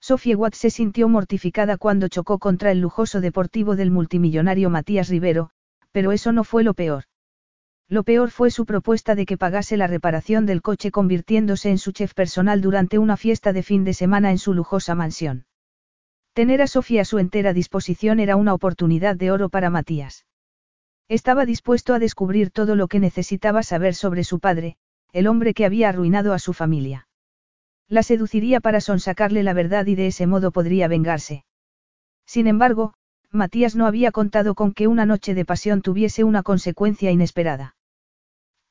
Sofía Watt se sintió mortificada cuando chocó contra el lujoso deportivo del multimillonario Matías Rivero, pero eso no fue lo peor. Lo peor fue su propuesta de que pagase la reparación del coche convirtiéndose en su chef personal durante una fiesta de fin de semana en su lujosa mansión. Tener a Sofía a su entera disposición era una oportunidad de oro para Matías. Estaba dispuesto a descubrir todo lo que necesitaba saber sobre su padre, el hombre que había arruinado a su familia. La seduciría para sonsacarle la verdad y de ese modo podría vengarse. Sin embargo, Matías no había contado con que una noche de pasión tuviese una consecuencia inesperada.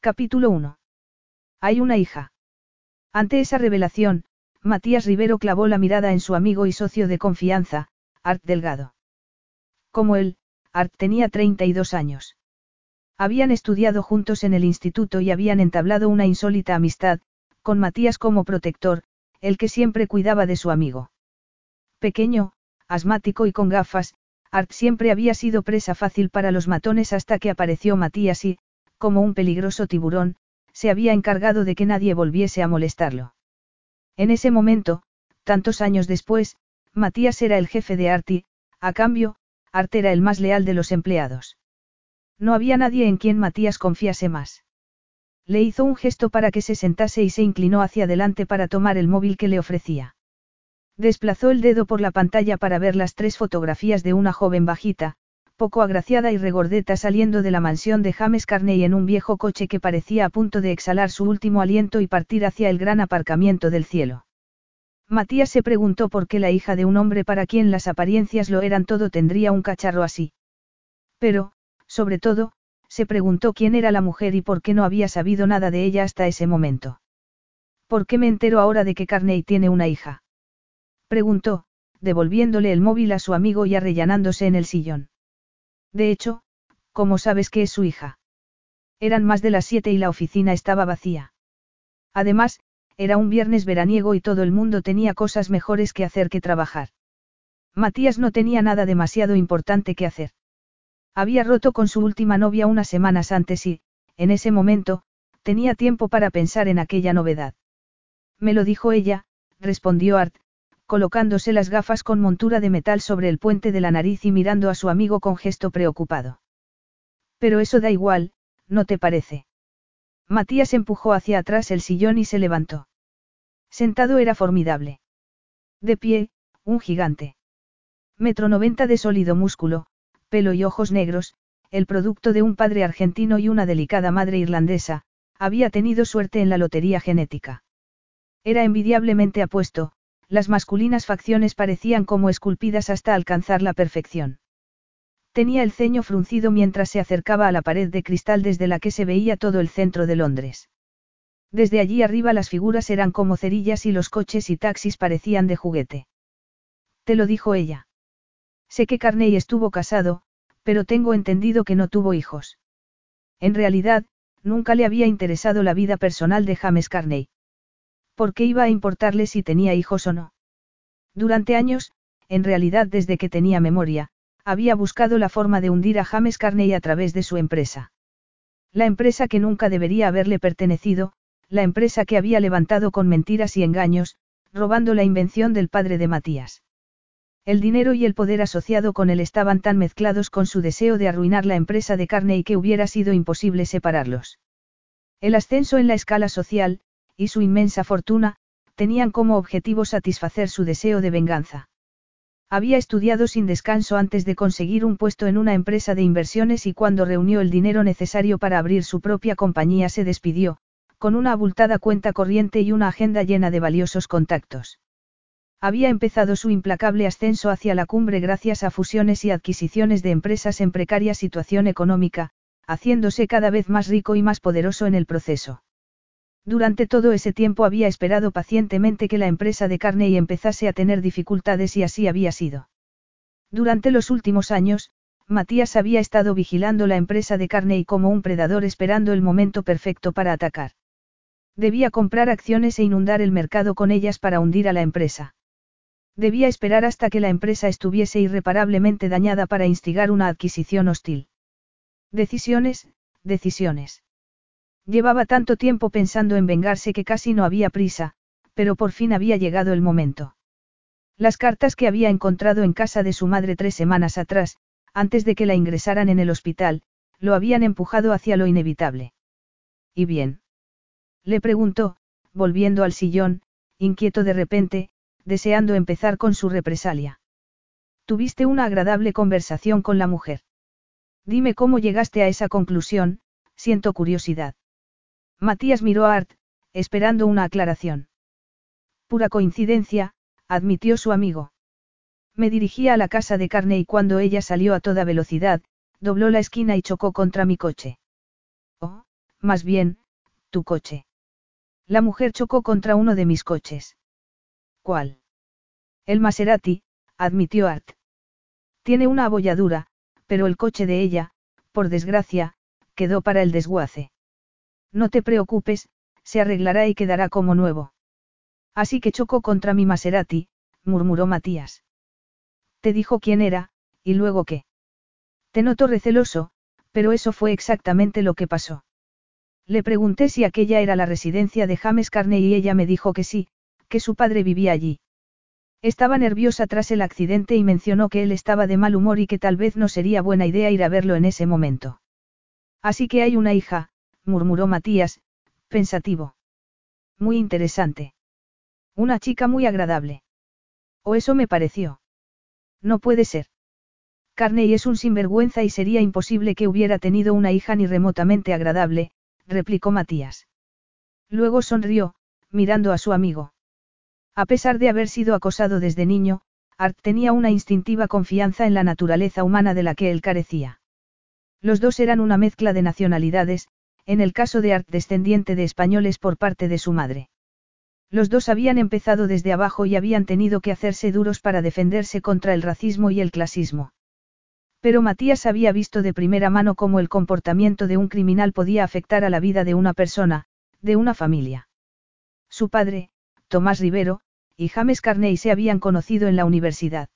Capítulo 1. Hay una hija. Ante esa revelación, Matías Rivero clavó la mirada en su amigo y socio de confianza, Art Delgado. Como él, Art tenía 32 años. Habían estudiado juntos en el instituto y habían entablado una insólita amistad, con Matías como protector, el que siempre cuidaba de su amigo. Pequeño, asmático y con gafas, Art siempre había sido presa fácil para los matones hasta que apareció Matías y, como un peligroso tiburón, se había encargado de que nadie volviese a molestarlo. En ese momento, tantos años después, Matías era el jefe de Art y, a cambio, Art era el más leal de los empleados. No había nadie en quien Matías confiase más. Le hizo un gesto para que se sentase y se inclinó hacia adelante para tomar el móvil que le ofrecía. Desplazó el dedo por la pantalla para ver las tres fotografías de una joven bajita, poco agraciada y regordeta saliendo de la mansión de James Carney en un viejo coche que parecía a punto de exhalar su último aliento y partir hacia el gran aparcamiento del cielo. Matías se preguntó por qué la hija de un hombre para quien las apariencias lo eran todo tendría un cacharro así. Pero, sobre todo, se preguntó quién era la mujer y por qué no había sabido nada de ella hasta ese momento. ¿Por qué me entero ahora de que Carney tiene una hija? Preguntó, devolviéndole el móvil a su amigo y arrellanándose en el sillón. De hecho, ¿cómo sabes que es su hija? Eran más de las siete y la oficina estaba vacía. Además, era un viernes veraniego y todo el mundo tenía cosas mejores que hacer que trabajar. Matías no tenía nada demasiado importante que hacer. Había roto con su última novia unas semanas antes y, en ese momento, tenía tiempo para pensar en aquella novedad. Me lo dijo ella, respondió Art, colocándose las gafas con montura de metal sobre el puente de la nariz y mirando a su amigo con gesto preocupado. Pero eso da igual, ¿no te parece? Matías empujó hacia atrás el sillón y se levantó. Sentado era formidable. De pie, un gigante. Metro noventa de sólido músculo, pelo y ojos negros, el producto de un padre argentino y una delicada madre irlandesa, había tenido suerte en la lotería genética. Era envidiablemente apuesto, las masculinas facciones parecían como esculpidas hasta alcanzar la perfección. Tenía el ceño fruncido mientras se acercaba a la pared de cristal desde la que se veía todo el centro de Londres. Desde allí arriba las figuras eran como cerillas y los coches y taxis parecían de juguete. Te lo dijo ella. Sé que Carney estuvo casado, pero tengo entendido que no tuvo hijos. En realidad, nunca le había interesado la vida personal de James Carney. ¿Por qué iba a importarle si tenía hijos o no? Durante años, en realidad desde que tenía memoria, había buscado la forma de hundir a James Carney a través de su empresa. La empresa que nunca debería haberle pertenecido, la empresa que había levantado con mentiras y engaños, robando la invención del padre de Matías. El dinero y el poder asociado con él estaban tan mezclados con su deseo de arruinar la empresa de carne y que hubiera sido imposible separarlos. El ascenso en la escala social, y su inmensa fortuna, tenían como objetivo satisfacer su deseo de venganza. Había estudiado sin descanso antes de conseguir un puesto en una empresa de inversiones y cuando reunió el dinero necesario para abrir su propia compañía se despidió, con una abultada cuenta corriente y una agenda llena de valiosos contactos. Había empezado su implacable ascenso hacia la cumbre gracias a fusiones y adquisiciones de empresas en precaria situación económica, haciéndose cada vez más rico y más poderoso en el proceso. Durante todo ese tiempo había esperado pacientemente que la empresa de Carney empezase a tener dificultades y así había sido. Durante los últimos años, Matías había estado vigilando la empresa de Carney como un predador esperando el momento perfecto para atacar. Debía comprar acciones e inundar el mercado con ellas para hundir a la empresa. Debía esperar hasta que la empresa estuviese irreparablemente dañada para instigar una adquisición hostil. Decisiones, decisiones. Llevaba tanto tiempo pensando en vengarse que casi no había prisa, pero por fin había llegado el momento. Las cartas que había encontrado en casa de su madre tres semanas atrás, antes de que la ingresaran en el hospital, lo habían empujado hacia lo inevitable. ¿Y bien? Le preguntó, volviendo al sillón, inquieto de repente, deseando empezar con su represalia. Tuviste una agradable conversación con la mujer. Dime cómo llegaste a esa conclusión, siento curiosidad. Matías miró a Art, esperando una aclaración. Pura coincidencia, admitió su amigo. Me dirigía a la casa de carne y cuando ella salió a toda velocidad, dobló la esquina y chocó contra mi coche. Oh, más bien, tu coche. La mujer chocó contra uno de mis coches. ¿Cuál? El Maserati, admitió Art. Tiene una abolladura, pero el coche de ella, por desgracia, quedó para el desguace. No te preocupes, se arreglará y quedará como nuevo. Así que chocó contra mi Maserati, murmuró Matías. Te dijo quién era, y luego qué. Te noto receloso, pero eso fue exactamente lo que pasó. Le pregunté si aquella era la residencia de James Carney y ella me dijo que sí, que su padre vivía allí. Estaba nerviosa tras el accidente y mencionó que él estaba de mal humor y que tal vez no sería buena idea ir a verlo en ese momento. Así que hay una hija, murmuró Matías, pensativo. Muy interesante. Una chica muy agradable. O eso me pareció. No puede ser. Carney es un sinvergüenza y sería imposible que hubiera tenido una hija ni remotamente agradable, replicó Matías. Luego sonrió, mirando a su amigo. A pesar de haber sido acosado desde niño, Art tenía una instintiva confianza en la naturaleza humana de la que él carecía. Los dos eran una mezcla de nacionalidades, en el caso de Art descendiente de españoles por parte de su madre. Los dos habían empezado desde abajo y habían tenido que hacerse duros para defenderse contra el racismo y el clasismo. Pero Matías había visto de primera mano cómo el comportamiento de un criminal podía afectar a la vida de una persona, de una familia. Su padre, Tomás Rivero, y James Carney se habían conocido en la universidad.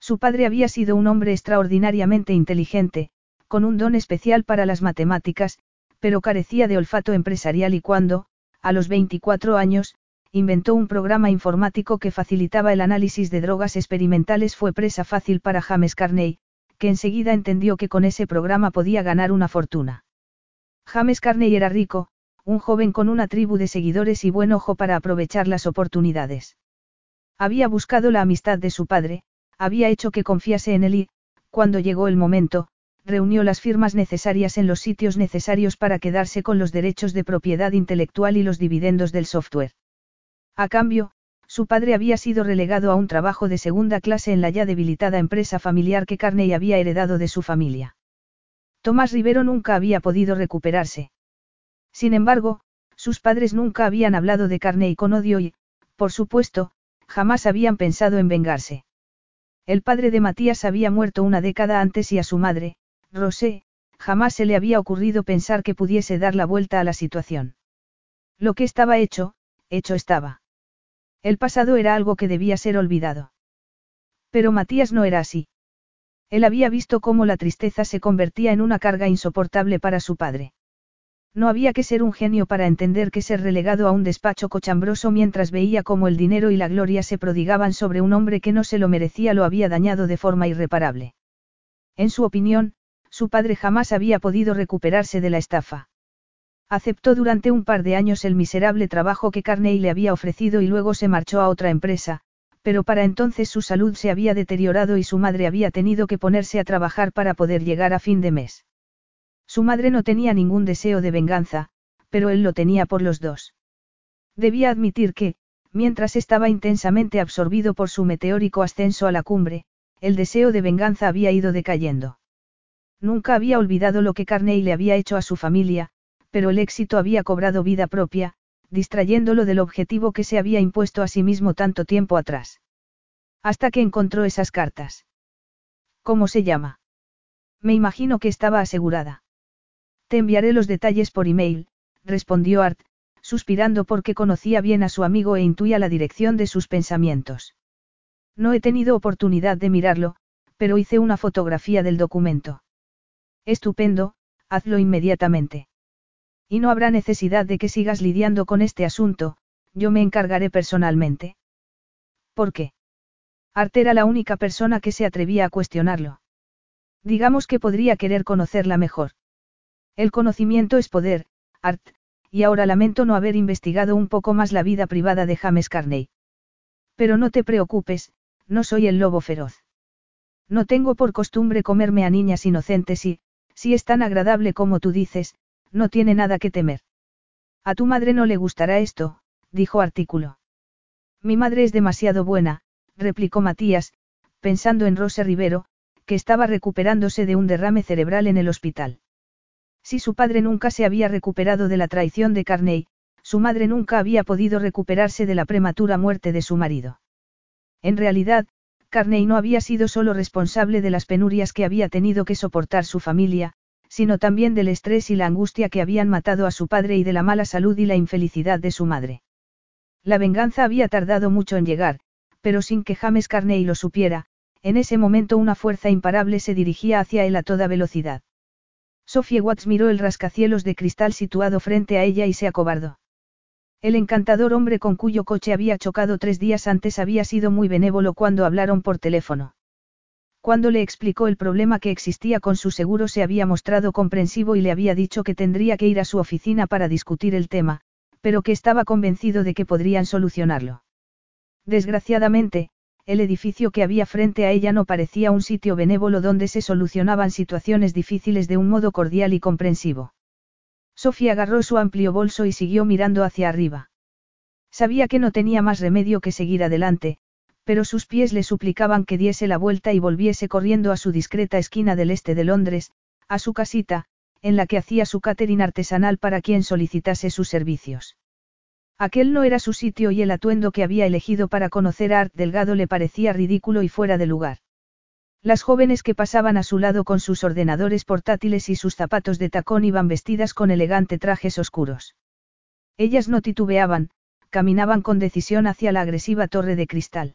Su padre había sido un hombre extraordinariamente inteligente, con un don especial para las matemáticas, pero carecía de olfato empresarial y cuando, a los 24 años, inventó un programa informático que facilitaba el análisis de drogas experimentales fue presa fácil para James Carney, que enseguida entendió que con ese programa podía ganar una fortuna. James Carney era rico, un joven con una tribu de seguidores y buen ojo para aprovechar las oportunidades. Había buscado la amistad de su padre, había hecho que confiase en él y, cuando llegó el momento, reunió las firmas necesarias en los sitios necesarios para quedarse con los derechos de propiedad intelectual y los dividendos del software. A cambio, su padre había sido relegado a un trabajo de segunda clase en la ya debilitada empresa familiar que Carney había heredado de su familia. Tomás Rivero nunca había podido recuperarse. Sin embargo, sus padres nunca habían hablado de Carney con odio y, por supuesto, jamás habían pensado en vengarse. El padre de Matías había muerto una década antes y a su madre, Rosé, jamás se le había ocurrido pensar que pudiese dar la vuelta a la situación. Lo que estaba hecho, hecho estaba. El pasado era algo que debía ser olvidado. Pero Matías no era así. Él había visto cómo la tristeza se convertía en una carga insoportable para su padre. No había que ser un genio para entender que ser relegado a un despacho cochambroso mientras veía cómo el dinero y la gloria se prodigaban sobre un hombre que no se lo merecía lo había dañado de forma irreparable. En su opinión, su padre jamás había podido recuperarse de la estafa. Aceptó durante un par de años el miserable trabajo que Carney le había ofrecido y luego se marchó a otra empresa, pero para entonces su salud se había deteriorado y su madre había tenido que ponerse a trabajar para poder llegar a fin de mes. Su madre no tenía ningún deseo de venganza, pero él lo tenía por los dos. Debía admitir que, mientras estaba intensamente absorbido por su meteórico ascenso a la cumbre, el deseo de venganza había ido decayendo. Nunca había olvidado lo que Carney le había hecho a su familia, pero el éxito había cobrado vida propia, distrayéndolo del objetivo que se había impuesto a sí mismo tanto tiempo atrás. Hasta que encontró esas cartas. ¿Cómo se llama? Me imagino que estaba asegurada. Te enviaré los detalles por email, respondió Art, suspirando porque conocía bien a su amigo e intuía la dirección de sus pensamientos. No he tenido oportunidad de mirarlo, pero hice una fotografía del documento. Estupendo, hazlo inmediatamente. Y no habrá necesidad de que sigas lidiando con este asunto, yo me encargaré personalmente. ¿Por qué? Art era la única persona que se atrevía a cuestionarlo. Digamos que podría querer conocerla mejor. El conocimiento es poder, Art, y ahora lamento no haber investigado un poco más la vida privada de James Carney. Pero no te preocupes, no soy el lobo feroz. No tengo por costumbre comerme a niñas inocentes y, si es tan agradable como tú dices, no tiene nada que temer. A tu madre no le gustará esto, dijo Artículo. Mi madre es demasiado buena, replicó Matías, pensando en Rosa Rivero, que estaba recuperándose de un derrame cerebral en el hospital. Si su padre nunca se había recuperado de la traición de Carney, su madre nunca había podido recuperarse de la prematura muerte de su marido. En realidad, Carney no había sido solo responsable de las penurias que había tenido que soportar su familia, sino también del estrés y la angustia que habían matado a su padre y de la mala salud y la infelicidad de su madre. La venganza había tardado mucho en llegar, pero sin que James Carney lo supiera, en ese momento una fuerza imparable se dirigía hacia él a toda velocidad. Sophie Watts miró el rascacielos de cristal situado frente a ella y se acobardó. El encantador hombre con cuyo coche había chocado tres días antes había sido muy benévolo cuando hablaron por teléfono. Cuando le explicó el problema que existía con su seguro se había mostrado comprensivo y le había dicho que tendría que ir a su oficina para discutir el tema, pero que estaba convencido de que podrían solucionarlo. Desgraciadamente, el edificio que había frente a ella no parecía un sitio benévolo donde se solucionaban situaciones difíciles de un modo cordial y comprensivo. Sofía agarró su amplio bolso y siguió mirando hacia arriba. Sabía que no tenía más remedio que seguir adelante, pero sus pies le suplicaban que diese la vuelta y volviese corriendo a su discreta esquina del este de Londres, a su casita, en la que hacía su catering artesanal para quien solicitase sus servicios. Aquel no era su sitio y el atuendo que había elegido para conocer a Art Delgado le parecía ridículo y fuera de lugar. Las jóvenes que pasaban a su lado con sus ordenadores portátiles y sus zapatos de tacón iban vestidas con elegante trajes oscuros. Ellas no titubeaban, caminaban con decisión hacia la agresiva torre de cristal.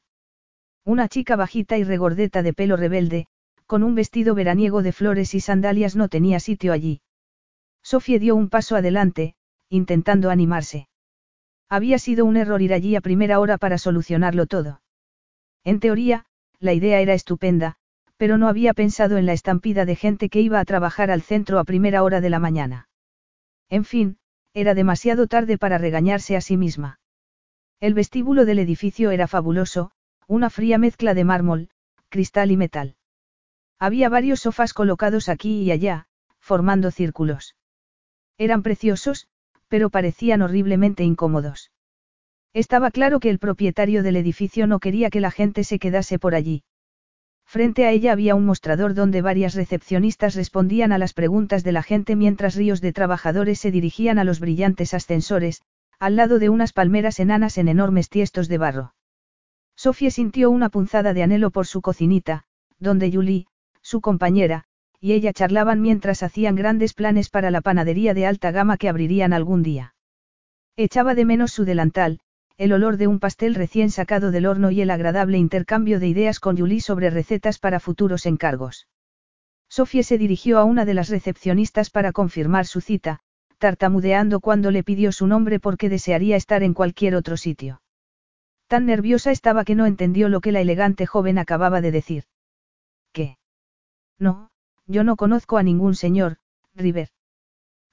Una chica bajita y regordeta de pelo rebelde, con un vestido veraniego de flores y sandalias no tenía sitio allí. Sofía dio un paso adelante, intentando animarse. Había sido un error ir allí a primera hora para solucionarlo todo. En teoría, la idea era estupenda, pero no había pensado en la estampida de gente que iba a trabajar al centro a primera hora de la mañana. En fin, era demasiado tarde para regañarse a sí misma. El vestíbulo del edificio era fabuloso, una fría mezcla de mármol, cristal y metal. Había varios sofás colocados aquí y allá, formando círculos. Eran preciosos, pero parecían horriblemente incómodos. Estaba claro que el propietario del edificio no quería que la gente se quedase por allí. Frente a ella había un mostrador donde varias recepcionistas respondían a las preguntas de la gente mientras ríos de trabajadores se dirigían a los brillantes ascensores, al lado de unas palmeras enanas en enormes tiestos de barro. Sofía sintió una punzada de anhelo por su cocinita, donde Julie, su compañera, y ella charlaban mientras hacían grandes planes para la panadería de alta gama que abrirían algún día. Echaba de menos su delantal, el olor de un pastel recién sacado del horno y el agradable intercambio de ideas con Julie sobre recetas para futuros encargos. Sofía se dirigió a una de las recepcionistas para confirmar su cita, tartamudeando cuando le pidió su nombre porque desearía estar en cualquier otro sitio. Tan nerviosa estaba que no entendió lo que la elegante joven acababa de decir. ¿Qué? No, yo no conozco a ningún señor, River.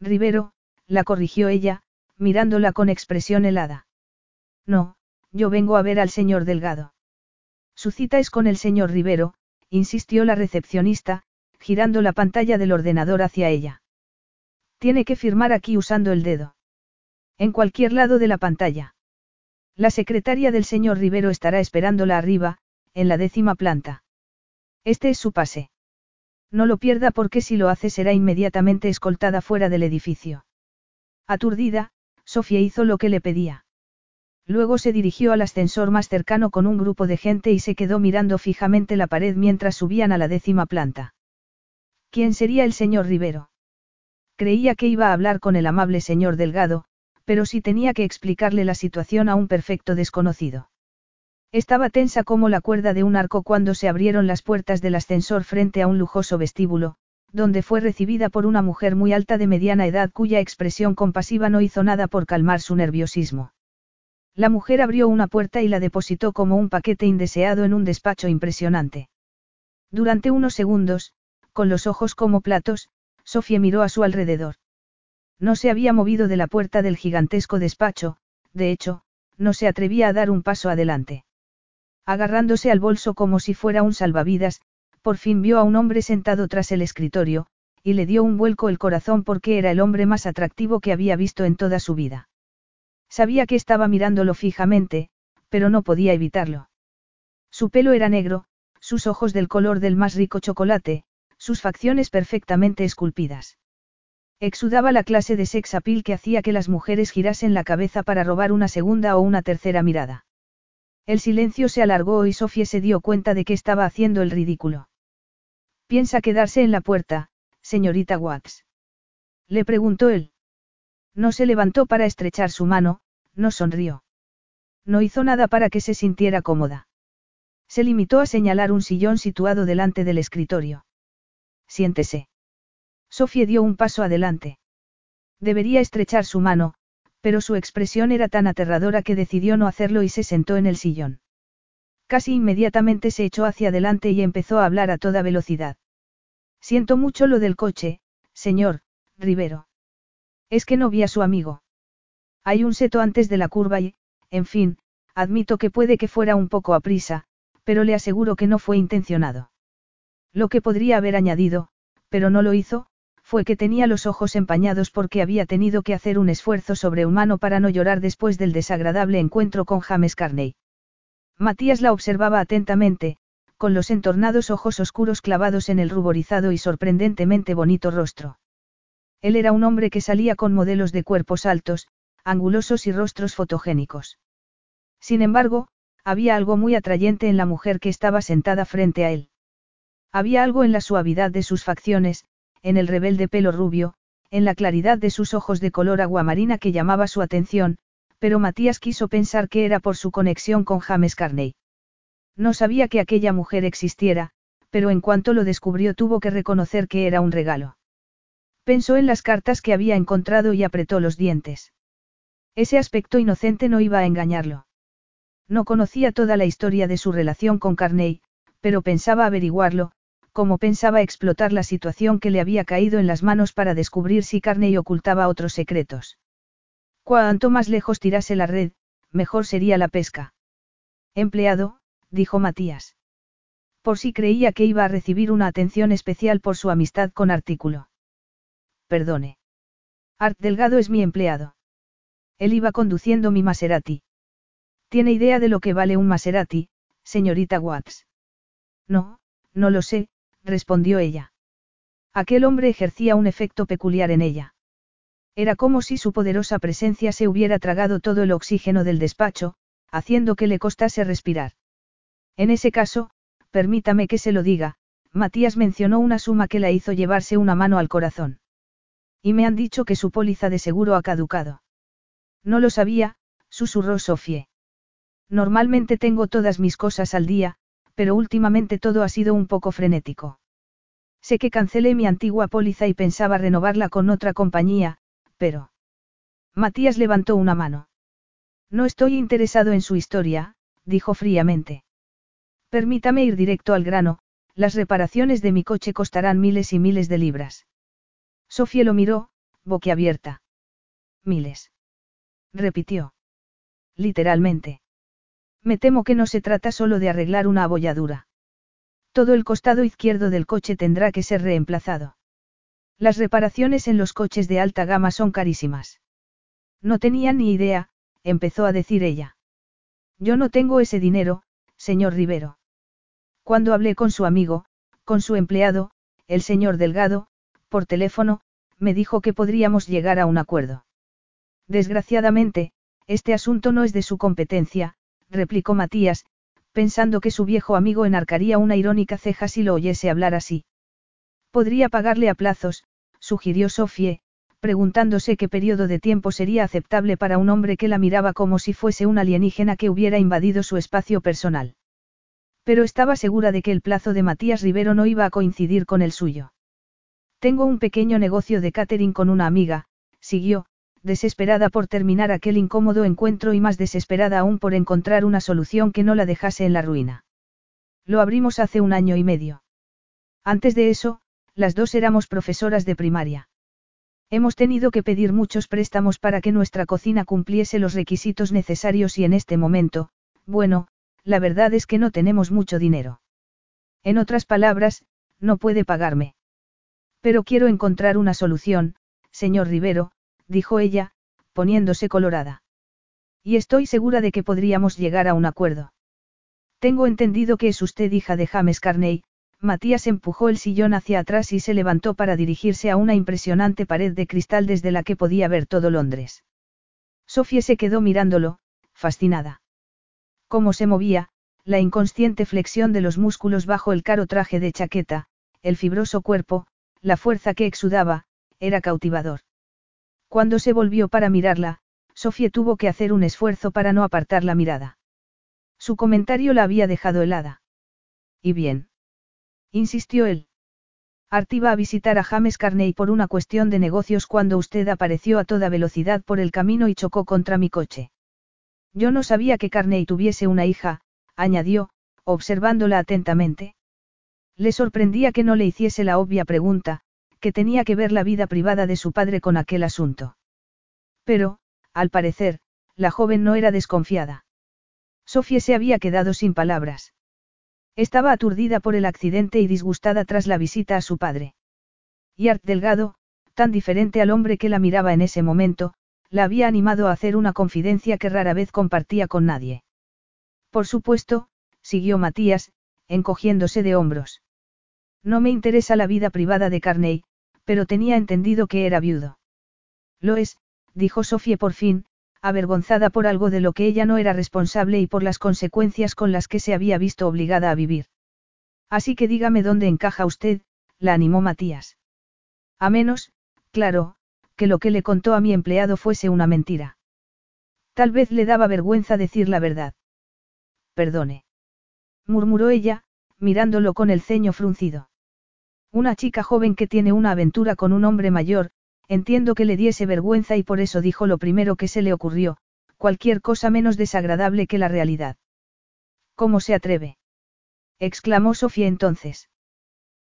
Rivero, la corrigió ella, mirándola con expresión helada. No, yo vengo a ver al señor Delgado. Su cita es con el señor Rivero, insistió la recepcionista, girando la pantalla del ordenador hacia ella. Tiene que firmar aquí usando el dedo. En cualquier lado de la pantalla. La secretaria del señor Rivero estará esperándola arriba, en la décima planta. Este es su pase. No lo pierda porque si lo hace será inmediatamente escoltada fuera del edificio. Aturdida, Sofía hizo lo que le pedía. Luego se dirigió al ascensor más cercano con un grupo de gente y se quedó mirando fijamente la pared mientras subían a la décima planta. ¿Quién sería el señor Rivero? Creía que iba a hablar con el amable señor Delgado, pero sí tenía que explicarle la situación a un perfecto desconocido. Estaba tensa como la cuerda de un arco cuando se abrieron las puertas del ascensor frente a un lujoso vestíbulo, donde fue recibida por una mujer muy alta de mediana edad cuya expresión compasiva no hizo nada por calmar su nerviosismo. La mujer abrió una puerta y la depositó como un paquete indeseado en un despacho impresionante. Durante unos segundos, con los ojos como platos, Sofía miró a su alrededor. No se había movido de la puerta del gigantesco despacho, de hecho, no se atrevía a dar un paso adelante. Agarrándose al bolso como si fuera un salvavidas, por fin vio a un hombre sentado tras el escritorio, y le dio un vuelco el corazón porque era el hombre más atractivo que había visto en toda su vida. Sabía que estaba mirándolo fijamente, pero no podía evitarlo. Su pelo era negro, sus ojos del color del más rico chocolate, sus facciones perfectamente esculpidas. Exudaba la clase de sex appeal que hacía que las mujeres girasen la cabeza para robar una segunda o una tercera mirada. El silencio se alargó y Sofía se dio cuenta de que estaba haciendo el ridículo. ¿Piensa quedarse en la puerta, señorita Watts? Le preguntó él. No se levantó para estrechar su mano, no sonrió. No hizo nada para que se sintiera cómoda. Se limitó a señalar un sillón situado delante del escritorio. Siéntese. Sofía dio un paso adelante. Debería estrechar su mano, pero su expresión era tan aterradora que decidió no hacerlo y se sentó en el sillón. Casi inmediatamente se echó hacia adelante y empezó a hablar a toda velocidad. Siento mucho lo del coche, señor, Rivero. Es que no vi a su amigo. Hay un seto antes de la curva y, en fin, admito que puede que fuera un poco a prisa, pero le aseguro que no fue intencionado. Lo que podría haber añadido, pero no lo hizo, fue que tenía los ojos empañados porque había tenido que hacer un esfuerzo sobrehumano para no llorar después del desagradable encuentro con James Carney. Matías la observaba atentamente, con los entornados ojos oscuros clavados en el ruborizado y sorprendentemente bonito rostro. Él era un hombre que salía con modelos de cuerpos altos, angulosos y rostros fotogénicos. Sin embargo, había algo muy atrayente en la mujer que estaba sentada frente a él. Había algo en la suavidad de sus facciones, en el rebelde pelo rubio, en la claridad de sus ojos de color aguamarina que llamaba su atención, pero Matías quiso pensar que era por su conexión con James Carney. No sabía que aquella mujer existiera, pero en cuanto lo descubrió tuvo que reconocer que era un regalo. Pensó en las cartas que había encontrado y apretó los dientes. Ese aspecto inocente no iba a engañarlo. No conocía toda la historia de su relación con Carney, pero pensaba averiguarlo, como pensaba explotar la situación que le había caído en las manos para descubrir si Carney ocultaba otros secretos. Cuanto más lejos tirase la red, mejor sería la pesca. Empleado, dijo Matías. Por si creía que iba a recibir una atención especial por su amistad con Artículo. Perdone. Art Delgado es mi empleado. Él iba conduciendo mi Maserati. ¿Tiene idea de lo que vale un Maserati, señorita Watts? No, no lo sé, respondió ella. Aquel hombre ejercía un efecto peculiar en ella. Era como si su poderosa presencia se hubiera tragado todo el oxígeno del despacho, haciendo que le costase respirar. En ese caso, permítame que se lo diga, Matías mencionó una suma que la hizo llevarse una mano al corazón. Y me han dicho que su póliza de seguro ha caducado. No lo sabía, susurró Sofie. Normalmente tengo todas mis cosas al día, pero últimamente todo ha sido un poco frenético. Sé que cancelé mi antigua póliza y pensaba renovarla con otra compañía, pero... Matías levantó una mano. No estoy interesado en su historia, dijo fríamente. Permítame ir directo al grano, las reparaciones de mi coche costarán miles y miles de libras. Sofía lo miró, boquiabierta. Miles. Repitió. Literalmente. Me temo que no se trata solo de arreglar una abolladura. Todo el costado izquierdo del coche tendrá que ser reemplazado. Las reparaciones en los coches de alta gama son carísimas. No tenía ni idea, empezó a decir ella. Yo no tengo ese dinero, señor Rivero. Cuando hablé con su amigo, con su empleado, el señor Delgado, por teléfono, me dijo que podríamos llegar a un acuerdo. Desgraciadamente, este asunto no es de su competencia, replicó Matías, pensando que su viejo amigo enarcaría una irónica ceja si lo oyese hablar así. Podría pagarle a plazos, sugirió Sofie, preguntándose qué periodo de tiempo sería aceptable para un hombre que la miraba como si fuese un alienígena que hubiera invadido su espacio personal. Pero estaba segura de que el plazo de Matías Rivero no iba a coincidir con el suyo. Tengo un pequeño negocio de catering con una amiga, siguió, desesperada por terminar aquel incómodo encuentro y más desesperada aún por encontrar una solución que no la dejase en la ruina. Lo abrimos hace un año y medio. Antes de eso, las dos éramos profesoras de primaria. Hemos tenido que pedir muchos préstamos para que nuestra cocina cumpliese los requisitos necesarios y en este momento, bueno, la verdad es que no tenemos mucho dinero. En otras palabras, no puede pagarme. Pero quiero encontrar una solución, señor Rivero, dijo ella, poniéndose colorada. Y estoy segura de que podríamos llegar a un acuerdo. Tengo entendido que es usted hija de James Carney, Matías empujó el sillón hacia atrás y se levantó para dirigirse a una impresionante pared de cristal desde la que podía ver todo Londres. Sofía se quedó mirándolo, fascinada. Cómo se movía, la inconsciente flexión de los músculos bajo el caro traje de chaqueta, el fibroso cuerpo, la fuerza que exudaba, era cautivador. Cuando se volvió para mirarla, Sofía tuvo que hacer un esfuerzo para no apartar la mirada. Su comentario la había dejado helada. ¿Y bien? insistió él. Art iba a visitar a James Carney por una cuestión de negocios cuando usted apareció a toda velocidad por el camino y chocó contra mi coche. Yo no sabía que Carney tuviese una hija, añadió, observándola atentamente. Le sorprendía que no le hiciese la obvia pregunta, que tenía que ver la vida privada de su padre con aquel asunto. Pero, al parecer, la joven no era desconfiada. Sofía se había quedado sin palabras. Estaba aturdida por el accidente y disgustada tras la visita a su padre. Y Art Delgado, tan diferente al hombre que la miraba en ese momento, la había animado a hacer una confidencia que rara vez compartía con nadie. Por supuesto, siguió Matías, encogiéndose de hombros. No me interesa la vida privada de Carney, pero tenía entendido que era viudo. Lo es, dijo Sofía por fin, avergonzada por algo de lo que ella no era responsable y por las consecuencias con las que se había visto obligada a vivir. Así que dígame dónde encaja usted, la animó Matías. A menos, claro, que lo que le contó a mi empleado fuese una mentira. Tal vez le daba vergüenza decir la verdad. Perdone. murmuró ella, mirándolo con el ceño fruncido. Una chica joven que tiene una aventura con un hombre mayor, Entiendo que le diese vergüenza y por eso dijo lo primero que se le ocurrió, cualquier cosa menos desagradable que la realidad. ¿Cómo se atreve? exclamó Sofía entonces.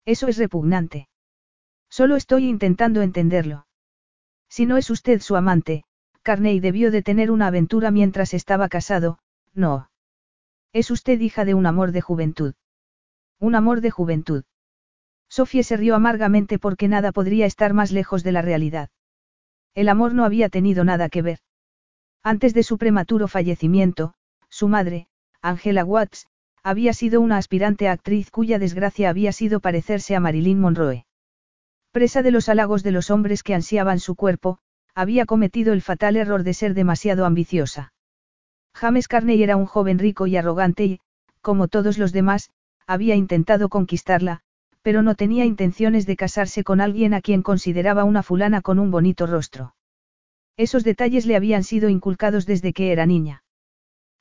Eso es repugnante. Solo estoy intentando entenderlo. Si no es usted su amante, Carney debió de tener una aventura mientras estaba casado, no. Es usted hija de un amor de juventud. Un amor de juventud. Sofía se rió amargamente porque nada podría estar más lejos de la realidad. El amor no había tenido nada que ver. Antes de su prematuro fallecimiento, su madre, Angela Watts, había sido una aspirante actriz cuya desgracia había sido parecerse a Marilyn Monroe. Presa de los halagos de los hombres que ansiaban su cuerpo, había cometido el fatal error de ser demasiado ambiciosa. James Carney era un joven rico y arrogante y, como todos los demás, había intentado conquistarla, pero no tenía intenciones de casarse con alguien a quien consideraba una fulana con un bonito rostro. Esos detalles le habían sido inculcados desde que era niña.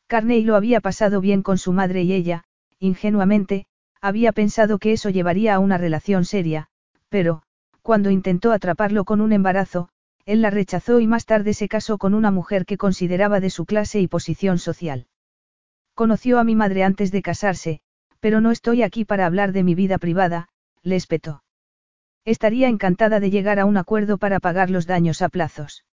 Carney lo había pasado bien con su madre y ella, ingenuamente, había pensado que eso llevaría a una relación seria, pero, cuando intentó atraparlo con un embarazo, él la rechazó y más tarde se casó con una mujer que consideraba de su clase y posición social. Conoció a mi madre antes de casarse, pero no estoy aquí para hablar de mi vida privada, le espetó. Estaría encantada de llegar a un acuerdo para pagar los daños a plazos.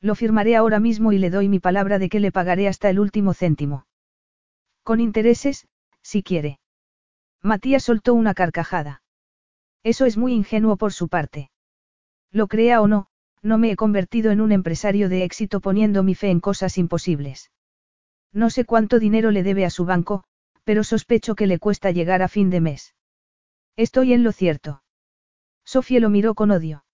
Lo firmaré ahora mismo y le doy mi palabra de que le pagaré hasta el último céntimo. Con intereses, si quiere. Matías soltó una carcajada. Eso es muy ingenuo por su parte. Lo crea o no, no me he convertido en un empresario de éxito poniendo mi fe en cosas imposibles. No sé cuánto dinero le debe a su banco, pero sospecho que le cuesta llegar a fin de mes. Estoy en lo cierto. Sofía lo miró con odio.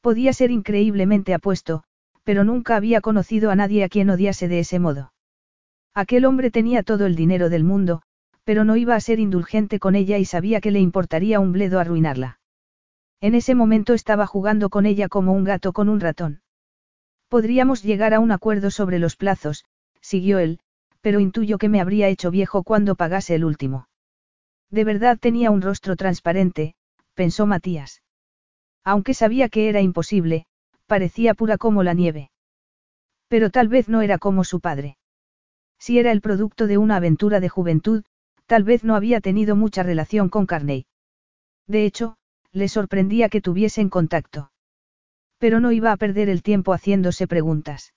Podía ser increíblemente apuesto, pero nunca había conocido a nadie a quien odiase de ese modo. Aquel hombre tenía todo el dinero del mundo, pero no iba a ser indulgente con ella y sabía que le importaría un bledo arruinarla. En ese momento estaba jugando con ella como un gato con un ratón. Podríamos llegar a un acuerdo sobre los plazos, siguió él, pero intuyo que me habría hecho viejo cuando pagase el último. De verdad tenía un rostro transparente, pensó Matías. Aunque sabía que era imposible, parecía pura como la nieve. Pero tal vez no era como su padre. Si era el producto de una aventura de juventud, tal vez no había tenido mucha relación con Carney. De hecho, le sorprendía que tuviesen contacto. Pero no iba a perder el tiempo haciéndose preguntas.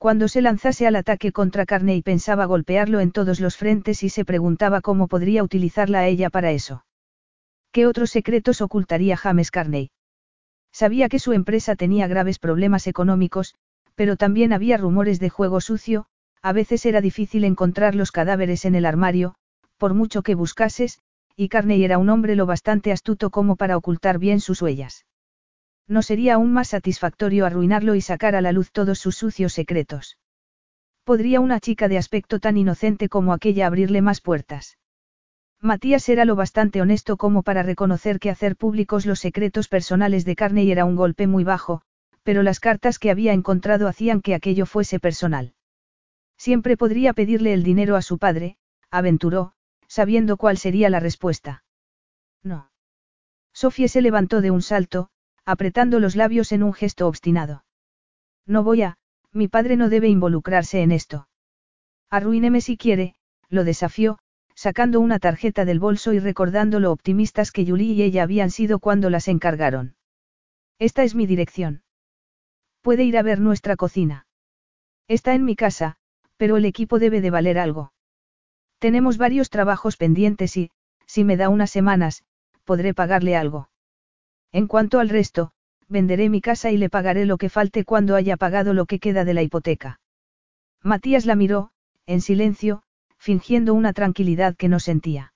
Cuando se lanzase al ataque contra Carney pensaba golpearlo en todos los frentes y se preguntaba cómo podría utilizarla a ella para eso. ¿Qué otros secretos ocultaría James Carney? Sabía que su empresa tenía graves problemas económicos, pero también había rumores de juego sucio, a veces era difícil encontrar los cadáveres en el armario, por mucho que buscases, y Carney era un hombre lo bastante astuto como para ocultar bien sus huellas. No sería aún más satisfactorio arruinarlo y sacar a la luz todos sus sucios secretos. ¿Podría una chica de aspecto tan inocente como aquella abrirle más puertas? Matías era lo bastante honesto como para reconocer que hacer públicos los secretos personales de Carney era un golpe muy bajo, pero las cartas que había encontrado hacían que aquello fuese personal. Siempre podría pedirle el dinero a su padre, aventuró, sabiendo cuál sería la respuesta. No. Sofía se levantó de un salto, apretando los labios en un gesto obstinado. No voy a, mi padre no debe involucrarse en esto. Arruíneme si quiere, lo desafió, sacando una tarjeta del bolso y recordando lo optimistas que Julie y ella habían sido cuando las encargaron. Esta es mi dirección. Puede ir a ver nuestra cocina. Está en mi casa, pero el equipo debe de valer algo. Tenemos varios trabajos pendientes y, si me da unas semanas, podré pagarle algo. En cuanto al resto, venderé mi casa y le pagaré lo que falte cuando haya pagado lo que queda de la hipoteca. Matías la miró, en silencio, fingiendo una tranquilidad que no sentía.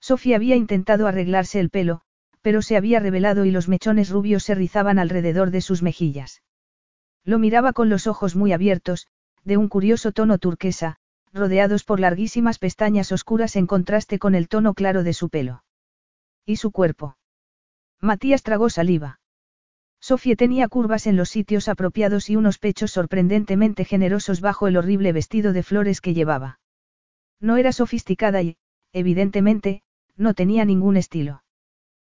Sofía había intentado arreglarse el pelo, pero se había revelado y los mechones rubios se rizaban alrededor de sus mejillas. Lo miraba con los ojos muy abiertos, de un curioso tono turquesa, rodeados por larguísimas pestañas oscuras en contraste con el tono claro de su pelo. ¿Y su cuerpo? Matías tragó saliva. Sofía tenía curvas en los sitios apropiados y unos pechos sorprendentemente generosos bajo el horrible vestido de flores que llevaba. No era sofisticada y, evidentemente, no tenía ningún estilo.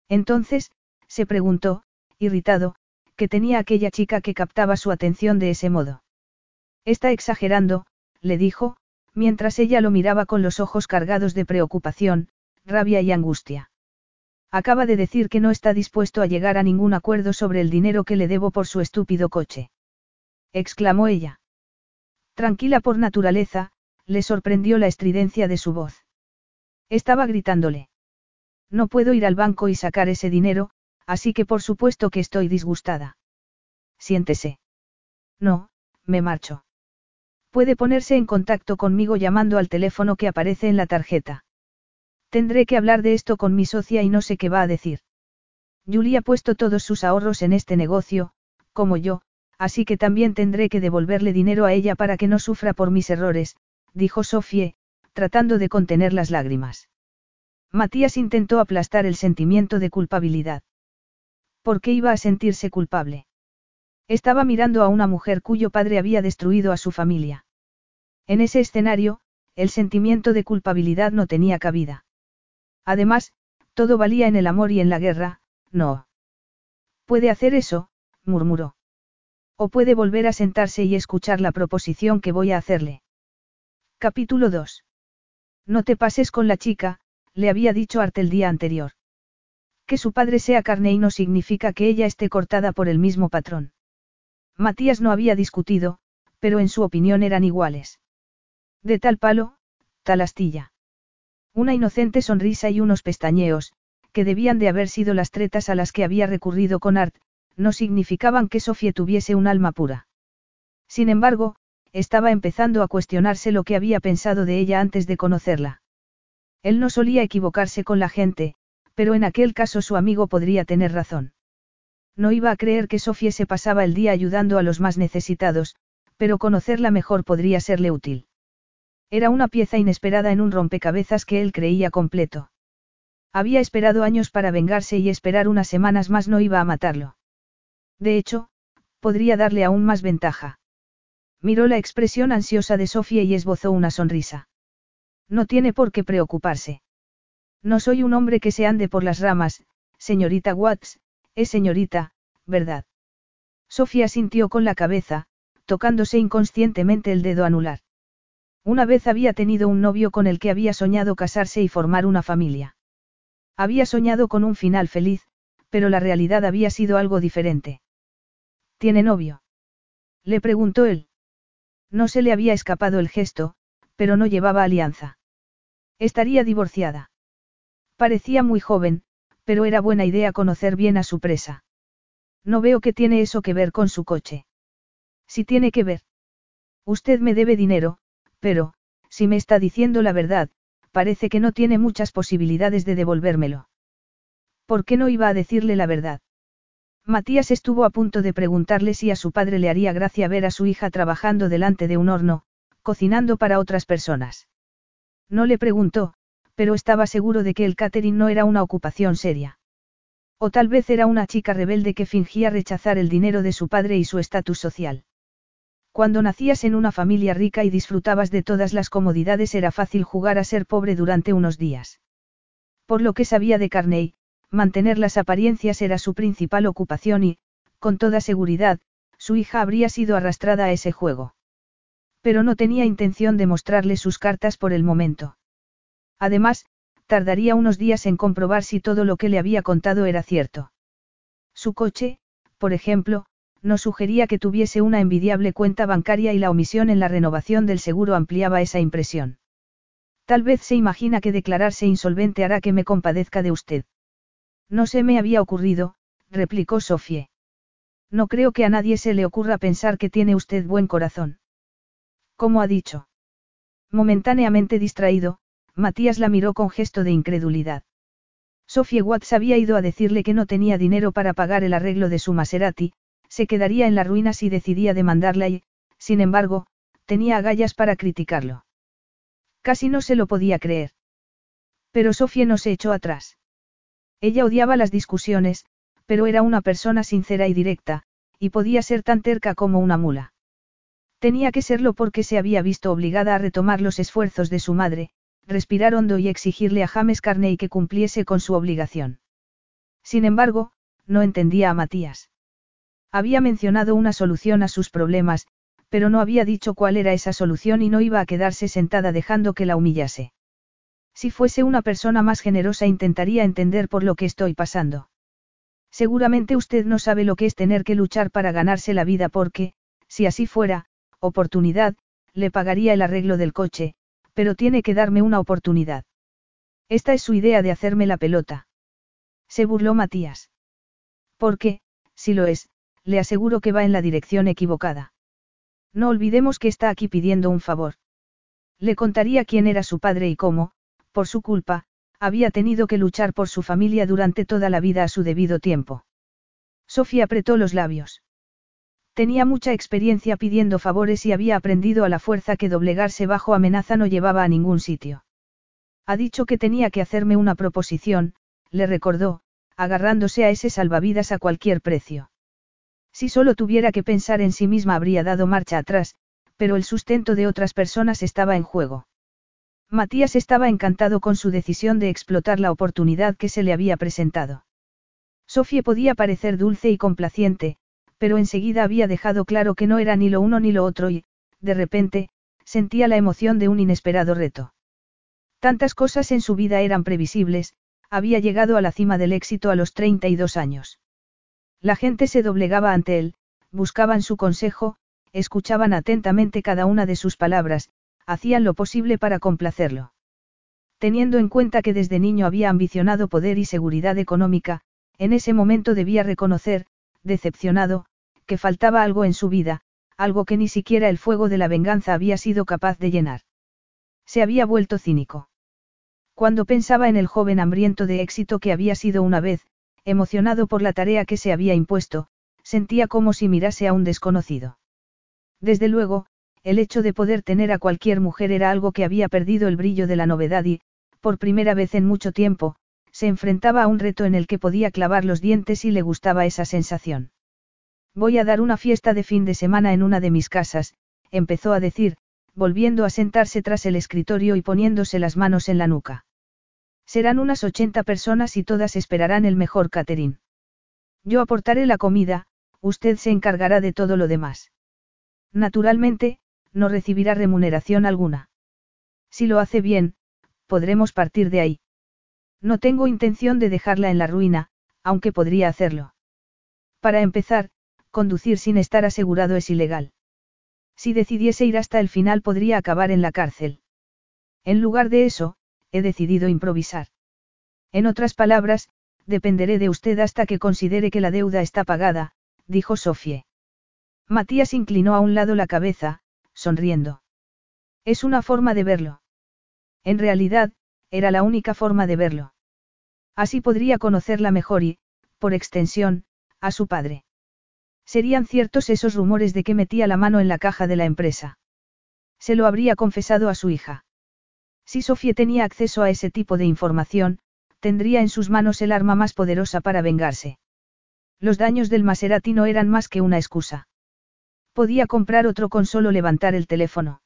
Entonces, se preguntó, irritado, que tenía aquella chica que captaba su atención de ese modo. Está exagerando, le dijo, mientras ella lo miraba con los ojos cargados de preocupación, rabia y angustia. Acaba de decir que no está dispuesto a llegar a ningún acuerdo sobre el dinero que le debo por su estúpido coche. exclamó ella. Tranquila por naturaleza, le sorprendió la estridencia de su voz. Estaba gritándole. No puedo ir al banco y sacar ese dinero, así que por supuesto que estoy disgustada. Siéntese. No, me marcho. Puede ponerse en contacto conmigo llamando al teléfono que aparece en la tarjeta. Tendré que hablar de esto con mi socia y no sé qué va a decir. Julie ha puesto todos sus ahorros en este negocio, como yo, así que también tendré que devolverle dinero a ella para que no sufra por mis errores, dijo Sofie, tratando de contener las lágrimas. Matías intentó aplastar el sentimiento de culpabilidad. ¿Por qué iba a sentirse culpable? Estaba mirando a una mujer cuyo padre había destruido a su familia. En ese escenario, el sentimiento de culpabilidad no tenía cabida. Además, todo valía en el amor y en la guerra, no. Puede hacer eso, murmuró. O puede volver a sentarse y escuchar la proposición que voy a hacerle. Capítulo 2. No te pases con la chica, le había dicho Art el día anterior. Que su padre sea carne y no significa que ella esté cortada por el mismo patrón. Matías no había discutido, pero en su opinión eran iguales. De tal palo, tal astilla. Una inocente sonrisa y unos pestañeos, que debían de haber sido las tretas a las que había recurrido con Art, no significaban que Sofía tuviese un alma pura. Sin embargo, estaba empezando a cuestionarse lo que había pensado de ella antes de conocerla. Él no solía equivocarse con la gente, pero en aquel caso su amigo podría tener razón. No iba a creer que Sofía se pasaba el día ayudando a los más necesitados, pero conocerla mejor podría serle útil. Era una pieza inesperada en un rompecabezas que él creía completo. Había esperado años para vengarse y esperar unas semanas más no iba a matarlo. De hecho, podría darle aún más ventaja. Miró la expresión ansiosa de Sofía y esbozó una sonrisa. No tiene por qué preocuparse. No soy un hombre que se ande por las ramas, señorita Watts, es señorita, ¿verdad? Sofía sintió con la cabeza, tocándose inconscientemente el dedo anular. Una vez había tenido un novio con el que había soñado casarse y formar una familia. Había soñado con un final feliz, pero la realidad había sido algo diferente. ¿Tiene novio? Le preguntó él. No se le había escapado el gesto, pero no llevaba alianza. Estaría divorciada. Parecía muy joven, pero era buena idea conocer bien a su presa. No veo que tiene eso que ver con su coche. Si tiene que ver. Usted me debe dinero, pero, si me está diciendo la verdad, parece que no tiene muchas posibilidades de devolvérmelo. ¿Por qué no iba a decirle la verdad? Matías estuvo a punto de preguntarle si a su padre le haría gracia ver a su hija trabajando delante de un horno, cocinando para otras personas. No le preguntó, pero estaba seguro de que el catering no era una ocupación seria. O tal vez era una chica rebelde que fingía rechazar el dinero de su padre y su estatus social. Cuando nacías en una familia rica y disfrutabas de todas las comodidades era fácil jugar a ser pobre durante unos días. Por lo que sabía de Carney, mantener las apariencias era su principal ocupación y, con toda seguridad, su hija habría sido arrastrada a ese juego. Pero no tenía intención de mostrarle sus cartas por el momento. Además, tardaría unos días en comprobar si todo lo que le había contado era cierto. Su coche, por ejemplo, no sugería que tuviese una envidiable cuenta bancaria y la omisión en la renovación del seguro ampliaba esa impresión. Tal vez se imagina que declararse insolvente hará que me compadezca de usted. No se me había ocurrido, replicó Sofie. No creo que a nadie se le ocurra pensar que tiene usted buen corazón. ¿Cómo ha dicho? Momentáneamente distraído, Matías la miró con gesto de incredulidad. Sophie Watts había ido a decirle que no tenía dinero para pagar el arreglo de su Maserati, se quedaría en la ruina si decidía demandarla y, sin embargo, tenía agallas para criticarlo. Casi no se lo podía creer. Pero Sofía no se echó atrás. Ella odiaba las discusiones, pero era una persona sincera y directa, y podía ser tan terca como una mula. Tenía que serlo porque se había visto obligada a retomar los esfuerzos de su madre, respirar hondo y exigirle a James Carney que cumpliese con su obligación. Sin embargo, no entendía a Matías. Había mencionado una solución a sus problemas, pero no había dicho cuál era esa solución y no iba a quedarse sentada dejando que la humillase. Si fuese una persona más generosa intentaría entender por lo que estoy pasando. Seguramente usted no sabe lo que es tener que luchar para ganarse la vida porque, si así fuera, oportunidad, le pagaría el arreglo del coche, pero tiene que darme una oportunidad. Esta es su idea de hacerme la pelota. Se burló Matías. Porque, si lo es, le aseguro que va en la dirección equivocada. No olvidemos que está aquí pidiendo un favor. Le contaría quién era su padre y cómo, por su culpa, había tenido que luchar por su familia durante toda la vida a su debido tiempo. Sofía apretó los labios. Tenía mucha experiencia pidiendo favores y había aprendido a la fuerza que doblegarse bajo amenaza no llevaba a ningún sitio. Ha dicho que tenía que hacerme una proposición, le recordó, agarrándose a ese salvavidas a cualquier precio. Si solo tuviera que pensar en sí misma habría dado marcha atrás, pero el sustento de otras personas estaba en juego. Matías estaba encantado con su decisión de explotar la oportunidad que se le había presentado. Sofía podía parecer dulce y complaciente, pero enseguida había dejado claro que no era ni lo uno ni lo otro y, de repente, sentía la emoción de un inesperado reto. Tantas cosas en su vida eran previsibles, había llegado a la cima del éxito a los 32 años. La gente se doblegaba ante él, buscaban su consejo, escuchaban atentamente cada una de sus palabras, hacían lo posible para complacerlo. Teniendo en cuenta que desde niño había ambicionado poder y seguridad económica, en ese momento debía reconocer, decepcionado, que faltaba algo en su vida, algo que ni siquiera el fuego de la venganza había sido capaz de llenar. Se había vuelto cínico. Cuando pensaba en el joven hambriento de éxito que había sido una vez, emocionado por la tarea que se había impuesto, sentía como si mirase a un desconocido. Desde luego, el hecho de poder tener a cualquier mujer era algo que había perdido el brillo de la novedad y, por primera vez en mucho tiempo, se enfrentaba a un reto en el que podía clavar los dientes y le gustaba esa sensación. Voy a dar una fiesta de fin de semana en una de mis casas, empezó a decir, volviendo a sentarse tras el escritorio y poniéndose las manos en la nuca. Serán unas 80 personas y todas esperarán el mejor caterín. Yo aportaré la comida, usted se encargará de todo lo demás. Naturalmente, no recibirá remuneración alguna. Si lo hace bien, podremos partir de ahí. No tengo intención de dejarla en la ruina, aunque podría hacerlo. Para empezar, conducir sin estar asegurado es ilegal. Si decidiese ir hasta el final podría acabar en la cárcel. En lugar de eso, he decidido improvisar. En otras palabras, dependeré de usted hasta que considere que la deuda está pagada, dijo Sofie. Matías inclinó a un lado la cabeza, sonriendo. Es una forma de verlo. En realidad, era la única forma de verlo. Así podría conocerla mejor y, por extensión, a su padre. Serían ciertos esos rumores de que metía la mano en la caja de la empresa. Se lo habría confesado a su hija. Si Sofía tenía acceso a ese tipo de información, tendría en sus manos el arma más poderosa para vengarse. Los daños del Maserati no eran más que una excusa. Podía comprar otro con solo levantar el teléfono.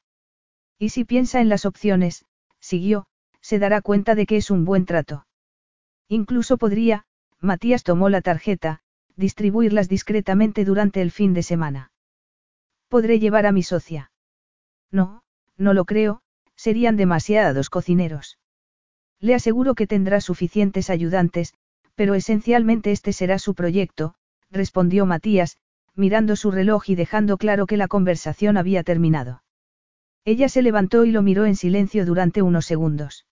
Y si piensa en las opciones, siguió, se dará cuenta de que es un buen trato. Incluso podría, Matías tomó la tarjeta, distribuirlas discretamente durante el fin de semana. ¿Podré llevar a mi socia? No, no lo creo, serían demasiados cocineros. Le aseguro que tendrá suficientes ayudantes, pero esencialmente este será su proyecto, respondió Matías, mirando su reloj y dejando claro que la conversación había terminado. Ella se levantó y lo miró en silencio durante unos segundos.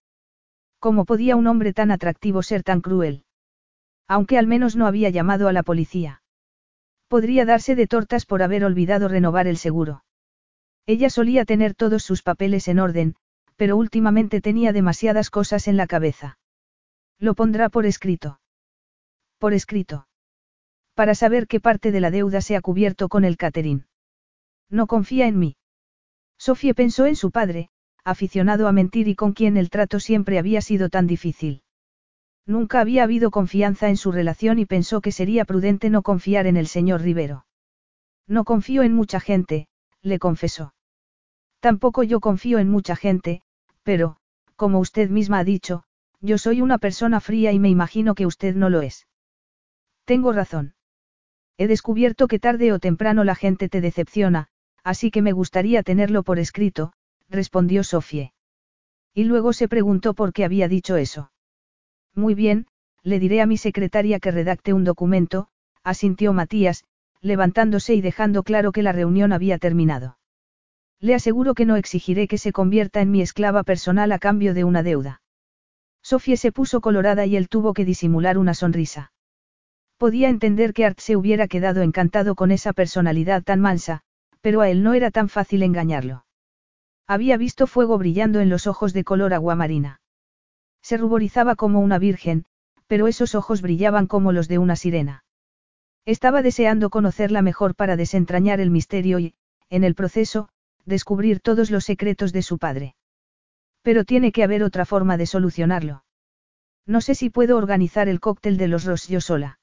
¿Cómo podía un hombre tan atractivo ser tan cruel? Aunque al menos no había llamado a la policía. Podría darse de tortas por haber olvidado renovar el seguro. Ella solía tener todos sus papeles en orden, pero últimamente tenía demasiadas cosas en la cabeza. Lo pondrá por escrito. Por escrito. Para saber qué parte de la deuda se ha cubierto con el catering. No confía en mí. Sofía pensó en su padre, aficionado a mentir y con quien el trato siempre había sido tan difícil. Nunca había habido confianza en su relación y pensó que sería prudente no confiar en el señor Rivero. No confío en mucha gente, le confesó. Tampoco yo confío en mucha gente, pero, como usted misma ha dicho, yo soy una persona fría y me imagino que usted no lo es. Tengo razón. He descubierto que tarde o temprano la gente te decepciona, así que me gustaría tenerlo por escrito, respondió Sofie. Y luego se preguntó por qué había dicho eso. Muy bien, le diré a mi secretaria que redacte un documento, asintió Matías, levantándose y dejando claro que la reunión había terminado. Le aseguro que no exigiré que se convierta en mi esclava personal a cambio de una deuda. Sofía se puso colorada y él tuvo que disimular una sonrisa. Podía entender que Art se hubiera quedado encantado con esa personalidad tan mansa, pero a él no era tan fácil engañarlo. Había visto fuego brillando en los ojos de color aguamarina. Se ruborizaba como una virgen, pero esos ojos brillaban como los de una sirena. Estaba deseando conocerla mejor para desentrañar el misterio y, en el proceso, descubrir todos los secretos de su padre. Pero tiene que haber otra forma de solucionarlo. No sé si puedo organizar el cóctel de los Ross yo sola.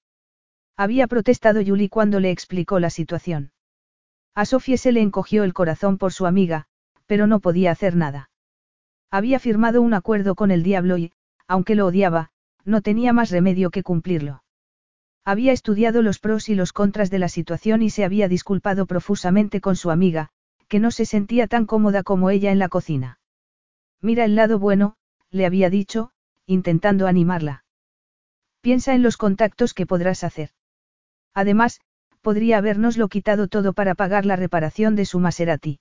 Había protestado Julie cuando le explicó la situación. A Sofía se le encogió el corazón por su amiga, pero no podía hacer nada. Había firmado un acuerdo con el diablo y, aunque lo odiaba, no tenía más remedio que cumplirlo. Había estudiado los pros y los contras de la situación y se había disculpado profusamente con su amiga, que no se sentía tan cómoda como ella en la cocina. Mira el lado bueno, le había dicho, intentando animarla. Piensa en los contactos que podrás hacer. Además, podría habernoslo quitado todo para pagar la reparación de su Maserati.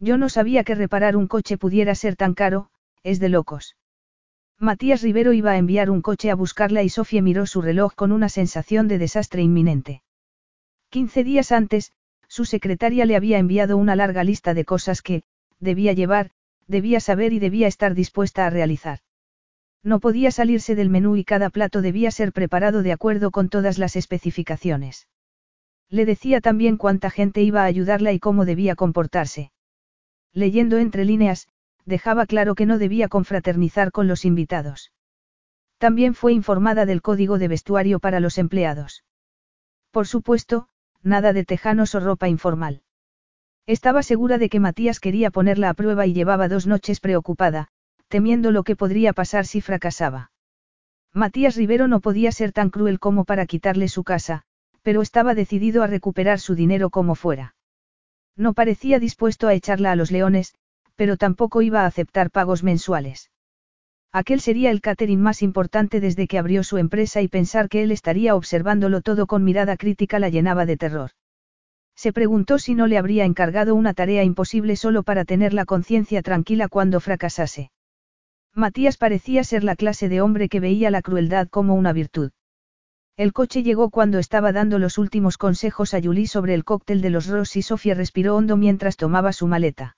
Yo no sabía que reparar un coche pudiera ser tan caro, es de locos. Matías Rivero iba a enviar un coche a buscarla y Sofía miró su reloj con una sensación de desastre inminente. Quince días antes, su secretaria le había enviado una larga lista de cosas que, debía llevar, debía saber y debía estar dispuesta a realizar. No podía salirse del menú y cada plato debía ser preparado de acuerdo con todas las especificaciones. Le decía también cuánta gente iba a ayudarla y cómo debía comportarse. Leyendo entre líneas, dejaba claro que no debía confraternizar con los invitados. También fue informada del código de vestuario para los empleados. Por supuesto, nada de tejanos o ropa informal. Estaba segura de que Matías quería ponerla a prueba y llevaba dos noches preocupada, temiendo lo que podría pasar si fracasaba. Matías Rivero no podía ser tan cruel como para quitarle su casa, pero estaba decidido a recuperar su dinero como fuera. No parecía dispuesto a echarla a los leones, pero tampoco iba a aceptar pagos mensuales. Aquel sería el catering más importante desde que abrió su empresa y pensar que él estaría observándolo todo con mirada crítica la llenaba de terror. Se preguntó si no le habría encargado una tarea imposible solo para tener la conciencia tranquila cuando fracasase. Matías parecía ser la clase de hombre que veía la crueldad como una virtud. El coche llegó cuando estaba dando los últimos consejos a Julie sobre el cóctel de los Ross y Sofía respiró hondo mientras tomaba su maleta.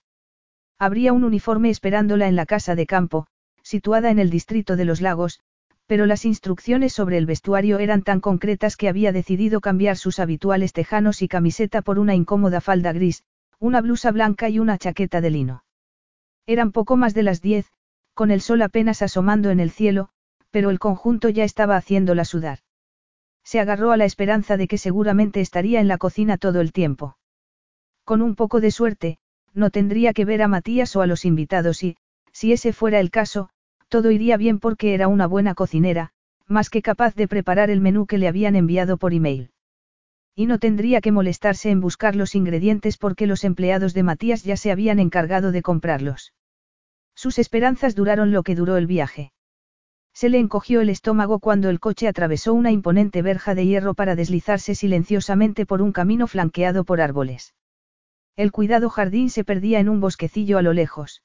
Habría un uniforme esperándola en la casa de campo, situada en el distrito de los lagos, pero las instrucciones sobre el vestuario eran tan concretas que había decidido cambiar sus habituales tejanos y camiseta por una incómoda falda gris, una blusa blanca y una chaqueta de lino. Eran poco más de las diez, con el sol apenas asomando en el cielo, pero el conjunto ya estaba haciéndola sudar. Se agarró a la esperanza de que seguramente estaría en la cocina todo el tiempo. Con un poco de suerte, no tendría que ver a Matías o a los invitados y, si ese fuera el caso, todo iría bien porque era una buena cocinera, más que capaz de preparar el menú que le habían enviado por email. Y no tendría que molestarse en buscar los ingredientes porque los empleados de Matías ya se habían encargado de comprarlos. Sus esperanzas duraron lo que duró el viaje. Se le encogió el estómago cuando el coche atravesó una imponente verja de hierro para deslizarse silenciosamente por un camino flanqueado por árboles. El cuidado jardín se perdía en un bosquecillo a lo lejos.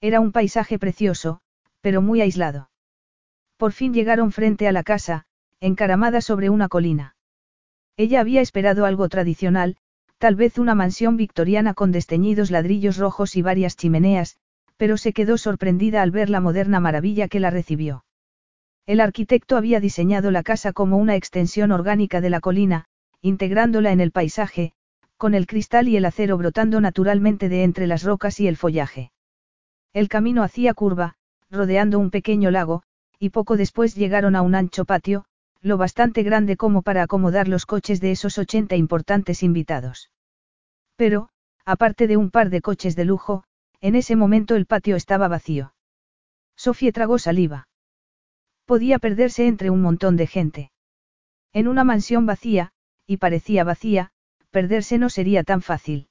Era un paisaje precioso, pero muy aislado. Por fin llegaron frente a la casa, encaramada sobre una colina. Ella había esperado algo tradicional, tal vez una mansión victoriana con desteñidos ladrillos rojos y varias chimeneas, pero se quedó sorprendida al ver la moderna maravilla que la recibió. El arquitecto había diseñado la casa como una extensión orgánica de la colina, integrándola en el paisaje, con el cristal y el acero brotando naturalmente de entre las rocas y el follaje. El camino hacía curva, rodeando un pequeño lago, y poco después llegaron a un ancho patio, lo bastante grande como para acomodar los coches de esos ochenta importantes invitados. Pero, aparte de un par de coches de lujo, en ese momento el patio estaba vacío. Sofía tragó saliva. Podía perderse entre un montón de gente. En una mansión vacía, y parecía vacía, perderse no sería tan fácil.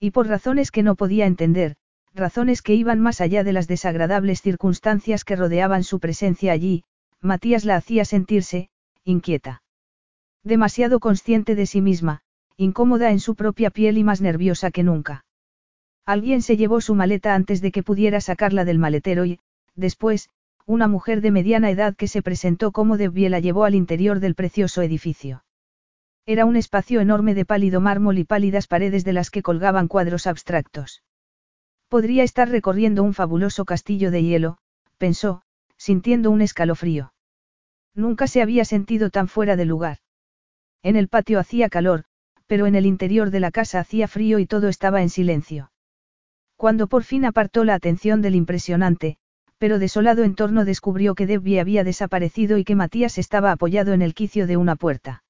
Y por razones que no podía entender, razones que iban más allá de las desagradables circunstancias que rodeaban su presencia allí, Matías la hacía sentirse, inquieta. Demasiado consciente de sí misma, incómoda en su propia piel y más nerviosa que nunca. Alguien se llevó su maleta antes de que pudiera sacarla del maletero y, después, una mujer de mediana edad que se presentó como de la llevó al interior del precioso edificio. Era un espacio enorme de pálido mármol y pálidas paredes de las que colgaban cuadros abstractos. Podría estar recorriendo un fabuloso castillo de hielo, pensó, sintiendo un escalofrío. Nunca se había sentido tan fuera de lugar. En el patio hacía calor, pero en el interior de la casa hacía frío y todo estaba en silencio. Cuando por fin apartó la atención del impresionante, pero desolado entorno descubrió que Debbie había desaparecido y que Matías estaba apoyado en el quicio de una puerta.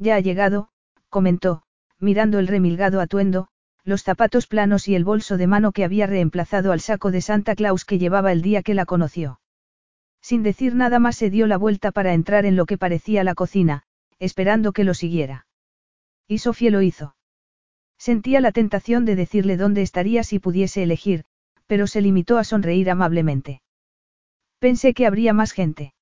Ya ha llegado, comentó, mirando el remilgado atuendo, los zapatos planos y el bolso de mano que había reemplazado al saco de Santa Claus que llevaba el día que la conoció. Sin decir nada más se dio la vuelta para entrar en lo que parecía la cocina, esperando que lo siguiera. Y Sofía lo hizo. Sentía la tentación de decirle dónde estaría si pudiese elegir, pero se limitó a sonreír amablemente. Pensé que habría más gente.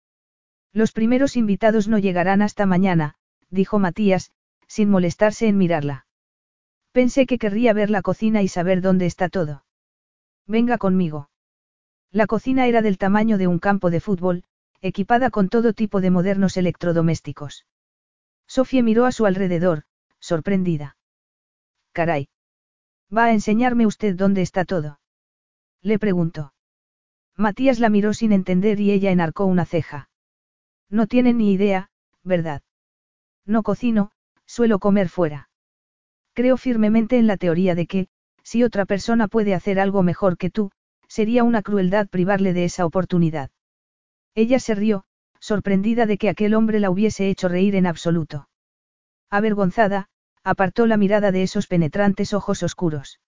Los primeros invitados no llegarán hasta mañana, dijo Matías, sin molestarse en mirarla. Pensé que querría ver la cocina y saber dónde está todo. Venga conmigo. La cocina era del tamaño de un campo de fútbol, equipada con todo tipo de modernos electrodomésticos. Sofía miró a su alrededor, sorprendida. Caray. ¿Va a enseñarme usted dónde está todo? Le preguntó. Matías la miró sin entender y ella enarcó una ceja. No tiene ni idea, ¿verdad? No cocino, suelo comer fuera. Creo firmemente en la teoría de que, si otra persona puede hacer algo mejor que tú, sería una crueldad privarle de esa oportunidad. Ella se rió, sorprendida de que aquel hombre la hubiese hecho reír en absoluto. Avergonzada, apartó la mirada de esos penetrantes ojos oscuros.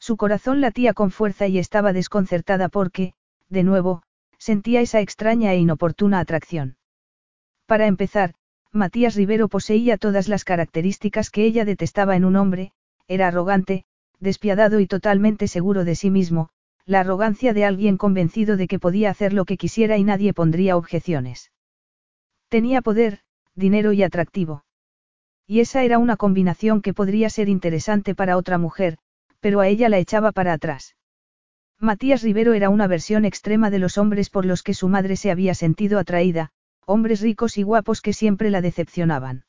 Su corazón latía con fuerza y estaba desconcertada porque, de nuevo, sentía esa extraña e inoportuna atracción. Para empezar, Matías Rivero poseía todas las características que ella detestaba en un hombre, era arrogante, despiadado y totalmente seguro de sí mismo, la arrogancia de alguien convencido de que podía hacer lo que quisiera y nadie pondría objeciones. Tenía poder, dinero y atractivo. Y esa era una combinación que podría ser interesante para otra mujer, pero a ella la echaba para atrás. Matías Rivero era una versión extrema de los hombres por los que su madre se había sentido atraída, hombres ricos y guapos que siempre la decepcionaban.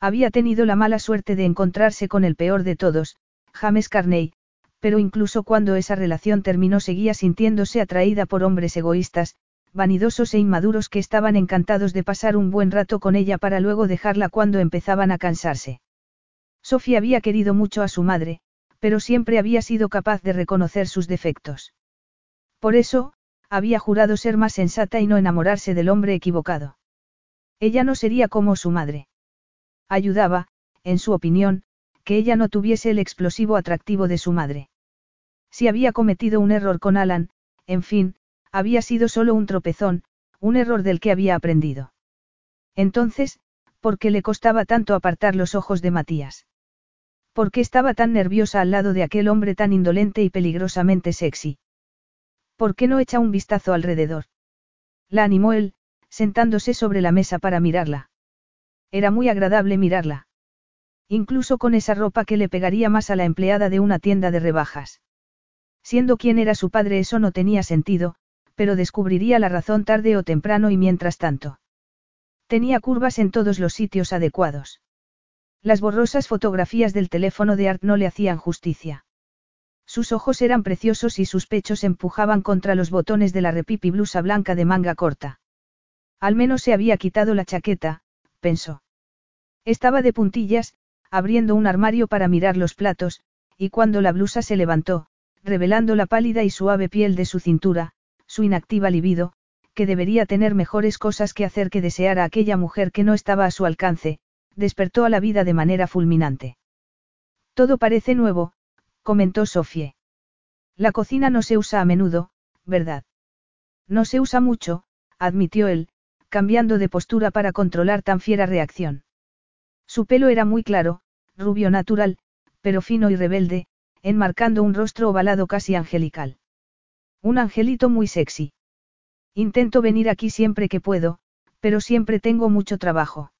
Había tenido la mala suerte de encontrarse con el peor de todos, James Carney, pero incluso cuando esa relación terminó seguía sintiéndose atraída por hombres egoístas, vanidosos e inmaduros que estaban encantados de pasar un buen rato con ella para luego dejarla cuando empezaban a cansarse. Sofía había querido mucho a su madre, pero siempre había sido capaz de reconocer sus defectos. Por eso, había jurado ser más sensata y no enamorarse del hombre equivocado. Ella no sería como su madre. Ayudaba, en su opinión, que ella no tuviese el explosivo atractivo de su madre. Si había cometido un error con Alan, en fin, había sido solo un tropezón, un error del que había aprendido. Entonces, ¿por qué le costaba tanto apartar los ojos de Matías? ¿Por qué estaba tan nerviosa al lado de aquel hombre tan indolente y peligrosamente sexy? ¿Por qué no echa un vistazo alrededor? La animó él, sentándose sobre la mesa para mirarla. Era muy agradable mirarla. Incluso con esa ropa que le pegaría más a la empleada de una tienda de rebajas. Siendo quien era su padre eso no tenía sentido, pero descubriría la razón tarde o temprano y mientras tanto. Tenía curvas en todos los sitios adecuados. Las borrosas fotografías del teléfono de Art no le hacían justicia. Sus ojos eran preciosos y sus pechos empujaban contra los botones de la repipi blusa blanca de manga corta. Al menos se había quitado la chaqueta, pensó. Estaba de puntillas, abriendo un armario para mirar los platos, y cuando la blusa se levantó, revelando la pálida y suave piel de su cintura, su inactiva libido, que debería tener mejores cosas que hacer que desear a aquella mujer que no estaba a su alcance, despertó a la vida de manera fulminante. Todo parece nuevo, comentó Sofie. La cocina no se usa a menudo, ¿verdad? No se usa mucho, admitió él, cambiando de postura para controlar tan fiera reacción. Su pelo era muy claro, rubio natural, pero fino y rebelde, enmarcando un rostro ovalado casi angelical. Un angelito muy sexy. Intento venir aquí siempre que puedo, pero siempre tengo mucho trabajo.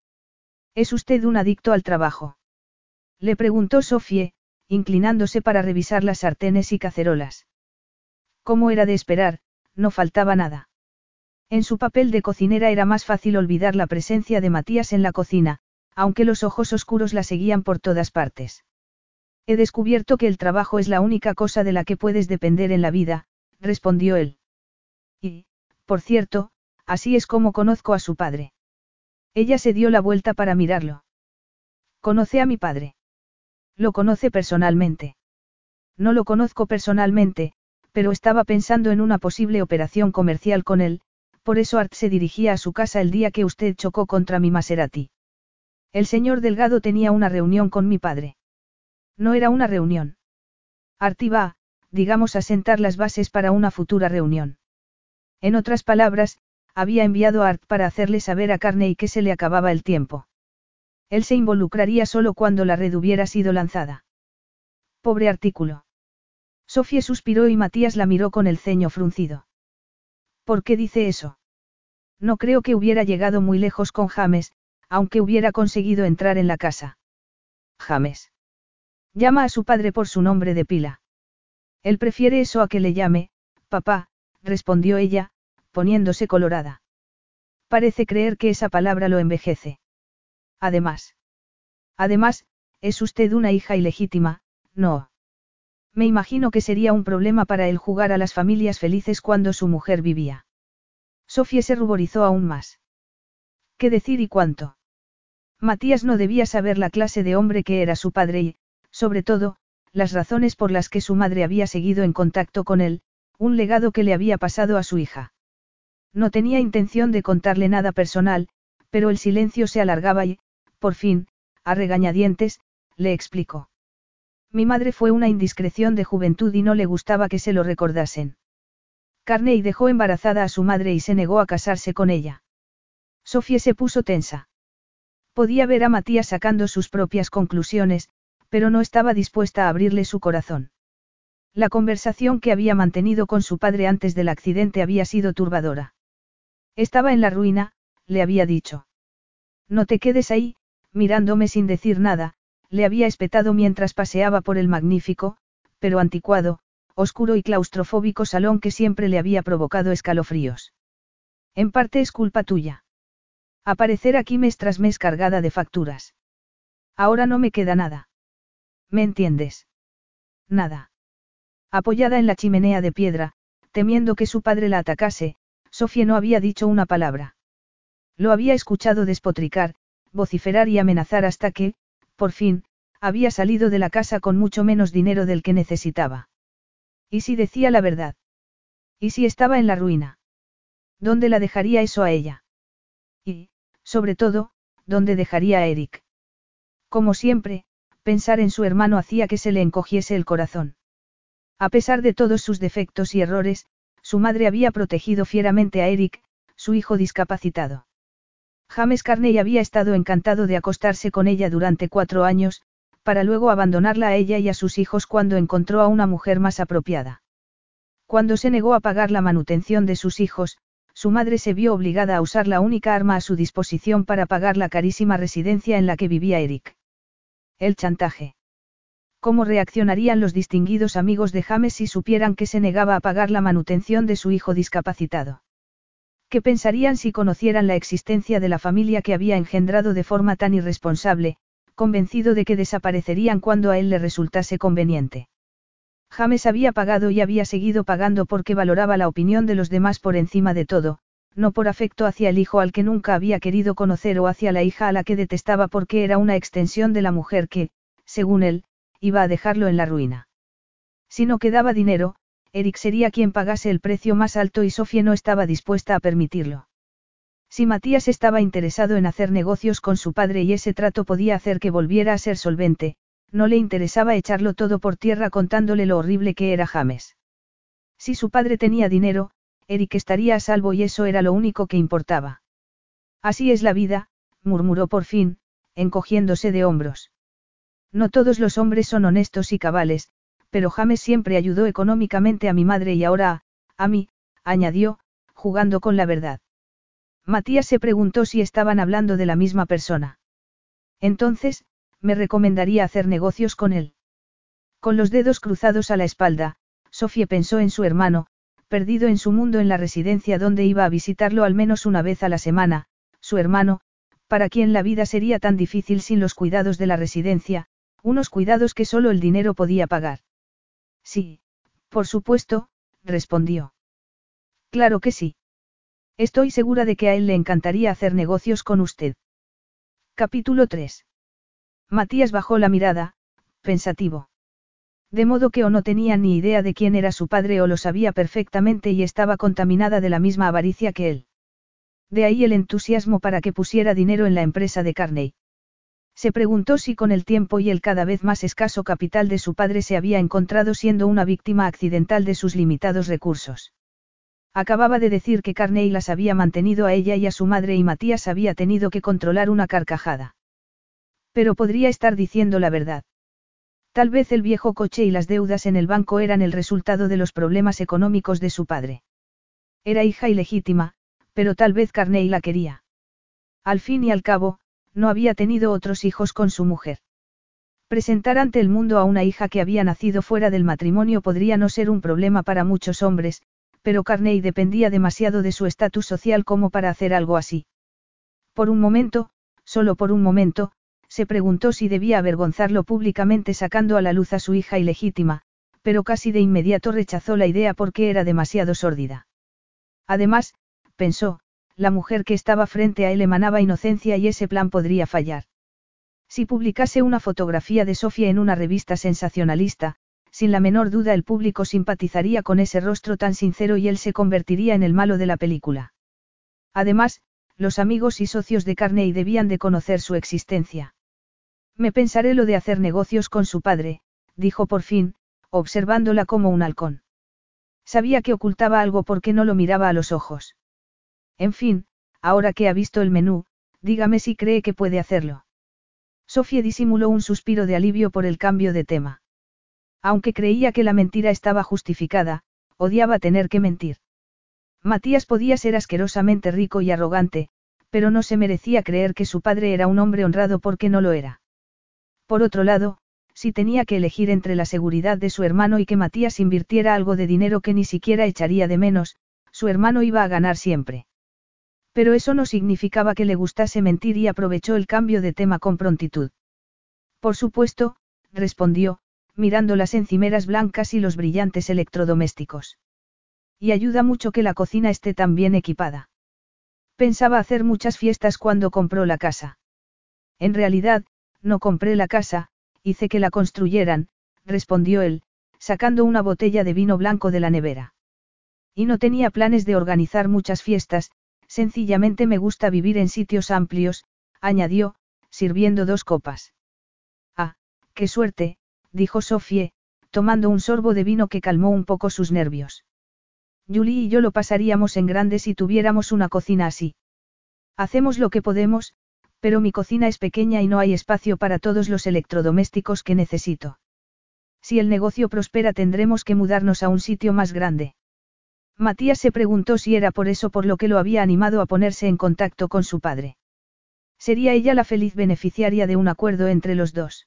¿Es usted un adicto al trabajo? Le preguntó Sofie, inclinándose para revisar las sartenes y cacerolas. Como era de esperar, no faltaba nada. En su papel de cocinera era más fácil olvidar la presencia de Matías en la cocina, aunque los ojos oscuros la seguían por todas partes. He descubierto que el trabajo es la única cosa de la que puedes depender en la vida, respondió él. Y, por cierto, así es como conozco a su padre. Ella se dio la vuelta para mirarlo. ¿Conoce a mi padre? Lo conoce personalmente. No lo conozco personalmente, pero estaba pensando en una posible operación comercial con él, por eso Art se dirigía a su casa el día que usted chocó contra mi Maserati. El señor Delgado tenía una reunión con mi padre. No era una reunión. Art iba, digamos, a sentar las bases para una futura reunión. En otras palabras, había enviado a Art para hacerle saber a Carney que se le acababa el tiempo. Él se involucraría solo cuando la red hubiera sido lanzada. Pobre artículo. Sofía suspiró y Matías la miró con el ceño fruncido. ¿Por qué dice eso? No creo que hubiera llegado muy lejos con James, aunque hubiera conseguido entrar en la casa. James. Llama a su padre por su nombre de pila. Él prefiere eso a que le llame, papá, respondió ella, poniéndose colorada. Parece creer que esa palabra lo envejece. Además. Además, es usted una hija ilegítima, no. Me imagino que sería un problema para él jugar a las familias felices cuando su mujer vivía. Sofía se ruborizó aún más. ¿Qué decir y cuánto? Matías no debía saber la clase de hombre que era su padre y, sobre todo, las razones por las que su madre había seguido en contacto con él, un legado que le había pasado a su hija. No tenía intención de contarle nada personal, pero el silencio se alargaba y, por fin, a regañadientes, le explicó. Mi madre fue una indiscreción de juventud y no le gustaba que se lo recordasen. Carney dejó embarazada a su madre y se negó a casarse con ella. Sofía se puso tensa. Podía ver a Matías sacando sus propias conclusiones, pero no estaba dispuesta a abrirle su corazón. La conversación que había mantenido con su padre antes del accidente había sido turbadora. Estaba en la ruina, le había dicho. No te quedes ahí, mirándome sin decir nada, le había espetado mientras paseaba por el magnífico, pero anticuado, oscuro y claustrofóbico salón que siempre le había provocado escalofríos. En parte es culpa tuya. Aparecer aquí mes tras mes cargada de facturas. Ahora no me queda nada. ¿Me entiendes? Nada. Apoyada en la chimenea de piedra, temiendo que su padre la atacase, Sofía no había dicho una palabra. Lo había escuchado despotricar, vociferar y amenazar hasta que, por fin, había salido de la casa con mucho menos dinero del que necesitaba. ¿Y si decía la verdad? ¿Y si estaba en la ruina? ¿Dónde la dejaría eso a ella? Y, sobre todo, ¿dónde dejaría a Eric? Como siempre, pensar en su hermano hacía que se le encogiese el corazón. A pesar de todos sus defectos y errores, su madre había protegido fieramente a Eric, su hijo discapacitado. James Carney había estado encantado de acostarse con ella durante cuatro años, para luego abandonarla a ella y a sus hijos cuando encontró a una mujer más apropiada. Cuando se negó a pagar la manutención de sus hijos, su madre se vio obligada a usar la única arma a su disposición para pagar la carísima residencia en la que vivía Eric. El chantaje. ¿Cómo reaccionarían los distinguidos amigos de James si supieran que se negaba a pagar la manutención de su hijo discapacitado? ¿Qué pensarían si conocieran la existencia de la familia que había engendrado de forma tan irresponsable, convencido de que desaparecerían cuando a él le resultase conveniente? James había pagado y había seguido pagando porque valoraba la opinión de los demás por encima de todo, no por afecto hacia el hijo al que nunca había querido conocer o hacia la hija a la que detestaba porque era una extensión de la mujer que, según él, iba a dejarlo en la ruina. Si no quedaba dinero, Eric sería quien pagase el precio más alto y Sofía no estaba dispuesta a permitirlo. Si Matías estaba interesado en hacer negocios con su padre y ese trato podía hacer que volviera a ser solvente, no le interesaba echarlo todo por tierra contándole lo horrible que era James. Si su padre tenía dinero, Eric estaría a salvo y eso era lo único que importaba. Así es la vida, murmuró por fin, encogiéndose de hombros. No todos los hombres son honestos y cabales, pero James siempre ayudó económicamente a mi madre y ahora, a mí, añadió, jugando con la verdad. Matías se preguntó si estaban hablando de la misma persona. Entonces, me recomendaría hacer negocios con él. Con los dedos cruzados a la espalda, Sofía pensó en su hermano, perdido en su mundo en la residencia donde iba a visitarlo al menos una vez a la semana, su hermano, para quien la vida sería tan difícil sin los cuidados de la residencia, unos cuidados que solo el dinero podía pagar. Sí, por supuesto, respondió. Claro que sí. Estoy segura de que a él le encantaría hacer negocios con usted. Capítulo 3. Matías bajó la mirada, pensativo. De modo que o no tenía ni idea de quién era su padre o lo sabía perfectamente y estaba contaminada de la misma avaricia que él. De ahí el entusiasmo para que pusiera dinero en la empresa de Carney. Se preguntó si con el tiempo y el cada vez más escaso capital de su padre se había encontrado siendo una víctima accidental de sus limitados recursos. Acababa de decir que Carney las había mantenido a ella y a su madre y Matías había tenido que controlar una carcajada. Pero podría estar diciendo la verdad. Tal vez el viejo coche y las deudas en el banco eran el resultado de los problemas económicos de su padre. Era hija ilegítima, pero tal vez Carney la quería. Al fin y al cabo, no había tenido otros hijos con su mujer. Presentar ante el mundo a una hija que había nacido fuera del matrimonio podría no ser un problema para muchos hombres, pero Carney dependía demasiado de su estatus social como para hacer algo así. Por un momento, solo por un momento, se preguntó si debía avergonzarlo públicamente sacando a la luz a su hija ilegítima, pero casi de inmediato rechazó la idea porque era demasiado sórdida. Además, pensó, la mujer que estaba frente a él emanaba inocencia y ese plan podría fallar. Si publicase una fotografía de Sofía en una revista sensacionalista, sin la menor duda el público simpatizaría con ese rostro tan sincero y él se convertiría en el malo de la película. Además, los amigos y socios de Carney debían de conocer su existencia. Me pensaré lo de hacer negocios con su padre, dijo por fin, observándola como un halcón. Sabía que ocultaba algo porque no lo miraba a los ojos. En fin, ahora que ha visto el menú, dígame si cree que puede hacerlo. Sofía disimuló un suspiro de alivio por el cambio de tema. Aunque creía que la mentira estaba justificada, odiaba tener que mentir. Matías podía ser asquerosamente rico y arrogante, pero no se merecía creer que su padre era un hombre honrado porque no lo era. Por otro lado, si tenía que elegir entre la seguridad de su hermano y que Matías invirtiera algo de dinero que ni siquiera echaría de menos, su hermano iba a ganar siempre. Pero eso no significaba que le gustase mentir y aprovechó el cambio de tema con prontitud. Por supuesto, respondió, mirando las encimeras blancas y los brillantes electrodomésticos. Y ayuda mucho que la cocina esté tan bien equipada. Pensaba hacer muchas fiestas cuando compró la casa. En realidad, no compré la casa, hice que la construyeran, respondió él, sacando una botella de vino blanco de la nevera. Y no tenía planes de organizar muchas fiestas, Sencillamente me gusta vivir en sitios amplios, añadió, sirviendo dos copas. Ah, qué suerte, dijo Sofie, tomando un sorbo de vino que calmó un poco sus nervios. Julie y yo lo pasaríamos en grande si tuviéramos una cocina así. Hacemos lo que podemos, pero mi cocina es pequeña y no hay espacio para todos los electrodomésticos que necesito. Si el negocio prospera tendremos que mudarnos a un sitio más grande. Matías se preguntó si era por eso por lo que lo había animado a ponerse en contacto con su padre. Sería ella la feliz beneficiaria de un acuerdo entre los dos.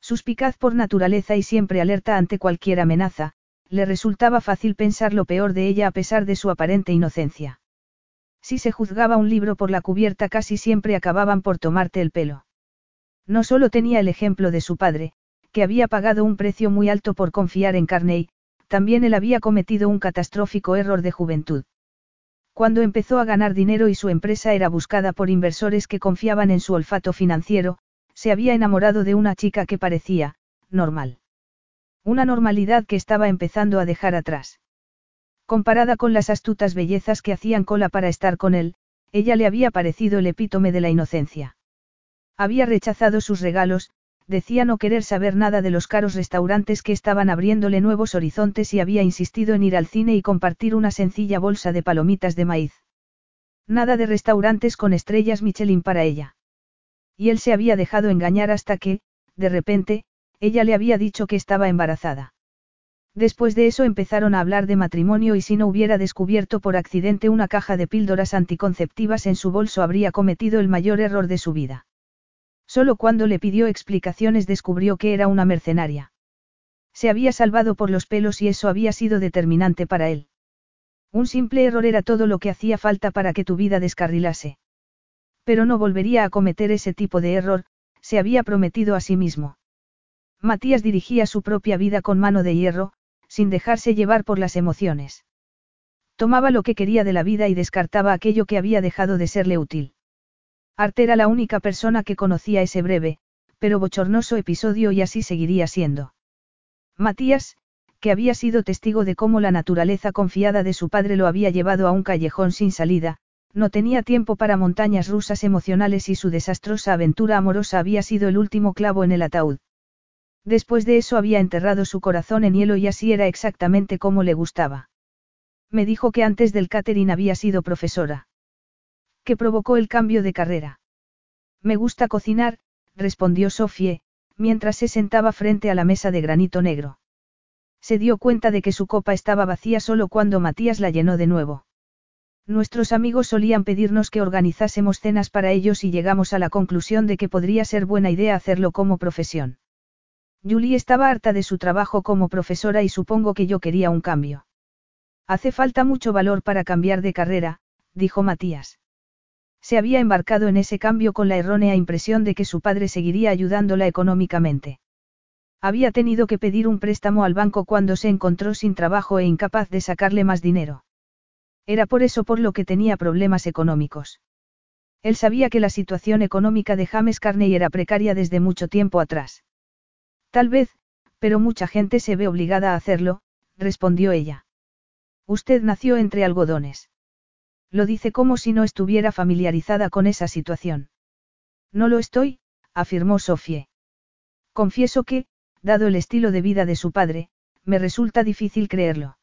Suspicaz por naturaleza y siempre alerta ante cualquier amenaza, le resultaba fácil pensar lo peor de ella a pesar de su aparente inocencia. Si se juzgaba un libro por la cubierta casi siempre acababan por tomarte el pelo. No solo tenía el ejemplo de su padre, que había pagado un precio muy alto por confiar en Carney, también él había cometido un catastrófico error de juventud. Cuando empezó a ganar dinero y su empresa era buscada por inversores que confiaban en su olfato financiero, se había enamorado de una chica que parecía, normal. Una normalidad que estaba empezando a dejar atrás. Comparada con las astutas bellezas que hacían cola para estar con él, ella le había parecido el epítome de la inocencia. Había rechazado sus regalos, decía no querer saber nada de los caros restaurantes que estaban abriéndole nuevos horizontes y había insistido en ir al cine y compartir una sencilla bolsa de palomitas de maíz. Nada de restaurantes con estrellas Michelin para ella. Y él se había dejado engañar hasta que, de repente, ella le había dicho que estaba embarazada. Después de eso empezaron a hablar de matrimonio y si no hubiera descubierto por accidente una caja de píldoras anticonceptivas en su bolso habría cometido el mayor error de su vida. Solo cuando le pidió explicaciones descubrió que era una mercenaria. Se había salvado por los pelos y eso había sido determinante para él. Un simple error era todo lo que hacía falta para que tu vida descarrilase. Pero no volvería a cometer ese tipo de error, se había prometido a sí mismo. Matías dirigía su propia vida con mano de hierro, sin dejarse llevar por las emociones. Tomaba lo que quería de la vida y descartaba aquello que había dejado de serle útil. Art era la única persona que conocía ese breve, pero bochornoso episodio y así seguiría siendo. Matías, que había sido testigo de cómo la naturaleza confiada de su padre lo había llevado a un callejón sin salida, no tenía tiempo para montañas rusas emocionales y su desastrosa aventura amorosa había sido el último clavo en el ataúd. Después de eso había enterrado su corazón en hielo y así era exactamente como le gustaba. Me dijo que antes del catering había sido profesora que provocó el cambio de carrera. Me gusta cocinar, respondió Sofie, mientras se sentaba frente a la mesa de granito negro. Se dio cuenta de que su copa estaba vacía solo cuando Matías la llenó de nuevo. Nuestros amigos solían pedirnos que organizásemos cenas para ellos y llegamos a la conclusión de que podría ser buena idea hacerlo como profesión. Julie estaba harta de su trabajo como profesora y supongo que yo quería un cambio. Hace falta mucho valor para cambiar de carrera, dijo Matías. Se había embarcado en ese cambio con la errónea impresión de que su padre seguiría ayudándola económicamente. Había tenido que pedir un préstamo al banco cuando se encontró sin trabajo e incapaz de sacarle más dinero. Era por eso por lo que tenía problemas económicos. Él sabía que la situación económica de James Carney era precaria desde mucho tiempo atrás. Tal vez, pero mucha gente se ve obligada a hacerlo, respondió ella. Usted nació entre algodones. Lo dice como si no estuviera familiarizada con esa situación. No lo estoy, afirmó Sofie. Confieso que, dado el estilo de vida de su padre, me resulta difícil creerlo.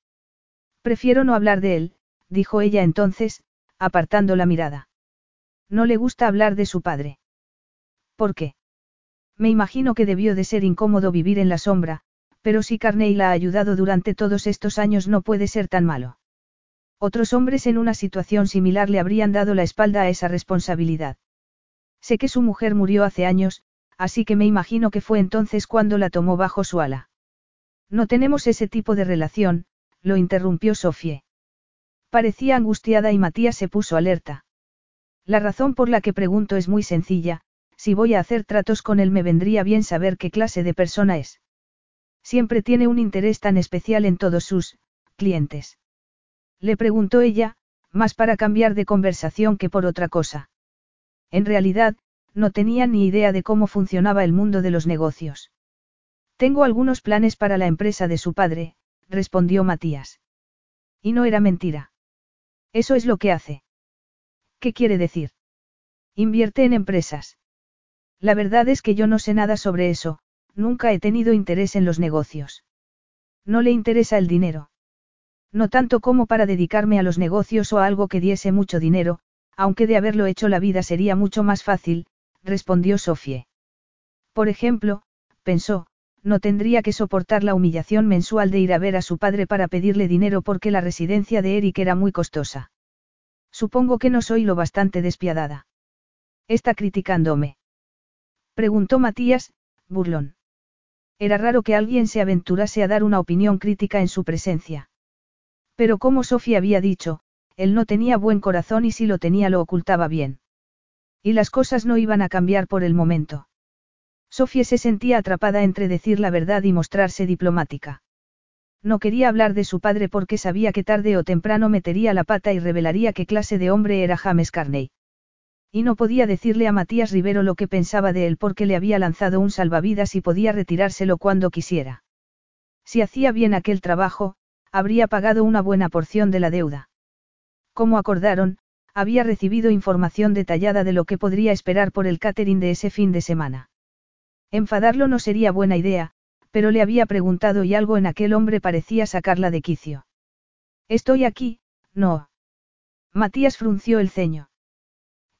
Prefiero no hablar de él, dijo ella entonces, apartando la mirada. No le gusta hablar de su padre. ¿Por qué? Me imagino que debió de ser incómodo vivir en la sombra, pero si Carney la ha ayudado durante todos estos años no puede ser tan malo. Otros hombres en una situación similar le habrían dado la espalda a esa responsabilidad. Sé que su mujer murió hace años, así que me imagino que fue entonces cuando la tomó bajo su ala. No tenemos ese tipo de relación, lo interrumpió Sofie. Parecía angustiada y Matías se puso alerta. La razón por la que pregunto es muy sencilla, si voy a hacer tratos con él me vendría bien saber qué clase de persona es. Siempre tiene un interés tan especial en todos sus clientes. Le preguntó ella, más para cambiar de conversación que por otra cosa. En realidad, no tenía ni idea de cómo funcionaba el mundo de los negocios. Tengo algunos planes para la empresa de su padre, respondió Matías. Y no era mentira. Eso es lo que hace. ¿Qué quiere decir? Invierte en empresas. La verdad es que yo no sé nada sobre eso, nunca he tenido interés en los negocios. No le interesa el dinero. No tanto como para dedicarme a los negocios o a algo que diese mucho dinero, aunque de haberlo hecho la vida sería mucho más fácil, respondió Sofie. Por ejemplo, pensó, no tendría que soportar la humillación mensual de ir a ver a su padre para pedirle dinero porque la residencia de Eric era muy costosa. Supongo que no soy lo bastante despiadada. ¿Está criticándome? Preguntó Matías, burlón. Era raro que alguien se aventurase a dar una opinión crítica en su presencia. Pero como Sofía había dicho, él no tenía buen corazón y si lo tenía lo ocultaba bien. Y las cosas no iban a cambiar por el momento. Sofía se sentía atrapada entre decir la verdad y mostrarse diplomática. No quería hablar de su padre porque sabía que tarde o temprano metería la pata y revelaría qué clase de hombre era James Carney. Y no podía decirle a Matías Rivero lo que pensaba de él porque le había lanzado un salvavidas y podía retirárselo cuando quisiera. Si hacía bien aquel trabajo, habría pagado una buena porción de la deuda. Como acordaron, había recibido información detallada de lo que podría esperar por el catering de ese fin de semana. Enfadarlo no sería buena idea, pero le había preguntado y algo en aquel hombre parecía sacarla de quicio. Estoy aquí, no. Matías frunció el ceño.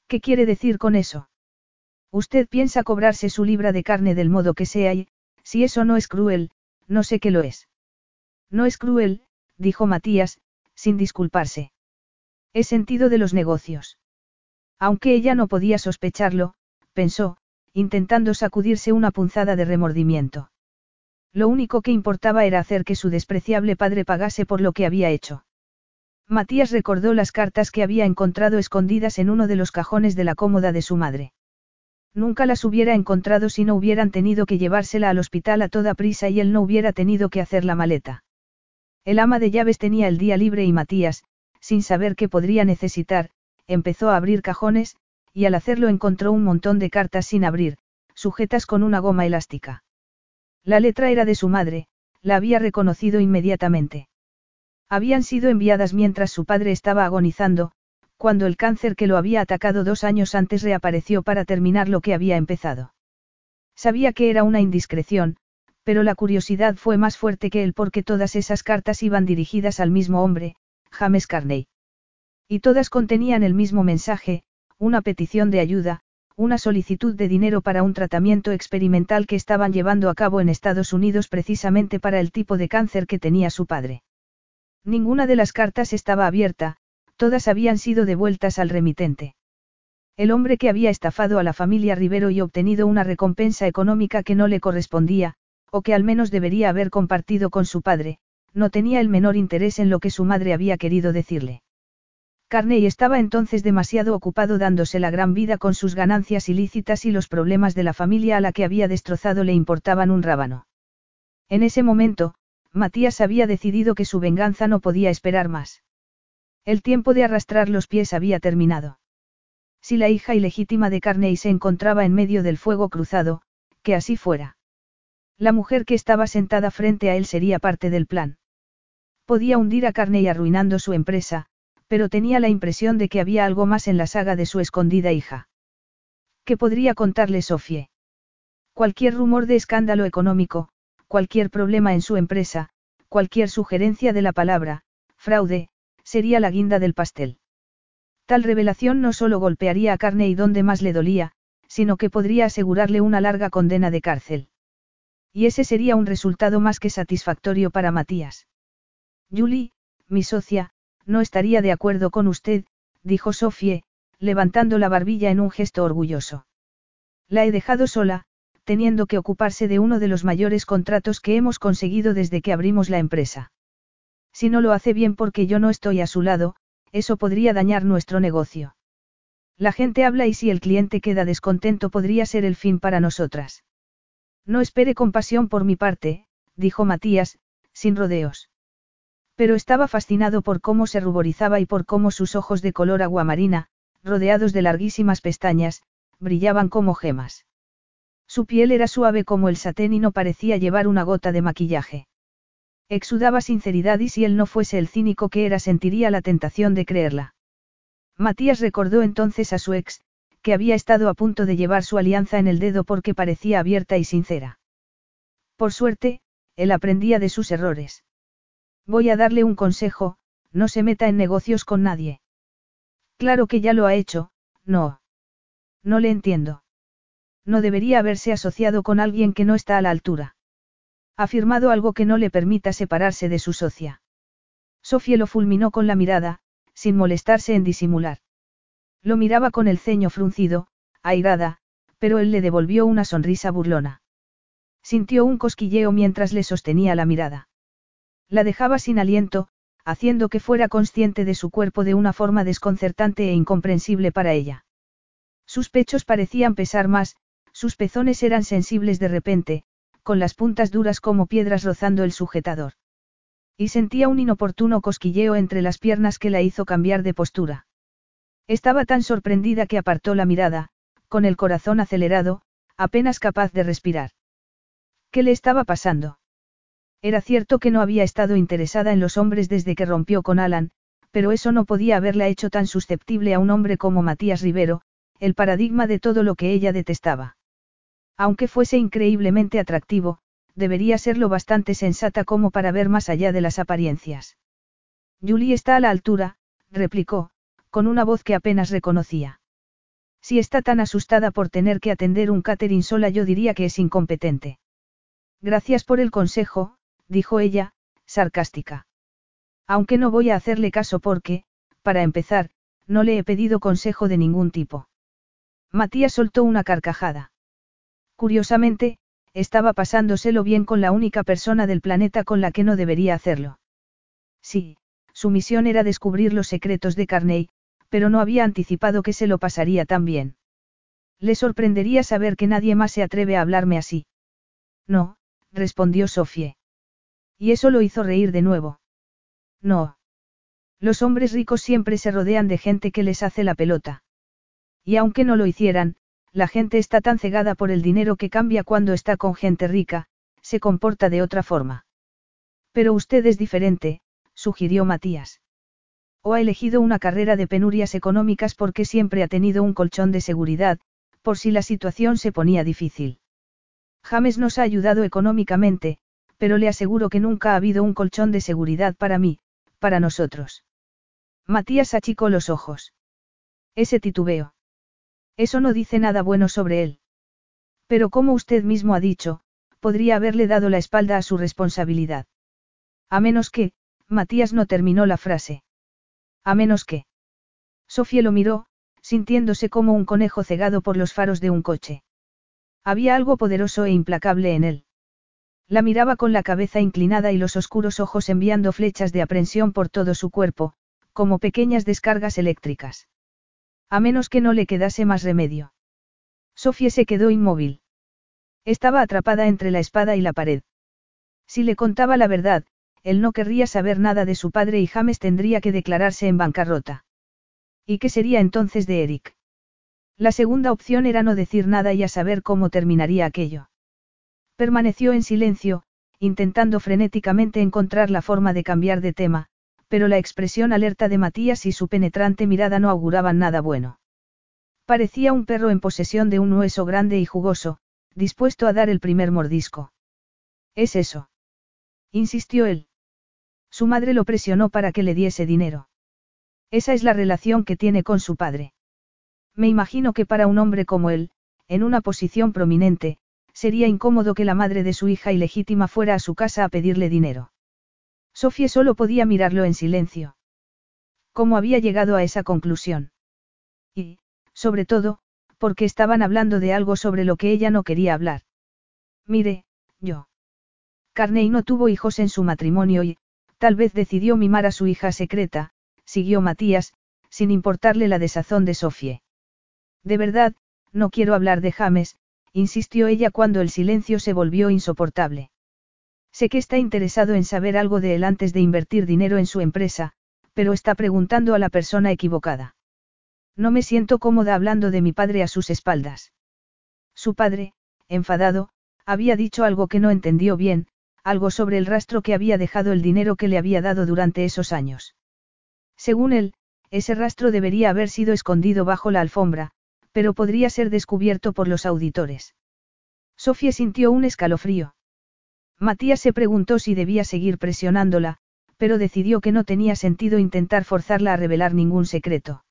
¿Qué quiere decir con eso? Usted piensa cobrarse su libra de carne del modo que sea y, si eso no es cruel, no sé qué lo es. No es cruel, dijo Matías, sin disculparse. Es sentido de los negocios. Aunque ella no podía sospecharlo, pensó, intentando sacudirse una punzada de remordimiento. Lo único que importaba era hacer que su despreciable padre pagase por lo que había hecho. Matías recordó las cartas que había encontrado escondidas en uno de los cajones de la cómoda de su madre. Nunca las hubiera encontrado si no hubieran tenido que llevársela al hospital a toda prisa y él no hubiera tenido que hacer la maleta. El ama de llaves tenía el día libre y Matías, sin saber qué podría necesitar, empezó a abrir cajones, y al hacerlo encontró un montón de cartas sin abrir, sujetas con una goma elástica. La letra era de su madre, la había reconocido inmediatamente. Habían sido enviadas mientras su padre estaba agonizando, cuando el cáncer que lo había atacado dos años antes reapareció para terminar lo que había empezado. Sabía que era una indiscreción, pero la curiosidad fue más fuerte que él porque todas esas cartas iban dirigidas al mismo hombre, James Carney. Y todas contenían el mismo mensaje, una petición de ayuda, una solicitud de dinero para un tratamiento experimental que estaban llevando a cabo en Estados Unidos precisamente para el tipo de cáncer que tenía su padre. Ninguna de las cartas estaba abierta, todas habían sido devueltas al remitente. El hombre que había estafado a la familia Rivero y obtenido una recompensa económica que no le correspondía, o que al menos debería haber compartido con su padre, no tenía el menor interés en lo que su madre había querido decirle. Carney estaba entonces demasiado ocupado dándose la gran vida con sus ganancias ilícitas y los problemas de la familia a la que había destrozado le importaban un rábano. En ese momento, Matías había decidido que su venganza no podía esperar más. El tiempo de arrastrar los pies había terminado. Si la hija ilegítima de Carney se encontraba en medio del fuego cruzado, que así fuera. La mujer que estaba sentada frente a él sería parte del plan. Podía hundir a Carney arruinando su empresa, pero tenía la impresión de que había algo más en la saga de su escondida hija. ¿Qué podría contarle Sofie? Cualquier rumor de escándalo económico, cualquier problema en su empresa, cualquier sugerencia de la palabra, fraude, sería la guinda del pastel. Tal revelación no solo golpearía a Carney donde más le dolía, sino que podría asegurarle una larga condena de cárcel. Y ese sería un resultado más que satisfactorio para Matías. Julie, mi socia, no estaría de acuerdo con usted, dijo Sofie, levantando la barbilla en un gesto orgulloso. La he dejado sola, teniendo que ocuparse de uno de los mayores contratos que hemos conseguido desde que abrimos la empresa. Si no lo hace bien porque yo no estoy a su lado, eso podría dañar nuestro negocio. La gente habla y si el cliente queda descontento podría ser el fin para nosotras. No espere compasión por mi parte, dijo Matías, sin rodeos. Pero estaba fascinado por cómo se ruborizaba y por cómo sus ojos de color aguamarina, rodeados de larguísimas pestañas, brillaban como gemas. Su piel era suave como el satén y no parecía llevar una gota de maquillaje. Exudaba sinceridad y si él no fuese el cínico que era sentiría la tentación de creerla. Matías recordó entonces a su ex, que había estado a punto de llevar su alianza en el dedo porque parecía abierta y sincera. Por suerte, él aprendía de sus errores. Voy a darle un consejo, no se meta en negocios con nadie. Claro que ya lo ha hecho, no. No le entiendo. No debería haberse asociado con alguien que no está a la altura. Ha firmado algo que no le permita separarse de su socia. Sofía lo fulminó con la mirada, sin molestarse en disimular. Lo miraba con el ceño fruncido, airada, pero él le devolvió una sonrisa burlona. Sintió un cosquilleo mientras le sostenía la mirada. La dejaba sin aliento, haciendo que fuera consciente de su cuerpo de una forma desconcertante e incomprensible para ella. Sus pechos parecían pesar más, sus pezones eran sensibles de repente, con las puntas duras como piedras rozando el sujetador. Y sentía un inoportuno cosquilleo entre las piernas que la hizo cambiar de postura. Estaba tan sorprendida que apartó la mirada, con el corazón acelerado, apenas capaz de respirar. ¿Qué le estaba pasando? Era cierto que no había estado interesada en los hombres desde que rompió con Alan, pero eso no podía haberla hecho tan susceptible a un hombre como Matías Rivero, el paradigma de todo lo que ella detestaba. Aunque fuese increíblemente atractivo, debería serlo bastante sensata como para ver más allá de las apariencias. Julie está a la altura, replicó, con una voz que apenas reconocía. Si está tan asustada por tener que atender un catering sola yo diría que es incompetente. Gracias por el consejo, dijo ella, sarcástica. Aunque no voy a hacerle caso porque, para empezar, no le he pedido consejo de ningún tipo. Matías soltó una carcajada. Curiosamente, estaba pasándoselo bien con la única persona del planeta con la que no debería hacerlo. Sí, su misión era descubrir los secretos de Carney, pero no había anticipado que se lo pasaría tan bien. Le sorprendería saber que nadie más se atreve a hablarme así. No, respondió Sofie. Y eso lo hizo reír de nuevo. No. Los hombres ricos siempre se rodean de gente que les hace la pelota. Y aunque no lo hicieran, la gente está tan cegada por el dinero que cambia cuando está con gente rica, se comporta de otra forma. Pero usted es diferente, sugirió Matías. Ha elegido una carrera de penurias económicas porque siempre ha tenido un colchón de seguridad, por si la situación se ponía difícil. James nos ha ayudado económicamente, pero le aseguro que nunca ha habido un colchón de seguridad para mí, para nosotros. Matías achicó los ojos. Ese titubeo. Eso no dice nada bueno sobre él. Pero como usted mismo ha dicho, podría haberle dado la espalda a su responsabilidad. A menos que, Matías no terminó la frase. A menos que. Sofía lo miró, sintiéndose como un conejo cegado por los faros de un coche. Había algo poderoso e implacable en él. La miraba con la cabeza inclinada y los oscuros ojos enviando flechas de aprensión por todo su cuerpo, como pequeñas descargas eléctricas. A menos que no le quedase más remedio. Sofía se quedó inmóvil. Estaba atrapada entre la espada y la pared. Si le contaba la verdad, él no querría saber nada de su padre y James tendría que declararse en bancarrota. ¿Y qué sería entonces de Eric? La segunda opción era no decir nada y a saber cómo terminaría aquello. Permaneció en silencio, intentando frenéticamente encontrar la forma de cambiar de tema, pero la expresión alerta de Matías y su penetrante mirada no auguraban nada bueno. Parecía un perro en posesión de un hueso grande y jugoso, dispuesto a dar el primer mordisco. ¿Es eso? Insistió él. Su madre lo presionó para que le diese dinero. Esa es la relación que tiene con su padre. Me imagino que para un hombre como él, en una posición prominente, sería incómodo que la madre de su hija ilegítima fuera a su casa a pedirle dinero. Sofía solo podía mirarlo en silencio. ¿Cómo había llegado a esa conclusión? Y, sobre todo, porque estaban hablando de algo sobre lo que ella no quería hablar. Mire, yo. Carney no tuvo hijos en su matrimonio y, tal vez decidió mimar a su hija secreta, siguió Matías, sin importarle la desazón de Sofie. De verdad, no quiero hablar de James, insistió ella cuando el silencio se volvió insoportable. Sé que está interesado en saber algo de él antes de invertir dinero en su empresa, pero está preguntando a la persona equivocada. No me siento cómoda hablando de mi padre a sus espaldas. Su padre, enfadado, había dicho algo que no entendió bien, algo sobre el rastro que había dejado el dinero que le había dado durante esos años. Según él, ese rastro debería haber sido escondido bajo la alfombra, pero podría ser descubierto por los auditores. Sofía sintió un escalofrío. Matías se preguntó si debía seguir presionándola, pero decidió que no tenía sentido intentar forzarla a revelar ningún secreto.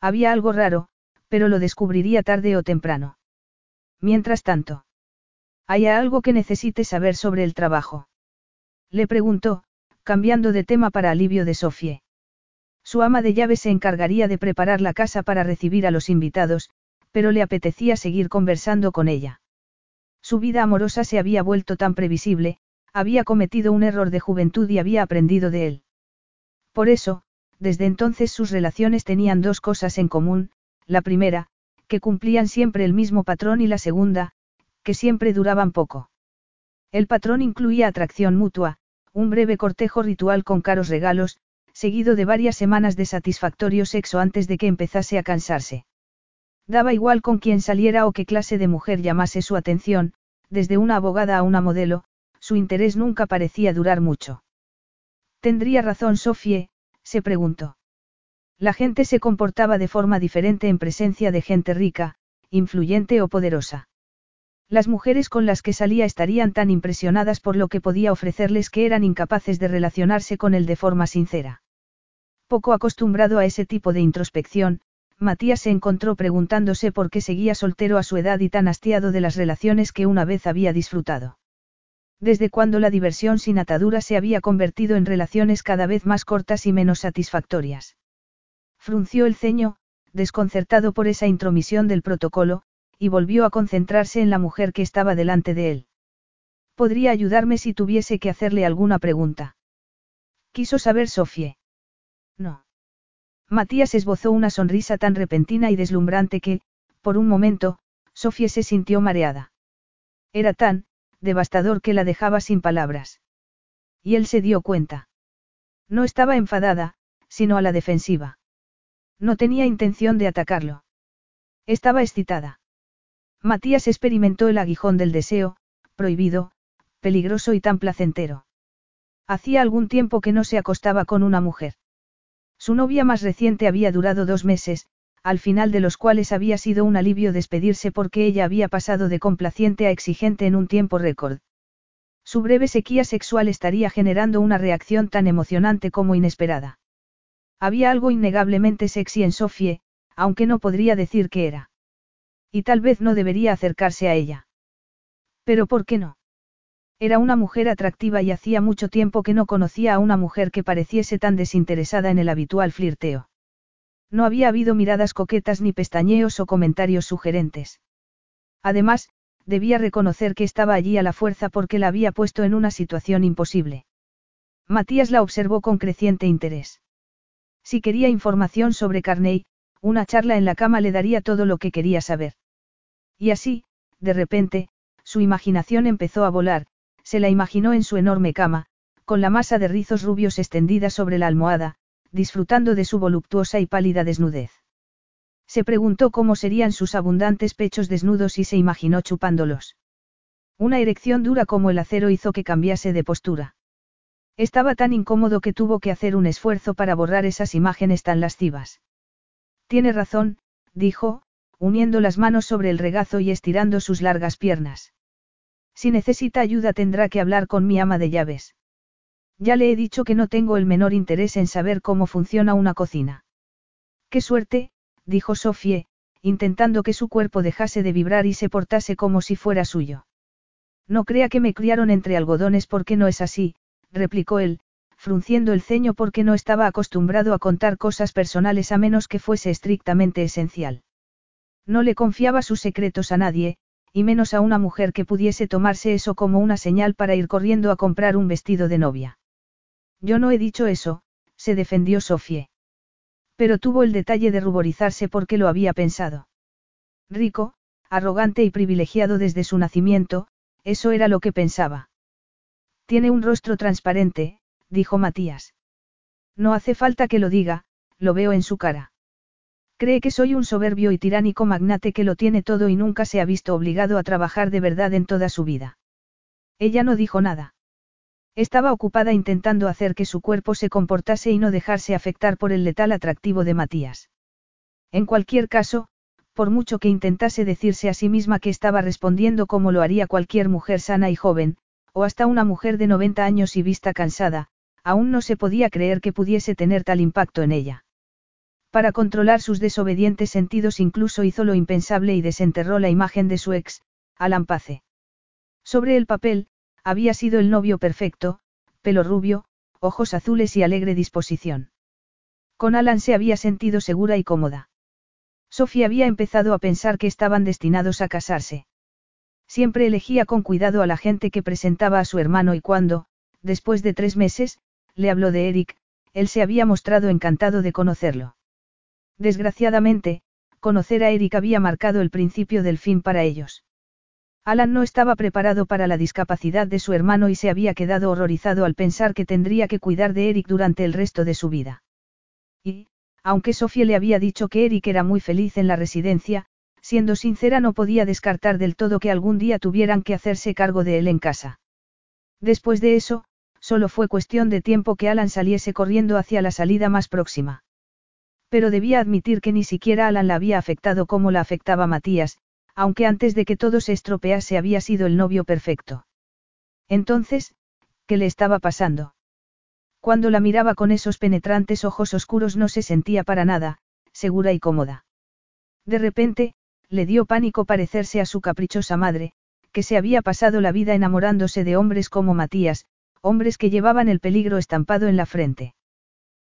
Había algo raro, pero lo descubriría tarde o temprano. Mientras tanto, ¿hay algo que necesite saber sobre el trabajo? Le preguntó, cambiando de tema para alivio de Sofie. Su ama de llaves se encargaría de preparar la casa para recibir a los invitados, pero le apetecía seguir conversando con ella. Su vida amorosa se había vuelto tan previsible, había cometido un error de juventud y había aprendido de él. Por eso, desde entonces sus relaciones tenían dos cosas en común, la primera, que cumplían siempre el mismo patrón y la segunda, que siempre duraban poco. El patrón incluía atracción mutua, un breve cortejo ritual con caros regalos, seguido de varias semanas de satisfactorio sexo antes de que empezase a cansarse. Daba igual con quién saliera o qué clase de mujer llamase su atención, desde una abogada a una modelo, su interés nunca parecía durar mucho. ¿Tendría razón Sofie? se preguntó. La gente se comportaba de forma diferente en presencia de gente rica, influyente o poderosa. Las mujeres con las que salía estarían tan impresionadas por lo que podía ofrecerles que eran incapaces de relacionarse con él de forma sincera. Poco acostumbrado a ese tipo de introspección, Matías se encontró preguntándose por qué seguía soltero a su edad y tan hastiado de las relaciones que una vez había disfrutado. Desde cuando la diversión sin atadura se había convertido en relaciones cada vez más cortas y menos satisfactorias. Frunció el ceño, desconcertado por esa intromisión del protocolo, y volvió a concentrarse en la mujer que estaba delante de él. Podría ayudarme si tuviese que hacerle alguna pregunta. Quiso saber Sofie. No. Matías esbozó una sonrisa tan repentina y deslumbrante que, por un momento, Sofía se sintió mareada. Era tan, devastador que la dejaba sin palabras. Y él se dio cuenta. No estaba enfadada, sino a la defensiva. No tenía intención de atacarlo. Estaba excitada. Matías experimentó el aguijón del deseo, prohibido, peligroso y tan placentero. Hacía algún tiempo que no se acostaba con una mujer. Su novia más reciente había durado dos meses, al final de los cuales había sido un alivio despedirse porque ella había pasado de complaciente a exigente en un tiempo récord. Su breve sequía sexual estaría generando una reacción tan emocionante como inesperada. Había algo innegablemente sexy en Sofie, aunque no podría decir qué era. Y tal vez no debería acercarse a ella. Pero ¿por qué no? Era una mujer atractiva y hacía mucho tiempo que no conocía a una mujer que pareciese tan desinteresada en el habitual flirteo. No había habido miradas coquetas ni pestañeos o comentarios sugerentes. Además, debía reconocer que estaba allí a la fuerza porque la había puesto en una situación imposible. Matías la observó con creciente interés. Si quería información sobre Carney, una charla en la cama le daría todo lo que quería saber. Y así, de repente, su imaginación empezó a volar, se la imaginó en su enorme cama, con la masa de rizos rubios extendida sobre la almohada, disfrutando de su voluptuosa y pálida desnudez. Se preguntó cómo serían sus abundantes pechos desnudos y se imaginó chupándolos. Una erección dura como el acero hizo que cambiase de postura. Estaba tan incómodo que tuvo que hacer un esfuerzo para borrar esas imágenes tan lascivas. Tiene razón, dijo, uniendo las manos sobre el regazo y estirando sus largas piernas. Si necesita ayuda tendrá que hablar con mi ama de llaves. Ya le he dicho que no tengo el menor interés en saber cómo funciona una cocina. Qué suerte, dijo Sofie, intentando que su cuerpo dejase de vibrar y se portase como si fuera suyo. No crea que me criaron entre algodones porque no es así, replicó él, frunciendo el ceño porque no estaba acostumbrado a contar cosas personales a menos que fuese estrictamente esencial. No le confiaba sus secretos a nadie, y menos a una mujer que pudiese tomarse eso como una señal para ir corriendo a comprar un vestido de novia. Yo no he dicho eso, se defendió Sofie. Pero tuvo el detalle de ruborizarse porque lo había pensado. Rico, arrogante y privilegiado desde su nacimiento, eso era lo que pensaba. Tiene un rostro transparente, dijo Matías. No hace falta que lo diga, lo veo en su cara. Cree que soy un soberbio y tiránico magnate que lo tiene todo y nunca se ha visto obligado a trabajar de verdad en toda su vida. Ella no dijo nada. Estaba ocupada intentando hacer que su cuerpo se comportase y no dejarse afectar por el letal atractivo de Matías. En cualquier caso, por mucho que intentase decirse a sí misma que estaba respondiendo como lo haría cualquier mujer sana y joven, o hasta una mujer de 90 años y vista cansada, aún no se podía creer que pudiese tener tal impacto en ella. Para controlar sus desobedientes sentidos incluso hizo lo impensable y desenterró la imagen de su ex, Alan Pace. Sobre el papel, había sido el novio perfecto, pelo rubio, ojos azules y alegre disposición. Con Alan se había sentido segura y cómoda. Sofía había empezado a pensar que estaban destinados a casarse. Siempre elegía con cuidado a la gente que presentaba a su hermano y cuando, después de tres meses, le habló de Eric, él se había mostrado encantado de conocerlo. Desgraciadamente, conocer a Eric había marcado el principio del fin para ellos. Alan no estaba preparado para la discapacidad de su hermano y se había quedado horrorizado al pensar que tendría que cuidar de Eric durante el resto de su vida. Y, aunque Sofía le había dicho que Eric era muy feliz en la residencia, siendo sincera no podía descartar del todo que algún día tuvieran que hacerse cargo de él en casa. Después de eso, solo fue cuestión de tiempo que Alan saliese corriendo hacia la salida más próxima. Pero debía admitir que ni siquiera Alan la había afectado como la afectaba Matías, aunque antes de que todo se estropease había sido el novio perfecto. Entonces, ¿qué le estaba pasando? Cuando la miraba con esos penetrantes ojos oscuros no se sentía para nada, segura y cómoda. De repente, le dio pánico parecerse a su caprichosa madre, que se había pasado la vida enamorándose de hombres como Matías, hombres que llevaban el peligro estampado en la frente.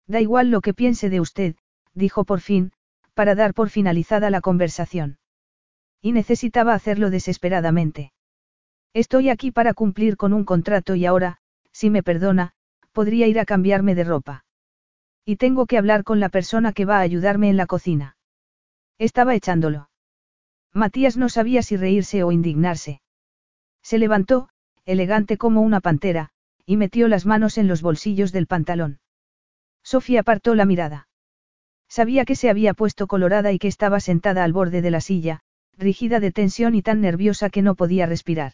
Da igual lo que piense de usted, dijo por fin, para dar por finalizada la conversación. Y necesitaba hacerlo desesperadamente. Estoy aquí para cumplir con un contrato y ahora, si me perdona, podría ir a cambiarme de ropa. Y tengo que hablar con la persona que va a ayudarme en la cocina. Estaba echándolo. Matías no sabía si reírse o indignarse. Se levantó, elegante como una pantera, y metió las manos en los bolsillos del pantalón. Sofía apartó la mirada. Sabía que se había puesto colorada y que estaba sentada al borde de la silla, rígida de tensión y tan nerviosa que no podía respirar.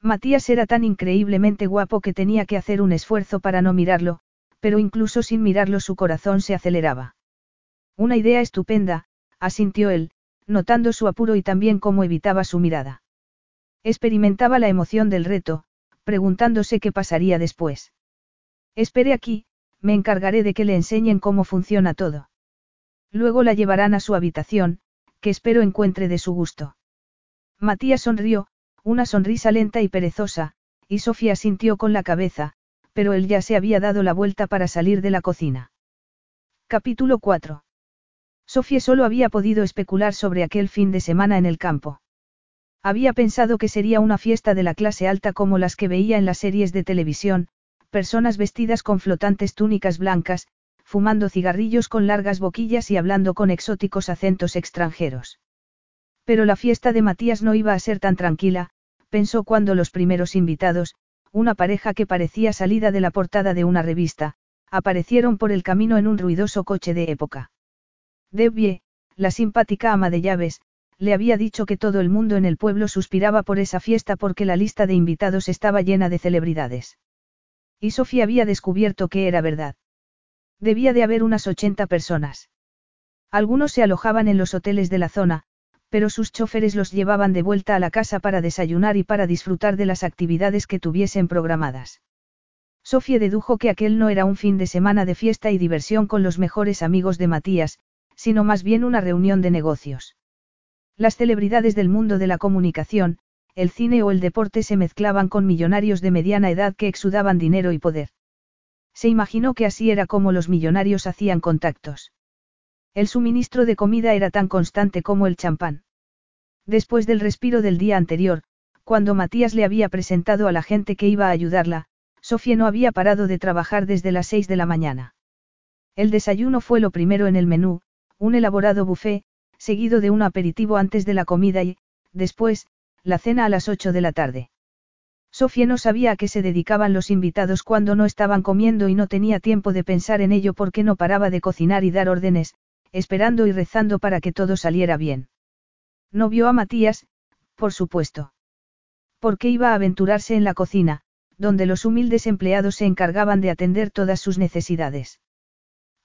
Matías era tan increíblemente guapo que tenía que hacer un esfuerzo para no mirarlo, pero incluso sin mirarlo su corazón se aceleraba. Una idea estupenda, asintió él, notando su apuro y también cómo evitaba su mirada. Experimentaba la emoción del reto, preguntándose qué pasaría después. Espere aquí, me encargaré de que le enseñen cómo funciona todo. Luego la llevarán a su habitación, que espero encuentre de su gusto. Matías sonrió, una sonrisa lenta y perezosa, y Sofía sintió con la cabeza, pero él ya se había dado la vuelta para salir de la cocina. Capítulo 4. Sofía solo había podido especular sobre aquel fin de semana en el campo. Había pensado que sería una fiesta de la clase alta como las que veía en las series de televisión, personas vestidas con flotantes túnicas blancas, fumando cigarrillos con largas boquillas y hablando con exóticos acentos extranjeros. Pero la fiesta de Matías no iba a ser tan tranquila, pensó cuando los primeros invitados, una pareja que parecía salida de la portada de una revista, aparecieron por el camino en un ruidoso coche de época. Debbie, la simpática ama de llaves, le había dicho que todo el mundo en el pueblo suspiraba por esa fiesta porque la lista de invitados estaba llena de celebridades. Y Sofía había descubierto que era verdad. Debía de haber unas 80 personas. Algunos se alojaban en los hoteles de la zona, pero sus choferes los llevaban de vuelta a la casa para desayunar y para disfrutar de las actividades que tuviesen programadas. Sofía dedujo que aquel no era un fin de semana de fiesta y diversión con los mejores amigos de Matías, sino más bien una reunión de negocios. Las celebridades del mundo de la comunicación, el cine o el deporte se mezclaban con millonarios de mediana edad que exudaban dinero y poder. Se imaginó que así era como los millonarios hacían contactos. El suministro de comida era tan constante como el champán. Después del respiro del día anterior, cuando Matías le había presentado a la gente que iba a ayudarla, Sofía no había parado de trabajar desde las seis de la mañana. El desayuno fue lo primero en el menú, un elaborado buffet, seguido de un aperitivo antes de la comida y, después, la cena a las 8 de la tarde. Sofía no sabía a qué se dedicaban los invitados cuando no estaban comiendo y no tenía tiempo de pensar en ello porque no paraba de cocinar y dar órdenes, esperando y rezando para que todo saliera bien. No vio a Matías, por supuesto. Porque iba a aventurarse en la cocina, donde los humildes empleados se encargaban de atender todas sus necesidades.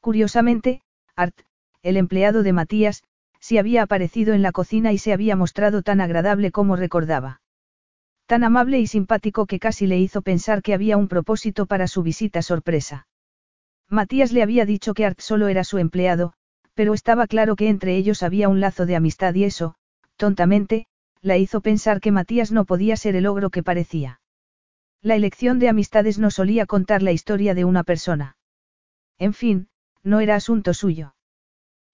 Curiosamente, Art, el empleado de Matías, si había aparecido en la cocina y se había mostrado tan agradable como recordaba. Tan amable y simpático que casi le hizo pensar que había un propósito para su visita sorpresa. Matías le había dicho que Art solo era su empleado, pero estaba claro que entre ellos había un lazo de amistad y eso, tontamente, la hizo pensar que Matías no podía ser el ogro que parecía. La elección de amistades no solía contar la historia de una persona. En fin, no era asunto suyo.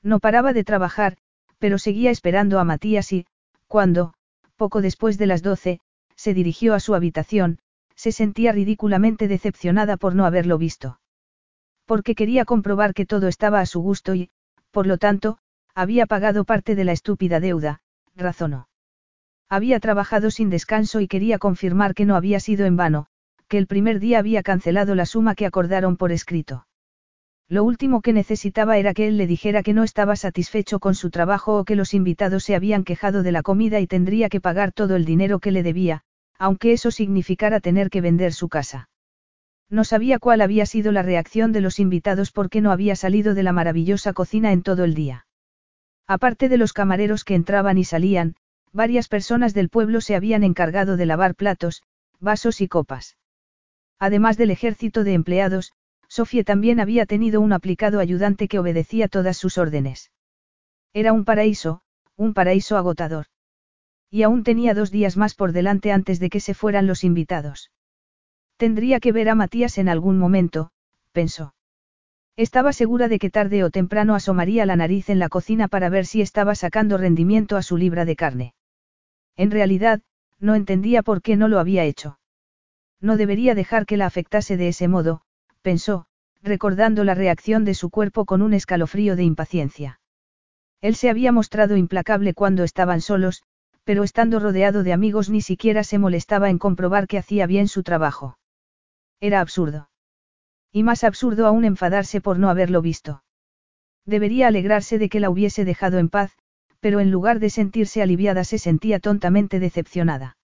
No paraba de trabajar, pero seguía esperando a Matías y, cuando, poco después de las doce, se dirigió a su habitación, se sentía ridículamente decepcionada por no haberlo visto. Porque quería comprobar que todo estaba a su gusto y, por lo tanto, había pagado parte de la estúpida deuda, razonó. Había trabajado sin descanso y quería confirmar que no había sido en vano, que el primer día había cancelado la suma que acordaron por escrito. Lo último que necesitaba era que él le dijera que no estaba satisfecho con su trabajo o que los invitados se habían quejado de la comida y tendría que pagar todo el dinero que le debía, aunque eso significara tener que vender su casa. No sabía cuál había sido la reacción de los invitados porque no había salido de la maravillosa cocina en todo el día. Aparte de los camareros que entraban y salían, varias personas del pueblo se habían encargado de lavar platos, vasos y copas. Además del ejército de empleados, Sofía también había tenido un aplicado ayudante que obedecía todas sus órdenes. Era un paraíso, un paraíso agotador. Y aún tenía dos días más por delante antes de que se fueran los invitados. Tendría que ver a Matías en algún momento, pensó. Estaba segura de que tarde o temprano asomaría la nariz en la cocina para ver si estaba sacando rendimiento a su libra de carne. En realidad, no entendía por qué no lo había hecho. No debería dejar que la afectase de ese modo, pensó, recordando la reacción de su cuerpo con un escalofrío de impaciencia. Él se había mostrado implacable cuando estaban solos, pero estando rodeado de amigos ni siquiera se molestaba en comprobar que hacía bien su trabajo. Era absurdo. Y más absurdo aún enfadarse por no haberlo visto. Debería alegrarse de que la hubiese dejado en paz, pero en lugar de sentirse aliviada se sentía tontamente decepcionada.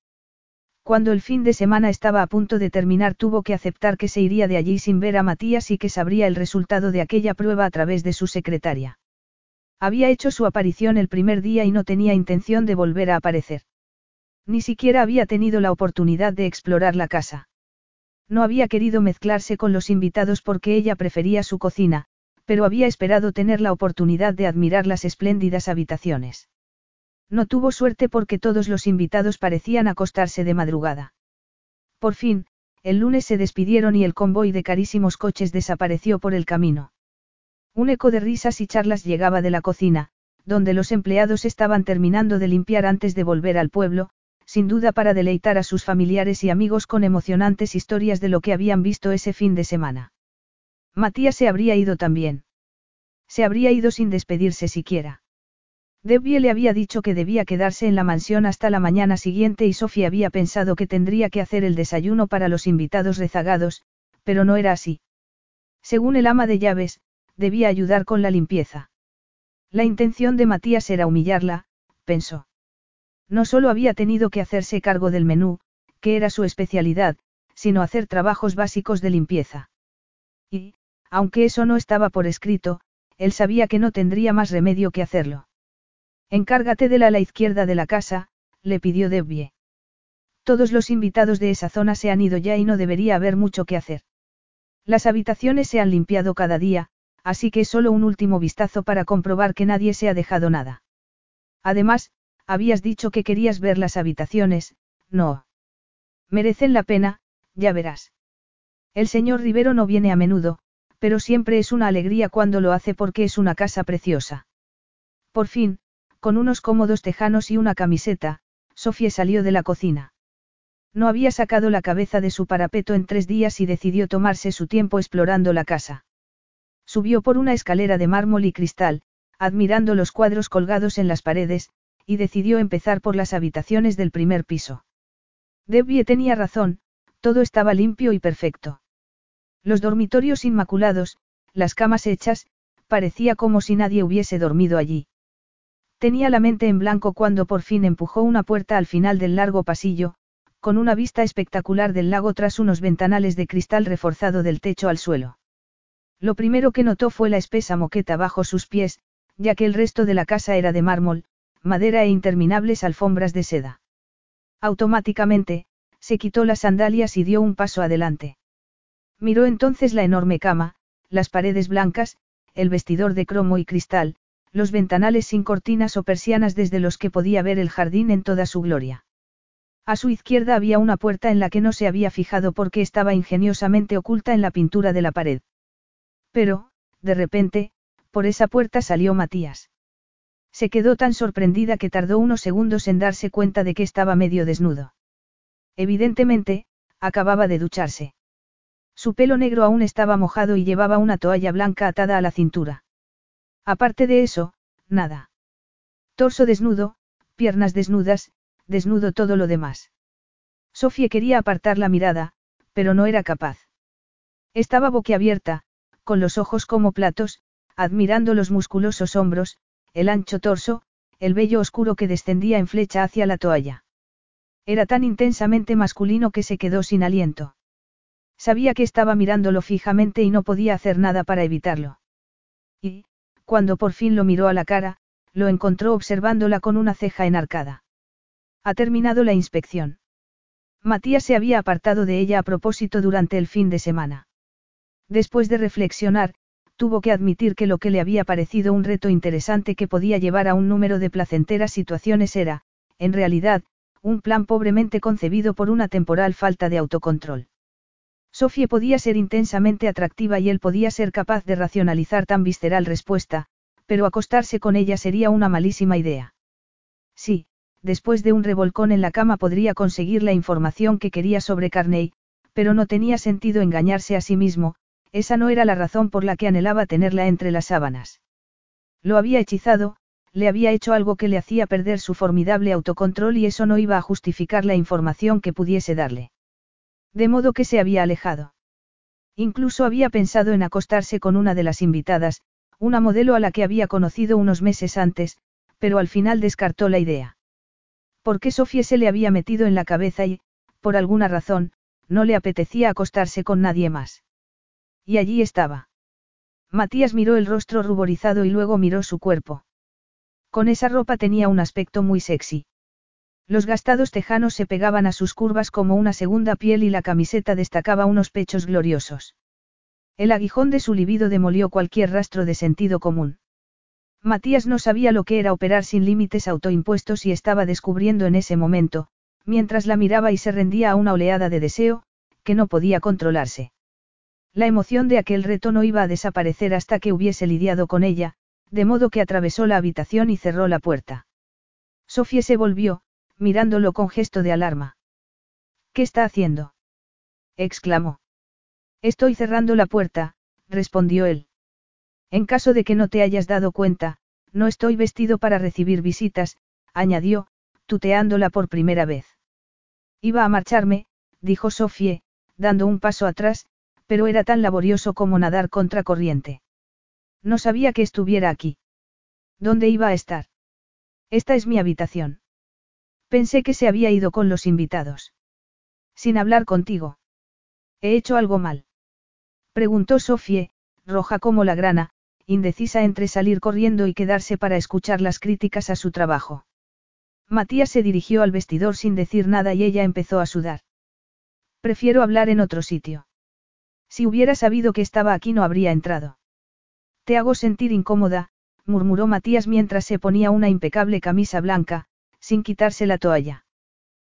Cuando el fin de semana estaba a punto de terminar tuvo que aceptar que se iría de allí sin ver a Matías y que sabría el resultado de aquella prueba a través de su secretaria. Había hecho su aparición el primer día y no tenía intención de volver a aparecer. Ni siquiera había tenido la oportunidad de explorar la casa. No había querido mezclarse con los invitados porque ella prefería su cocina, pero había esperado tener la oportunidad de admirar las espléndidas habitaciones. No tuvo suerte porque todos los invitados parecían acostarse de madrugada. Por fin, el lunes se despidieron y el convoy de carísimos coches desapareció por el camino. Un eco de risas y charlas llegaba de la cocina, donde los empleados estaban terminando de limpiar antes de volver al pueblo, sin duda para deleitar a sus familiares y amigos con emocionantes historias de lo que habían visto ese fin de semana. Matías se habría ido también. Se habría ido sin despedirse siquiera. Debbie le había dicho que debía quedarse en la mansión hasta la mañana siguiente y Sofía había pensado que tendría que hacer el desayuno para los invitados rezagados, pero no era así. Según el ama de llaves, debía ayudar con la limpieza. La intención de Matías era humillarla, pensó. No solo había tenido que hacerse cargo del menú, que era su especialidad, sino hacer trabajos básicos de limpieza. Y, aunque eso no estaba por escrito, él sabía que no tendría más remedio que hacerlo. Encárgate de la ala izquierda de la casa, le pidió Debbie. Todos los invitados de esa zona se han ido ya y no debería haber mucho que hacer. Las habitaciones se han limpiado cada día, así que solo un último vistazo para comprobar que nadie se ha dejado nada. Además, habías dicho que querías ver las habitaciones, no. Merecen la pena, ya verás. El señor Rivero no viene a menudo, pero siempre es una alegría cuando lo hace porque es una casa preciosa. Por fin, con unos cómodos tejanos y una camiseta, Sofía salió de la cocina. No había sacado la cabeza de su parapeto en tres días y decidió tomarse su tiempo explorando la casa. Subió por una escalera de mármol y cristal, admirando los cuadros colgados en las paredes, y decidió empezar por las habitaciones del primer piso. Debbie tenía razón, todo estaba limpio y perfecto. Los dormitorios inmaculados, las camas hechas, parecía como si nadie hubiese dormido allí. Tenía la mente en blanco cuando por fin empujó una puerta al final del largo pasillo, con una vista espectacular del lago tras unos ventanales de cristal reforzado del techo al suelo. Lo primero que notó fue la espesa moqueta bajo sus pies, ya que el resto de la casa era de mármol, madera e interminables alfombras de seda. Automáticamente, se quitó las sandalias y dio un paso adelante. Miró entonces la enorme cama, las paredes blancas, el vestidor de cromo y cristal, los ventanales sin cortinas o persianas desde los que podía ver el jardín en toda su gloria. A su izquierda había una puerta en la que no se había fijado porque estaba ingeniosamente oculta en la pintura de la pared. Pero, de repente, por esa puerta salió Matías. Se quedó tan sorprendida que tardó unos segundos en darse cuenta de que estaba medio desnudo. Evidentemente, acababa de ducharse. Su pelo negro aún estaba mojado y llevaba una toalla blanca atada a la cintura. Aparte de eso, nada. Torso desnudo, piernas desnudas, desnudo todo lo demás. Sofía quería apartar la mirada, pero no era capaz. Estaba boquiabierta, con los ojos como platos, admirando los musculosos hombros, el ancho torso, el vello oscuro que descendía en flecha hacia la toalla. Era tan intensamente masculino que se quedó sin aliento. Sabía que estaba mirándolo fijamente y no podía hacer nada para evitarlo. Cuando por fin lo miró a la cara, lo encontró observándola con una ceja enarcada. Ha terminado la inspección. Matías se había apartado de ella a propósito durante el fin de semana. Después de reflexionar, tuvo que admitir que lo que le había parecido un reto interesante que podía llevar a un número de placenteras situaciones era, en realidad, un plan pobremente concebido por una temporal falta de autocontrol. Sofía podía ser intensamente atractiva y él podía ser capaz de racionalizar tan visceral respuesta, pero acostarse con ella sería una malísima idea. Sí, después de un revolcón en la cama podría conseguir la información que quería sobre Carney, pero no tenía sentido engañarse a sí mismo, esa no era la razón por la que anhelaba tenerla entre las sábanas. Lo había hechizado, le había hecho algo que le hacía perder su formidable autocontrol y eso no iba a justificar la información que pudiese darle. De modo que se había alejado. Incluso había pensado en acostarse con una de las invitadas, una modelo a la que había conocido unos meses antes, pero al final descartó la idea. Porque Sofía se le había metido en la cabeza y, por alguna razón, no le apetecía acostarse con nadie más. Y allí estaba. Matías miró el rostro ruborizado y luego miró su cuerpo. Con esa ropa tenía un aspecto muy sexy. Los gastados tejanos se pegaban a sus curvas como una segunda piel y la camiseta destacaba unos pechos gloriosos. El aguijón de su libido demolió cualquier rastro de sentido común. Matías no sabía lo que era operar sin límites autoimpuestos y estaba descubriendo en ese momento, mientras la miraba y se rendía a una oleada de deseo, que no podía controlarse. La emoción de aquel reto no iba a desaparecer hasta que hubiese lidiado con ella, de modo que atravesó la habitación y cerró la puerta. Sofía se volvió, mirándolo con gesto de alarma. ¿Qué está haciendo? exclamó. Estoy cerrando la puerta, respondió él. En caso de que no te hayas dado cuenta, No estoy vestido para recibir visitas, añadió, tuteándola por primera vez. Iba a marcharme, dijo Sofie, dando un paso atrás, pero era tan laborioso como nadar contra corriente. No sabía que estuviera aquí. ¿Dónde iba a estar? Esta es mi habitación. Pensé que se había ido con los invitados. Sin hablar contigo. ¿He hecho algo mal? Preguntó Sofie, roja como la grana, indecisa entre salir corriendo y quedarse para escuchar las críticas a su trabajo. Matías se dirigió al vestidor sin decir nada y ella empezó a sudar. Prefiero hablar en otro sitio. Si hubiera sabido que estaba aquí no habría entrado. Te hago sentir incómoda, murmuró Matías mientras se ponía una impecable camisa blanca, sin quitarse la toalla.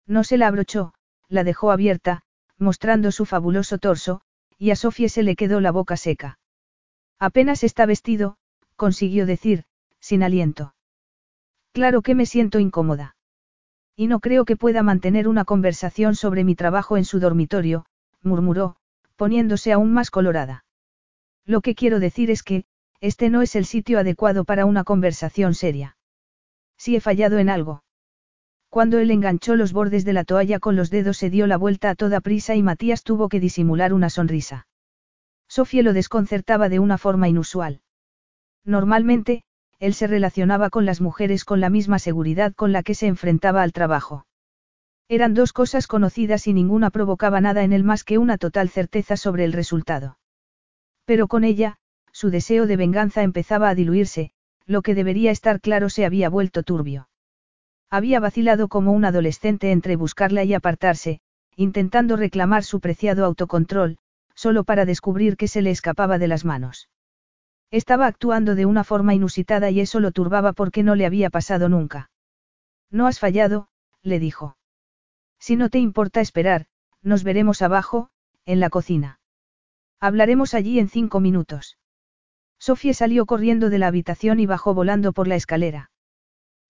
No se la abrochó, la dejó abierta, mostrando su fabuloso torso, y a Sofía se le quedó la boca seca. Apenas está vestido, consiguió decir, sin aliento. Claro que me siento incómoda. Y no creo que pueda mantener una conversación sobre mi trabajo en su dormitorio, murmuró, poniéndose aún más colorada. Lo que quiero decir es que, este no es el sitio adecuado para una conversación seria. Si he fallado en algo. Cuando él enganchó los bordes de la toalla con los dedos se dio la vuelta a toda prisa y Matías tuvo que disimular una sonrisa. Sofía lo desconcertaba de una forma inusual. Normalmente, él se relacionaba con las mujeres con la misma seguridad con la que se enfrentaba al trabajo. Eran dos cosas conocidas y ninguna provocaba nada en él más que una total certeza sobre el resultado. Pero con ella, su deseo de venganza empezaba a diluirse, lo que debería estar claro se había vuelto turbio. Había vacilado como un adolescente entre buscarla y apartarse, intentando reclamar su preciado autocontrol, solo para descubrir que se le escapaba de las manos. Estaba actuando de una forma inusitada y eso lo turbaba porque no le había pasado nunca. No has fallado, le dijo. Si no te importa esperar, nos veremos abajo, en la cocina. Hablaremos allí en cinco minutos. Sofía salió corriendo de la habitación y bajó volando por la escalera.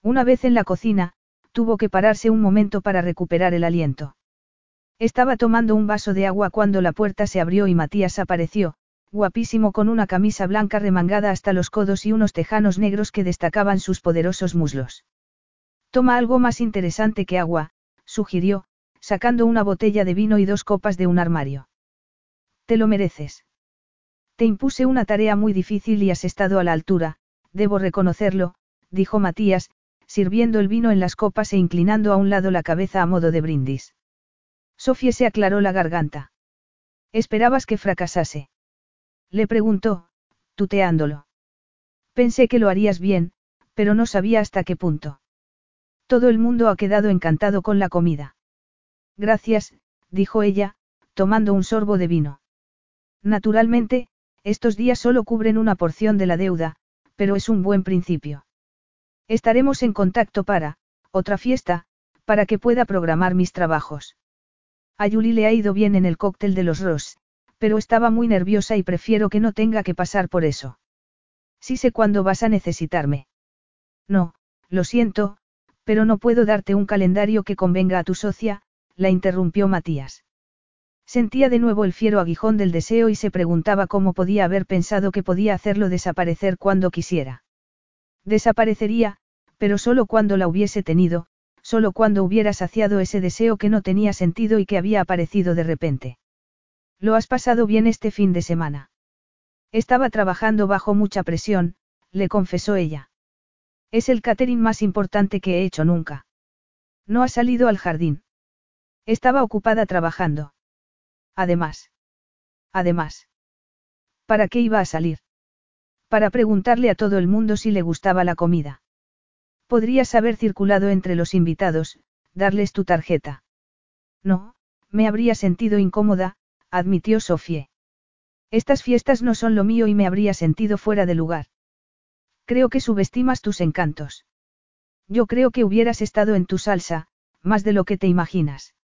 Una vez en la cocina, tuvo que pararse un momento para recuperar el aliento. Estaba tomando un vaso de agua cuando la puerta se abrió y Matías apareció, guapísimo con una camisa blanca remangada hasta los codos y unos tejanos negros que destacaban sus poderosos muslos. Toma algo más interesante que agua, sugirió, sacando una botella de vino y dos copas de un armario. Te lo mereces. Te impuse una tarea muy difícil y has estado a la altura, debo reconocerlo, dijo Matías, sirviendo el vino en las copas e inclinando a un lado la cabeza a modo de brindis. Sofía se aclaró la garganta. ¿Esperabas que fracasase? Le preguntó, tuteándolo. Pensé que lo harías bien, pero no sabía hasta qué punto. Todo el mundo ha quedado encantado con la comida. Gracias, dijo ella, tomando un sorbo de vino. Naturalmente, estos días solo cubren una porción de la deuda, pero es un buen principio. Estaremos en contacto para, otra fiesta, para que pueda programar mis trabajos. A Yuli le ha ido bien en el cóctel de los Ross, pero estaba muy nerviosa y prefiero que no tenga que pasar por eso. Sí sé cuándo vas a necesitarme. No, lo siento, pero no puedo darte un calendario que convenga a tu socia, la interrumpió Matías. Sentía de nuevo el fiero aguijón del deseo y se preguntaba cómo podía haber pensado que podía hacerlo desaparecer cuando quisiera. Desaparecería, pero solo cuando la hubiese tenido, solo cuando hubiera saciado ese deseo que no tenía sentido y que había aparecido de repente. ¿Lo has pasado bien este fin de semana? Estaba trabajando bajo mucha presión, le confesó ella. Es el catering más importante que he hecho nunca. No ha salido al jardín. Estaba ocupada trabajando. Además. Además. ¿Para qué iba a salir? Para preguntarle a todo el mundo si le gustaba la comida. Podrías haber circulado entre los invitados, darles tu tarjeta. No, me habría sentido incómoda, admitió Sofie. Estas fiestas no son lo mío y me habría sentido fuera de lugar. Creo que subestimas tus encantos. Yo creo que hubieras estado en tu salsa, más de lo que te imaginas.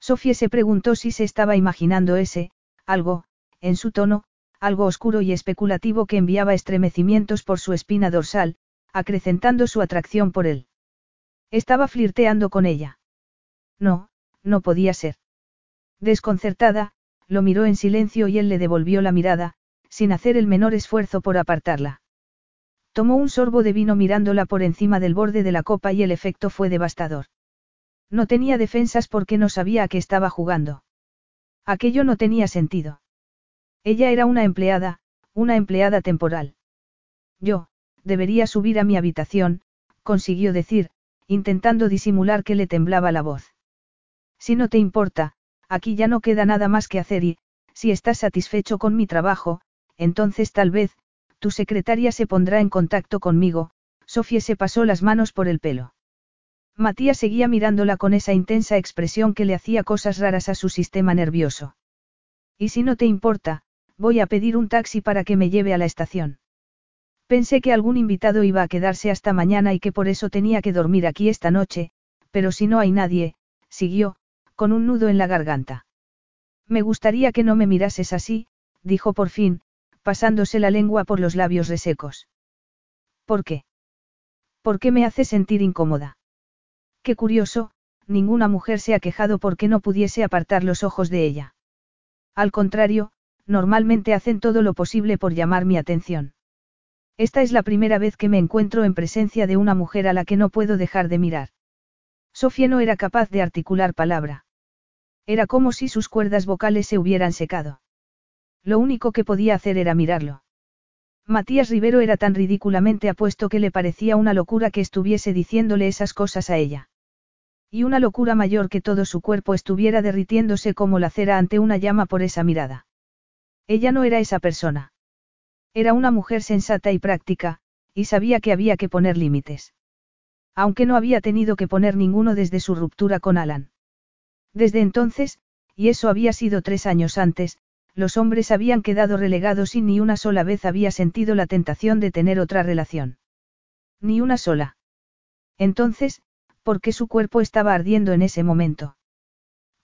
Sofía se preguntó si se estaba imaginando ese, algo, en su tono, algo oscuro y especulativo que enviaba estremecimientos por su espina dorsal, acrecentando su atracción por él. Estaba flirteando con ella. No, no podía ser. Desconcertada, lo miró en silencio y él le devolvió la mirada, sin hacer el menor esfuerzo por apartarla. Tomó un sorbo de vino mirándola por encima del borde de la copa y el efecto fue devastador. No tenía defensas porque no sabía a qué estaba jugando. Aquello no tenía sentido. Ella era una empleada, una empleada temporal. Yo, debería subir a mi habitación, consiguió decir, intentando disimular que le temblaba la voz. Si no te importa, aquí ya no queda nada más que hacer y, si estás satisfecho con mi trabajo, entonces tal vez, tu secretaria se pondrá en contacto conmigo, Sofía se pasó las manos por el pelo. Matías seguía mirándola con esa intensa expresión que le hacía cosas raras a su sistema nervioso. Y si no te importa, voy a pedir un taxi para que me lleve a la estación. Pensé que algún invitado iba a quedarse hasta mañana y que por eso tenía que dormir aquí esta noche, pero si no hay nadie, siguió, con un nudo en la garganta. Me gustaría que no me mirases así, dijo por fin, pasándose la lengua por los labios resecos. ¿Por qué? ¿Por qué me hace sentir incómoda? Qué curioso, ninguna mujer se ha quejado porque no pudiese apartar los ojos de ella. Al contrario, normalmente hacen todo lo posible por llamar mi atención. Esta es la primera vez que me encuentro en presencia de una mujer a la que no puedo dejar de mirar. Sofía no era capaz de articular palabra. Era como si sus cuerdas vocales se hubieran secado. Lo único que podía hacer era mirarlo. Matías Rivero era tan ridículamente apuesto que le parecía una locura que estuviese diciéndole esas cosas a ella. Y una locura mayor que todo su cuerpo estuviera derritiéndose como la cera ante una llama por esa mirada. Ella no era esa persona. Era una mujer sensata y práctica, y sabía que había que poner límites. Aunque no había tenido que poner ninguno desde su ruptura con Alan. Desde entonces, y eso había sido tres años antes, los hombres habían quedado relegados y ni una sola vez había sentido la tentación de tener otra relación. Ni una sola. Entonces, ¿por qué su cuerpo estaba ardiendo en ese momento?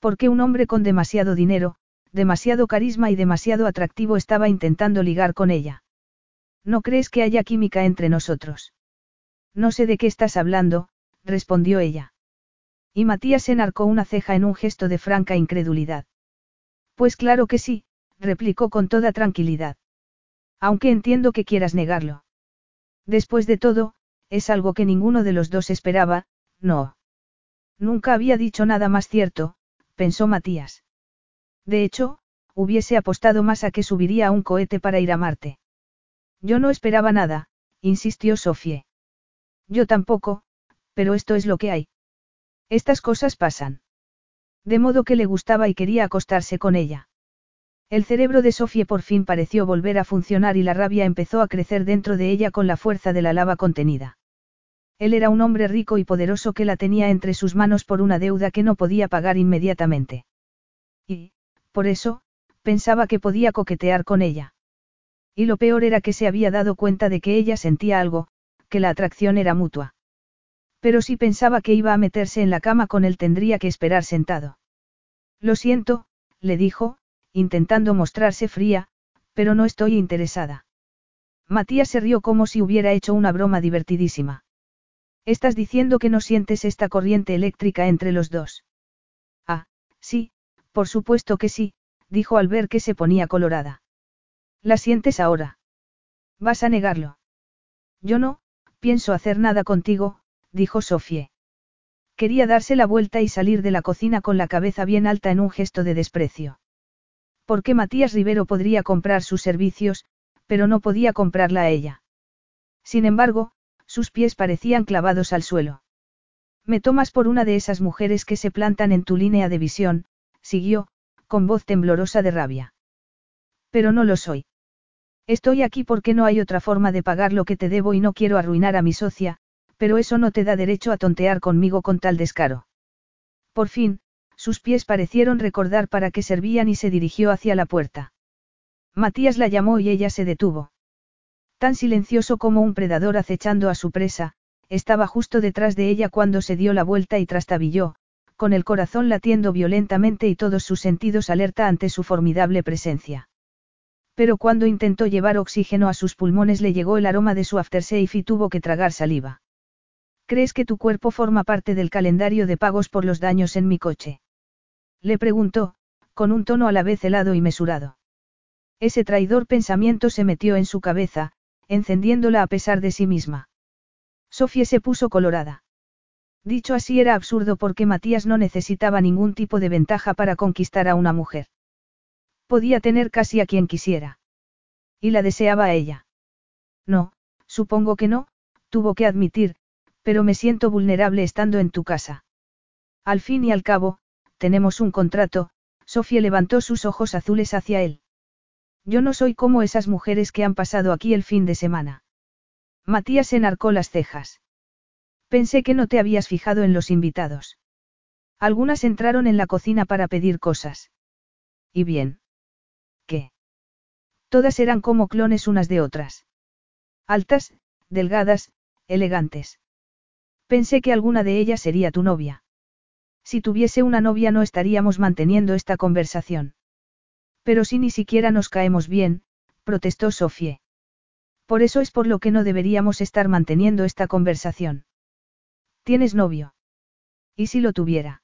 ¿Por qué un hombre con demasiado dinero, demasiado carisma y demasiado atractivo estaba intentando ligar con ella? ¿No crees que haya química entre nosotros? No sé de qué estás hablando, respondió ella. Y Matías enarcó una ceja en un gesto de franca incredulidad. Pues claro que sí, replicó con toda tranquilidad. Aunque entiendo que quieras negarlo. Después de todo, es algo que ninguno de los dos esperaba, no. Nunca había dicho nada más cierto, pensó Matías. De hecho, hubiese apostado más a que subiría a un cohete para ir a Marte. Yo no esperaba nada, insistió Sofie. Yo tampoco, pero esto es lo que hay. Estas cosas pasan. De modo que le gustaba y quería acostarse con ella. El cerebro de Sofía por fin pareció volver a funcionar y la rabia empezó a crecer dentro de ella con la fuerza de la lava contenida. Él era un hombre rico y poderoso que la tenía entre sus manos por una deuda que no podía pagar inmediatamente. Y, por eso, pensaba que podía coquetear con ella. Y lo peor era que se había dado cuenta de que ella sentía algo, que la atracción era mutua. Pero si pensaba que iba a meterse en la cama con él tendría que esperar sentado. Lo siento, le dijo, intentando mostrarse fría, pero no estoy interesada. Matías se rió como si hubiera hecho una broma divertidísima. Estás diciendo que no sientes esta corriente eléctrica entre los dos. Ah, sí, por supuesto que sí, dijo al ver que se ponía colorada. ¿La sientes ahora? ¿Vas a negarlo? Yo no, pienso hacer nada contigo, dijo Sofie. Quería darse la vuelta y salir de la cocina con la cabeza bien alta en un gesto de desprecio. Porque Matías Rivero podría comprar sus servicios, pero no podía comprarla a ella. Sin embargo, sus pies parecían clavados al suelo. Me tomas por una de esas mujeres que se plantan en tu línea de visión, siguió, con voz temblorosa de rabia. Pero no lo soy. Estoy aquí porque no hay otra forma de pagar lo que te debo y no quiero arruinar a mi socia, pero eso no te da derecho a tontear conmigo con tal descaro. Por fin, sus pies parecieron recordar para qué servían y se dirigió hacia la puerta. Matías la llamó y ella se detuvo. Tan silencioso como un predador acechando a su presa, estaba justo detrás de ella cuando se dio la vuelta y trastabilló, con el corazón latiendo violentamente y todos sus sentidos alerta ante su formidable presencia. Pero cuando intentó llevar oxígeno a sus pulmones le llegó el aroma de su aftershave y tuvo que tragar saliva. ¿Crees que tu cuerpo forma parte del calendario de pagos por los daños en mi coche? Le preguntó, con un tono a la vez helado y mesurado. Ese traidor pensamiento se metió en su cabeza, encendiéndola a pesar de sí misma. Sofía se puso colorada. Dicho así era absurdo porque Matías no necesitaba ningún tipo de ventaja para conquistar a una mujer. Podía tener casi a quien quisiera. Y la deseaba a ella. No, supongo que no, tuvo que admitir, pero me siento vulnerable estando en tu casa. Al fin y al cabo, tenemos un contrato, Sofía levantó sus ojos azules hacia él. Yo no soy como esas mujeres que han pasado aquí el fin de semana. Matías enarcó las cejas. Pensé que no te habías fijado en los invitados. Algunas entraron en la cocina para pedir cosas. ¿Y bien? ¿Qué? Todas eran como clones unas de otras. Altas, delgadas, elegantes. Pensé que alguna de ellas sería tu novia. Si tuviese una novia no estaríamos manteniendo esta conversación. Pero si ni siquiera nos caemos bien, protestó Sofie. Por eso es por lo que no deberíamos estar manteniendo esta conversación. ¿Tienes novio? ¿Y si lo tuviera?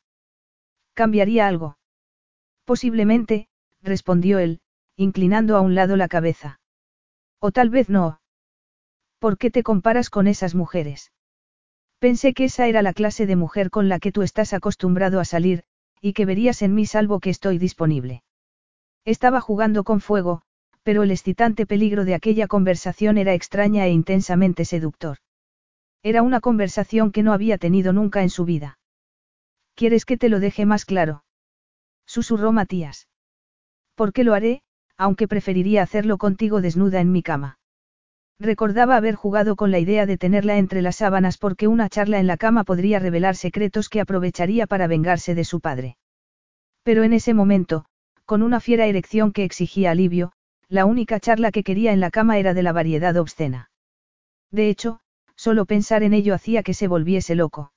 ¿Cambiaría algo? Posiblemente, respondió él, inclinando a un lado la cabeza. O tal vez no. ¿Por qué te comparas con esas mujeres? Pensé que esa era la clase de mujer con la que tú estás acostumbrado a salir, y que verías en mí salvo que estoy disponible. Estaba jugando con fuego, pero el excitante peligro de aquella conversación era extraña e intensamente seductor. Era una conversación que no había tenido nunca en su vida. ¿Quieres que te lo deje más claro? Susurró Matías. ¿Por qué lo haré, aunque preferiría hacerlo contigo desnuda en mi cama? Recordaba haber jugado con la idea de tenerla entre las sábanas porque una charla en la cama podría revelar secretos que aprovecharía para vengarse de su padre. Pero en ese momento, con una fiera erección que exigía alivio, la única charla que quería en la cama era de la variedad obscena. De hecho, solo pensar en ello hacía que se volviese loco.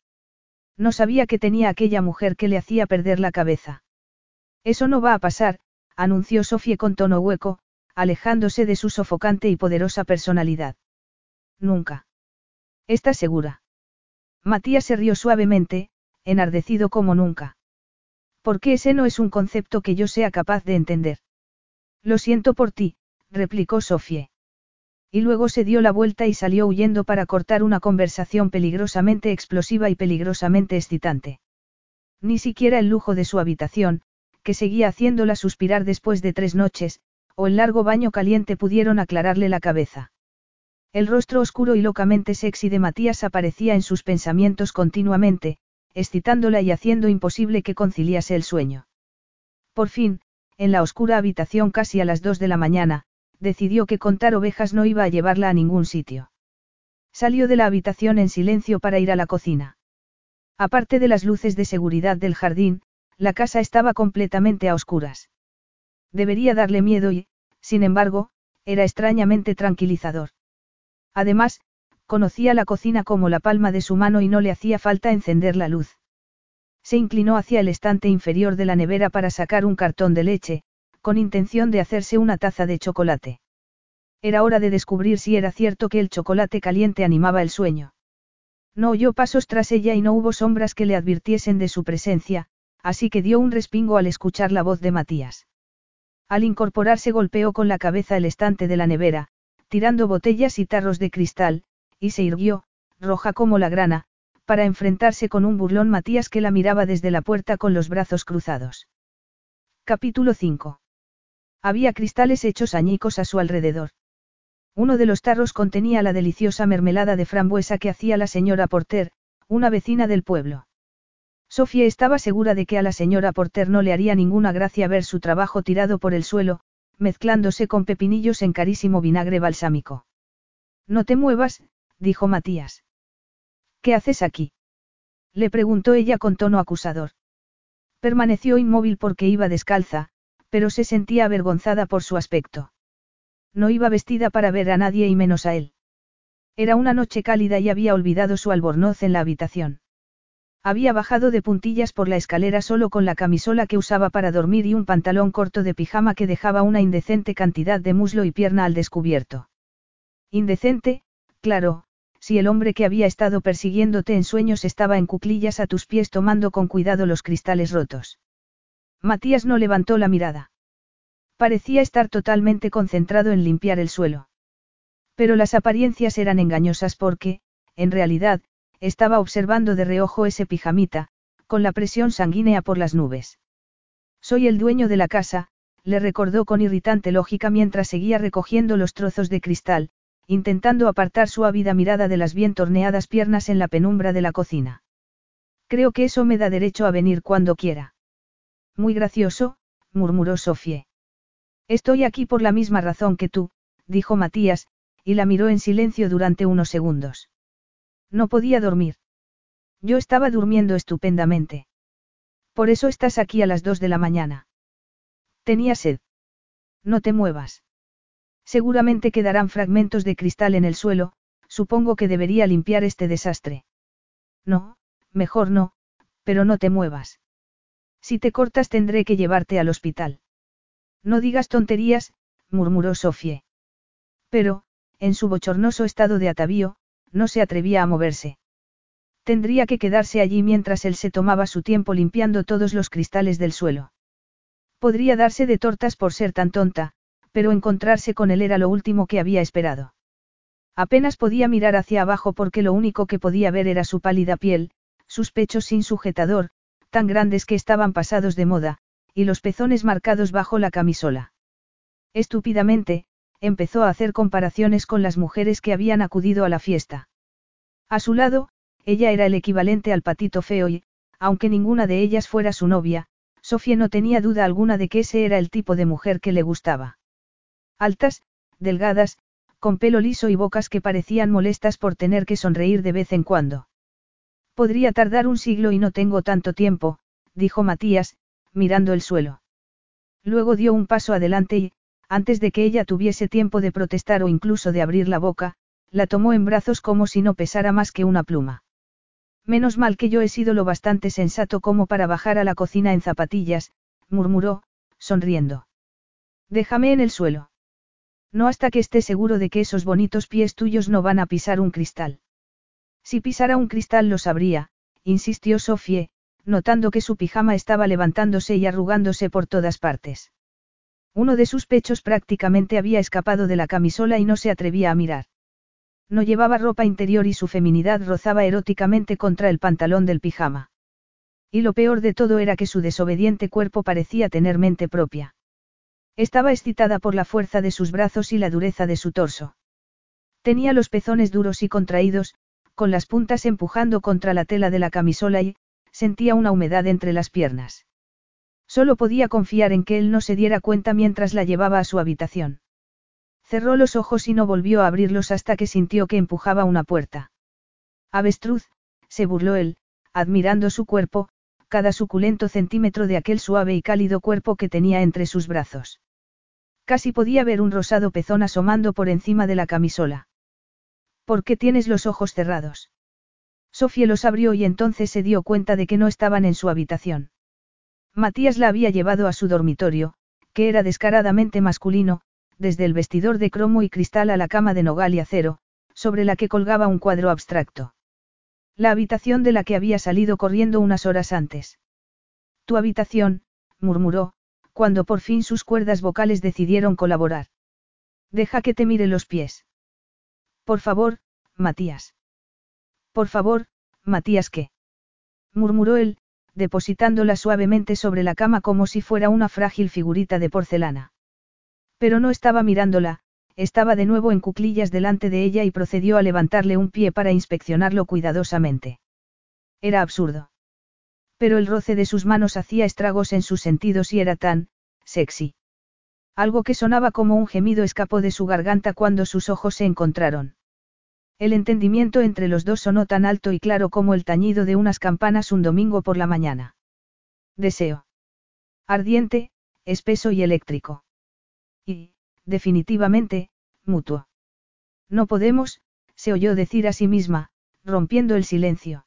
No sabía que tenía aquella mujer que le hacía perder la cabeza. Eso no va a pasar, anunció Sofía con tono hueco, alejándose de su sofocante y poderosa personalidad. Nunca. ¿Estás segura? Matías se rió suavemente, enardecido como nunca. Porque ese no es un concepto que yo sea capaz de entender. Lo siento por ti, replicó Sofie. Y luego se dio la vuelta y salió huyendo para cortar una conversación peligrosamente explosiva y peligrosamente excitante. Ni siquiera el lujo de su habitación, que seguía haciéndola suspirar después de tres noches, o el largo baño caliente pudieron aclararle la cabeza. El rostro oscuro y locamente sexy de Matías aparecía en sus pensamientos continuamente, excitándola y haciendo imposible que conciliase el sueño. Por fin, en la oscura habitación casi a las dos de la mañana, decidió que contar ovejas no iba a llevarla a ningún sitio. Salió de la habitación en silencio para ir a la cocina. Aparte de las luces de seguridad del jardín, la casa estaba completamente a oscuras. Debería darle miedo y, sin embargo, era extrañamente tranquilizador. Además, conocía la cocina como la palma de su mano y no le hacía falta encender la luz. Se inclinó hacia el estante inferior de la nevera para sacar un cartón de leche, con intención de hacerse una taza de chocolate. Era hora de descubrir si era cierto que el chocolate caliente animaba el sueño. No oyó pasos tras ella y no hubo sombras que le advirtiesen de su presencia, así que dio un respingo al escuchar la voz de Matías. Al incorporarse golpeó con la cabeza el estante de la nevera, tirando botellas y tarros de cristal, y se irguió, roja como la grana, para enfrentarse con un burlón Matías que la miraba desde la puerta con los brazos cruzados. Capítulo 5. Había cristales hechos añicos a su alrededor. Uno de los tarros contenía la deliciosa mermelada de frambuesa que hacía la señora Porter, una vecina del pueblo. Sofía estaba segura de que a la señora Porter no le haría ninguna gracia ver su trabajo tirado por el suelo, mezclándose con pepinillos en carísimo vinagre balsámico. No te muevas, dijo Matías. ¿Qué haces aquí? Le preguntó ella con tono acusador. Permaneció inmóvil porque iba descalza, pero se sentía avergonzada por su aspecto. No iba vestida para ver a nadie y menos a él. Era una noche cálida y había olvidado su albornoz en la habitación. Había bajado de puntillas por la escalera solo con la camisola que usaba para dormir y un pantalón corto de pijama que dejaba una indecente cantidad de muslo y pierna al descubierto. Indecente, claro, si el hombre que había estado persiguiéndote en sueños estaba en cuclillas a tus pies tomando con cuidado los cristales rotos. Matías no levantó la mirada. Parecía estar totalmente concentrado en limpiar el suelo. Pero las apariencias eran engañosas porque, en realidad, estaba observando de reojo ese pijamita, con la presión sanguínea por las nubes. Soy el dueño de la casa, le recordó con irritante lógica mientras seguía recogiendo los trozos de cristal, intentando apartar su ávida mirada de las bien torneadas piernas en la penumbra de la cocina. Creo que eso me da derecho a venir cuando quiera. Muy gracioso, murmuró Sofie. Estoy aquí por la misma razón que tú, dijo Matías, y la miró en silencio durante unos segundos. No podía dormir. Yo estaba durmiendo estupendamente. Por eso estás aquí a las dos de la mañana. Tenía sed. No te muevas. Seguramente quedarán fragmentos de cristal en el suelo, supongo que debería limpiar este desastre. No, mejor no, pero no te muevas. Si te cortas tendré que llevarte al hospital. No digas tonterías, murmuró Sofie. Pero, en su bochornoso estado de atavío, no se atrevía a moverse. Tendría que quedarse allí mientras él se tomaba su tiempo limpiando todos los cristales del suelo. Podría darse de tortas por ser tan tonta, pero encontrarse con él era lo último que había esperado. Apenas podía mirar hacia abajo porque lo único que podía ver era su pálida piel, sus pechos sin sujetador, tan grandes que estaban pasados de moda, y los pezones marcados bajo la camisola. Estúpidamente, empezó a hacer comparaciones con las mujeres que habían acudido a la fiesta. A su lado, ella era el equivalente al patito feo y, aunque ninguna de ellas fuera su novia, Sofía no tenía duda alguna de que ese era el tipo de mujer que le gustaba. Altas, delgadas, con pelo liso y bocas que parecían molestas por tener que sonreír de vez en cuando. Podría tardar un siglo y no tengo tanto tiempo, dijo Matías, mirando el suelo. Luego dio un paso adelante y, antes de que ella tuviese tiempo de protestar o incluso de abrir la boca, la tomó en brazos como si no pesara más que una pluma. Menos mal que yo he sido lo bastante sensato como para bajar a la cocina en zapatillas, murmuró, sonriendo. Déjame en el suelo. No hasta que esté seguro de que esos bonitos pies tuyos no van a pisar un cristal. Si pisara un cristal lo sabría, insistió Sofie, notando que su pijama estaba levantándose y arrugándose por todas partes. Uno de sus pechos prácticamente había escapado de la camisola y no se atrevía a mirar. No llevaba ropa interior y su feminidad rozaba eróticamente contra el pantalón del pijama. Y lo peor de todo era que su desobediente cuerpo parecía tener mente propia. Estaba excitada por la fuerza de sus brazos y la dureza de su torso. Tenía los pezones duros y contraídos, con las puntas empujando contra la tela de la camisola y, sentía una humedad entre las piernas. Solo podía confiar en que él no se diera cuenta mientras la llevaba a su habitación. Cerró los ojos y no volvió a abrirlos hasta que sintió que empujaba una puerta. Avestruz, se burló él, admirando su cuerpo, cada suculento centímetro de aquel suave y cálido cuerpo que tenía entre sus brazos. Casi podía ver un rosado pezón asomando por encima de la camisola. ¿Por qué tienes los ojos cerrados? Sofía los abrió y entonces se dio cuenta de que no estaban en su habitación. Matías la había llevado a su dormitorio, que era descaradamente masculino, desde el vestidor de cromo y cristal a la cama de nogal y acero, sobre la que colgaba un cuadro abstracto. La habitación de la que había salido corriendo unas horas antes. Tu habitación, murmuró, cuando por fin sus cuerdas vocales decidieron colaborar. Deja que te mire los pies. Por favor, Matías. Por favor, Matías, ¿qué? murmuró él, depositándola suavemente sobre la cama como si fuera una frágil figurita de porcelana. Pero no estaba mirándola, estaba de nuevo en cuclillas delante de ella y procedió a levantarle un pie para inspeccionarlo cuidadosamente. Era absurdo. Pero el roce de sus manos hacía estragos en sus sentidos y era tan, sexy. Algo que sonaba como un gemido escapó de su garganta cuando sus ojos se encontraron. El entendimiento entre los dos sonó tan alto y claro como el tañido de unas campanas un domingo por la mañana. Deseo. Ardiente, espeso y eléctrico. Y, definitivamente, mutuo. No podemos, se oyó decir a sí misma, rompiendo el silencio.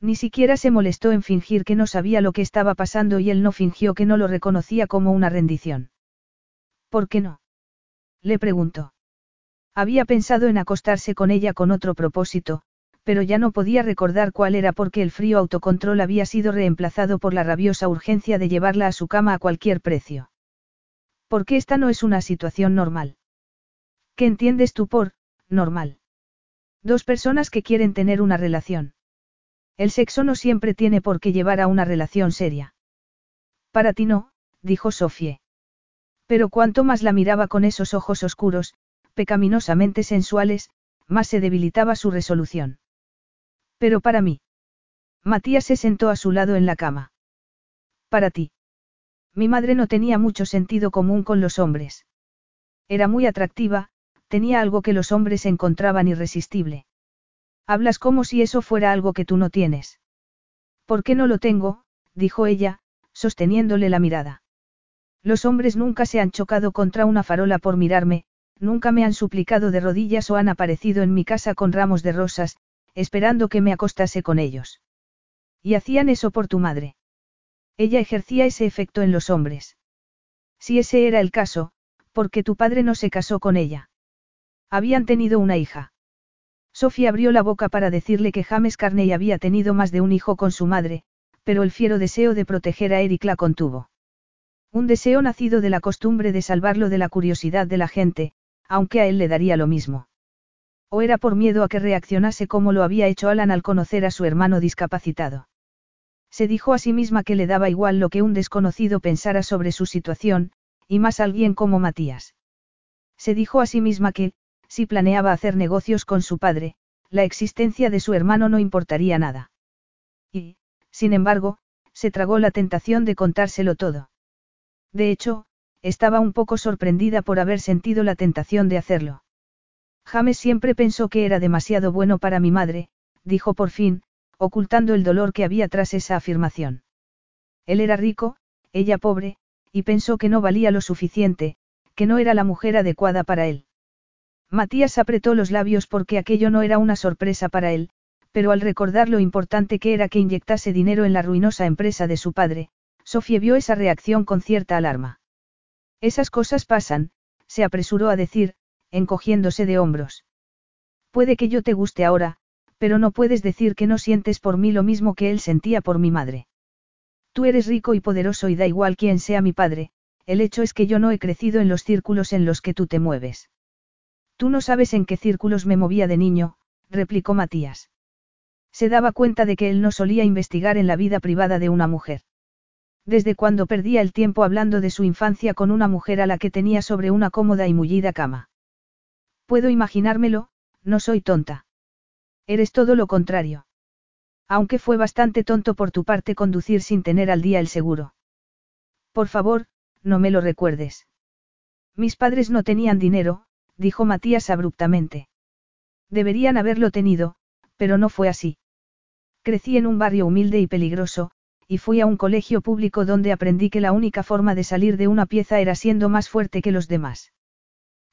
Ni siquiera se molestó en fingir que no sabía lo que estaba pasando y él no fingió que no lo reconocía como una rendición. ¿Por qué no? Le preguntó. Había pensado en acostarse con ella con otro propósito, pero ya no podía recordar cuál era porque el frío autocontrol había sido reemplazado por la rabiosa urgencia de llevarla a su cama a cualquier precio. Porque esta no es una situación normal. ¿Qué entiendes tú por, normal. Dos personas que quieren tener una relación. El sexo no siempre tiene por qué llevar a una relación seria. Para ti no, dijo Sofie. Pero cuanto más la miraba con esos ojos oscuros, pecaminosamente sensuales, más se debilitaba su resolución. Pero para mí. Matías se sentó a su lado en la cama. Para ti. Mi madre no tenía mucho sentido común con los hombres. Era muy atractiva, tenía algo que los hombres encontraban irresistible. Hablas como si eso fuera algo que tú no tienes. ¿Por qué no lo tengo? dijo ella, sosteniéndole la mirada. Los hombres nunca se han chocado contra una farola por mirarme, nunca me han suplicado de rodillas o han aparecido en mi casa con ramos de rosas, esperando que me acostase con ellos. Y hacían eso por tu madre. Ella ejercía ese efecto en los hombres. Si ese era el caso, ¿por qué tu padre no se casó con ella? Habían tenido una hija. Sofía abrió la boca para decirle que James Carney había tenido más de un hijo con su madre, pero el fiero deseo de proteger a Eric la contuvo. Un deseo nacido de la costumbre de salvarlo de la curiosidad de la gente, aunque a él le daría lo mismo. O era por miedo a que reaccionase como lo había hecho Alan al conocer a su hermano discapacitado. Se dijo a sí misma que le daba igual lo que un desconocido pensara sobre su situación, y más alguien como Matías. Se dijo a sí misma que, si planeaba hacer negocios con su padre, la existencia de su hermano no importaría nada. Y, sin embargo, se tragó la tentación de contárselo todo. De hecho, estaba un poco sorprendida por haber sentido la tentación de hacerlo. James siempre pensó que era demasiado bueno para mi madre, dijo por fin, ocultando el dolor que había tras esa afirmación. Él era rico, ella pobre, y pensó que no valía lo suficiente, que no era la mujer adecuada para él. Matías apretó los labios porque aquello no era una sorpresa para él, pero al recordar lo importante que era que inyectase dinero en la ruinosa empresa de su padre, Sofía vio esa reacción con cierta alarma. Esas cosas pasan, se apresuró a decir, encogiéndose de hombros. Puede que yo te guste ahora, pero no puedes decir que no sientes por mí lo mismo que él sentía por mi madre. Tú eres rico y poderoso y da igual quién sea mi padre, el hecho es que yo no he crecido en los círculos en los que tú te mueves. Tú no sabes en qué círculos me movía de niño, replicó Matías. Se daba cuenta de que él no solía investigar en la vida privada de una mujer. Desde cuando perdía el tiempo hablando de su infancia con una mujer a la que tenía sobre una cómoda y mullida cama. Puedo imaginármelo, no soy tonta. Eres todo lo contrario. Aunque fue bastante tonto por tu parte conducir sin tener al día el seguro. Por favor, no me lo recuerdes. Mis padres no tenían dinero, dijo Matías abruptamente. Deberían haberlo tenido, pero no fue así. Crecí en un barrio humilde y peligroso, y fui a un colegio público donde aprendí que la única forma de salir de una pieza era siendo más fuerte que los demás.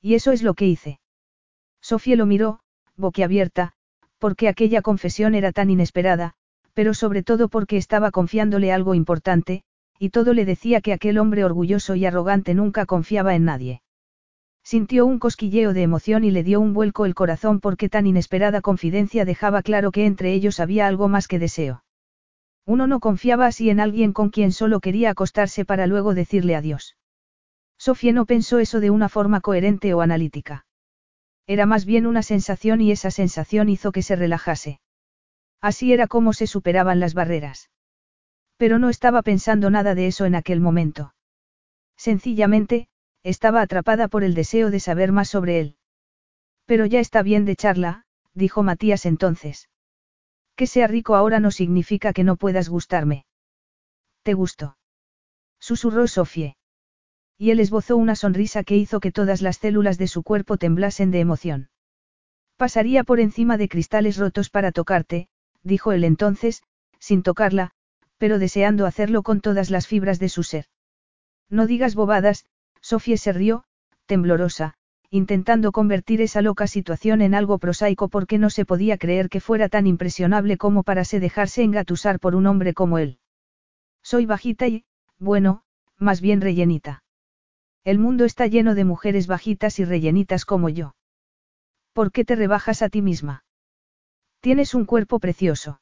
Y eso es lo que hice. Sofía lo miró, boquiabierta, porque aquella confesión era tan inesperada, pero sobre todo porque estaba confiándole algo importante, y todo le decía que aquel hombre orgulloso y arrogante nunca confiaba en nadie. Sintió un cosquilleo de emoción y le dio un vuelco el corazón porque tan inesperada confidencia dejaba claro que entre ellos había algo más que deseo. Uno no confiaba así en alguien con quien solo quería acostarse para luego decirle adiós. Sofía no pensó eso de una forma coherente o analítica. Era más bien una sensación y esa sensación hizo que se relajase. Así era como se superaban las barreras. Pero no estaba pensando nada de eso en aquel momento. Sencillamente, estaba atrapada por el deseo de saber más sobre él. Pero ya está bien de charla, dijo Matías entonces. Que sea rico ahora no significa que no puedas gustarme. ¿Te gustó? Susurró Sofie. Y él esbozó una sonrisa que hizo que todas las células de su cuerpo temblasen de emoción. Pasaría por encima de cristales rotos para tocarte, dijo él entonces, sin tocarla, pero deseando hacerlo con todas las fibras de su ser. No digas bobadas, Sofía se rió, temblorosa, intentando convertir esa loca situación en algo prosaico porque no se podía creer que fuera tan impresionable como para se dejarse engatusar por un hombre como él. Soy bajita y, bueno, más bien rellenita. El mundo está lleno de mujeres bajitas y rellenitas como yo. ¿Por qué te rebajas a ti misma? Tienes un cuerpo precioso.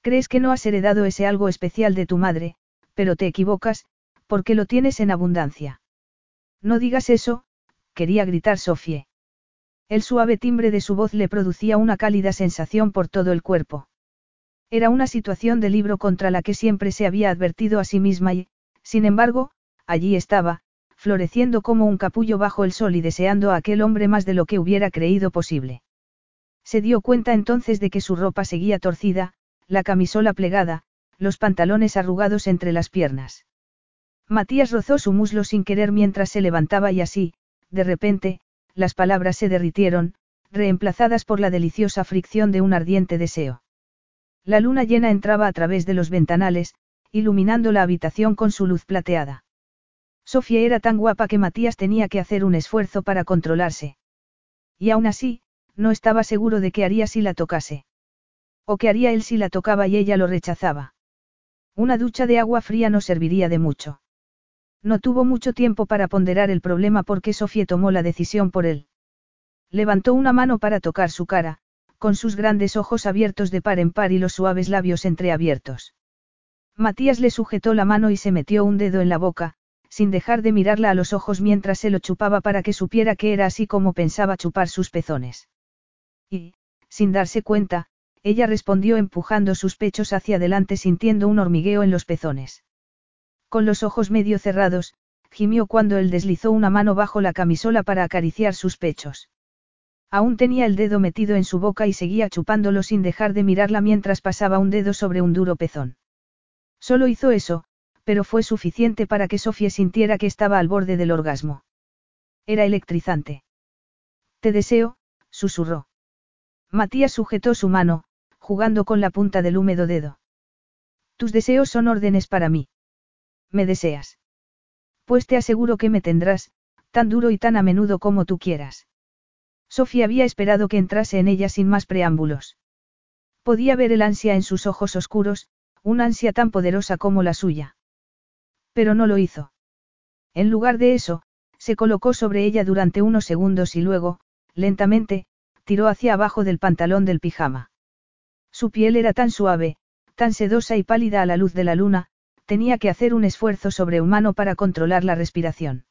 Crees que no has heredado ese algo especial de tu madre, pero te equivocas, porque lo tienes en abundancia. No digas eso, quería gritar Sofie. El suave timbre de su voz le producía una cálida sensación por todo el cuerpo. Era una situación de libro contra la que siempre se había advertido a sí misma y, sin embargo, allí estaba, floreciendo como un capullo bajo el sol y deseando a aquel hombre más de lo que hubiera creído posible. Se dio cuenta entonces de que su ropa seguía torcida, la camisola plegada, los pantalones arrugados entre las piernas. Matías rozó su muslo sin querer mientras se levantaba y así, de repente, las palabras se derritieron, reemplazadas por la deliciosa fricción de un ardiente deseo. La luna llena entraba a través de los ventanales, iluminando la habitación con su luz plateada. Sofía era tan guapa que Matías tenía que hacer un esfuerzo para controlarse. Y aún así, no estaba seguro de qué haría si la tocase. O qué haría él si la tocaba y ella lo rechazaba. Una ducha de agua fría no serviría de mucho. No tuvo mucho tiempo para ponderar el problema porque Sofía tomó la decisión por él. Levantó una mano para tocar su cara, con sus grandes ojos abiertos de par en par y los suaves labios entreabiertos. Matías le sujetó la mano y se metió un dedo en la boca, sin dejar de mirarla a los ojos mientras se lo chupaba para que supiera que era así como pensaba chupar sus pezones. Y, sin darse cuenta, ella respondió empujando sus pechos hacia adelante sintiendo un hormigueo en los pezones. Con los ojos medio cerrados, gimió cuando él deslizó una mano bajo la camisola para acariciar sus pechos. Aún tenía el dedo metido en su boca y seguía chupándolo sin dejar de mirarla mientras pasaba un dedo sobre un duro pezón. Solo hizo eso, pero fue suficiente para que Sofía sintiera que estaba al borde del orgasmo. Era electrizante. Te deseo, susurró. Matías sujetó su mano, jugando con la punta del húmedo dedo. Tus deseos son órdenes para mí. ¿Me deseas? Pues te aseguro que me tendrás, tan duro y tan a menudo como tú quieras. Sofía había esperado que entrase en ella sin más preámbulos. Podía ver el ansia en sus ojos oscuros, una ansia tan poderosa como la suya. Pero no lo hizo. En lugar de eso, se colocó sobre ella durante unos segundos y luego, lentamente, tiró hacia abajo del pantalón del pijama. Su piel era tan suave, tan sedosa y pálida a la luz de la luna, tenía que hacer un esfuerzo sobrehumano para controlar la respiración.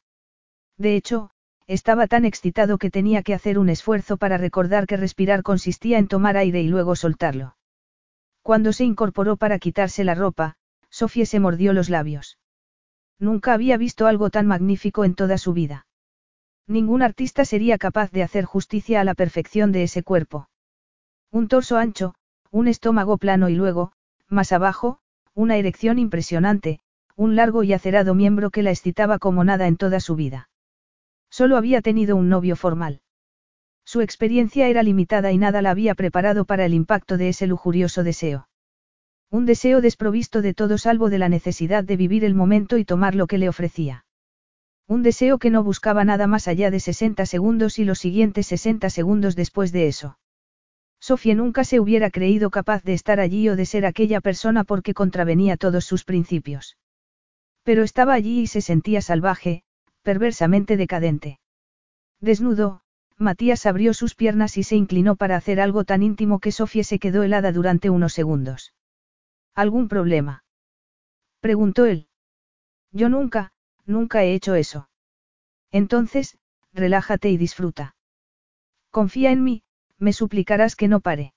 De hecho, estaba tan excitado que tenía que hacer un esfuerzo para recordar que respirar consistía en tomar aire y luego soltarlo. Cuando se incorporó para quitarse la ropa, Sofía se mordió los labios. Nunca había visto algo tan magnífico en toda su vida. Ningún artista sería capaz de hacer justicia a la perfección de ese cuerpo. Un torso ancho, un estómago plano y luego, más abajo, una erección impresionante, un largo y acerado miembro que la excitaba como nada en toda su vida. Solo había tenido un novio formal. Su experiencia era limitada y nada la había preparado para el impacto de ese lujurioso deseo. Un deseo desprovisto de todo salvo de la necesidad de vivir el momento y tomar lo que le ofrecía. Un deseo que no buscaba nada más allá de 60 segundos y los siguientes 60 segundos después de eso. Sofía nunca se hubiera creído capaz de estar allí o de ser aquella persona porque contravenía todos sus principios. Pero estaba allí y se sentía salvaje, perversamente decadente. Desnudo, Matías abrió sus piernas y se inclinó para hacer algo tan íntimo que Sofía se quedó helada durante unos segundos. ¿Algún problema? preguntó él. Yo nunca, nunca he hecho eso. Entonces, relájate y disfruta. Confía en mí, me suplicarás que no pare.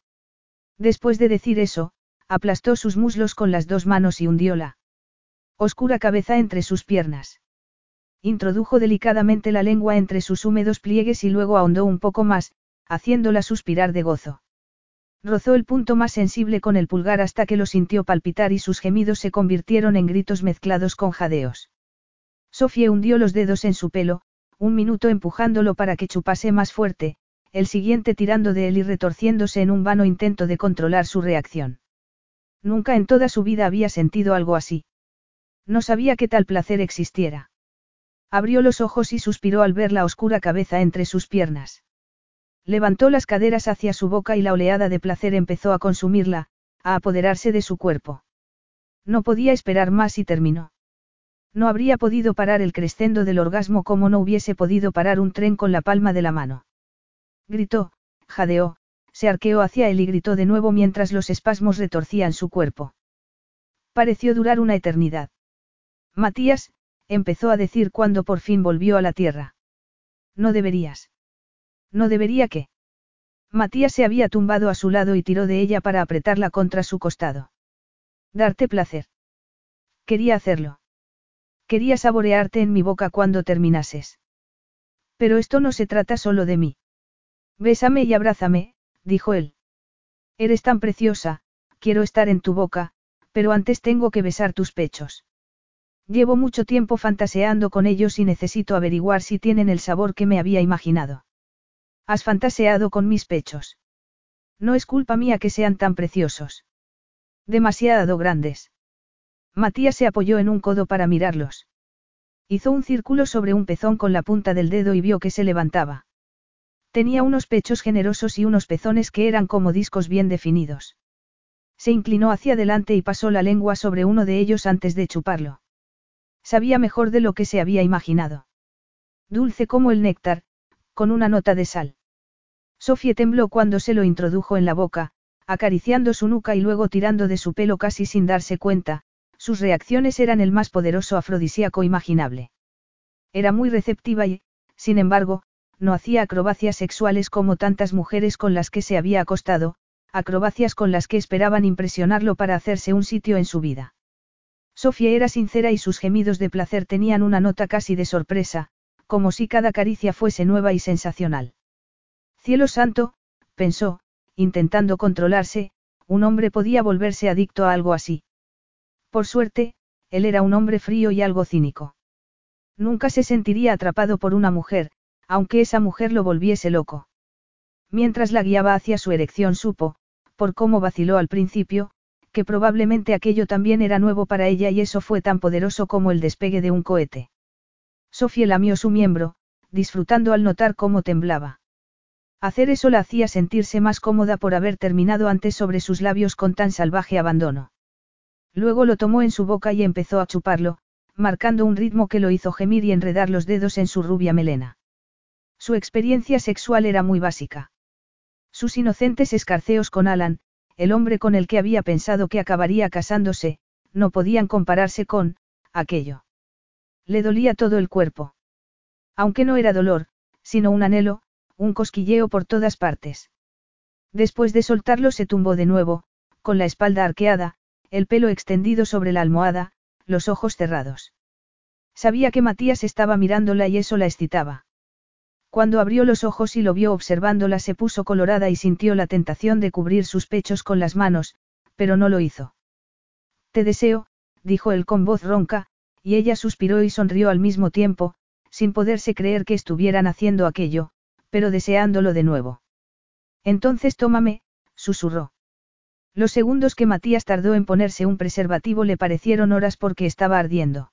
Después de decir eso, aplastó sus muslos con las dos manos y hundió la oscura cabeza entre sus piernas. Introdujo delicadamente la lengua entre sus húmedos pliegues y luego ahondó un poco más, haciéndola suspirar de gozo. Rozó el punto más sensible con el pulgar hasta que lo sintió palpitar y sus gemidos se convirtieron en gritos mezclados con jadeos. Sofía hundió los dedos en su pelo, un minuto empujándolo para que chupase más fuerte, el siguiente tirando de él y retorciéndose en un vano intento de controlar su reacción. Nunca en toda su vida había sentido algo así. No sabía que tal placer existiera. Abrió los ojos y suspiró al ver la oscura cabeza entre sus piernas. Levantó las caderas hacia su boca y la oleada de placer empezó a consumirla, a apoderarse de su cuerpo. No podía esperar más y terminó. No habría podido parar el crescendo del orgasmo como no hubiese podido parar un tren con la palma de la mano. Gritó, jadeó, se arqueó hacia él y gritó de nuevo mientras los espasmos retorcían su cuerpo. Pareció durar una eternidad. Matías, empezó a decir cuando por fin volvió a la tierra. No deberías. No debería que. Matías se había tumbado a su lado y tiró de ella para apretarla contra su costado. Darte placer. Quería hacerlo. Quería saborearte en mi boca cuando terminases. Pero esto no se trata solo de mí. Bésame y abrázame, dijo él. Eres tan preciosa, quiero estar en tu boca, pero antes tengo que besar tus pechos. Llevo mucho tiempo fantaseando con ellos y necesito averiguar si tienen el sabor que me había imaginado. Has fantaseado con mis pechos. No es culpa mía que sean tan preciosos. Demasiado grandes. Matías se apoyó en un codo para mirarlos. Hizo un círculo sobre un pezón con la punta del dedo y vio que se levantaba. Tenía unos pechos generosos y unos pezones que eran como discos bien definidos. Se inclinó hacia adelante y pasó la lengua sobre uno de ellos antes de chuparlo. Sabía mejor de lo que se había imaginado. Dulce como el néctar, con una nota de sal. Sofía tembló cuando se lo introdujo en la boca, acariciando su nuca y luego tirando de su pelo casi sin darse cuenta, sus reacciones eran el más poderoso afrodisíaco imaginable. Era muy receptiva y, sin embargo, no hacía acrobacias sexuales como tantas mujeres con las que se había acostado, acrobacias con las que esperaban impresionarlo para hacerse un sitio en su vida. Sofía era sincera y sus gemidos de placer tenían una nota casi de sorpresa, como si cada caricia fuese nueva y sensacional. Cielo santo, pensó, intentando controlarse, un hombre podía volverse adicto a algo así. Por suerte, él era un hombre frío y algo cínico. Nunca se sentiría atrapado por una mujer, aunque esa mujer lo volviese loco. Mientras la guiaba hacia su erección supo, por cómo vaciló al principio, que probablemente aquello también era nuevo para ella y eso fue tan poderoso como el despegue de un cohete. Sofía lamió su miembro, disfrutando al notar cómo temblaba. Hacer eso la hacía sentirse más cómoda por haber terminado antes sobre sus labios con tan salvaje abandono. Luego lo tomó en su boca y empezó a chuparlo, marcando un ritmo que lo hizo gemir y enredar los dedos en su rubia melena. Su experiencia sexual era muy básica. Sus inocentes escarceos con Alan, el hombre con el que había pensado que acabaría casándose, no podían compararse con, aquello. Le dolía todo el cuerpo. Aunque no era dolor, sino un anhelo, un cosquilleo por todas partes. Después de soltarlo se tumbó de nuevo, con la espalda arqueada, el pelo extendido sobre la almohada, los ojos cerrados. Sabía que Matías estaba mirándola y eso la excitaba. Cuando abrió los ojos y lo vio observándola se puso colorada y sintió la tentación de cubrir sus pechos con las manos, pero no lo hizo. Te deseo, dijo él con voz ronca, y ella suspiró y sonrió al mismo tiempo, sin poderse creer que estuvieran haciendo aquello, pero deseándolo de nuevo. Entonces tómame, susurró. Los segundos que Matías tardó en ponerse un preservativo le parecieron horas porque estaba ardiendo.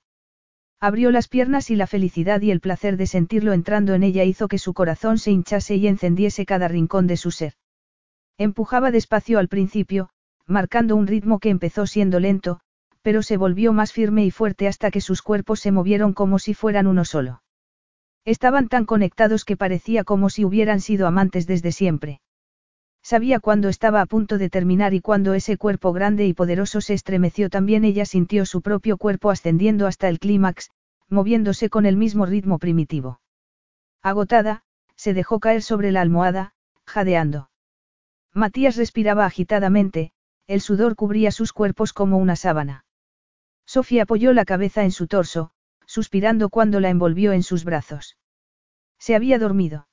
Abrió las piernas y la felicidad y el placer de sentirlo entrando en ella hizo que su corazón se hinchase y encendiese cada rincón de su ser. Empujaba despacio al principio, marcando un ritmo que empezó siendo lento, pero se volvió más firme y fuerte hasta que sus cuerpos se movieron como si fueran uno solo. Estaban tan conectados que parecía como si hubieran sido amantes desde siempre. Sabía cuándo estaba a punto de terminar y cuando ese cuerpo grande y poderoso se estremeció también ella sintió su propio cuerpo ascendiendo hasta el clímax, moviéndose con el mismo ritmo primitivo. Agotada, se dejó caer sobre la almohada, jadeando. Matías respiraba agitadamente, el sudor cubría sus cuerpos como una sábana. Sofía apoyó la cabeza en su torso, suspirando cuando la envolvió en sus brazos. Se había dormido.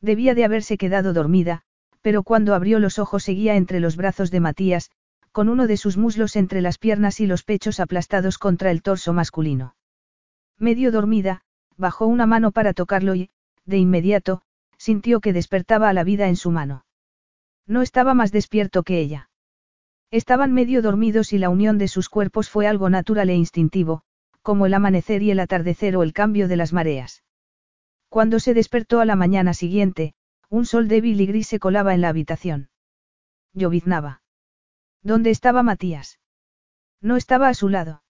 Debía de haberse quedado dormida, pero cuando abrió los ojos seguía entre los brazos de Matías, con uno de sus muslos entre las piernas y los pechos aplastados contra el torso masculino. Medio dormida, bajó una mano para tocarlo y, de inmediato, sintió que despertaba a la vida en su mano. No estaba más despierto que ella. Estaban medio dormidos y la unión de sus cuerpos fue algo natural e instintivo, como el amanecer y el atardecer o el cambio de las mareas. Cuando se despertó a la mañana siguiente, un sol débil y gris se colaba en la habitación. Lloviznaba. ¿Dónde estaba Matías? No estaba a su lado.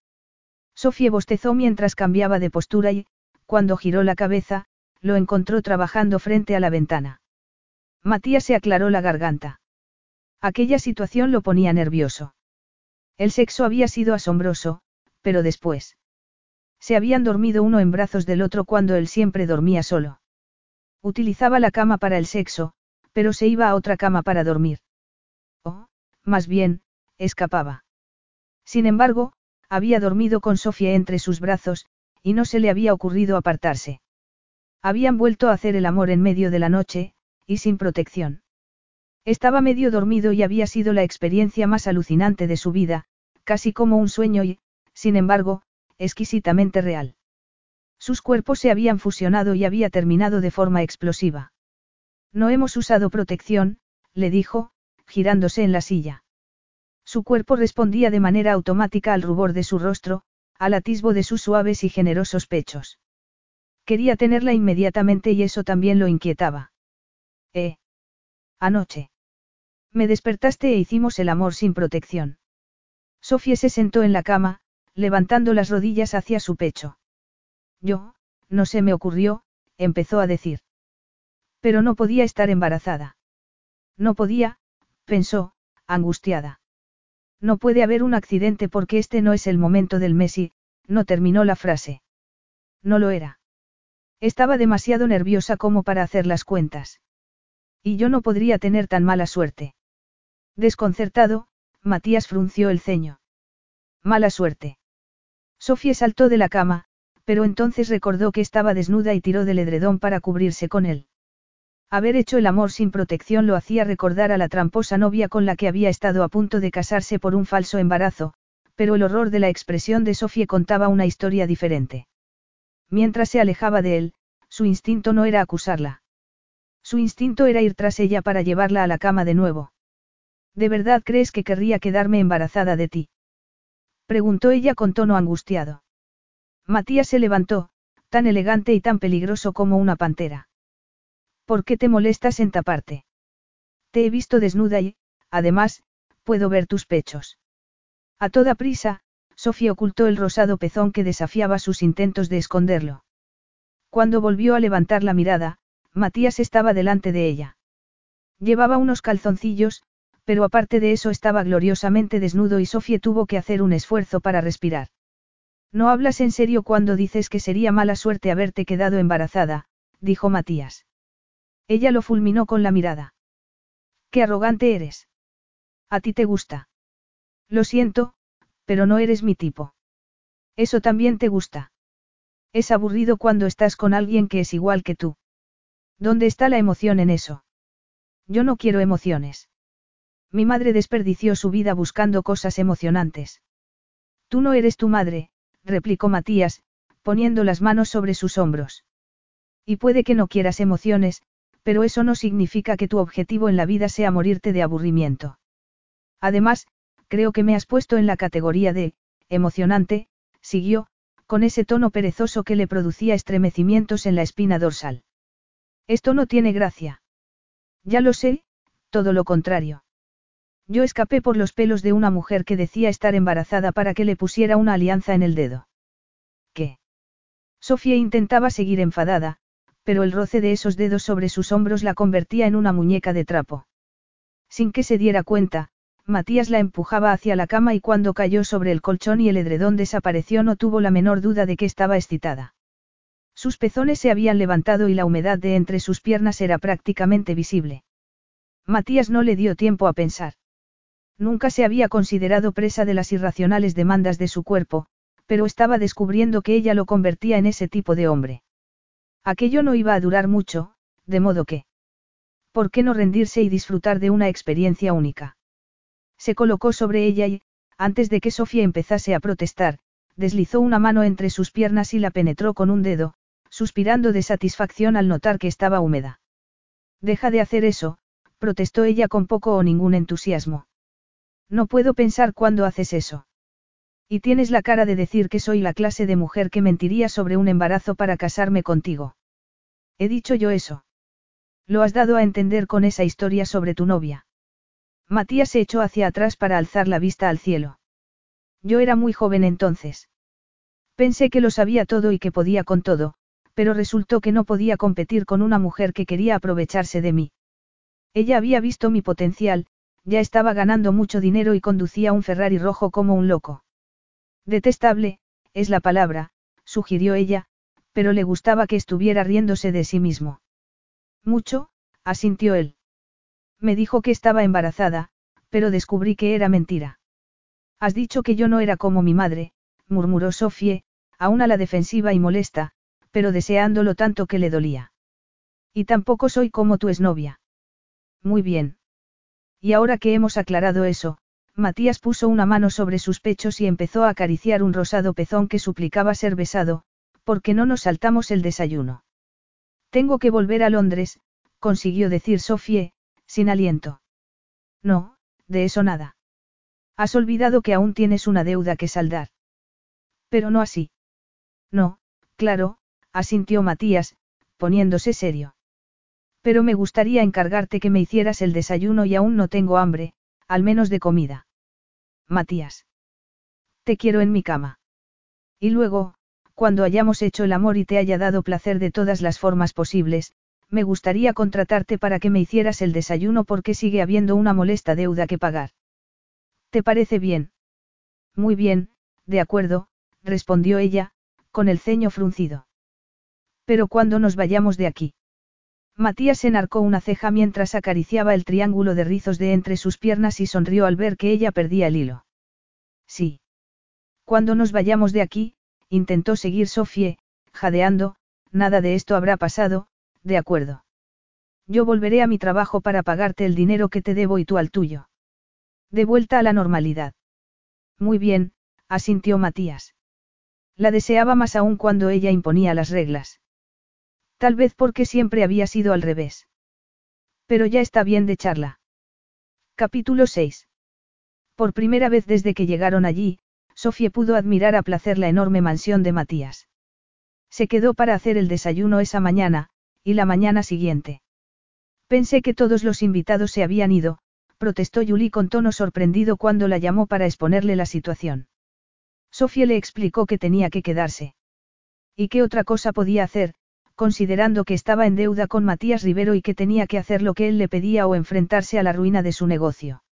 Sofía bostezó mientras cambiaba de postura y, cuando giró la cabeza, lo encontró trabajando frente a la ventana. Matías se aclaró la garganta. Aquella situación lo ponía nervioso. El sexo había sido asombroso, pero después. Se habían dormido uno en brazos del otro cuando él siempre dormía solo. Utilizaba la cama para el sexo, pero se iba a otra cama para dormir. O, más bien, escapaba. Sin embargo, había dormido con Sofía entre sus brazos, y no se le había ocurrido apartarse. Habían vuelto a hacer el amor en medio de la noche, y sin protección. Estaba medio dormido y había sido la experiencia más alucinante de su vida, casi como un sueño y, sin embargo, exquisitamente real. Sus cuerpos se habían fusionado y había terminado de forma explosiva. No hemos usado protección, le dijo, girándose en la silla. Su cuerpo respondía de manera automática al rubor de su rostro, al atisbo de sus suaves y generosos pechos. Quería tenerla inmediatamente y eso también lo inquietaba. Eh. Anoche. Me despertaste e hicimos el amor sin protección. Sofía se sentó en la cama, levantando las rodillas hacia su pecho. Yo, no se me ocurrió, empezó a decir. Pero no podía estar embarazada. No podía, pensó, angustiada. No puede haber un accidente porque este no es el momento del mes y, no terminó la frase. No lo era. Estaba demasiado nerviosa como para hacer las cuentas. Y yo no podría tener tan mala suerte. Desconcertado, Matías frunció el ceño. Mala suerte. Sofía saltó de la cama, pero entonces recordó que estaba desnuda y tiró del edredón para cubrirse con él. Haber hecho el amor sin protección lo hacía recordar a la tramposa novia con la que había estado a punto de casarse por un falso embarazo, pero el horror de la expresión de Sofía contaba una historia diferente. Mientras se alejaba de él, su instinto no era acusarla. Su instinto era ir tras ella para llevarla a la cama de nuevo. ¿De verdad crees que querría quedarme embarazada de ti? Preguntó ella con tono angustiado. Matías se levantó, tan elegante y tan peligroso como una pantera. ¿Por qué te molestas en taparte? Te he visto desnuda y, además, puedo ver tus pechos. A toda prisa, Sofía ocultó el rosado pezón que desafiaba sus intentos de esconderlo. Cuando volvió a levantar la mirada, Matías estaba delante de ella. Llevaba unos calzoncillos, pero aparte de eso estaba gloriosamente desnudo y Sofía tuvo que hacer un esfuerzo para respirar. No hablas en serio cuando dices que sería mala suerte haberte quedado embarazada, dijo Matías. Ella lo fulminó con la mirada. Qué arrogante eres. A ti te gusta. Lo siento, pero no eres mi tipo. Eso también te gusta. Es aburrido cuando estás con alguien que es igual que tú. ¿Dónde está la emoción en eso? Yo no quiero emociones. Mi madre desperdició su vida buscando cosas emocionantes. Tú no eres tu madre, replicó Matías, poniendo las manos sobre sus hombros. Y puede que no quieras emociones, pero eso no significa que tu objetivo en la vida sea morirte de aburrimiento. Además, creo que me has puesto en la categoría de, emocionante, siguió, con ese tono perezoso que le producía estremecimientos en la espina dorsal. Esto no tiene gracia. Ya lo sé, todo lo contrario. Yo escapé por los pelos de una mujer que decía estar embarazada para que le pusiera una alianza en el dedo. ¿Qué? Sofía intentaba seguir enfadada, pero el roce de esos dedos sobre sus hombros la convertía en una muñeca de trapo. Sin que se diera cuenta, Matías la empujaba hacia la cama y cuando cayó sobre el colchón y el edredón desapareció no tuvo la menor duda de que estaba excitada. Sus pezones se habían levantado y la humedad de entre sus piernas era prácticamente visible. Matías no le dio tiempo a pensar. Nunca se había considerado presa de las irracionales demandas de su cuerpo, pero estaba descubriendo que ella lo convertía en ese tipo de hombre. Aquello no iba a durar mucho, de modo que... ¿Por qué no rendirse y disfrutar de una experiencia única? Se colocó sobre ella y, antes de que Sofía empezase a protestar, deslizó una mano entre sus piernas y la penetró con un dedo, suspirando de satisfacción al notar que estaba húmeda. Deja de hacer eso, protestó ella con poco o ningún entusiasmo. No puedo pensar cuándo haces eso. Y tienes la cara de decir que soy la clase de mujer que mentiría sobre un embarazo para casarme contigo. He dicho yo eso. Lo has dado a entender con esa historia sobre tu novia. Matías se echó hacia atrás para alzar la vista al cielo. Yo era muy joven entonces. Pensé que lo sabía todo y que podía con todo, pero resultó que no podía competir con una mujer que quería aprovecharse de mí. Ella había visto mi potencial, ya estaba ganando mucho dinero y conducía un Ferrari rojo como un loco. Detestable, es la palabra, sugirió ella, pero le gustaba que estuviera riéndose de sí mismo. Mucho, asintió él. Me dijo que estaba embarazada, pero descubrí que era mentira. Has dicho que yo no era como mi madre, murmuró Sofie, aún a la defensiva y molesta, pero deseándolo tanto que le dolía. Y tampoco soy como tu exnovia. Muy bien. Y ahora que hemos aclarado eso, Matías puso una mano sobre sus pechos y empezó a acariciar un rosado pezón que suplicaba ser besado, porque no nos saltamos el desayuno. Tengo que volver a Londres, consiguió decir Sofie, sin aliento. No, de eso nada. Has olvidado que aún tienes una deuda que saldar. Pero no así. No, claro, asintió Matías, poniéndose serio. Pero me gustaría encargarte que me hicieras el desayuno y aún no tengo hambre, al menos de comida. Matías. Te quiero en mi cama. Y luego, cuando hayamos hecho el amor y te haya dado placer de todas las formas posibles, me gustaría contratarte para que me hicieras el desayuno porque sigue habiendo una molesta deuda que pagar. ¿Te parece bien? Muy bien, de acuerdo, respondió ella, con el ceño fruncido. Pero cuando nos vayamos de aquí. Matías enarcó una ceja mientras acariciaba el triángulo de rizos de entre sus piernas y sonrió al ver que ella perdía el hilo. Sí. Cuando nos vayamos de aquí, intentó seguir Sofie, jadeando, nada de esto habrá pasado, de acuerdo. Yo volveré a mi trabajo para pagarte el dinero que te debo y tú al tuyo. De vuelta a la normalidad. Muy bien, asintió Matías. La deseaba más aún cuando ella imponía las reglas. Tal vez porque siempre había sido al revés. Pero ya está bien de charla. Capítulo 6. Por primera vez desde que llegaron allí, Sofía pudo admirar a placer la enorme mansión de Matías. Se quedó para hacer el desayuno esa mañana, y la mañana siguiente. Pensé que todos los invitados se habían ido, protestó Julie con tono sorprendido cuando la llamó para exponerle la situación. Sofía le explicó que tenía que quedarse. ¿Y qué otra cosa podía hacer, considerando que estaba en deuda con Matías Rivero y que tenía que hacer lo que él le pedía o enfrentarse a la ruina de su negocio?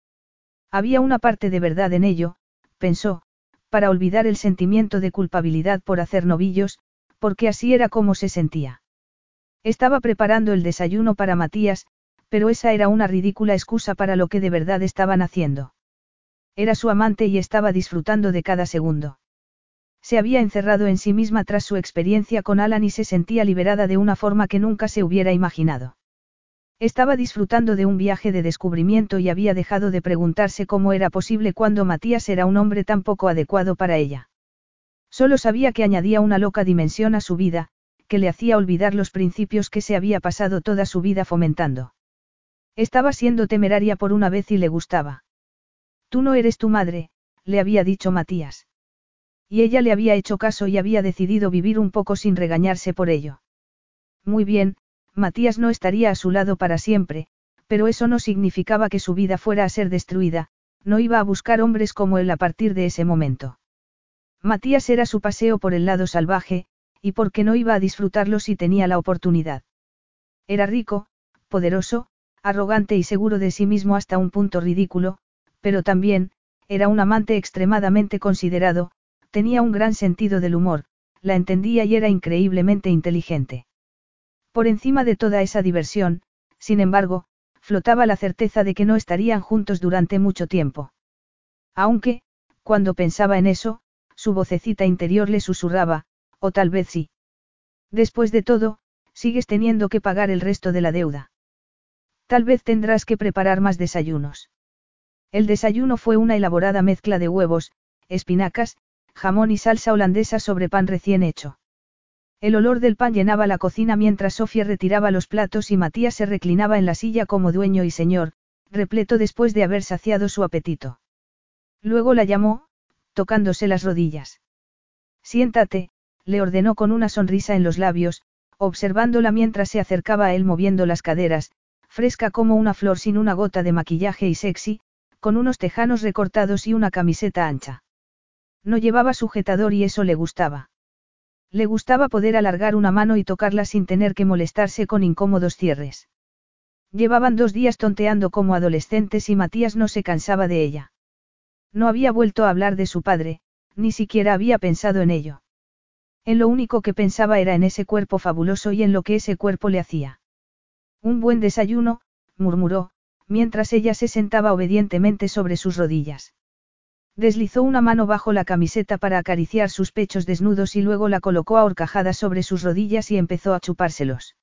Había una parte de verdad en ello, pensó, para olvidar el sentimiento de culpabilidad por hacer novillos, porque así era como se sentía. Estaba preparando el desayuno para Matías, pero esa era una ridícula excusa para lo que de verdad estaban haciendo. Era su amante y estaba disfrutando de cada segundo. Se había encerrado en sí misma tras su experiencia con Alan y se sentía liberada de una forma que nunca se hubiera imaginado. Estaba disfrutando de un viaje de descubrimiento y había dejado de preguntarse cómo era posible cuando Matías era un hombre tan poco adecuado para ella. Solo sabía que añadía una loca dimensión a su vida, que le hacía olvidar los principios que se había pasado toda su vida fomentando. Estaba siendo temeraria por una vez y le gustaba. Tú no eres tu madre, le había dicho Matías. Y ella le había hecho caso y había decidido vivir un poco sin regañarse por ello. Muy bien, Matías no estaría a su lado para siempre, pero eso no significaba que su vida fuera a ser destruida, no iba a buscar hombres como él a partir de ese momento. Matías era su paseo por el lado salvaje, y porque no iba a disfrutarlo si tenía la oportunidad. Era rico, poderoso, arrogante y seguro de sí mismo hasta un punto ridículo, pero también, era un amante extremadamente considerado, tenía un gran sentido del humor, la entendía y era increíblemente inteligente. Por encima de toda esa diversión, sin embargo, flotaba la certeza de que no estarían juntos durante mucho tiempo. Aunque, cuando pensaba en eso, su vocecita interior le susurraba, o tal vez sí. Después de todo, sigues teniendo que pagar el resto de la deuda. Tal vez tendrás que preparar más desayunos. El desayuno fue una elaborada mezcla de huevos, espinacas, jamón y salsa holandesa sobre pan recién hecho. El olor del pan llenaba la cocina mientras Sofía retiraba los platos y Matías se reclinaba en la silla como dueño y señor, repleto después de haber saciado su apetito. Luego la llamó, tocándose las rodillas. Siéntate, le ordenó con una sonrisa en los labios, observándola mientras se acercaba a él moviendo las caderas, fresca como una flor sin una gota de maquillaje y sexy, con unos tejanos recortados y una camiseta ancha. No llevaba sujetador y eso le gustaba. Le gustaba poder alargar una mano y tocarla sin tener que molestarse con incómodos cierres. Llevaban dos días tonteando como adolescentes y Matías no se cansaba de ella. No había vuelto a hablar de su padre, ni siquiera había pensado en ello. En lo único que pensaba era en ese cuerpo fabuloso y en lo que ese cuerpo le hacía. Un buen desayuno, murmuró, mientras ella se sentaba obedientemente sobre sus rodillas. Deslizó una mano bajo la camiseta para acariciar sus pechos desnudos y luego la colocó a horcajadas sobre sus rodillas y empezó a chupárselos.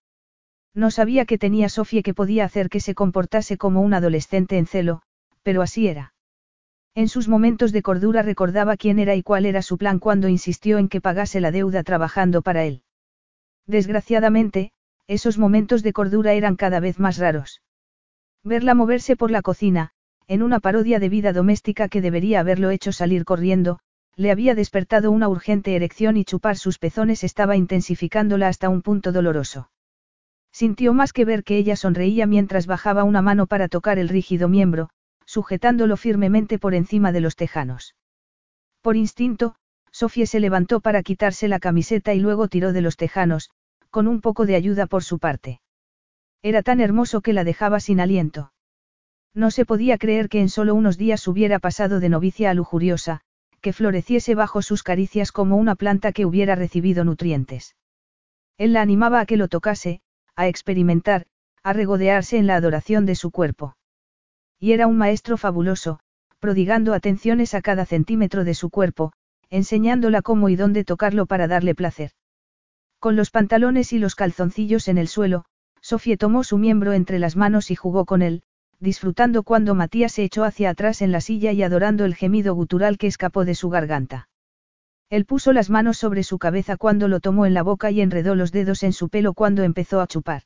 No sabía que tenía Sofía que podía hacer que se comportase como un adolescente en celo, pero así era. En sus momentos de cordura recordaba quién era y cuál era su plan cuando insistió en que pagase la deuda trabajando para él. Desgraciadamente, esos momentos de cordura eran cada vez más raros. Verla moverse por la cocina, en una parodia de vida doméstica que debería haberlo hecho salir corriendo, le había despertado una urgente erección y chupar sus pezones estaba intensificándola hasta un punto doloroso. Sintió más que ver que ella sonreía mientras bajaba una mano para tocar el rígido miembro, sujetándolo firmemente por encima de los tejanos. Por instinto, Sofía se levantó para quitarse la camiseta y luego tiró de los tejanos, con un poco de ayuda por su parte. Era tan hermoso que la dejaba sin aliento. No se podía creer que en solo unos días hubiera pasado de novicia a lujuriosa, que floreciese bajo sus caricias como una planta que hubiera recibido nutrientes. Él la animaba a que lo tocase, a experimentar, a regodearse en la adoración de su cuerpo. Y era un maestro fabuloso, prodigando atenciones a cada centímetro de su cuerpo, enseñándola cómo y dónde tocarlo para darle placer. Con los pantalones y los calzoncillos en el suelo, Sofía tomó su miembro entre las manos y jugó con él, disfrutando cuando Matías se echó hacia atrás en la silla y adorando el gemido gutural que escapó de su garganta. Él puso las manos sobre su cabeza cuando lo tomó en la boca y enredó los dedos en su pelo cuando empezó a chupar.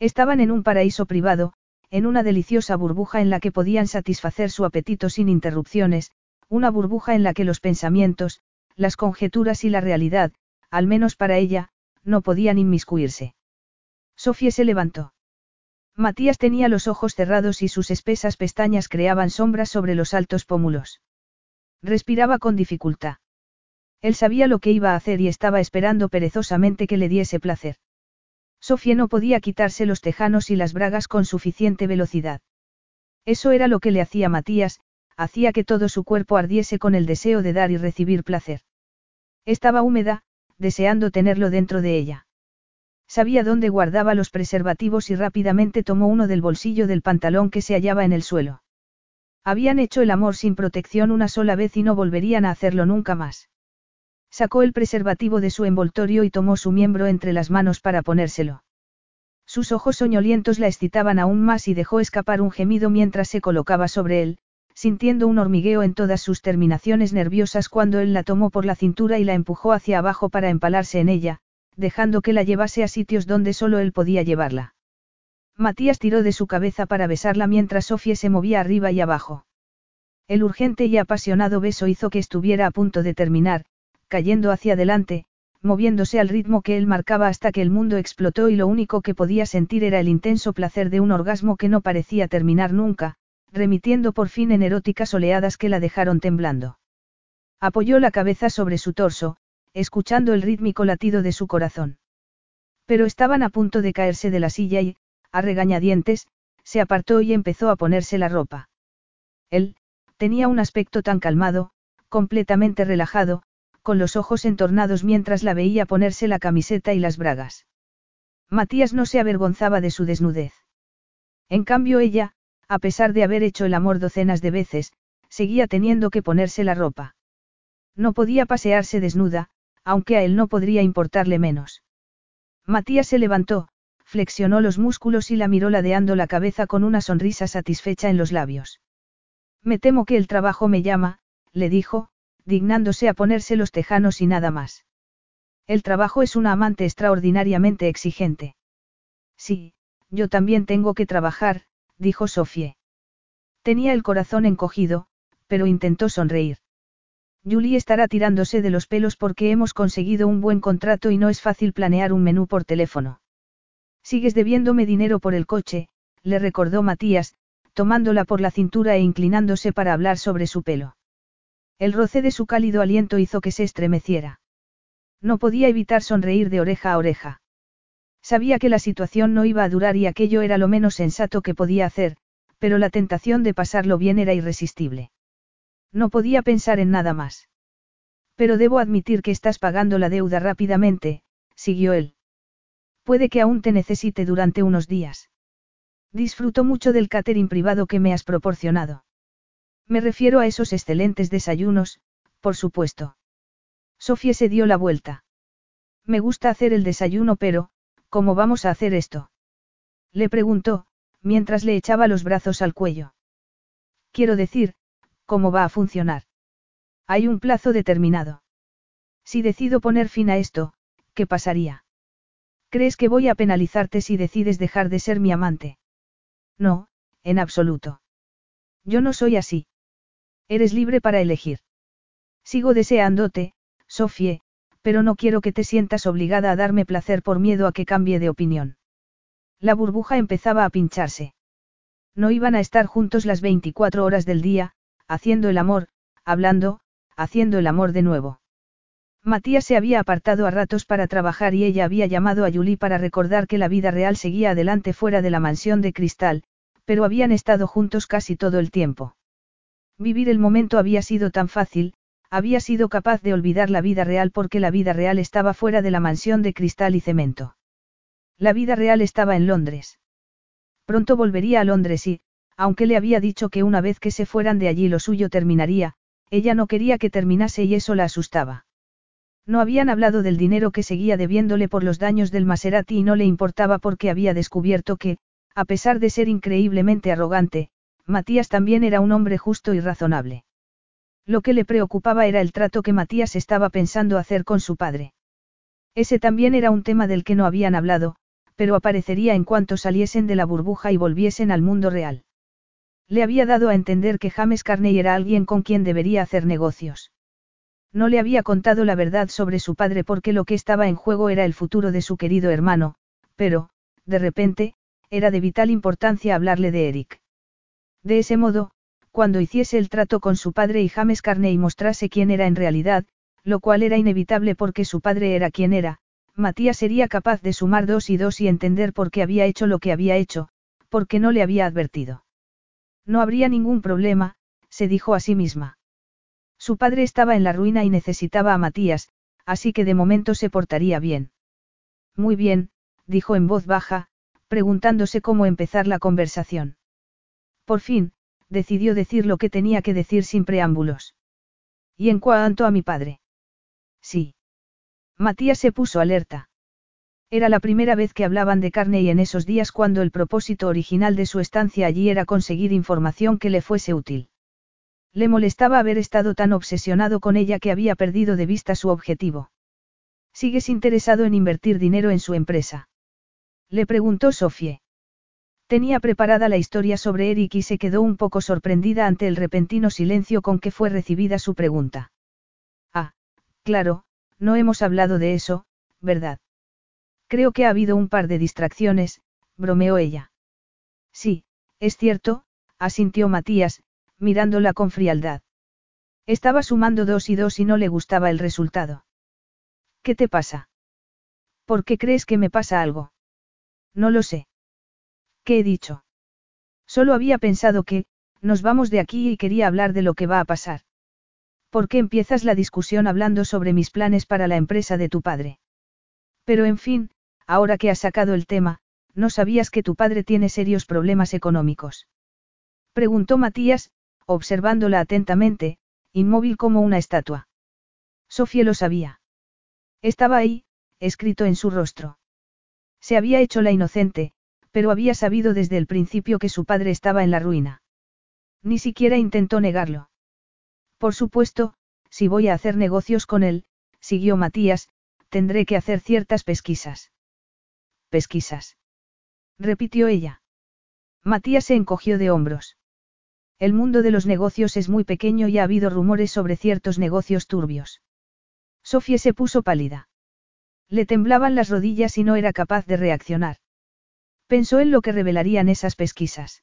Estaban en un paraíso privado, en una deliciosa burbuja en la que podían satisfacer su apetito sin interrupciones, una burbuja en la que los pensamientos, las conjeturas y la realidad, al menos para ella, no podían inmiscuirse. Sofía se levantó. Matías tenía los ojos cerrados y sus espesas pestañas creaban sombras sobre los altos pómulos. Respiraba con dificultad. Él sabía lo que iba a hacer y estaba esperando perezosamente que le diese placer. Sofía no podía quitarse los tejanos y las bragas con suficiente velocidad. Eso era lo que le hacía Matías, hacía que todo su cuerpo ardiese con el deseo de dar y recibir placer. Estaba húmeda, deseando tenerlo dentro de ella. Sabía dónde guardaba los preservativos y rápidamente tomó uno del bolsillo del pantalón que se hallaba en el suelo. Habían hecho el amor sin protección una sola vez y no volverían a hacerlo nunca más. Sacó el preservativo de su envoltorio y tomó su miembro entre las manos para ponérselo. Sus ojos soñolientos la excitaban aún más y dejó escapar un gemido mientras se colocaba sobre él, sintiendo un hormigueo en todas sus terminaciones nerviosas cuando él la tomó por la cintura y la empujó hacia abajo para empalarse en ella, dejando que la llevase a sitios donde solo él podía llevarla. Matías tiró de su cabeza para besarla mientras Sofía se movía arriba y abajo. El urgente y apasionado beso hizo que estuviera a punto de terminar, cayendo hacia adelante, moviéndose al ritmo que él marcaba hasta que el mundo explotó y lo único que podía sentir era el intenso placer de un orgasmo que no parecía terminar nunca, remitiendo por fin en eróticas oleadas que la dejaron temblando. Apoyó la cabeza sobre su torso, escuchando el rítmico latido de su corazón. Pero estaban a punto de caerse de la silla y, a regañadientes, se apartó y empezó a ponerse la ropa. Él, tenía un aspecto tan calmado, completamente relajado, con los ojos entornados mientras la veía ponerse la camiseta y las bragas. Matías no se avergonzaba de su desnudez. En cambio ella, a pesar de haber hecho el amor docenas de veces, seguía teniendo que ponerse la ropa. No podía pasearse desnuda, aunque a él no podría importarle menos. Matías se levantó, flexionó los músculos y la miró ladeando la cabeza con una sonrisa satisfecha en los labios. Me temo que el trabajo me llama, le dijo, dignándose a ponerse los tejanos y nada más. El trabajo es una amante extraordinariamente exigente. Sí, yo también tengo que trabajar, dijo Sofie. Tenía el corazón encogido, pero intentó sonreír. Julie estará tirándose de los pelos porque hemos conseguido un buen contrato y no es fácil planear un menú por teléfono. Sigues debiéndome dinero por el coche, le recordó Matías, tomándola por la cintura e inclinándose para hablar sobre su pelo. El roce de su cálido aliento hizo que se estremeciera. No podía evitar sonreír de oreja a oreja. Sabía que la situación no iba a durar y aquello era lo menos sensato que podía hacer, pero la tentación de pasarlo bien era irresistible. No podía pensar en nada más. Pero debo admitir que estás pagando la deuda rápidamente, siguió él. Puede que aún te necesite durante unos días. Disfruto mucho del catering privado que me has proporcionado. Me refiero a esos excelentes desayunos, por supuesto. Sofía se dio la vuelta. Me gusta hacer el desayuno, pero, ¿cómo vamos a hacer esto? Le preguntó, mientras le echaba los brazos al cuello. Quiero decir, ¿cómo va a funcionar? Hay un plazo determinado. Si decido poner fin a esto, ¿qué pasaría? ¿Crees que voy a penalizarte si decides dejar de ser mi amante? No, en absoluto. Yo no soy así. Eres libre para elegir. Sigo deseándote, Sofie, pero no quiero que te sientas obligada a darme placer por miedo a que cambie de opinión. La burbuja empezaba a pincharse. No iban a estar juntos las 24 horas del día, haciendo el amor, hablando, haciendo el amor de nuevo. Matías se había apartado a ratos para trabajar y ella había llamado a Julie para recordar que la vida real seguía adelante fuera de la mansión de cristal, pero habían estado juntos casi todo el tiempo. Vivir el momento había sido tan fácil, había sido capaz de olvidar la vida real porque la vida real estaba fuera de la mansión de cristal y cemento. La vida real estaba en Londres. Pronto volvería a Londres y, aunque le había dicho que una vez que se fueran de allí lo suyo terminaría, ella no quería que terminase y eso la asustaba. No habían hablado del dinero que seguía debiéndole por los daños del Maserati y no le importaba porque había descubierto que, a pesar de ser increíblemente arrogante, Matías también era un hombre justo y razonable. Lo que le preocupaba era el trato que Matías estaba pensando hacer con su padre. Ese también era un tema del que no habían hablado, pero aparecería en cuanto saliesen de la burbuja y volviesen al mundo real. Le había dado a entender que James Carney era alguien con quien debería hacer negocios. No le había contado la verdad sobre su padre porque lo que estaba en juego era el futuro de su querido hermano, pero, de repente, era de vital importancia hablarle de Eric. De ese modo, cuando hiciese el trato con su padre y James Carney mostrase quién era en realidad, lo cual era inevitable porque su padre era quien era, Matías sería capaz de sumar dos y dos y entender por qué había hecho lo que había hecho, porque no le había advertido. No habría ningún problema, se dijo a sí misma. Su padre estaba en la ruina y necesitaba a Matías, así que de momento se portaría bien. Muy bien, dijo en voz baja, preguntándose cómo empezar la conversación. Por fin, decidió decir lo que tenía que decir sin preámbulos. ¿Y en cuanto a mi padre? Sí. Matías se puso alerta. Era la primera vez que hablaban de Carney en esos días cuando el propósito original de su estancia allí era conseguir información que le fuese útil. Le molestaba haber estado tan obsesionado con ella que había perdido de vista su objetivo. ¿Sigues interesado en invertir dinero en su empresa? Le preguntó Sofie. Tenía preparada la historia sobre Eric y se quedó un poco sorprendida ante el repentino silencio con que fue recibida su pregunta. Ah, claro, no hemos hablado de eso, ¿verdad? Creo que ha habido un par de distracciones, bromeó ella. Sí, es cierto, asintió Matías, mirándola con frialdad. Estaba sumando dos y dos y no le gustaba el resultado. ¿Qué te pasa? ¿Por qué crees que me pasa algo? No lo sé. ¿Qué he dicho? Solo había pensado que, nos vamos de aquí y quería hablar de lo que va a pasar. ¿Por qué empiezas la discusión hablando sobre mis planes para la empresa de tu padre? Pero en fin, ahora que has sacado el tema, no sabías que tu padre tiene serios problemas económicos. Preguntó Matías, observándola atentamente, inmóvil como una estatua. Sofía lo sabía. Estaba ahí, escrito en su rostro. Se había hecho la inocente, pero había sabido desde el principio que su padre estaba en la ruina. Ni siquiera intentó negarlo. Por supuesto, si voy a hacer negocios con él, siguió Matías, tendré que hacer ciertas pesquisas. Pesquisas. Repitió ella. Matías se encogió de hombros. El mundo de los negocios es muy pequeño y ha habido rumores sobre ciertos negocios turbios. Sofía se puso pálida. Le temblaban las rodillas y no era capaz de reaccionar. Pensó en lo que revelarían esas pesquisas.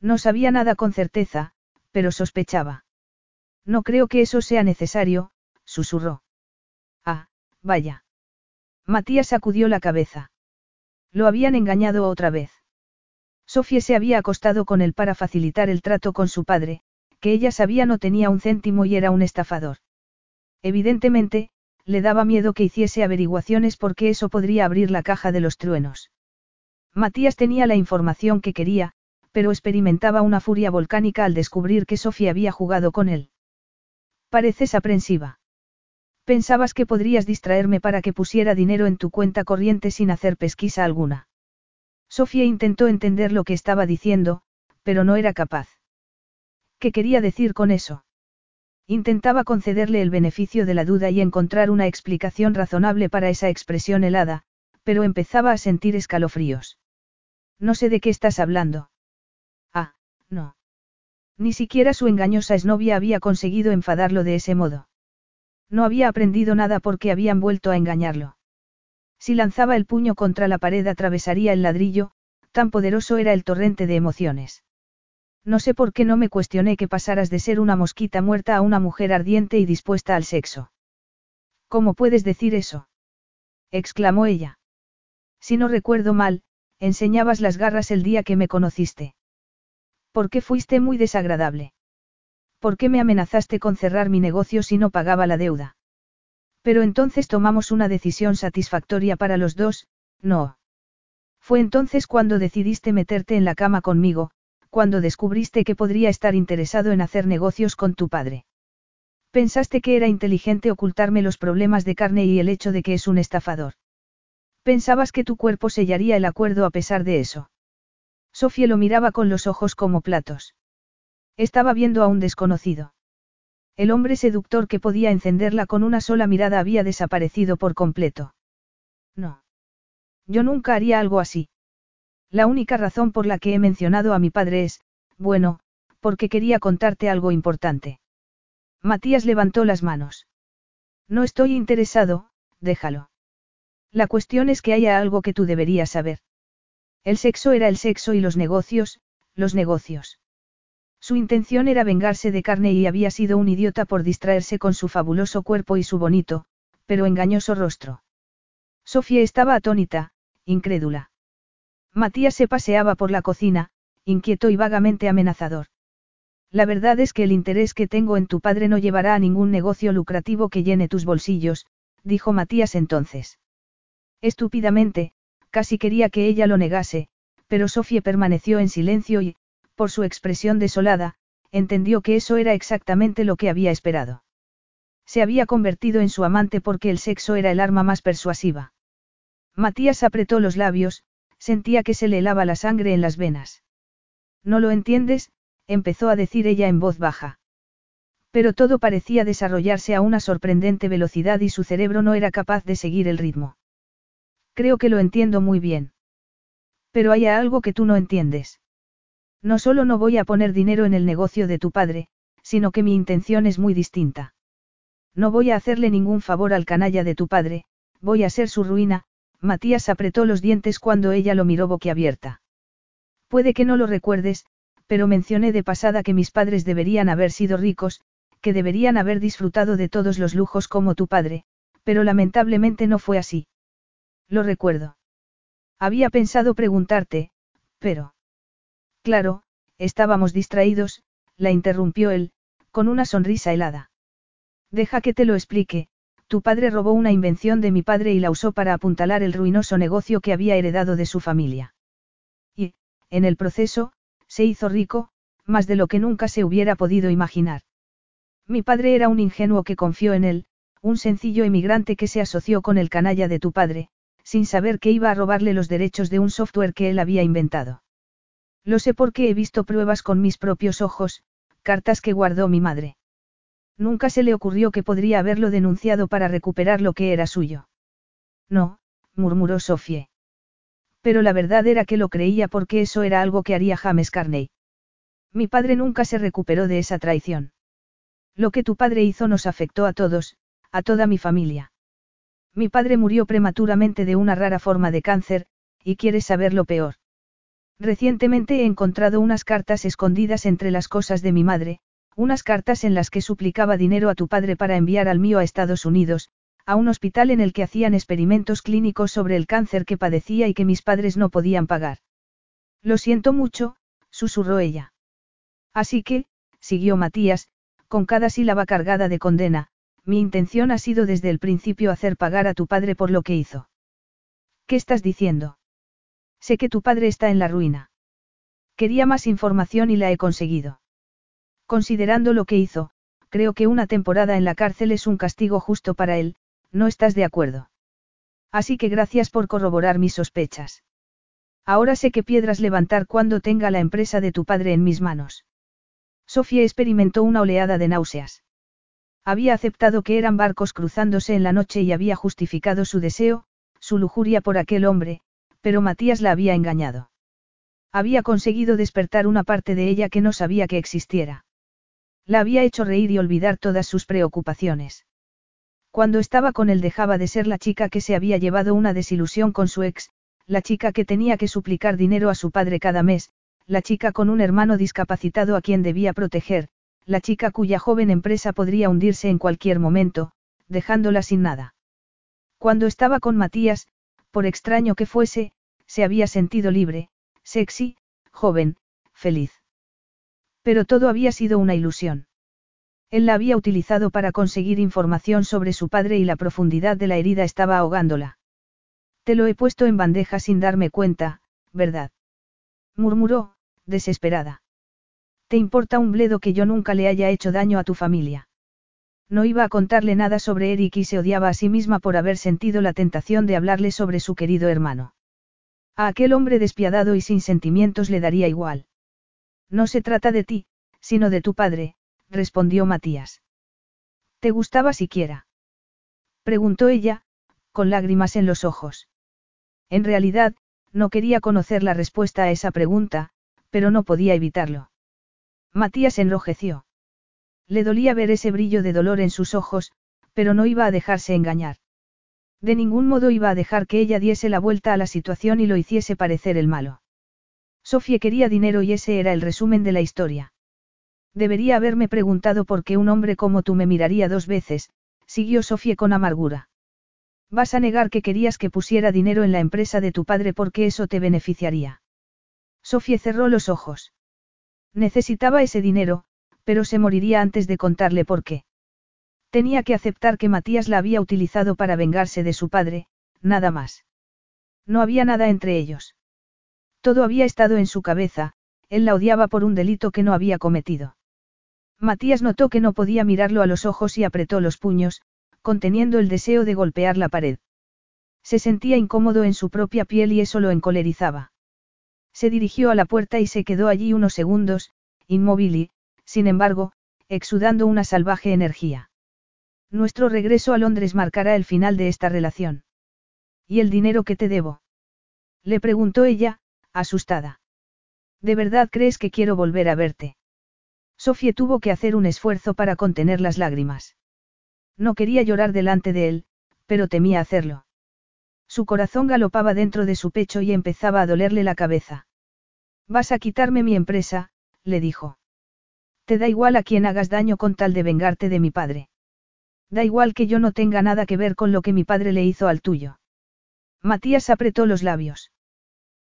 No sabía nada con certeza, pero sospechaba. No creo que eso sea necesario, susurró. Ah, vaya. Matías sacudió la cabeza. Lo habían engañado otra vez. Sofía se había acostado con él para facilitar el trato con su padre, que ella sabía no tenía un céntimo y era un estafador. Evidentemente, le daba miedo que hiciese averiguaciones porque eso podría abrir la caja de los truenos. Matías tenía la información que quería, pero experimentaba una furia volcánica al descubrir que Sofía había jugado con él. Pareces aprensiva. Pensabas que podrías distraerme para que pusiera dinero en tu cuenta corriente sin hacer pesquisa alguna. Sofía intentó entender lo que estaba diciendo, pero no era capaz. ¿Qué quería decir con eso? Intentaba concederle el beneficio de la duda y encontrar una explicación razonable para esa expresión helada, pero empezaba a sentir escalofríos. No sé de qué estás hablando. Ah, no. Ni siquiera su engañosa exnovia había conseguido enfadarlo de ese modo. No había aprendido nada porque habían vuelto a engañarlo. Si lanzaba el puño contra la pared atravesaría el ladrillo, tan poderoso era el torrente de emociones. No sé por qué no me cuestioné que pasaras de ser una mosquita muerta a una mujer ardiente y dispuesta al sexo. ¿Cómo puedes decir eso? exclamó ella. Si no recuerdo mal, enseñabas las garras el día que me conociste. ¿Por qué fuiste muy desagradable? ¿Por qué me amenazaste con cerrar mi negocio si no pagaba la deuda? Pero entonces tomamos una decisión satisfactoria para los dos, no. Fue entonces cuando decidiste meterte en la cama conmigo, cuando descubriste que podría estar interesado en hacer negocios con tu padre. Pensaste que era inteligente ocultarme los problemas de carne y el hecho de que es un estafador. Pensabas que tu cuerpo sellaría el acuerdo a pesar de eso. Sofía lo miraba con los ojos como platos. Estaba viendo a un desconocido. El hombre seductor que podía encenderla con una sola mirada había desaparecido por completo. No. Yo nunca haría algo así. La única razón por la que he mencionado a mi padre es, bueno, porque quería contarte algo importante. Matías levantó las manos. No estoy interesado, déjalo. La cuestión es que haya algo que tú deberías saber. El sexo era el sexo y los negocios, los negocios. Su intención era vengarse de carne y había sido un idiota por distraerse con su fabuloso cuerpo y su bonito, pero engañoso rostro. Sofía estaba atónita, incrédula. Matías se paseaba por la cocina, inquieto y vagamente amenazador. La verdad es que el interés que tengo en tu padre no llevará a ningún negocio lucrativo que llene tus bolsillos, dijo Matías entonces. Estúpidamente, casi quería que ella lo negase, pero Sofía permaneció en silencio y, por su expresión desolada, entendió que eso era exactamente lo que había esperado. Se había convertido en su amante porque el sexo era el arma más persuasiva. Matías apretó los labios, sentía que se le helaba la sangre en las venas. No lo entiendes, empezó a decir ella en voz baja. Pero todo parecía desarrollarse a una sorprendente velocidad y su cerebro no era capaz de seguir el ritmo. Creo que lo entiendo muy bien. Pero hay algo que tú no entiendes. No solo no voy a poner dinero en el negocio de tu padre, sino que mi intención es muy distinta. No voy a hacerle ningún favor al canalla de tu padre, voy a ser su ruina, Matías apretó los dientes cuando ella lo miró boquiabierta. Puede que no lo recuerdes, pero mencioné de pasada que mis padres deberían haber sido ricos, que deberían haber disfrutado de todos los lujos como tu padre, pero lamentablemente no fue así. Lo recuerdo. Había pensado preguntarte, pero... Claro, estábamos distraídos, la interrumpió él, con una sonrisa helada. Deja que te lo explique, tu padre robó una invención de mi padre y la usó para apuntalar el ruinoso negocio que había heredado de su familia. Y, en el proceso, se hizo rico, más de lo que nunca se hubiera podido imaginar. Mi padre era un ingenuo que confió en él, un sencillo emigrante que se asoció con el canalla de tu padre, sin saber que iba a robarle los derechos de un software que él había inventado. Lo sé porque he visto pruebas con mis propios ojos, cartas que guardó mi madre. Nunca se le ocurrió que podría haberlo denunciado para recuperar lo que era suyo. No, murmuró Sofie. Pero la verdad era que lo creía porque eso era algo que haría James Carney. Mi padre nunca se recuperó de esa traición. Lo que tu padre hizo nos afectó a todos, a toda mi familia. Mi padre murió prematuramente de una rara forma de cáncer, y quieres saber lo peor. Recientemente he encontrado unas cartas escondidas entre las cosas de mi madre, unas cartas en las que suplicaba dinero a tu padre para enviar al mío a Estados Unidos, a un hospital en el que hacían experimentos clínicos sobre el cáncer que padecía y que mis padres no podían pagar. Lo siento mucho, susurró ella. Así que, siguió Matías, con cada sílaba cargada de condena, mi intención ha sido desde el principio hacer pagar a tu padre por lo que hizo. ¿Qué estás diciendo? Sé que tu padre está en la ruina. Quería más información y la he conseguido. Considerando lo que hizo, creo que una temporada en la cárcel es un castigo justo para él, ¿no estás de acuerdo? Así que gracias por corroborar mis sospechas. Ahora sé qué piedras levantar cuando tenga la empresa de tu padre en mis manos. Sofía experimentó una oleada de náuseas. Había aceptado que eran barcos cruzándose en la noche y había justificado su deseo, su lujuria por aquel hombre, pero Matías la había engañado. Había conseguido despertar una parte de ella que no sabía que existiera. La había hecho reír y olvidar todas sus preocupaciones. Cuando estaba con él dejaba de ser la chica que se había llevado una desilusión con su ex, la chica que tenía que suplicar dinero a su padre cada mes, la chica con un hermano discapacitado a quien debía proteger, la chica cuya joven empresa podría hundirse en cualquier momento, dejándola sin nada. Cuando estaba con Matías, por extraño que fuese, se había sentido libre, sexy, joven, feliz. Pero todo había sido una ilusión. Él la había utilizado para conseguir información sobre su padre y la profundidad de la herida estaba ahogándola. Te lo he puesto en bandeja sin darme cuenta, ¿verdad? murmuró, desesperada. ¿Te importa un bledo que yo nunca le haya hecho daño a tu familia? No iba a contarle nada sobre Eric y se odiaba a sí misma por haber sentido la tentación de hablarle sobre su querido hermano. A aquel hombre despiadado y sin sentimientos le daría igual. No se trata de ti, sino de tu padre, respondió Matías. ¿Te gustaba siquiera? preguntó ella, con lágrimas en los ojos. En realidad, no quería conocer la respuesta a esa pregunta, pero no podía evitarlo. Matías enrojeció. Le dolía ver ese brillo de dolor en sus ojos, pero no iba a dejarse engañar. De ningún modo iba a dejar que ella diese la vuelta a la situación y lo hiciese parecer el malo. Sofía quería dinero y ese era el resumen de la historia. Debería haberme preguntado por qué un hombre como tú me miraría dos veces, siguió Sofía con amargura. Vas a negar que querías que pusiera dinero en la empresa de tu padre porque eso te beneficiaría. Sofía cerró los ojos. Necesitaba ese dinero, pero se moriría antes de contarle por qué. Tenía que aceptar que Matías la había utilizado para vengarse de su padre, nada más. No había nada entre ellos. Todo había estado en su cabeza, él la odiaba por un delito que no había cometido. Matías notó que no podía mirarlo a los ojos y apretó los puños, conteniendo el deseo de golpear la pared. Se sentía incómodo en su propia piel y eso lo encolerizaba. Se dirigió a la puerta y se quedó allí unos segundos, inmóvil y, sin embargo, exudando una salvaje energía. Nuestro regreso a Londres marcará el final de esta relación. ¿Y el dinero que te debo? Le preguntó ella, asustada. ¿De verdad crees que quiero volver a verte? Sofía tuvo que hacer un esfuerzo para contener las lágrimas. No quería llorar delante de él, pero temía hacerlo. Su corazón galopaba dentro de su pecho y empezaba a dolerle la cabeza. Vas a quitarme mi empresa, le dijo. Te da igual a quien hagas daño con tal de vengarte de mi padre. Da igual que yo no tenga nada que ver con lo que mi padre le hizo al tuyo. Matías apretó los labios.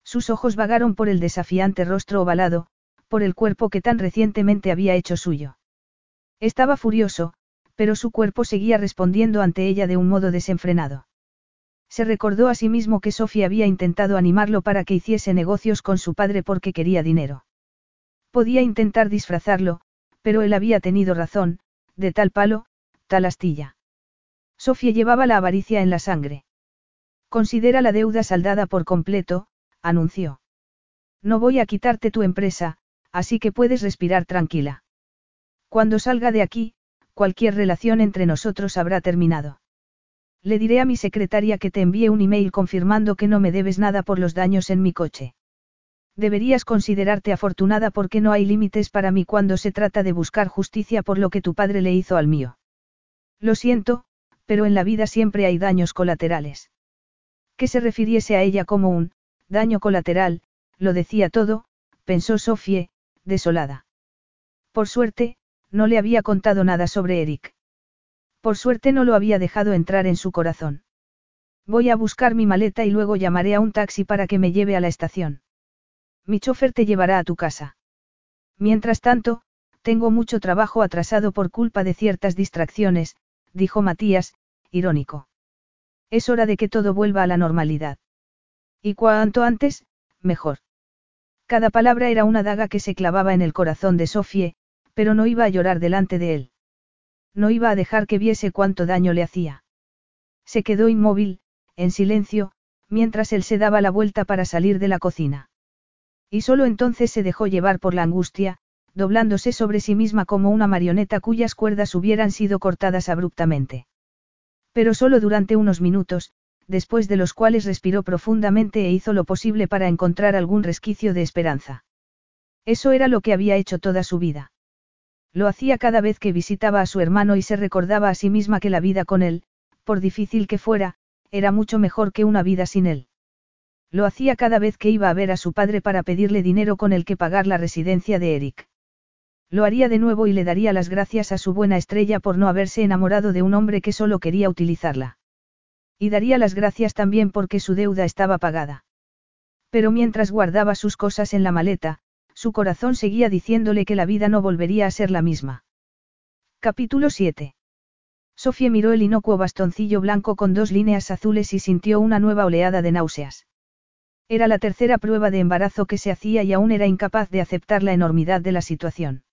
Sus ojos vagaron por el desafiante rostro ovalado, por el cuerpo que tan recientemente había hecho suyo. Estaba furioso, pero su cuerpo seguía respondiendo ante ella de un modo desenfrenado. Se recordó a sí mismo que Sofía había intentado animarlo para que hiciese negocios con su padre porque quería dinero. Podía intentar disfrazarlo, pero él había tenido razón, de tal palo, tal astilla. Sofía llevaba la avaricia en la sangre. Considera la deuda saldada por completo, anunció. No voy a quitarte tu empresa, así que puedes respirar tranquila. Cuando salga de aquí, cualquier relación entre nosotros habrá terminado. Le diré a mi secretaria que te envíe un email confirmando que no me debes nada por los daños en mi coche. Deberías considerarte afortunada porque no hay límites para mí cuando se trata de buscar justicia por lo que tu padre le hizo al mío. Lo siento, pero en la vida siempre hay daños colaterales. Que se refiriese a ella como un daño colateral, lo decía todo, pensó Sofie, desolada. Por suerte, no le había contado nada sobre Eric. Por suerte no lo había dejado entrar en su corazón. Voy a buscar mi maleta y luego llamaré a un taxi para que me lleve a la estación. Mi chofer te llevará a tu casa. Mientras tanto, tengo mucho trabajo atrasado por culpa de ciertas distracciones, dijo Matías, irónico. Es hora de que todo vuelva a la normalidad. Y cuanto antes, mejor. Cada palabra era una daga que se clavaba en el corazón de Sofie, pero no iba a llorar delante de él. No iba a dejar que viese cuánto daño le hacía. Se quedó inmóvil, en silencio, mientras él se daba la vuelta para salir de la cocina. Y solo entonces se dejó llevar por la angustia, doblándose sobre sí misma como una marioneta cuyas cuerdas hubieran sido cortadas abruptamente. Pero solo durante unos minutos, después de los cuales respiró profundamente e hizo lo posible para encontrar algún resquicio de esperanza. Eso era lo que había hecho toda su vida. Lo hacía cada vez que visitaba a su hermano y se recordaba a sí misma que la vida con él, por difícil que fuera, era mucho mejor que una vida sin él. Lo hacía cada vez que iba a ver a su padre para pedirle dinero con el que pagar la residencia de Eric. Lo haría de nuevo y le daría las gracias a su buena estrella por no haberse enamorado de un hombre que solo quería utilizarla. Y daría las gracias también porque su deuda estaba pagada. Pero mientras guardaba sus cosas en la maleta, su corazón seguía diciéndole que la vida no volvería a ser la misma. Capítulo 7. Sofía miró el inocuo bastoncillo blanco con dos líneas azules y sintió una nueva oleada de náuseas. Era la tercera prueba de embarazo que se hacía y aún era incapaz de aceptar la enormidad de la situación.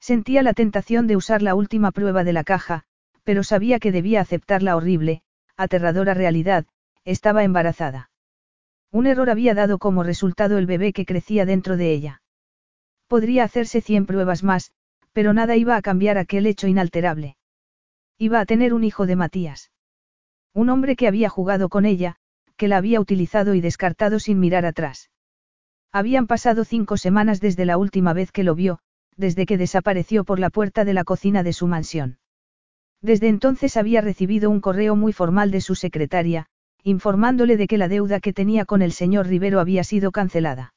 Sentía la tentación de usar la última prueba de la caja, pero sabía que debía aceptar la horrible, aterradora realidad, estaba embarazada. Un error había dado como resultado el bebé que crecía dentro de ella. Podría hacerse cien pruebas más, pero nada iba a cambiar aquel hecho inalterable. Iba a tener un hijo de Matías. Un hombre que había jugado con ella, que la había utilizado y descartado sin mirar atrás. Habían pasado cinco semanas desde la última vez que lo vio, desde que desapareció por la puerta de la cocina de su mansión. Desde entonces había recibido un correo muy formal de su secretaria, informándole de que la deuda que tenía con el señor Rivero había sido cancelada.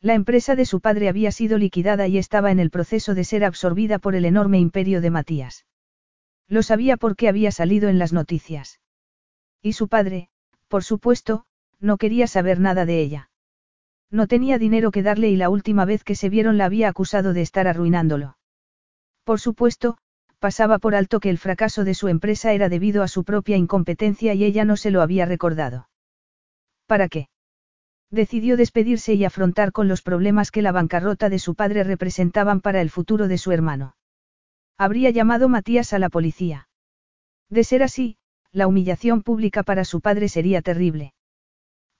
La empresa de su padre había sido liquidada y estaba en el proceso de ser absorbida por el enorme imperio de Matías. Lo sabía porque había salido en las noticias. Y su padre, por supuesto, no quería saber nada de ella. No tenía dinero que darle y la última vez que se vieron la había acusado de estar arruinándolo. Por supuesto, pasaba por alto que el fracaso de su empresa era debido a su propia incompetencia y ella no se lo había recordado. ¿Para qué? Decidió despedirse y afrontar con los problemas que la bancarrota de su padre representaban para el futuro de su hermano. Habría llamado Matías a la policía. De ser así, la humillación pública para su padre sería terrible.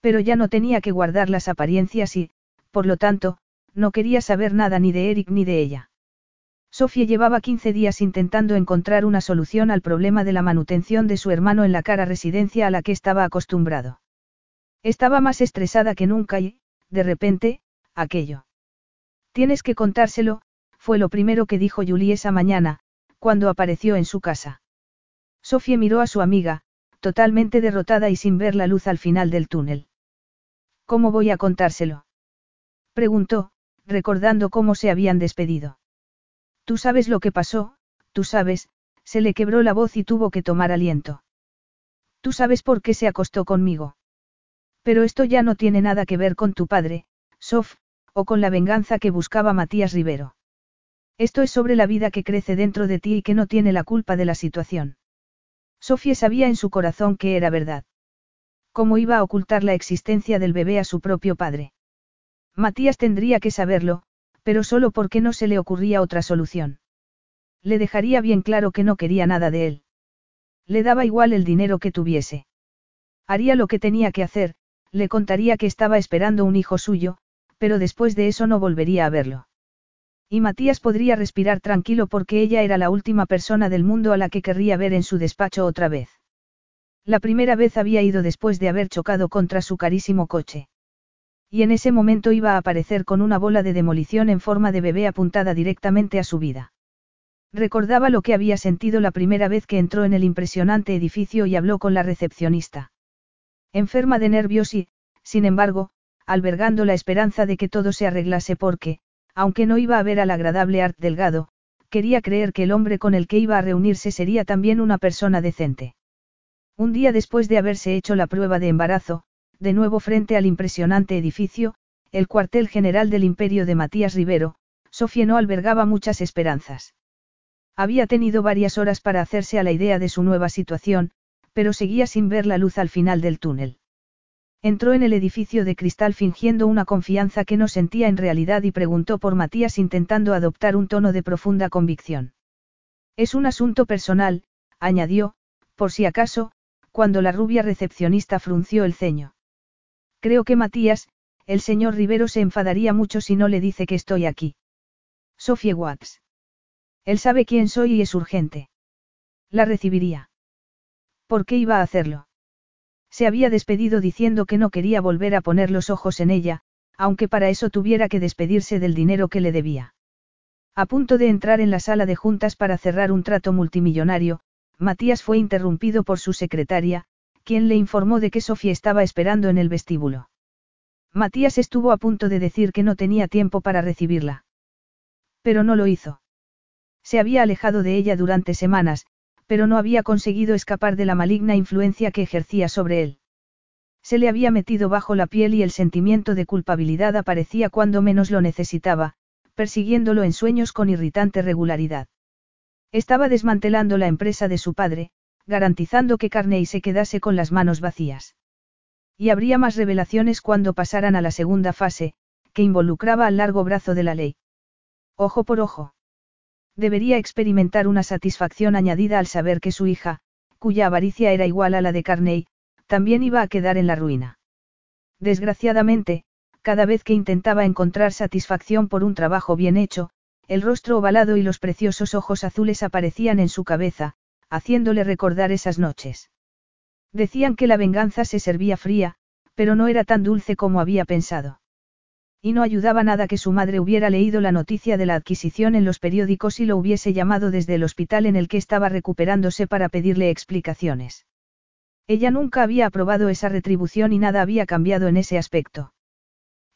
Pero ya no tenía que guardar las apariencias y, por lo tanto, no quería saber nada ni de Eric ni de ella. Sofía llevaba 15 días intentando encontrar una solución al problema de la manutención de su hermano en la cara residencia a la que estaba acostumbrado. Estaba más estresada que nunca y, de repente, aquello. Tienes que contárselo, fue lo primero que dijo Julie esa mañana, cuando apareció en su casa. Sofía miró a su amiga, totalmente derrotada y sin ver la luz al final del túnel. ¿Cómo voy a contárselo? Preguntó, recordando cómo se habían despedido. Tú sabes lo que pasó, tú sabes, se le quebró la voz y tuvo que tomar aliento. Tú sabes por qué se acostó conmigo. Pero esto ya no tiene nada que ver con tu padre, Sof, o con la venganza que buscaba Matías Rivero. Esto es sobre la vida que crece dentro de ti y que no tiene la culpa de la situación. Sofía sabía en su corazón que era verdad. ¿Cómo iba a ocultar la existencia del bebé a su propio padre? Matías tendría que saberlo, pero solo porque no se le ocurría otra solución. Le dejaría bien claro que no quería nada de él. Le daba igual el dinero que tuviese. Haría lo que tenía que hacer, le contaría que estaba esperando un hijo suyo, pero después de eso no volvería a verlo. Y Matías podría respirar tranquilo porque ella era la última persona del mundo a la que querría ver en su despacho otra vez. La primera vez había ido después de haber chocado contra su carísimo coche. Y en ese momento iba a aparecer con una bola de demolición en forma de bebé apuntada directamente a su vida. Recordaba lo que había sentido la primera vez que entró en el impresionante edificio y habló con la recepcionista. Enferma de nervios y, sin embargo, albergando la esperanza de que todo se arreglase porque, aunque no iba a ver al agradable Art Delgado, quería creer que el hombre con el que iba a reunirse sería también una persona decente. Un día después de haberse hecho la prueba de embarazo, de nuevo frente al impresionante edificio, el cuartel general del imperio de Matías Rivero, Sofía no albergaba muchas esperanzas. Había tenido varias horas para hacerse a la idea de su nueva situación, pero seguía sin ver la luz al final del túnel. Entró en el edificio de cristal fingiendo una confianza que no sentía en realidad y preguntó por Matías intentando adoptar un tono de profunda convicción. Es un asunto personal, añadió, por si acaso, cuando la rubia recepcionista frunció el ceño. Creo que Matías, el señor Rivero se enfadaría mucho si no le dice que estoy aquí. Sophie Watts. Él sabe quién soy y es urgente. La recibiría. ¿Por qué iba a hacerlo? Se había despedido diciendo que no quería volver a poner los ojos en ella, aunque para eso tuviera que despedirse del dinero que le debía. A punto de entrar en la sala de juntas para cerrar un trato multimillonario, Matías fue interrumpido por su secretaria, quien le informó de que Sofía estaba esperando en el vestíbulo. Matías estuvo a punto de decir que no tenía tiempo para recibirla. Pero no lo hizo. Se había alejado de ella durante semanas, pero no había conseguido escapar de la maligna influencia que ejercía sobre él. Se le había metido bajo la piel y el sentimiento de culpabilidad aparecía cuando menos lo necesitaba, persiguiéndolo en sueños con irritante regularidad. Estaba desmantelando la empresa de su padre, garantizando que Carney se quedase con las manos vacías. Y habría más revelaciones cuando pasaran a la segunda fase, que involucraba al largo brazo de la ley. Ojo por ojo. Debería experimentar una satisfacción añadida al saber que su hija, cuya avaricia era igual a la de Carney, también iba a quedar en la ruina. Desgraciadamente, cada vez que intentaba encontrar satisfacción por un trabajo bien hecho, el rostro ovalado y los preciosos ojos azules aparecían en su cabeza, haciéndole recordar esas noches. Decían que la venganza se servía fría, pero no era tan dulce como había pensado. Y no ayudaba nada que su madre hubiera leído la noticia de la adquisición en los periódicos y lo hubiese llamado desde el hospital en el que estaba recuperándose para pedirle explicaciones. Ella nunca había aprobado esa retribución y nada había cambiado en ese aspecto.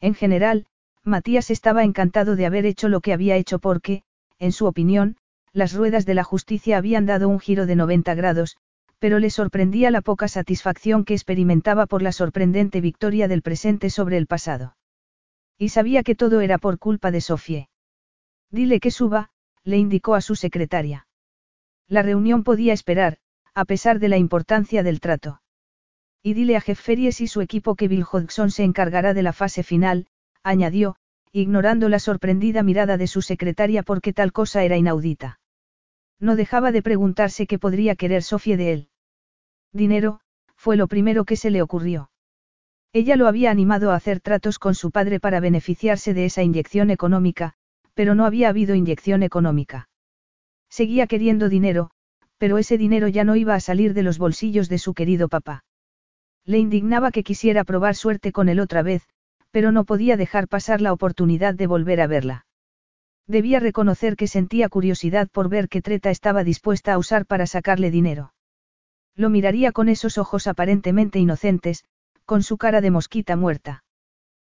En general, Matías estaba encantado de haber hecho lo que había hecho porque, en su opinión, las ruedas de la justicia habían dado un giro de 90 grados, pero le sorprendía la poca satisfacción que experimentaba por la sorprendente victoria del presente sobre el pasado. Y sabía que todo era por culpa de Sofie. Dile que suba, le indicó a su secretaria. La reunión podía esperar, a pesar de la importancia del trato. Y dile a Jefferys y su equipo que Bill Hodgson se encargará de la fase final, añadió, ignorando la sorprendida mirada de su secretaria porque tal cosa era inaudita. No dejaba de preguntarse qué podría querer Sofie de él. Dinero, fue lo primero que se le ocurrió. Ella lo había animado a hacer tratos con su padre para beneficiarse de esa inyección económica, pero no había habido inyección económica. Seguía queriendo dinero, pero ese dinero ya no iba a salir de los bolsillos de su querido papá. Le indignaba que quisiera probar suerte con él otra vez, pero no podía dejar pasar la oportunidad de volver a verla. Debía reconocer que sentía curiosidad por ver qué treta estaba dispuesta a usar para sacarle dinero. Lo miraría con esos ojos aparentemente inocentes, con su cara de mosquita muerta.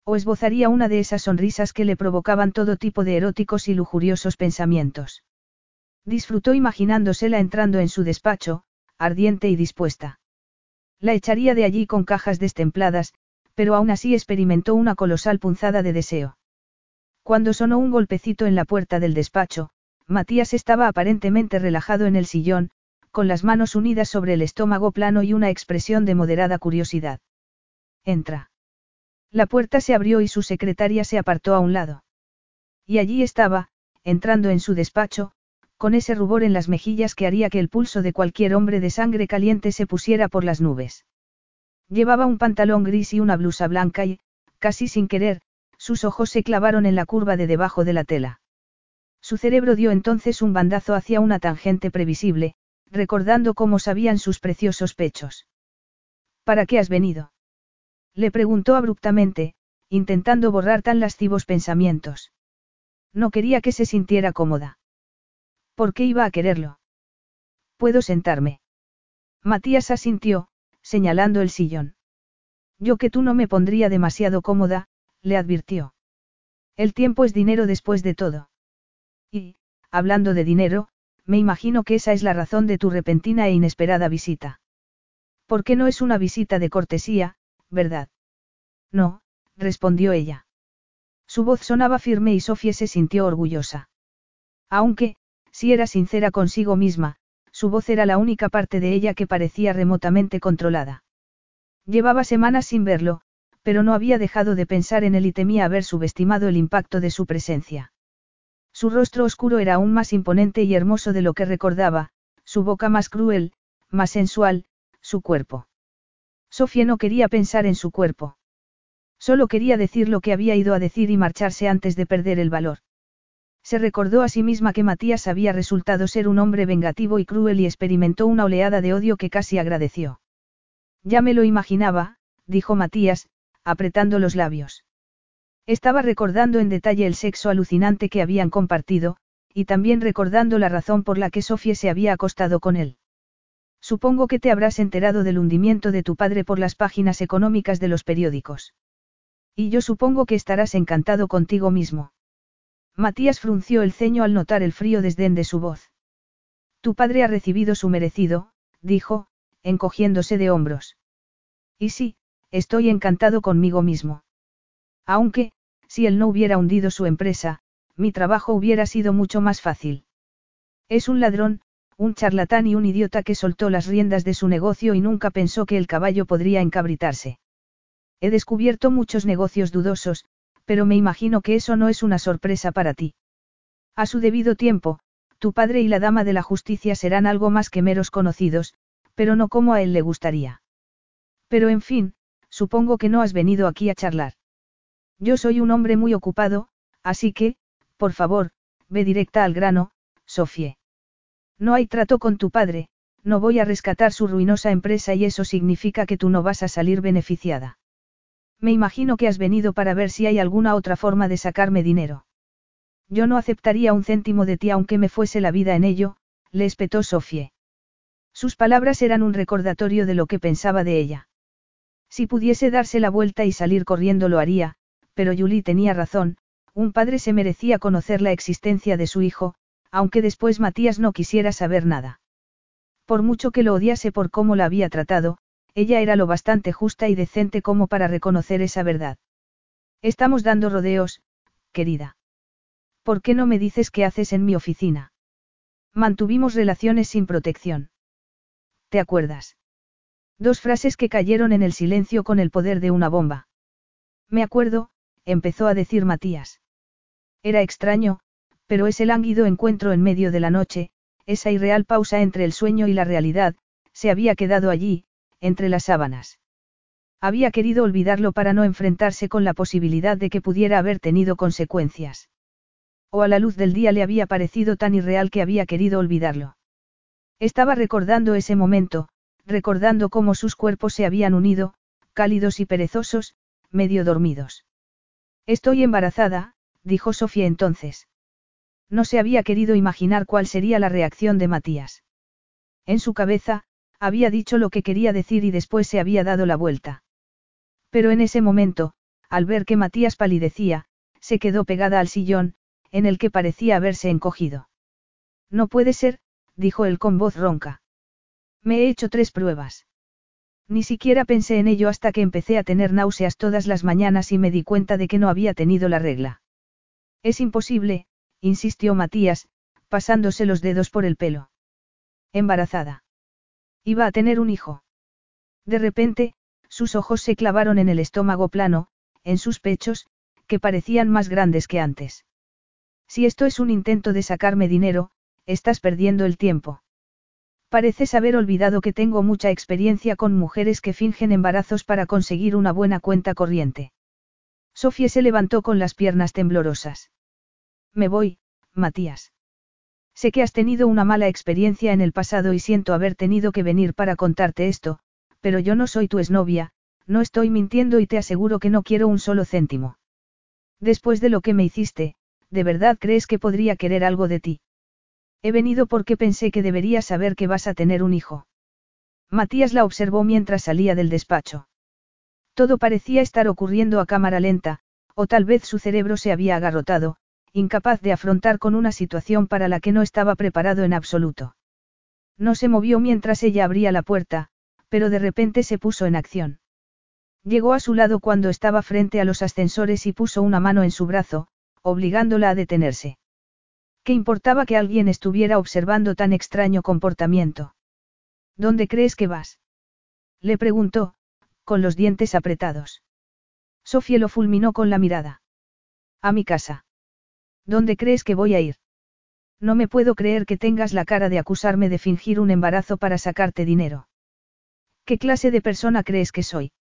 O esbozaría una de esas sonrisas que le provocaban todo tipo de eróticos y lujuriosos pensamientos. Disfrutó imaginándosela entrando en su despacho, ardiente y dispuesta. La echaría de allí con cajas destempladas, pero aún así experimentó una colosal punzada de deseo. Cuando sonó un golpecito en la puerta del despacho, Matías estaba aparentemente relajado en el sillón, con las manos unidas sobre el estómago plano y una expresión de moderada curiosidad. Entra. La puerta se abrió y su secretaria se apartó a un lado. Y allí estaba, entrando en su despacho, con ese rubor en las mejillas que haría que el pulso de cualquier hombre de sangre caliente se pusiera por las nubes. Llevaba un pantalón gris y una blusa blanca y, casi sin querer, sus ojos se clavaron en la curva de debajo de la tela. Su cerebro dio entonces un bandazo hacia una tangente previsible, recordando cómo sabían sus preciosos pechos. ¿Para qué has venido? Le preguntó abruptamente, intentando borrar tan lascivos pensamientos. No quería que se sintiera cómoda. ¿Por qué iba a quererlo? ¿Puedo sentarme? Matías asintió, señalando el sillón. Yo que tú no me pondría demasiado cómoda, le advirtió. El tiempo es dinero después de todo. Y, hablando de dinero, me imagino que esa es la razón de tu repentina e inesperada visita. ¿Por qué no es una visita de cortesía, ¿verdad? No, respondió ella. Su voz sonaba firme y Sofía se sintió orgullosa. Aunque, Si era sincera consigo misma, su voz era la única parte de ella que parecía remotamente controlada. Llevaba semanas sin verlo, pero no había dejado de pensar en él y temía haber subestimado el impacto de su presencia. Su rostro oscuro era aún más imponente y hermoso de lo que recordaba, su boca más cruel, más sensual, su cuerpo. Sofía no quería pensar en su cuerpo. Solo quería decir lo que había ido a decir y marcharse antes de perder el valor. Se recordó a sí misma que Matías había resultado ser un hombre vengativo y cruel y experimentó una oleada de odio que casi agradeció. Ya me lo imaginaba, dijo Matías, apretando los labios. Estaba recordando en detalle el sexo alucinante que habían compartido, y también recordando la razón por la que Sofía se había acostado con él. Supongo que te habrás enterado del hundimiento de tu padre por las páginas económicas de los periódicos. Y yo supongo que estarás encantado contigo mismo. Matías frunció el ceño al notar el frío desdén de su voz. Tu padre ha recibido su merecido, dijo, encogiéndose de hombros. Y sí, estoy encantado conmigo mismo. Aunque, si él no hubiera hundido su empresa, mi trabajo hubiera sido mucho más fácil. Es un ladrón, un charlatán y un idiota que soltó las riendas de su negocio y nunca pensó que el caballo podría encabritarse. He descubierto muchos negocios dudosos, pero me imagino que eso no es una sorpresa para ti. A su debido tiempo, tu padre y la dama de la justicia serán algo más que meros conocidos, pero no como a él le gustaría. Pero en fin, supongo que no has venido aquí a charlar. Yo soy un hombre muy ocupado, así que, por favor, ve directa al grano, Sofie. No hay trato con tu padre, no voy a rescatar su ruinosa empresa y eso significa que tú no vas a salir beneficiada. Me imagino que has venido para ver si hay alguna otra forma de sacarme dinero. Yo no aceptaría un céntimo de ti aunque me fuese la vida en ello, le espetó Sofie. Sus palabras eran un recordatorio de lo que pensaba de ella. Si pudiese darse la vuelta y salir corriendo lo haría, pero Julie tenía razón, un padre se merecía conocer la existencia de su hijo, aunque después Matías no quisiera saber nada. Por mucho que lo odiase por cómo la había tratado, ella era lo bastante justa y decente como para reconocer esa verdad. Estamos dando rodeos, querida. ¿Por qué no me dices qué haces en mi oficina? Mantuvimos relaciones sin protección. ¿Te acuerdas? Dos frases que cayeron en el silencio con el poder de una bomba. Me acuerdo, empezó a decir Matías. Era extraño, pero ese lánguido encuentro en medio de la noche, esa irreal pausa entre el sueño y la realidad, se había quedado allí, entre las sábanas. Había querido olvidarlo para no enfrentarse con la posibilidad de que pudiera haber tenido consecuencias. O a la luz del día le había parecido tan irreal que había querido olvidarlo. Estaba recordando ese momento, recordando cómo sus cuerpos se habían unido, cálidos y perezosos, medio dormidos. Estoy embarazada, dijo Sofía entonces. No se había querido imaginar cuál sería la reacción de Matías. En su cabeza, había dicho lo que quería decir y después se había dado la vuelta. Pero en ese momento, al ver que Matías palidecía, se quedó pegada al sillón, en el que parecía haberse encogido. No puede ser, dijo él con voz ronca. Me he hecho tres pruebas. Ni siquiera pensé en ello hasta que empecé a tener náuseas todas las mañanas y me di cuenta de que no había tenido la regla. Es imposible, insistió Matías, pasándose los dedos por el pelo. Embarazada. Iba a tener un hijo. De repente, sus ojos se clavaron en el estómago plano, en sus pechos, que parecían más grandes que antes. Si esto es un intento de sacarme dinero, estás perdiendo el tiempo. Pareces haber olvidado que tengo mucha experiencia con mujeres que fingen embarazos para conseguir una buena cuenta corriente. Sofía se levantó con las piernas temblorosas. Me voy, Matías. Sé que has tenido una mala experiencia en el pasado y siento haber tenido que venir para contarte esto, pero yo no soy tu exnovia, no estoy mintiendo y te aseguro que no quiero un solo céntimo. Después de lo que me hiciste, ¿de verdad crees que podría querer algo de ti? He venido porque pensé que deberías saber que vas a tener un hijo. Matías la observó mientras salía del despacho. Todo parecía estar ocurriendo a cámara lenta, o tal vez su cerebro se había agarrotado, incapaz de afrontar con una situación para la que no estaba preparado en absoluto. No se movió mientras ella abría la puerta, pero de repente se puso en acción. Llegó a su lado cuando estaba frente a los ascensores y puso una mano en su brazo, obligándola a detenerse. ¿Qué importaba que alguien estuviera observando tan extraño comportamiento? ¿Dónde crees que vas? Le preguntó, con los dientes apretados. Sofía lo fulminó con la mirada. A mi casa. ¿Dónde crees que voy a ir? No me puedo creer que tengas la cara de acusarme de fingir un embarazo para sacarte dinero. ¿Qué clase de persona crees que soy?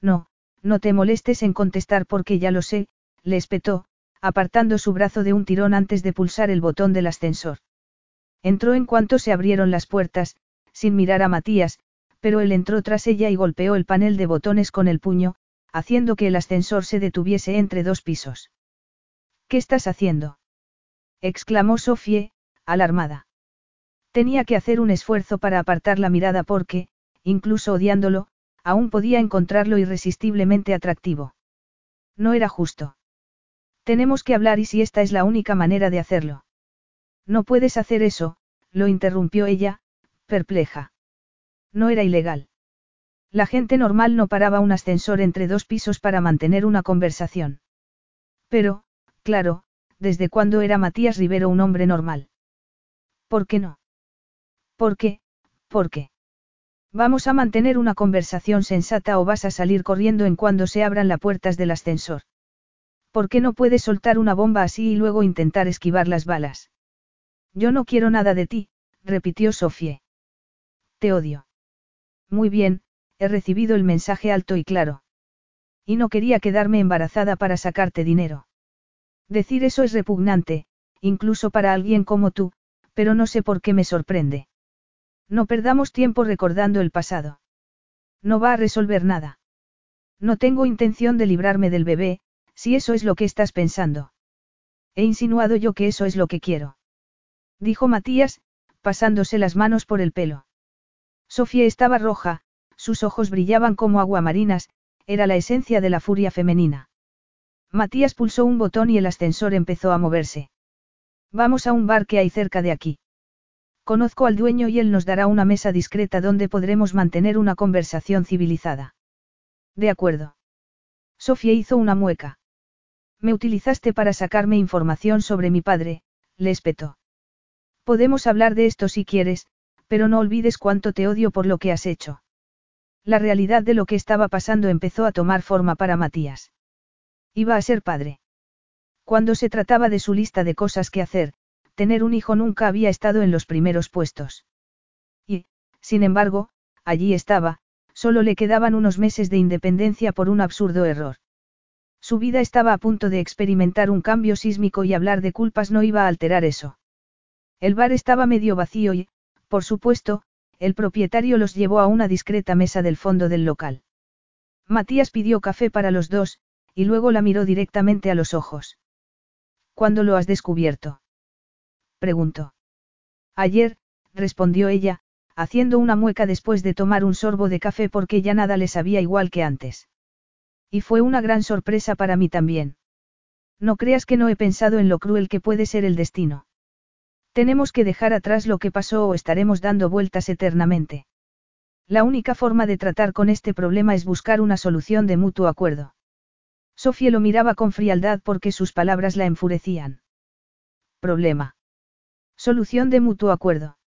No, no te molestes en contestar porque ya lo sé, le espetó, apartando su brazo de un tirón antes de pulsar el botón del ascensor. Entró en cuanto se abrieron las puertas, sin mirar a Matías, pero él entró tras ella y golpeó el panel de botones con el puño, haciendo que el ascensor se detuviese entre dos pisos. ¿Qué estás haciendo? exclamó Sofie, alarmada. Tenía que hacer un esfuerzo para apartar la mirada porque, incluso odiándolo, aún podía encontrarlo irresistiblemente atractivo. No era justo. Tenemos que hablar y si esta es la única manera de hacerlo. No puedes hacer eso, lo interrumpió ella, perpleja. No era ilegal. La gente normal no paraba un ascensor entre dos pisos para mantener una conversación. Pero, claro, ¿desde cuándo era Matías Rivero un hombre normal? ¿Por qué no? ¿Por qué? ¿Por qué? Vamos a mantener una conversación sensata o vas a salir corriendo en cuando se abran las puertas del ascensor. ¿Por qué no puedes soltar una bomba así y luego intentar esquivar las balas? Yo no quiero nada de ti, repitió Sofie. Te odio. Muy bien, he recibido el mensaje alto y claro. Y no quería quedarme embarazada para sacarte dinero. Decir eso es repugnante, incluso para alguien como tú, pero no sé por qué me sorprende. No perdamos tiempo recordando el pasado. No va a resolver nada. No tengo intención de librarme del bebé, si eso es lo que estás pensando. He insinuado yo que eso es lo que quiero. Dijo Matías, pasándose las manos por el pelo. Sofía estaba roja, sus ojos brillaban como aguamarinas, era la esencia de la furia femenina. Matías pulsó un botón y el ascensor empezó a moverse. Vamos a un bar que hay cerca de aquí. Conozco al dueño y él nos dará una mesa discreta donde podremos mantener una conversación civilizada. De acuerdo. Sofía hizo una mueca. Me utilizaste para sacarme información sobre mi padre, le espetó. Podemos hablar de esto si quieres, pero no olvides cuánto te odio por lo que has hecho. La realidad de lo que estaba pasando empezó a tomar forma para Matías. Iba a ser padre. Cuando se trataba de su lista de cosas que hacer, tener un hijo nunca había estado en los primeros puestos. Y, sin embargo, allí estaba, solo le quedaban unos meses de independencia por un absurdo error. Su vida estaba a punto de experimentar un cambio sísmico y hablar de culpas no iba a alterar eso. El bar estaba medio vacío y, por supuesto, el propietario los llevó a una discreta mesa del fondo del local. Matías pidió café para los dos, y luego la miró directamente a los ojos. ¿Cuándo lo has descubierto? preguntó. Ayer, respondió ella, haciendo una mueca después de tomar un sorbo de café porque ya nada le sabía igual que antes. Y fue una gran sorpresa para mí también. No creas que no he pensado en lo cruel que puede ser el destino. Tenemos que dejar atrás lo que pasó o estaremos dando vueltas eternamente. La única forma de tratar con este problema es buscar una solución de mutuo acuerdo. Sofía lo miraba con frialdad porque sus palabras la enfurecían. Problema. Solución de mutuo acuerdo.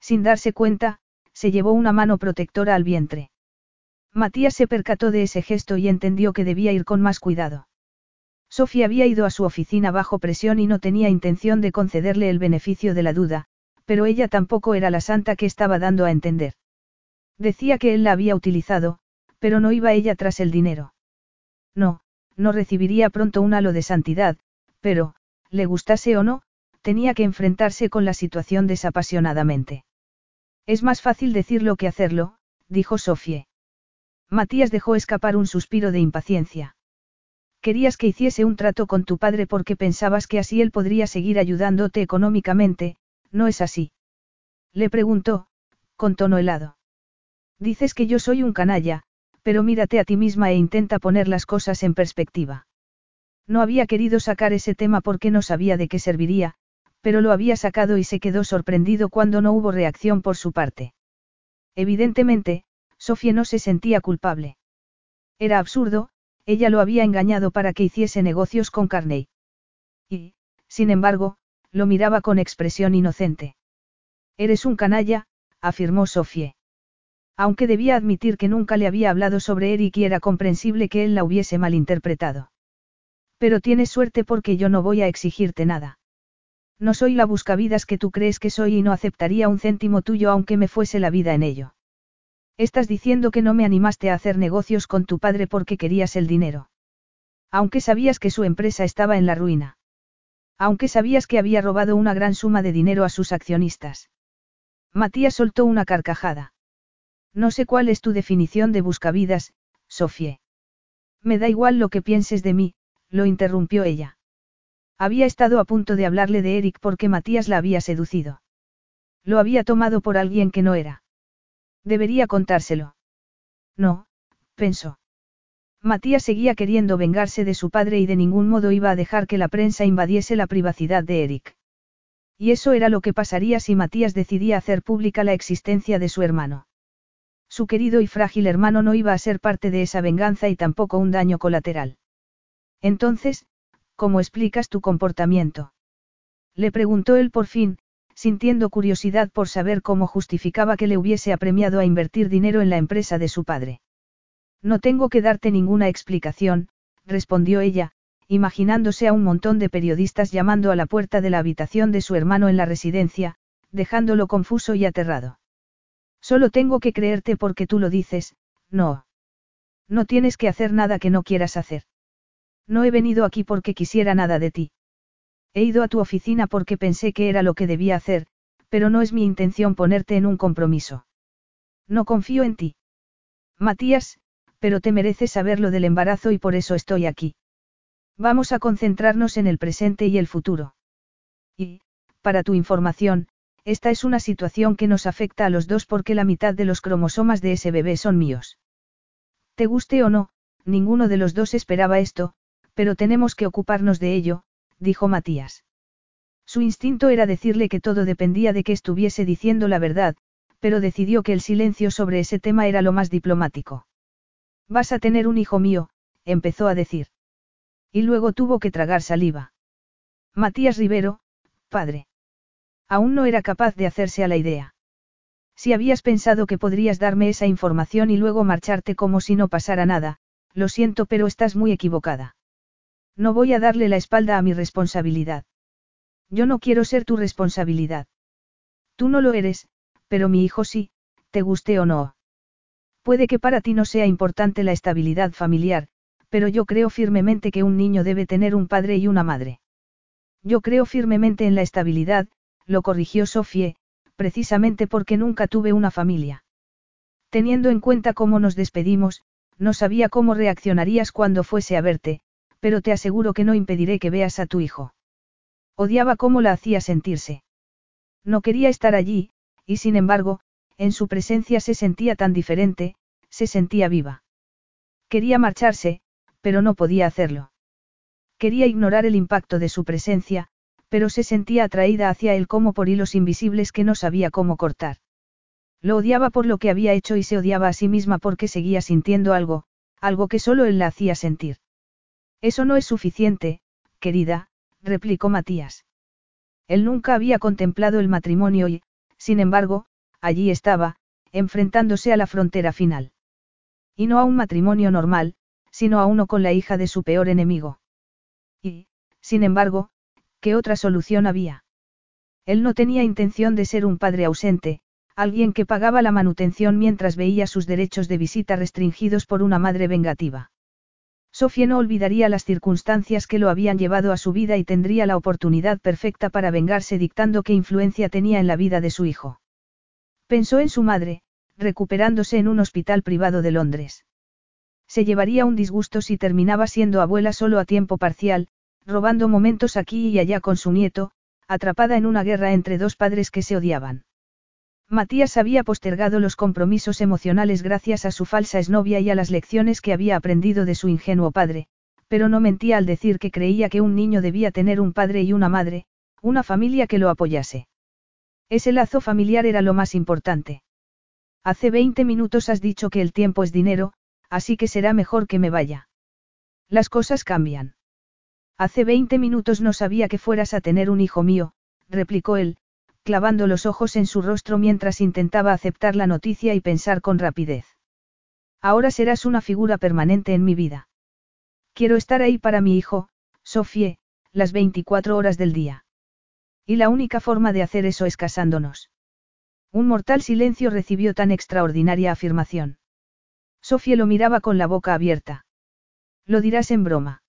Sin darse cuenta, se llevó una mano protectora al vientre. Matías se percató de ese gesto y entendió que debía ir con más cuidado. Sofía había ido a su oficina bajo presión y no tenía intención de concederle el beneficio de la duda, pero ella tampoco era la santa que estaba dando a entender. Decía que él la había utilizado, pero no iba ella tras el dinero. No, no recibiría pronto un halo de santidad, pero, le gustase o no, tenía que enfrentarse con la situación desapasionadamente. Es más fácil decirlo que hacerlo, dijo Sofie. Matías dejó escapar un suspiro de impaciencia. Querías que hiciese un trato con tu padre porque pensabas que así él podría seguir ayudándote económicamente, ¿no es así? Le preguntó, con tono helado. Dices que yo soy un canalla, pero mírate a ti misma e intenta poner las cosas en perspectiva. No había querido sacar ese tema porque no sabía de qué serviría, pero lo había sacado y se quedó sorprendido cuando no hubo reacción por su parte. Evidentemente, Sofía no se sentía culpable. Era absurdo, ella lo había engañado para que hiciese negocios con Carney. Y, sin embargo, lo miraba con expresión inocente. Eres un canalla, afirmó Sofie. Aunque debía admitir que nunca le había hablado sobre Eric y era comprensible que él la hubiese malinterpretado. Pero tienes suerte porque yo no voy a exigirte nada. No soy la buscavidas que tú crees que soy y no aceptaría un céntimo tuyo aunque me fuese la vida en ello. Estás diciendo que no me animaste a hacer negocios con tu padre porque querías el dinero. Aunque sabías que su empresa estaba en la ruina. Aunque sabías que había robado una gran suma de dinero a sus accionistas. Matías soltó una carcajada. No sé cuál es tu definición de buscavidas, Sofie. Me da igual lo que pienses de mí, lo interrumpió ella. Había estado a punto de hablarle de Eric porque Matías la había seducido. Lo había tomado por alguien que no era. Debería contárselo. No, pensó. Matías seguía queriendo vengarse de su padre y de ningún modo iba a dejar que la prensa invadiese la privacidad de Eric. Y eso era lo que pasaría si Matías decidía hacer pública la existencia de su hermano. Su querido y frágil hermano no iba a ser parte de esa venganza y tampoco un daño colateral. Entonces, ¿cómo explicas tu comportamiento? Le preguntó él por fin, sintiendo curiosidad por saber cómo justificaba que le hubiese apremiado a invertir dinero en la empresa de su padre. No tengo que darte ninguna explicación, respondió ella, imaginándose a un montón de periodistas llamando a la puerta de la habitación de su hermano en la residencia, dejándolo confuso y aterrado. Solo tengo que creerte porque tú lo dices, no. No tienes que hacer nada que no quieras hacer. No he venido aquí porque quisiera nada de ti. He ido a tu oficina porque pensé que era lo que debía hacer, pero no es mi intención ponerte en un compromiso. No confío en ti. Matías, pero te mereces saber lo del embarazo y por eso estoy aquí. Vamos a concentrarnos en el presente y el futuro. Y, para tu información, esta es una situación que nos afecta a los dos porque la mitad de los cromosomas de ese bebé son míos. Te guste o no, ninguno de los dos esperaba esto, pero tenemos que ocuparnos de ello, dijo Matías. Su instinto era decirle que todo dependía de que estuviese diciendo la verdad, pero decidió que el silencio sobre ese tema era lo más diplomático. Vas a tener un hijo mío, empezó a decir. Y luego tuvo que tragar saliva. Matías Rivero, padre. Aún no era capaz de hacerse a la idea. Si habías pensado que podrías darme esa información y luego marcharte como si no pasara nada, lo siento pero estás muy equivocada. No voy a darle la espalda a mi responsabilidad. Yo no quiero ser tu responsabilidad. Tú no lo eres, pero mi hijo sí, te guste o no. Puede que para ti no sea importante la estabilidad familiar, pero yo creo firmemente que un niño debe tener un padre y una madre. Yo creo firmemente en la estabilidad, lo corrigió Sofie, precisamente porque nunca tuve una familia. Teniendo en cuenta cómo nos despedimos, no sabía cómo reaccionarías cuando fuese a verte, pero te aseguro que no impediré que veas a tu hijo. Odiaba cómo la hacía sentirse. No quería estar allí, y sin embargo, en su presencia se sentía tan diferente, se sentía viva. Quería marcharse, pero no podía hacerlo. Quería ignorar el impacto de su presencia, pero se sentía atraída hacia él como por hilos invisibles que no sabía cómo cortar. Lo odiaba por lo que había hecho y se odiaba a sí misma porque seguía sintiendo algo, algo que solo él la hacía sentir. Eso no es suficiente, querida, replicó Matías. Él nunca había contemplado el matrimonio y, sin embargo, allí estaba, enfrentándose a la frontera final. Y no a un matrimonio normal, sino a uno con la hija de su peor enemigo. Y, sin embargo, ¿Qué otra solución había? Él no tenía intención de ser un padre ausente, alguien que pagaba la manutención mientras veía sus derechos de visita restringidos por una madre vengativa. Sofía no olvidaría las circunstancias que lo habían llevado a su vida y tendría la oportunidad perfecta para vengarse dictando qué influencia tenía en la vida de su hijo. Pensó en su madre, recuperándose en un hospital privado de Londres. Se llevaría un disgusto si terminaba siendo abuela solo a tiempo parcial, robando momentos aquí y allá con su nieto, atrapada en una guerra entre dos padres que se odiaban. Matías había postergado los compromisos emocionales gracias a su falsa esnovia y a las lecciones que había aprendido de su ingenuo padre, pero no mentía al decir que creía que un niño debía tener un padre y una madre, una familia que lo apoyase. Ese lazo familiar era lo más importante. Hace 20 minutos has dicho que el tiempo es dinero, así que será mejor que me vaya. Las cosas cambian. Hace 20 minutos no sabía que fueras a tener un hijo mío, replicó él, clavando los ojos en su rostro mientras intentaba aceptar la noticia y pensar con rapidez. Ahora serás una figura permanente en mi vida. Quiero estar ahí para mi hijo, Sofie, las 24 horas del día. Y la única forma de hacer eso es casándonos. Un mortal silencio recibió tan extraordinaria afirmación. Sofía lo miraba con la boca abierta. Lo dirás en broma.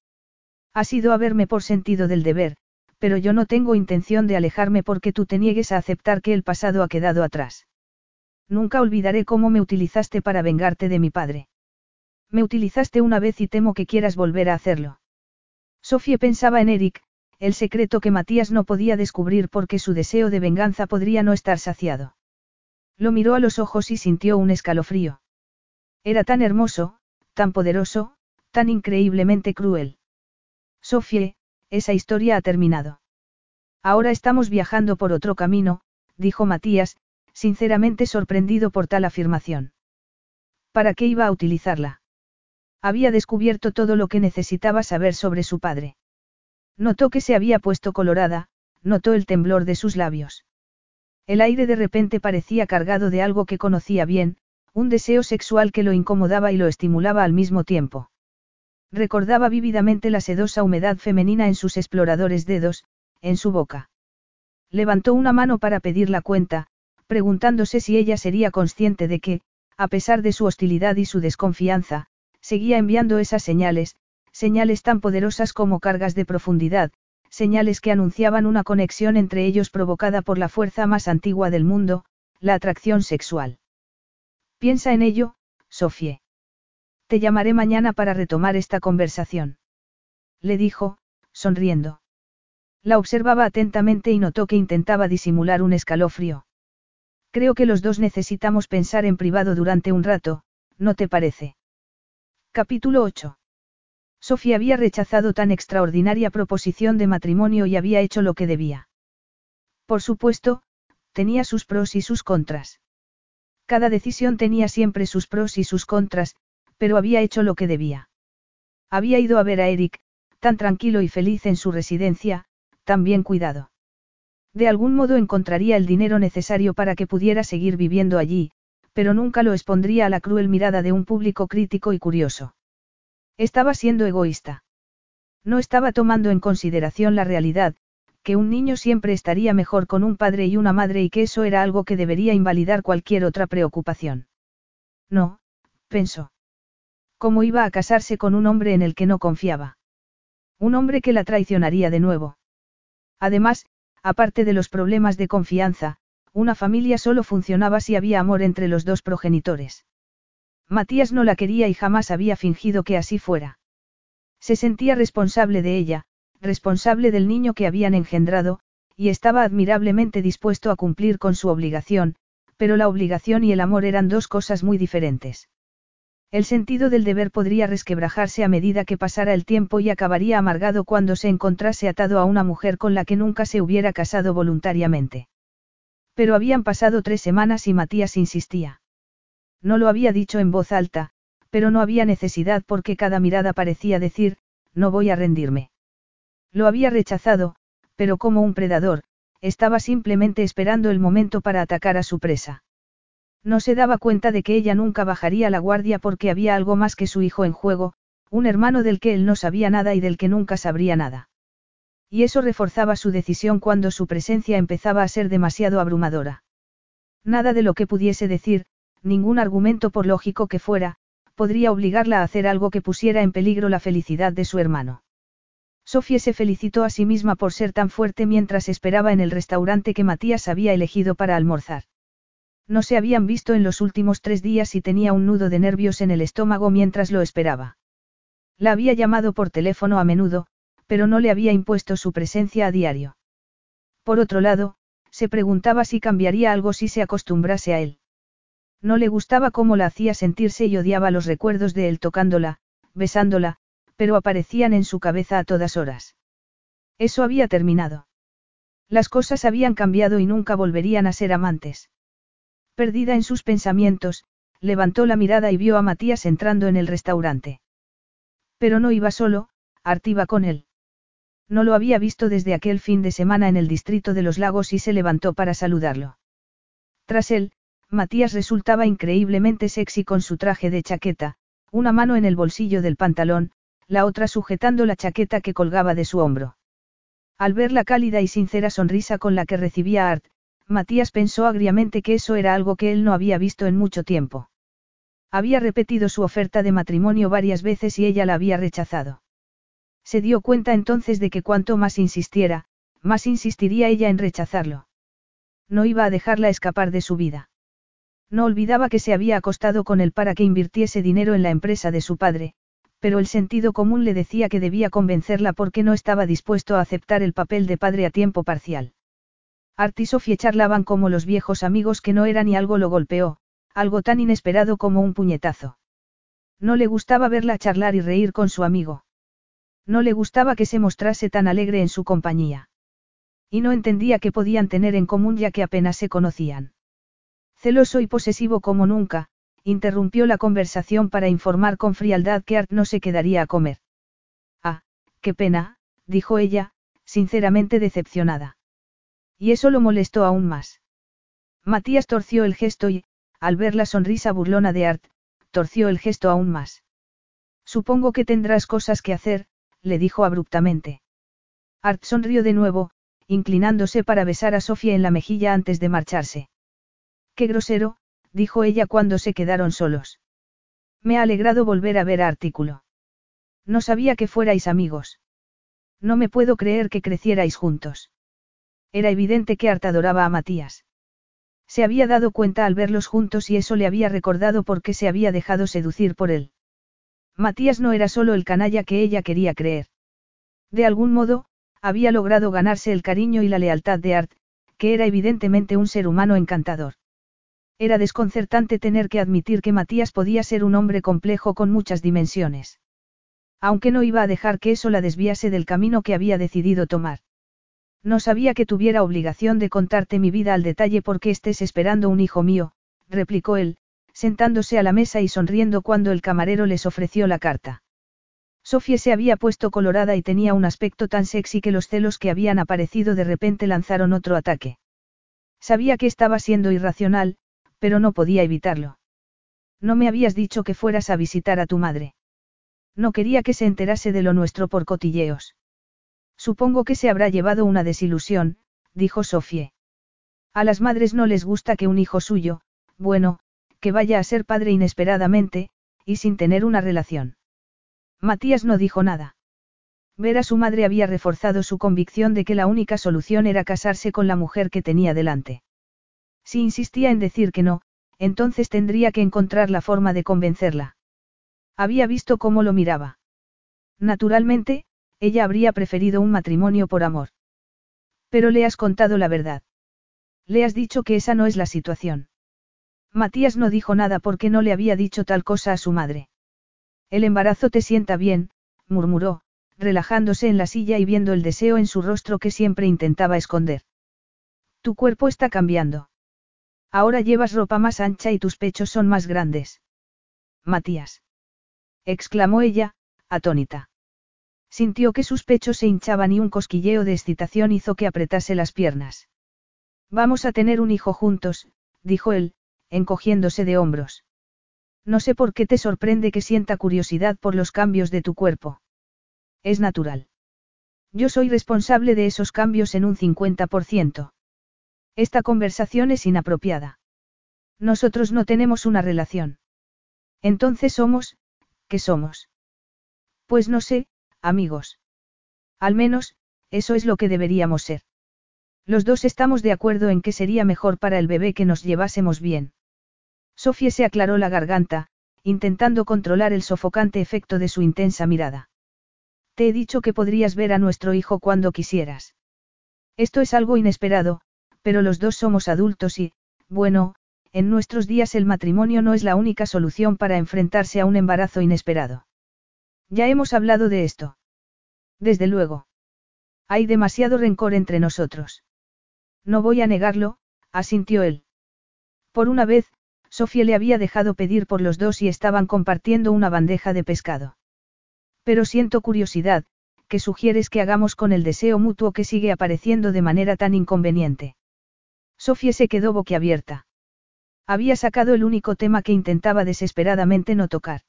Has ido a por sentido del deber, pero yo no tengo intención de alejarme porque tú te niegues a aceptar que el pasado ha quedado atrás. Nunca olvidaré cómo me utilizaste para vengarte de mi padre. Me utilizaste una vez y temo que quieras volver a hacerlo. Sofía pensaba en Eric, el secreto que Matías no podía descubrir porque su deseo de venganza podría no estar saciado. Lo miró a los ojos y sintió un escalofrío. Era tan hermoso, tan poderoso, tan increíblemente cruel. Sofie, esa historia ha terminado. Ahora estamos viajando por otro camino, dijo Matías, sinceramente sorprendido por tal afirmación. ¿Para qué iba a utilizarla? Había descubierto todo lo que necesitaba saber sobre su padre. Notó que se había puesto colorada, notó el temblor de sus labios. El aire de repente parecía cargado de algo que conocía bien, un deseo sexual que lo incomodaba y lo estimulaba al mismo tiempo. Recordaba vívidamente la sedosa humedad femenina en sus exploradores dedos, en su boca. Levantó una mano para pedir la cuenta, preguntándose si ella sería consciente de que, a pesar de su hostilidad y su desconfianza, seguía enviando esas señales, señales tan poderosas como cargas de profundidad, señales que anunciaban una conexión entre ellos provocada por la fuerza más antigua del mundo, la atracción sexual. Piensa en ello, Sofie. Te llamaré mañana para retomar esta conversación. Le dijo, sonriendo. La observaba atentamente y notó que intentaba disimular un escalofrío. Creo que los dos necesitamos pensar en privado durante un rato, ¿no te parece? Capítulo 8. Sofía había rechazado tan extraordinaria proposición de matrimonio y había hecho lo que debía. Por supuesto, tenía sus pros y sus contras. Cada decisión tenía siempre sus pros y sus contras, pero había hecho lo que debía. Había ido a ver a Eric, tan tranquilo y feliz en su residencia, tan bien cuidado. De algún modo encontraría el dinero necesario para que pudiera seguir viviendo allí, pero nunca lo expondría a la cruel mirada de un público crítico y curioso. Estaba siendo egoísta. No estaba tomando en consideración la realidad, que un niño siempre estaría mejor con un padre y una madre y que eso era algo que debería invalidar cualquier otra preocupación. No, pensó. ¿Cómo iba a casarse con un hombre en el que no confiaba? Un hombre que la traicionaría de nuevo. Además, aparte de los problemas de confianza, una familia solo funcionaba si había amor entre los dos progenitores. Matías no la quería y jamás había fingido que así fuera. Se sentía responsable de ella, responsable del niño que habían engendrado, y estaba admirablemente dispuesto a cumplir con su obligación, pero la obligación y el amor eran dos cosas muy diferentes. El sentido del deber podría resquebrajarse a medida que pasara el tiempo y acabaría amargado cuando se encontrase atado a una mujer con la que nunca se hubiera casado voluntariamente. Pero habían pasado tres semanas y Matías insistía. No lo había dicho en voz alta, pero no había necesidad porque cada mirada parecía decir, no voy a rendirme. Lo había rechazado, pero como un predador, estaba simplemente esperando el momento para atacar a su presa. No se daba cuenta de que ella nunca bajaría la guardia porque había algo más que su hijo en juego, un hermano del que él no sabía nada y del que nunca sabría nada. Y eso reforzaba su decisión cuando su presencia empezaba a ser demasiado abrumadora. Nada de lo que pudiese decir, ningún argumento por lógico que fuera, podría obligarla a hacer algo que pusiera en peligro la felicidad de su hermano. Sofía se felicitó a sí misma por ser tan fuerte mientras esperaba en el restaurante que Matías había elegido para almorzar. No se habían visto en los últimos tres días y tenía un nudo de nervios en el estómago mientras lo esperaba. La había llamado por teléfono a menudo, pero no le había impuesto su presencia a diario. Por otro lado, se preguntaba si cambiaría algo si se acostumbrase a él. No le gustaba cómo la hacía sentirse y odiaba los recuerdos de él tocándola, besándola, pero aparecían en su cabeza a todas horas. Eso había terminado. Las cosas habían cambiado y nunca volverían a ser amantes. Perdida en sus pensamientos, levantó la mirada y vio a Matías entrando en el restaurante. Pero no iba solo, Art iba con él. No lo había visto desde aquel fin de semana en el distrito de los lagos y se levantó para saludarlo. Tras él, Matías resultaba increíblemente sexy con su traje de chaqueta, una mano en el bolsillo del pantalón, la otra sujetando la chaqueta que colgaba de su hombro. Al ver la cálida y sincera sonrisa con la que recibía Art, Matías pensó agriamente que eso era algo que él no había visto en mucho tiempo. Había repetido su oferta de matrimonio varias veces y ella la había rechazado. Se dio cuenta entonces de que cuanto más insistiera, más insistiría ella en rechazarlo. No iba a dejarla escapar de su vida. No olvidaba que se había acostado con él para que invirtiese dinero en la empresa de su padre, pero el sentido común le decía que debía convencerla porque no estaba dispuesto a aceptar el papel de padre a tiempo parcial. Art y Sofía charlaban como los viejos amigos que no eran y algo lo golpeó, algo tan inesperado como un puñetazo. No le gustaba verla charlar y reír con su amigo. No le gustaba que se mostrase tan alegre en su compañía. Y no entendía qué podían tener en común ya que apenas se conocían. Celoso y posesivo como nunca, interrumpió la conversación para informar con frialdad que Art no se quedaría a comer. Ah, qué pena, dijo ella, sinceramente decepcionada. Y eso lo molestó aún más. Matías torció el gesto y, al ver la sonrisa burlona de Art, torció el gesto aún más. Supongo que tendrás cosas que hacer, le dijo abruptamente. Art sonrió de nuevo, inclinándose para besar a Sofía en la mejilla antes de marcharse. Qué grosero, dijo ella cuando se quedaron solos. Me ha alegrado volver a ver a Artículo. No sabía que fuerais amigos. No me puedo creer que crecierais juntos. Era evidente que Art adoraba a Matías. Se había dado cuenta al verlos juntos y eso le había recordado por qué se había dejado seducir por él. Matías no era solo el canalla que ella quería creer. De algún modo, había logrado ganarse el cariño y la lealtad de Art, que era evidentemente un ser humano encantador. Era desconcertante tener que admitir que Matías podía ser un hombre complejo con muchas dimensiones. Aunque no iba a dejar que eso la desviase del camino que había decidido tomar. No sabía que tuviera obligación de contarte mi vida al detalle porque estés esperando un hijo mío, replicó él, sentándose a la mesa y sonriendo cuando el camarero les ofreció la carta. Sofía se había puesto colorada y tenía un aspecto tan sexy que los celos que habían aparecido de repente lanzaron otro ataque. Sabía que estaba siendo irracional, pero no podía evitarlo. No me habías dicho que fueras a visitar a tu madre. No quería que se enterase de lo nuestro por cotilleos. Supongo que se habrá llevado una desilusión, dijo Sofie. A las madres no les gusta que un hijo suyo, bueno, que vaya a ser padre inesperadamente, y sin tener una relación. Matías no dijo nada. Ver a su madre había reforzado su convicción de que la única solución era casarse con la mujer que tenía delante. Si insistía en decir que no, entonces tendría que encontrar la forma de convencerla. Había visto cómo lo miraba. Naturalmente, ella habría preferido un matrimonio por amor. Pero le has contado la verdad. Le has dicho que esa no es la situación. Matías no dijo nada porque no le había dicho tal cosa a su madre. El embarazo te sienta bien, murmuró, relajándose en la silla y viendo el deseo en su rostro que siempre intentaba esconder. Tu cuerpo está cambiando. Ahora llevas ropa más ancha y tus pechos son más grandes. Matías. exclamó ella, atónita. Sintió que sus pechos se hinchaban y un cosquilleo de excitación hizo que apretase las piernas. Vamos a tener un hijo juntos, dijo él, encogiéndose de hombros. No sé por qué te sorprende que sienta curiosidad por los cambios de tu cuerpo. Es natural. Yo soy responsable de esos cambios en un 50%. Esta conversación es inapropiada. Nosotros no tenemos una relación. Entonces somos, ¿qué somos? Pues no sé, amigos. Al menos, eso es lo que deberíamos ser. Los dos estamos de acuerdo en que sería mejor para el bebé que nos llevásemos bien. Sofía se aclaró la garganta, intentando controlar el sofocante efecto de su intensa mirada. Te he dicho que podrías ver a nuestro hijo cuando quisieras. Esto es algo inesperado, pero los dos somos adultos y, bueno, en nuestros días el matrimonio no es la única solución para enfrentarse a un embarazo inesperado. Ya hemos hablado de esto. Desde luego. Hay demasiado rencor entre nosotros. No voy a negarlo, asintió él. Por una vez, Sofía le había dejado pedir por los dos y estaban compartiendo una bandeja de pescado. Pero siento curiosidad, ¿qué sugieres que hagamos con el deseo mutuo que sigue apareciendo de manera tan inconveniente? Sofía se quedó boquiabierta. Había sacado el único tema que intentaba desesperadamente no tocar.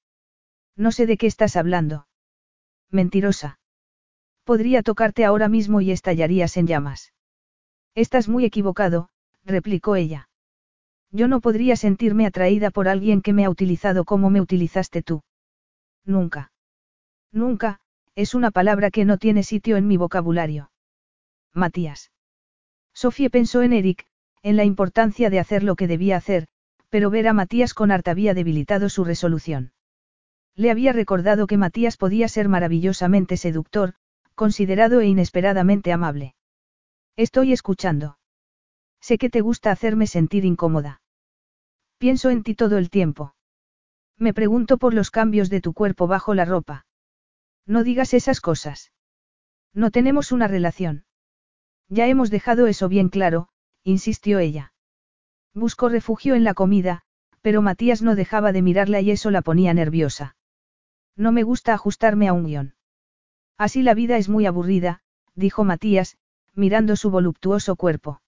No sé de qué estás hablando. Mentirosa. Podría tocarte ahora mismo y estallarías en llamas. Estás muy equivocado, replicó ella. Yo no podría sentirme atraída por alguien que me ha utilizado como me utilizaste tú. Nunca. Nunca, es una palabra que no tiene sitio en mi vocabulario. Matías. Sofía pensó en Eric, en la importancia de hacer lo que debía hacer, pero ver a Matías con harta había debilitado su resolución. Le había recordado que Matías podía ser maravillosamente seductor, considerado e inesperadamente amable. Estoy escuchando. Sé que te gusta hacerme sentir incómoda. Pienso en ti todo el tiempo. Me pregunto por los cambios de tu cuerpo bajo la ropa. No digas esas cosas. No tenemos una relación. Ya hemos dejado eso bien claro, insistió ella. Buscó refugio en la comida, pero Matías no dejaba de mirarla y eso la ponía nerviosa. No me gusta ajustarme a un guion. Así la vida es muy aburrida, dijo Matías, mirando su voluptuoso cuerpo.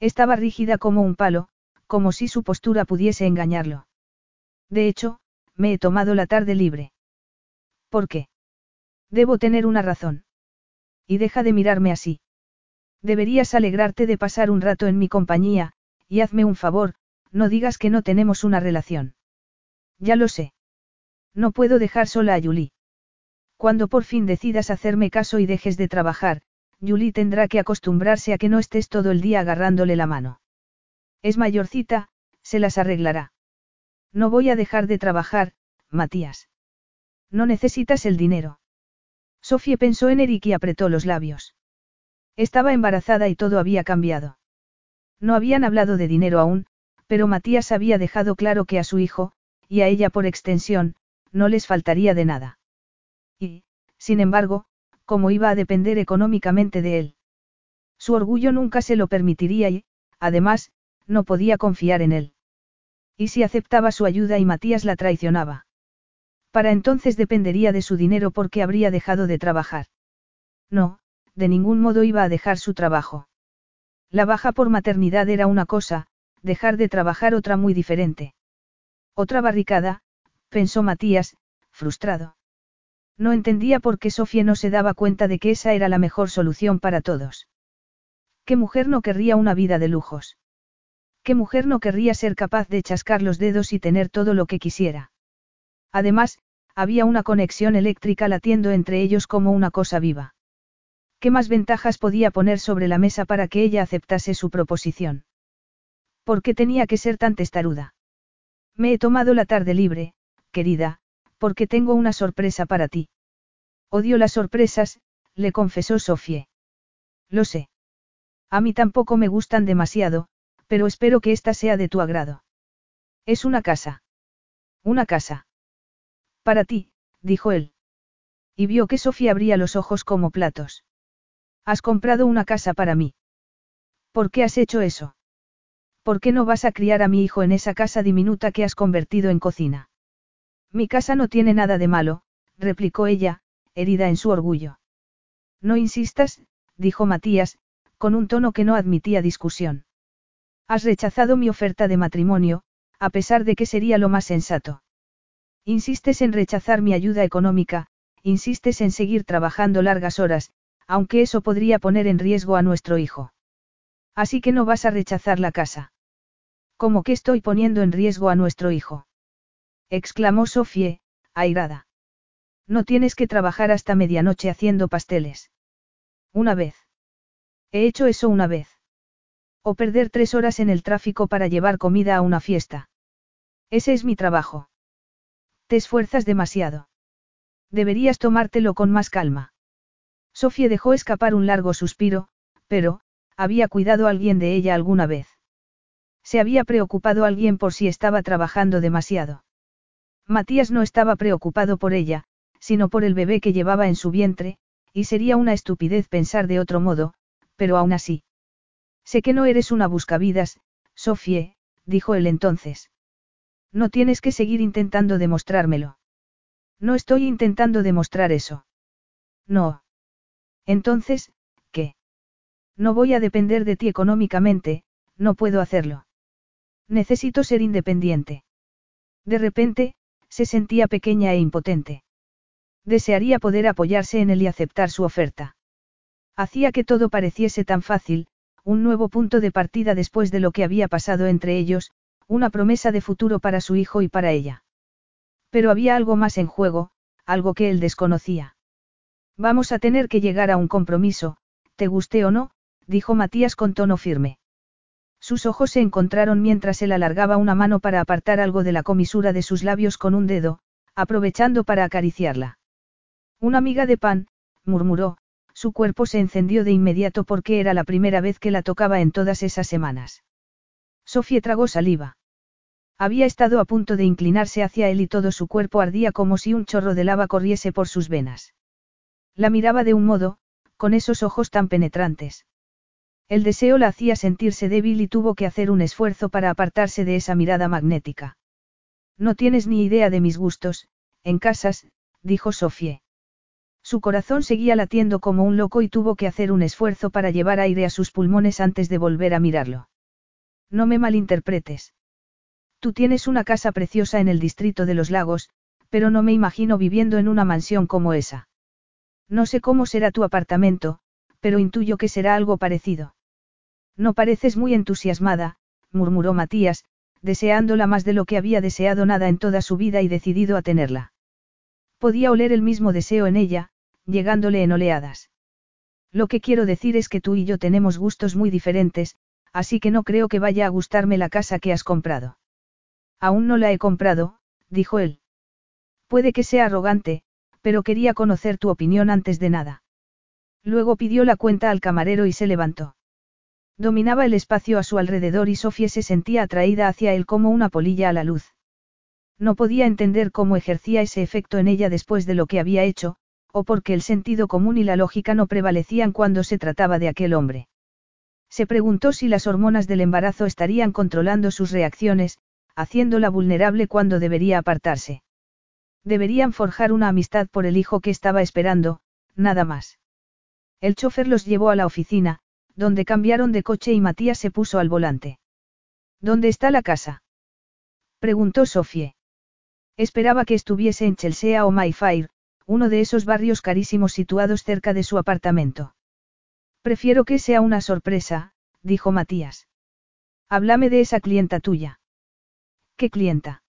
Estaba rígida como un palo, como si su postura pudiese engañarlo. De hecho, me he tomado la tarde libre. ¿Por qué? Debo tener una razón. Y deja de mirarme así. Deberías alegrarte de pasar un rato en mi compañía, y hazme un favor, no digas que no tenemos una relación. Ya lo sé. No puedo dejar sola a Julie. Cuando por fin decidas hacerme caso y dejes de trabajar, Julie tendrá que acostumbrarse a que no estés todo el día agarrándole la mano. Es mayorcita, se las arreglará. No voy a dejar de trabajar, Matías. No necesitas el dinero. Sofía pensó en Eric y apretó los labios. Estaba embarazada y todo había cambiado. No habían hablado de dinero aún, pero Matías había dejado claro que a su hijo, y a ella por extensión, no les faltaría de nada. Sin embargo, ¿cómo iba a depender económicamente de él? Su orgullo nunca se lo permitiría y, además, no podía confiar en él. ¿Y si aceptaba su ayuda y Matías la traicionaba? Para entonces dependería de su dinero porque habría dejado de trabajar. No, de ningún modo iba a dejar su trabajo. La baja por maternidad era una cosa, dejar de trabajar otra muy diferente. Otra barricada, pensó Matías, frustrado. No entendía por qué Sofía no se daba cuenta de que esa era la mejor solución para todos. ¿Qué mujer no querría una vida de lujos? ¿Qué mujer no querría ser capaz de chascar los dedos y tener todo lo que quisiera? Además, había una conexión eléctrica latiendo entre ellos como una cosa viva. ¿Qué más ventajas podía poner sobre la mesa para que ella aceptase su proposición? ¿Por qué tenía que ser tan testaruda? Me he tomado la tarde libre, querida, porque tengo una sorpresa para ti. Odio las sorpresas, le confesó Sofie. Lo sé. A mí tampoco me gustan demasiado, pero espero que esta sea de tu agrado. Es una casa. Una casa. Para ti, dijo él. Y vio que Sofía abría los ojos como platos. Has comprado una casa para mí. ¿Por qué has hecho eso? ¿Por qué no vas a criar a mi hijo en esa casa diminuta que has convertido en cocina? Mi casa no tiene nada de malo, replicó ella, herida en su orgullo. No insistas, dijo Matías, con un tono que no admitía discusión. Has rechazado mi oferta de matrimonio, a pesar de que sería lo más sensato. Insistes en rechazar mi ayuda económica, insistes en seguir trabajando largas horas, aunque eso podría poner en riesgo a nuestro hijo. Así que no vas a rechazar la casa. ¿Cómo que estoy poniendo en riesgo a nuestro hijo? Exclamó Sofie, airada. No tienes que trabajar hasta medianoche haciendo pasteles. Una vez. He hecho eso una vez. O perder tres horas en el tráfico para llevar comida a una fiesta. Ese es mi trabajo. Te esfuerzas demasiado. Deberías tomártelo con más calma. Sofía dejó escapar un largo suspiro, pero, ¿había cuidado alguien de ella alguna vez? ¿Se había preocupado alguien por si estaba trabajando demasiado? Matías no estaba preocupado por ella, sino por el bebé que llevaba en su vientre, y sería una estupidez pensar de otro modo, pero aún así. Sé que no eres una buscavidas, Sofie, dijo él entonces. No tienes que seguir intentando demostrármelo. No estoy intentando demostrar eso. No. Entonces, ¿qué? No voy a depender de ti económicamente, no puedo hacerlo. Necesito ser independiente. De repente, se sentía pequeña e impotente. Desearía poder apoyarse en él y aceptar su oferta. Hacía que todo pareciese tan fácil, un nuevo punto de partida después de lo que había pasado entre ellos, una promesa de futuro para su hijo y para ella. Pero había algo más en juego, algo que él desconocía. Vamos a tener que llegar a un compromiso, te guste o no, dijo Matías con tono firme. Sus ojos se encontraron mientras él alargaba una mano para apartar algo de la comisura de sus labios con un dedo, aprovechando para acariciarla. Una amiga de pan, murmuró, su cuerpo se encendió de inmediato porque era la primera vez que la tocaba en todas esas semanas. Sofía tragó saliva. Había estado a punto de inclinarse hacia él y todo su cuerpo ardía como si un chorro de lava corriese por sus venas. La miraba de un modo, con esos ojos tan penetrantes. El deseo la hacía sentirse débil y tuvo que hacer un esfuerzo para apartarse de esa mirada magnética. No tienes ni idea de mis gustos, en casas, dijo Sofie. Su corazón seguía latiendo como un loco y tuvo que hacer un esfuerzo para llevar aire a sus pulmones antes de volver a mirarlo. No me malinterpretes. Tú tienes una casa preciosa en el distrito de los lagos, pero no me imagino viviendo en una mansión como esa. No sé cómo será tu apartamento, pero intuyo que será algo parecido. No pareces muy entusiasmada, murmuró Matías, deseándola más de lo que había deseado nada en toda su vida y decidido a tenerla. Podía oler el mismo deseo en ella, llegándole en oleadas. Lo que quiero decir es que tú y yo tenemos gustos muy diferentes, así que no creo que vaya a gustarme la casa que has comprado. Aún no la he comprado, dijo él. Puede que sea arrogante, pero quería conocer tu opinión antes de nada. Luego pidió la cuenta al camarero y se levantó. Dominaba el espacio a su alrededor y Sofía se sentía atraída hacia él como una polilla a la luz. No podía entender cómo ejercía ese efecto en ella después de lo que había hecho, o porque el sentido común y la lógica no prevalecían cuando se trataba de aquel hombre. Se preguntó si las hormonas del embarazo estarían controlando sus reacciones, haciéndola vulnerable cuando debería apartarse. Deberían forjar una amistad por el hijo que estaba esperando, nada más. El chofer los llevó a la oficina, donde cambiaron de coche y Matías se puso al volante. ¿Dónde está la casa? preguntó Sofie. Esperaba que estuviese en Chelsea o Mayfair, uno de esos barrios carísimos situados cerca de su apartamento. Prefiero que sea una sorpresa, dijo Matías. Háblame de esa clienta tuya. ¿Qué clienta?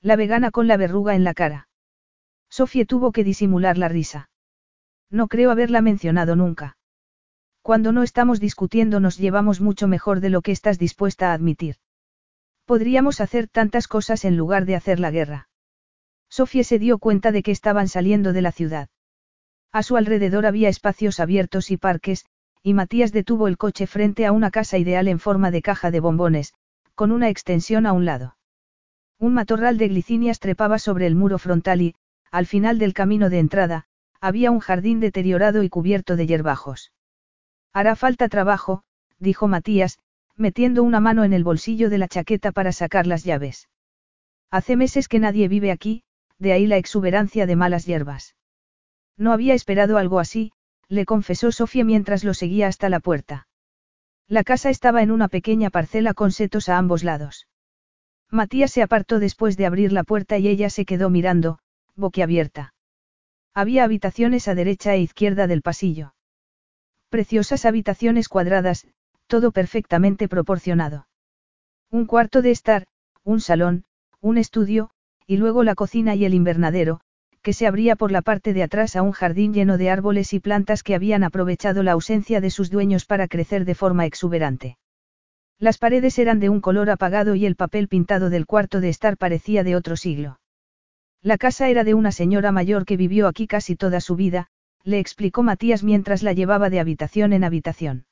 La vegana con la verruga en la cara. Sofie tuvo que disimular la risa. No creo haberla mencionado nunca. Cuando no estamos discutiendo nos llevamos mucho mejor de lo que estás dispuesta a admitir. Podríamos hacer tantas cosas en lugar de hacer la guerra. Sofía se dio cuenta de que estaban saliendo de la ciudad. A su alrededor había espacios abiertos y parques, y Matías detuvo el coche frente a una casa ideal en forma de caja de bombones, con una extensión a un lado. Un matorral de glicinias trepaba sobre el muro frontal y, al final del camino de entrada, había un jardín deteriorado y cubierto de hierbajos. Hará falta trabajo, dijo Matías, metiendo una mano en el bolsillo de la chaqueta para sacar las llaves. Hace meses que nadie vive aquí, de ahí la exuberancia de malas hierbas. No había esperado algo así, le confesó Sofía mientras lo seguía hasta la puerta. La casa estaba en una pequeña parcela con setos a ambos lados. Matías se apartó después de abrir la puerta y ella se quedó mirando, boquiabierta. Había habitaciones a derecha e izquierda del pasillo. Preciosas habitaciones cuadradas, todo perfectamente proporcionado. Un cuarto de estar, un salón, un estudio, y luego la cocina y el invernadero, que se abría por la parte de atrás a un jardín lleno de árboles y plantas que habían aprovechado la ausencia de sus dueños para crecer de forma exuberante. Las paredes eran de un color apagado y el papel pintado del cuarto de estar parecía de otro siglo. La casa era de una señora mayor que vivió aquí casi toda su vida, le explicó Matías mientras la llevaba de habitación en habitación.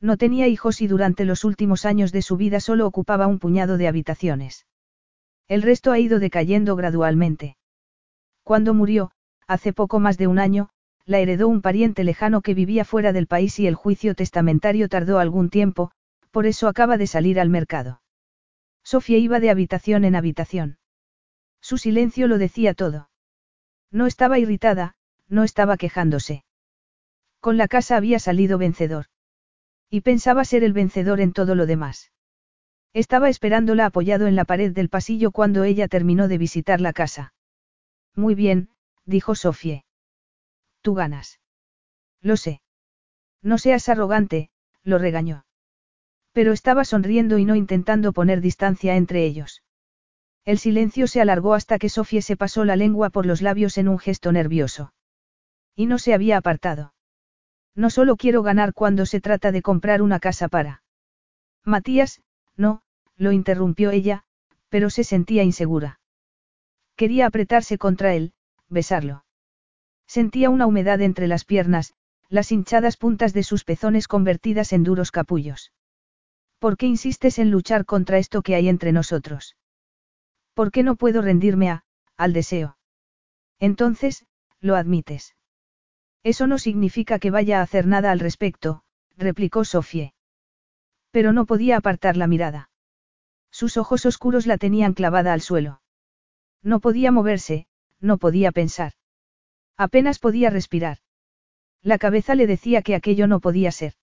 No tenía hijos y durante los últimos años de su vida solo ocupaba un puñado de habitaciones. El resto ha ido decayendo gradualmente. Cuando murió, hace poco más de un año, la heredó un pariente lejano que vivía fuera del país y el juicio testamentario tardó algún tiempo, por eso acaba de salir al mercado. Sofía iba de habitación en habitación. Su silencio lo decía todo. No estaba irritada, no estaba quejándose. Con la casa había salido vencedor. Y pensaba ser el vencedor en todo lo demás. Estaba esperándola apoyado en la pared del pasillo cuando ella terminó de visitar la casa. Muy bien, dijo Sofie. Tú ganas. Lo sé. No seas arrogante, lo regañó. Pero estaba sonriendo y no intentando poner distancia entre ellos. El silencio se alargó hasta que Sofie se pasó la lengua por los labios en un gesto nervioso. Y no se había apartado. No solo quiero ganar cuando se trata de comprar una casa para. Matías, no, lo interrumpió ella, pero se sentía insegura. Quería apretarse contra él, besarlo. Sentía una humedad entre las piernas, las hinchadas puntas de sus pezones convertidas en duros capullos. ¿Por qué insistes en luchar contra esto que hay entre nosotros? ¿Por qué no puedo rendirme a, al deseo? Entonces, lo admites. Eso no significa que vaya a hacer nada al respecto, replicó Sofie. Pero no podía apartar la mirada. Sus ojos oscuros la tenían clavada al suelo. No podía moverse, no podía pensar. Apenas podía respirar. La cabeza le decía que aquello no podía ser.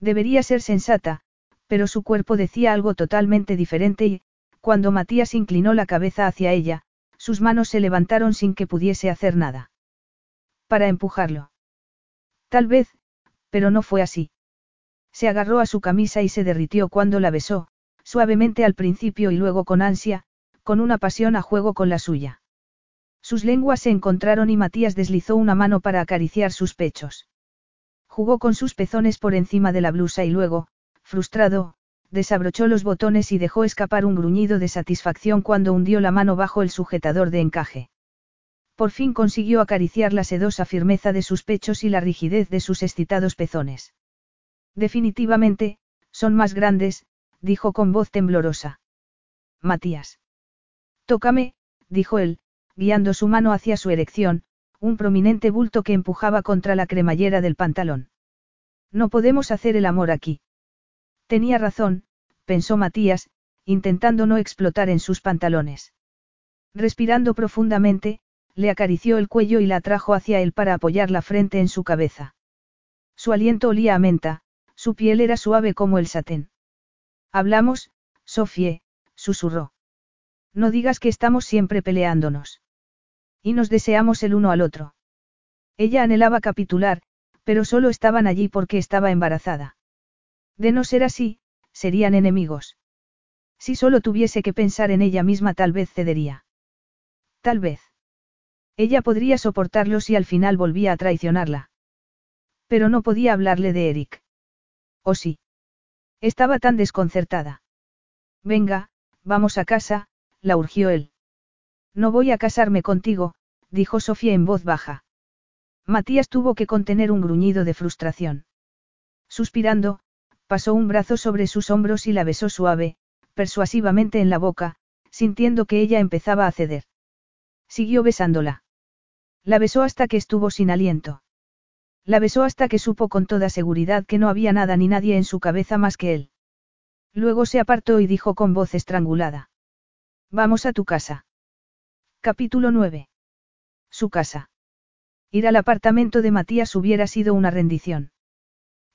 Debería ser sensata, pero su cuerpo decía algo totalmente diferente y, cuando Matías inclinó la cabeza hacia ella, sus manos se levantaron sin que pudiese hacer nada. Para empujarlo. Tal vez, pero no fue así. Se agarró a su camisa y se derritió cuando la besó, suavemente al principio y luego con ansia, con una pasión a juego con la suya. Sus lenguas se encontraron y Matías deslizó una mano para acariciar sus pechos. Jugó con sus pezones por encima de la blusa y luego, frustrado, desabrochó los botones y dejó escapar un gruñido de satisfacción cuando hundió la mano bajo el sujetador de encaje. Por fin consiguió acariciar la sedosa firmeza de sus pechos y la rigidez de sus excitados pezones. Definitivamente, son más grandes, dijo con voz temblorosa. Matías. Tócame, dijo él, guiando su mano hacia su erección, un prominente bulto que empujaba contra la cremallera del pantalón. No podemos hacer el amor aquí. Tenía razón, pensó Matías, intentando no explotar en sus pantalones. Respirando profundamente, le acarició el cuello y la trajo hacia él para apoyar la frente en su cabeza. Su aliento olía a menta, su piel era suave como el satén. Hablamos, Sofie, susurró. No digas que estamos siempre peleándonos. Y nos deseamos el uno al otro. Ella anhelaba capitular, pero solo estaban allí porque estaba embarazada. De no ser así, serían enemigos. Si solo tuviese que pensar en ella misma tal vez cedería. Tal vez. Ella podría soportarlo si al final volvía a traicionarla. Pero no podía hablarle de Eric. ¿O sí? Estaba tan desconcertada. Venga, vamos a casa, la urgió él. No voy a casarme contigo, dijo Sofía en voz baja. Matías tuvo que contener un gruñido de frustración. Suspirando, pasó un brazo sobre sus hombros y la besó suave, persuasivamente en la boca, sintiendo que ella empezaba a ceder. Siguió besándola. La besó hasta que estuvo sin aliento. La besó hasta que supo con toda seguridad que no había nada ni nadie en su cabeza más que él. Luego se apartó y dijo con voz estrangulada. Vamos a tu casa. Capítulo 9. Su casa. Ir al apartamento de Matías hubiera sido una rendición.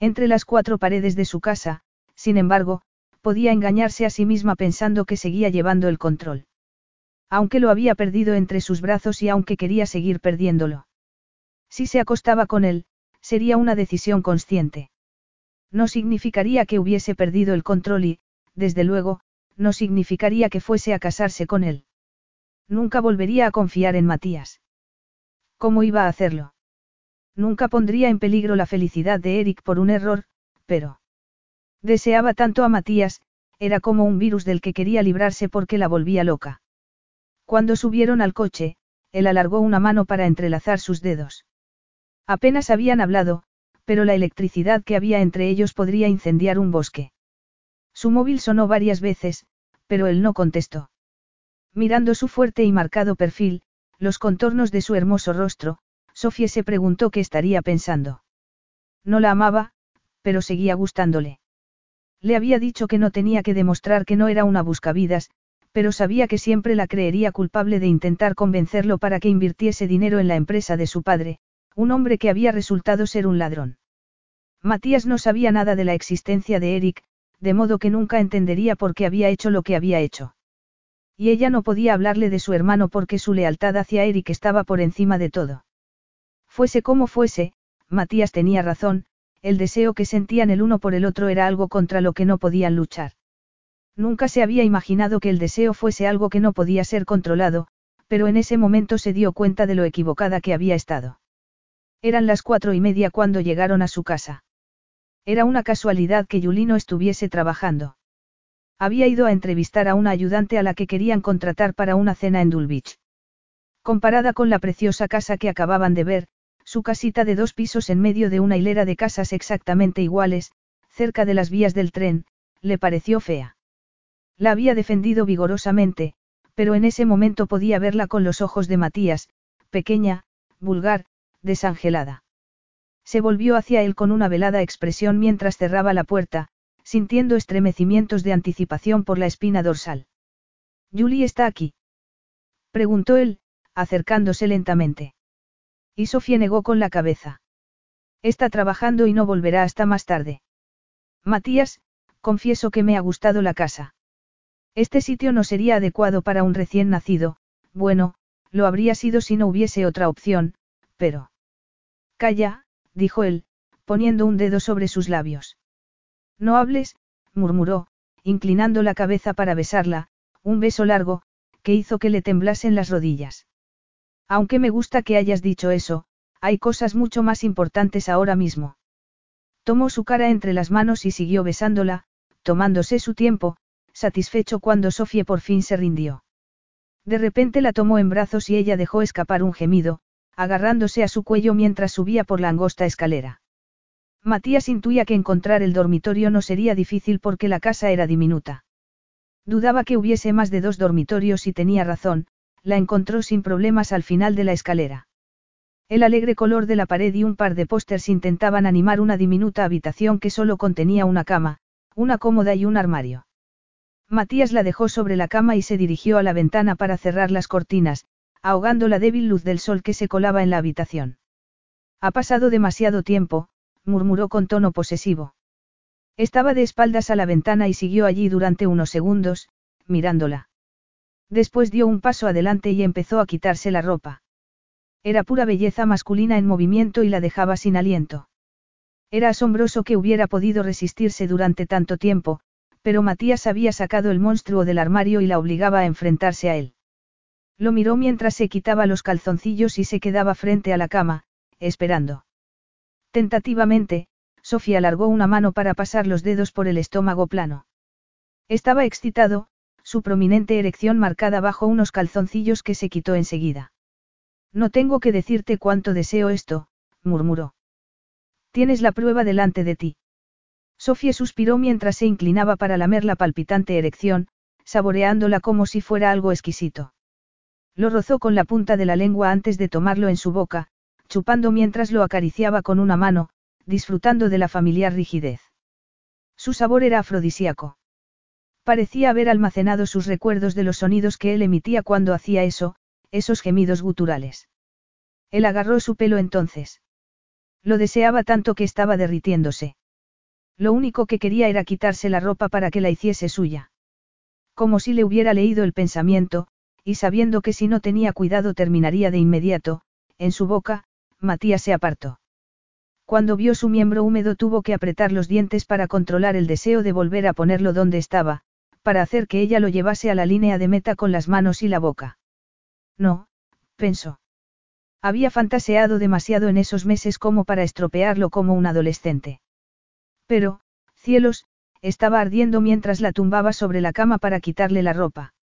Entre las cuatro paredes de su casa, sin embargo, podía engañarse a sí misma pensando que seguía llevando el control. Aunque lo había perdido entre sus brazos y aunque quería seguir perdiéndolo. Si se acostaba con él, sería una decisión consciente. No significaría que hubiese perdido el control y, desde luego, no significaría que fuese a casarse con él. Nunca volvería a confiar en Matías. ¿Cómo iba a hacerlo? Nunca pondría en peligro la felicidad de Eric por un error, pero... Deseaba tanto a Matías, era como un virus del que quería librarse porque la volvía loca. Cuando subieron al coche, él alargó una mano para entrelazar sus dedos. Apenas habían hablado, pero la electricidad que había entre ellos podría incendiar un bosque. Su móvil sonó varias veces, pero él no contestó. Mirando su fuerte y marcado perfil, los contornos de su hermoso rostro, Sofía se preguntó qué estaría pensando. No la amaba, pero seguía gustándole. Le había dicho que no tenía que demostrar que no era una buscavidas, pero sabía que siempre la creería culpable de intentar convencerlo para que invirtiese dinero en la empresa de su padre, Un hombre que había resultado ser un ladrón. Matías no sabía nada de la existencia de Eric, de modo que nunca entendería por qué había hecho lo que había hecho. Y ella no podía hablarle de su hermano porque su lealtad hacia Eric estaba por encima de todo. Fuese como fuese, Matías tenía razón, el deseo que sentían el uno por el otro era algo contra lo que no podían luchar. Nunca se había imaginado que el deseo fuese algo que no podía ser controlado, pero en ese momento se dio cuenta de lo equivocada que había estado. Eran las cuatro y media cuando llegaron a su casa. Era una casualidad que Yulino estuviese trabajando. Había ido a entrevistar a una ayudante a la que querían contratar para una cena en Dulwich. Comparada con la preciosa casa que acababan de ver, su casita de dos pisos en medio de una hilera de casas exactamente iguales, cerca de las vías del tren, le pareció fea. La había defendido vigorosamente, pero en ese momento podía verla con los ojos de Matías, pequeña, vulgar, desangelada. Se volvió hacia él con una velada expresión mientras cerraba la puerta, sintiendo estremecimientos de anticipación por la espina dorsal. Julie está aquí. Preguntó él, acercándose lentamente. Y Sofía negó con la cabeza. Está trabajando y no volverá hasta más tarde. Matías, confieso que me ha gustado la casa. Este sitio no sería adecuado para un recién nacido, bueno, lo habría sido si no hubiese otra opción, pero... Calla, dijo él, poniendo un dedo sobre sus labios. No hables, murmuró, inclinando la cabeza para besarla, un beso largo, que hizo que le temblasen las rodillas. Aunque me gusta que hayas dicho eso, hay cosas mucho más importantes ahora mismo. Tomó su cara entre las manos y siguió besándola, tomándose su tiempo, satisfecho cuando Sofía por fin se rindió. De repente la tomó en brazos y ella dejó escapar un gemido, agarrándose a su cuello mientras subía por la angosta escalera. Matías intuía que encontrar el dormitorio no sería difícil porque la casa era diminuta. Dudaba que hubiese más de dos dormitorios y tenía razón, la encontró sin problemas al final de la escalera. El alegre color de la pared y un par de pósters intentaban animar una diminuta habitación que solo contenía una cama, una cómoda y un armario. Matías la dejó sobre la cama y se dirigió a la ventana para cerrar las cortinas, ahogando la débil luz del sol que se colaba en la habitación. Ha pasado demasiado tiempo, murmuró con tono posesivo. Estaba de espaldas a la ventana y siguió allí durante unos segundos, mirándola. Después dio un paso adelante y empezó a quitarse la ropa. Era pura belleza masculina en movimiento y la dejaba sin aliento. Era asombroso que hubiera podido resistirse durante tanto tiempo, pero Matías había sacado el monstruo del armario y la obligaba a enfrentarse a él. Lo miró mientras se quitaba los calzoncillos y se quedaba frente a la cama, esperando. Tentativamente, Sofía alargó una mano para pasar los dedos por el estómago plano. Estaba excitado, su prominente erección marcada bajo unos calzoncillos que se quitó enseguida. No tengo que decirte cuánto deseo esto, murmuró. Tienes la prueba delante de ti. Sofía suspiró mientras se inclinaba para lamer la palpitante erección, saboreándola como si fuera algo exquisito. Lo rozó con la punta de la lengua antes de tomarlo en su boca, chupando mientras lo acariciaba con una mano, disfrutando de la familiar rigidez. Su sabor era afrodisíaco. Parecía haber almacenado sus recuerdos de los sonidos que él emitía cuando hacía eso, esos gemidos guturales. Él agarró su pelo entonces. Lo deseaba tanto que estaba derritiéndose. Lo único que quería era quitarse la ropa para que la hiciese suya. Como si le hubiera leído el pensamiento, y sabiendo que si no tenía cuidado terminaría de inmediato, en su boca, Matías se apartó. Cuando vio su miembro húmedo tuvo que apretar los dientes para controlar el deseo de volver a ponerlo donde estaba, para hacer que ella lo llevase a la línea de meta con las manos y la boca. No, pensó. Había fantaseado demasiado en esos meses como para estropearlo como un adolescente. Pero, cielos, estaba ardiendo mientras la tumbaba sobre la cama para quitarle la ropa.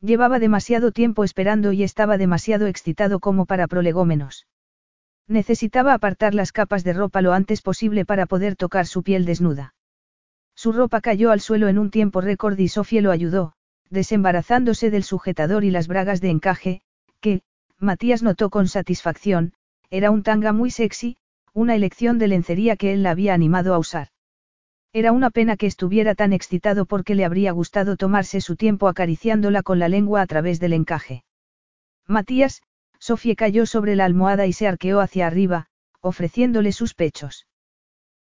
Llevaba demasiado tiempo esperando y estaba demasiado excitado como para prolegómenos. Necesitaba apartar las capas de ropa lo antes posible para poder tocar su piel desnuda. Su ropa cayó al suelo en un tiempo récord y Sofía lo ayudó, desembarazándose del sujetador y las bragas de encaje, que, Matías notó con satisfacción, era un tanga muy sexy, una elección de lencería que él la había animado a usar. Era una pena que estuviera tan excitado porque le habría gustado tomarse su tiempo acariciándola con la lengua a través del encaje. Matías, Sofía cayó sobre la almohada y se arqueó hacia arriba, ofreciéndole sus pechos.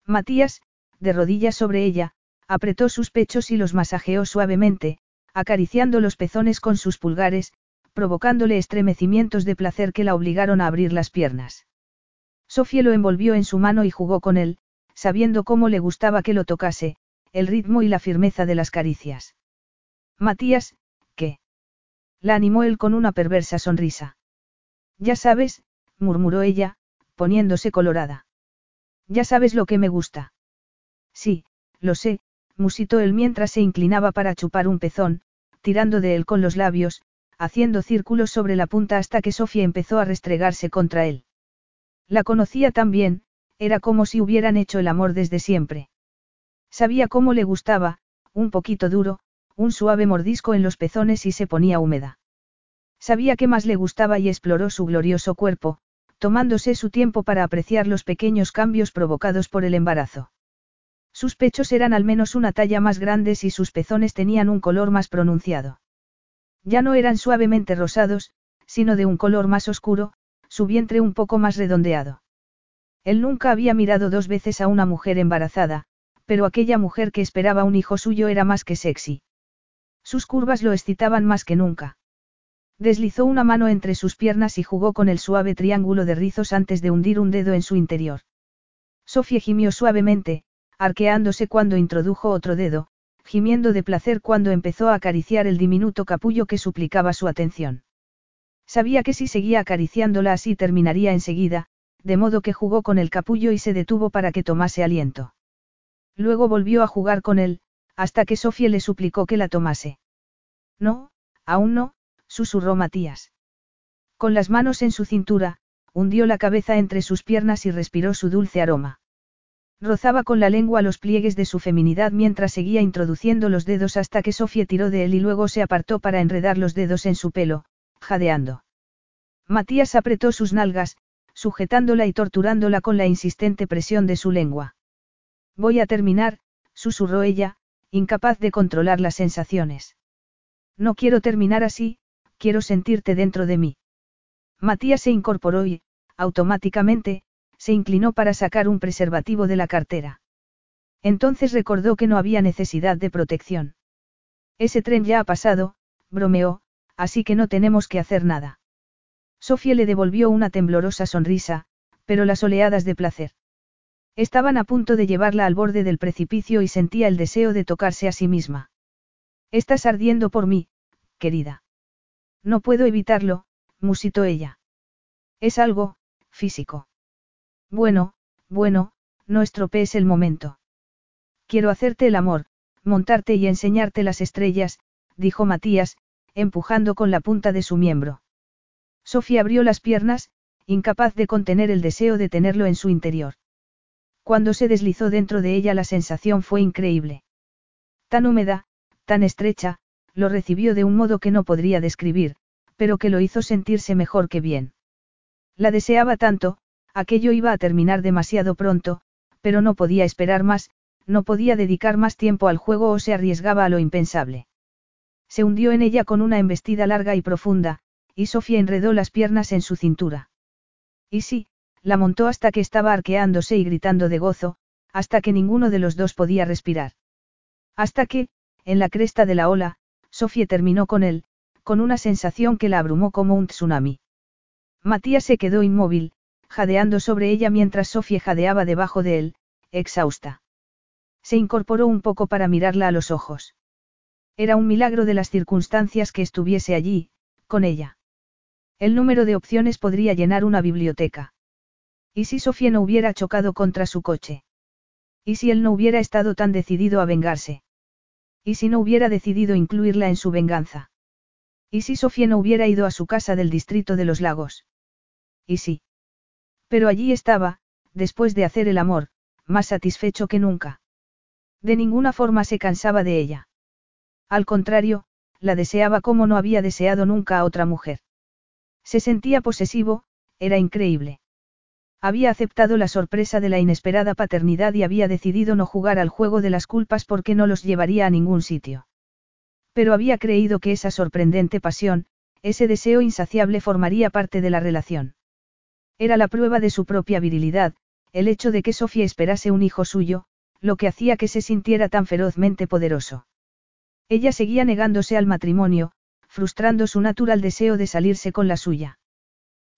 Matías, de rodillas sobre ella, apretó sus pechos y los masajeó suavemente, acariciando los pezones con sus pulgares, provocándole estremecimientos de placer que la obligaron a abrir las piernas. Sofía lo envolvió en su mano y jugó con él, sabiendo cómo le gustaba que lo tocase, el ritmo y la firmeza de las caricias. Matías, ¿qué? La animó él con una perversa sonrisa. Ya sabes, murmuró ella, poniéndose colorada. Ya sabes lo que me gusta. Sí, lo sé, musitó él mientras se inclinaba para chupar un pezón, tirando de él con los labios, haciendo círculos sobre la punta hasta que Sofía empezó a restregarse contra él. La conocía tan bien, era como si hubieran hecho el amor desde siempre. Sabía cómo le gustaba, un poquito duro, un suave mordisco en los pezones y se ponía húmeda. Sabía qué más le gustaba y exploró su glorioso cuerpo, tomándose su tiempo para apreciar los pequeños cambios provocados por el embarazo. Sus pechos eran al menos una talla más grandes y sus pezones tenían un color más pronunciado. Ya no eran suavemente rosados, sino de un color más oscuro, su vientre un poco más redondeado. Él nunca había mirado dos veces a una mujer embarazada, pero aquella mujer que esperaba un hijo suyo era más que sexy. Sus curvas lo excitaban más que nunca. Deslizó una mano entre sus piernas y jugó con el suave triángulo de rizos antes de hundir un dedo en su interior. Sofía gimió suavemente, arqueándose cuando introdujo otro dedo, gimiendo de placer cuando empezó a acariciar el diminuto capullo que suplicaba su atención. Sabía que si seguía acariciándola así terminaría enseguida, de modo que jugó con el capullo y se detuvo para que tomase aliento. Luego volvió a jugar con él, hasta que Sofía le suplicó que la tomase. No, aún no, susurró Matías. Con las manos en su cintura, hundió la cabeza entre sus piernas y respiró su dulce aroma. Rozaba con la lengua los pliegues de su feminidad mientras seguía introduciendo los dedos hasta que Sofía tiró de él y luego se apartó para enredar los dedos en su pelo, jadeando. Matías apretó sus nalgas, sujetándola y torturándola con la insistente presión de su lengua. Voy a terminar, susurró ella, incapaz de controlar las sensaciones. No quiero terminar así, quiero sentirte dentro de mí. Matías se incorporó y, automáticamente, se inclinó para sacar un preservativo de la cartera. Entonces recordó que no había necesidad de protección. Ese tren ya ha pasado, bromeó, así que no tenemos que hacer nada. Sofía le devolvió una temblorosa sonrisa, pero las oleadas de placer. Estaban a punto de llevarla al borde del precipicio y sentía el deseo de tocarse a sí misma. Estás ardiendo por mí, querida. No puedo evitarlo, musitó ella. Es algo, físico. Bueno, bueno, no estropees el momento. Quiero hacerte el amor, montarte y enseñarte las estrellas, dijo Matías, empujando con la punta de su miembro. Sofía abrió las piernas, incapaz de contener el deseo de tenerlo en su interior. Cuando se deslizó dentro de ella la sensación fue increíble. Tan húmeda, tan estrecha, lo recibió de un modo que no podría describir, pero que lo hizo sentirse mejor que bien. La deseaba tanto, Aquello iba a terminar demasiado pronto, pero no podía esperar más, no podía dedicar más tiempo al juego o se arriesgaba a lo impensable. Se hundió en ella con una embestida larga y profunda, y Sofía enredó las piernas en su cintura. Y sí, la montó hasta que estaba arqueándose y gritando de gozo, hasta que ninguno de los dos podía respirar. Hasta que, en la cresta de la ola, Sofía terminó con él, con una sensación que la abrumó como un tsunami. Matías se quedó inmóvil, jadeando sobre ella mientras Sofía jadeaba debajo de él, exhausta. Se incorporó un poco para mirarla a los ojos. Era un milagro de las circunstancias que estuviese allí, con ella. El número de opciones podría llenar una biblioteca. ¿Y si Sofía no hubiera chocado contra su coche? ¿Y si él no hubiera estado tan decidido a vengarse? ¿Y si no hubiera decidido incluirla en su venganza? ¿Y si Sofía no hubiera ido a su casa del distrito de los lagos? ¿Y si? Pero allí estaba, después de hacer el amor, más satisfecho que nunca. De ninguna forma se cansaba de ella. Al contrario, la deseaba como no había deseado nunca a otra mujer. Se sentía posesivo, era increíble. Había aceptado la sorpresa de la inesperada paternidad y había decidido no jugar al juego de las culpas porque no los llevaría a ningún sitio. Pero había creído que esa sorprendente pasión, ese deseo insaciable formaría parte de la relación. Era la prueba de su propia virilidad, el hecho de que Sofía esperase un hijo suyo, lo que hacía que se sintiera tan ferozmente poderoso. Ella seguía negándose al matrimonio, frustrando su natural deseo de salirse con la suya.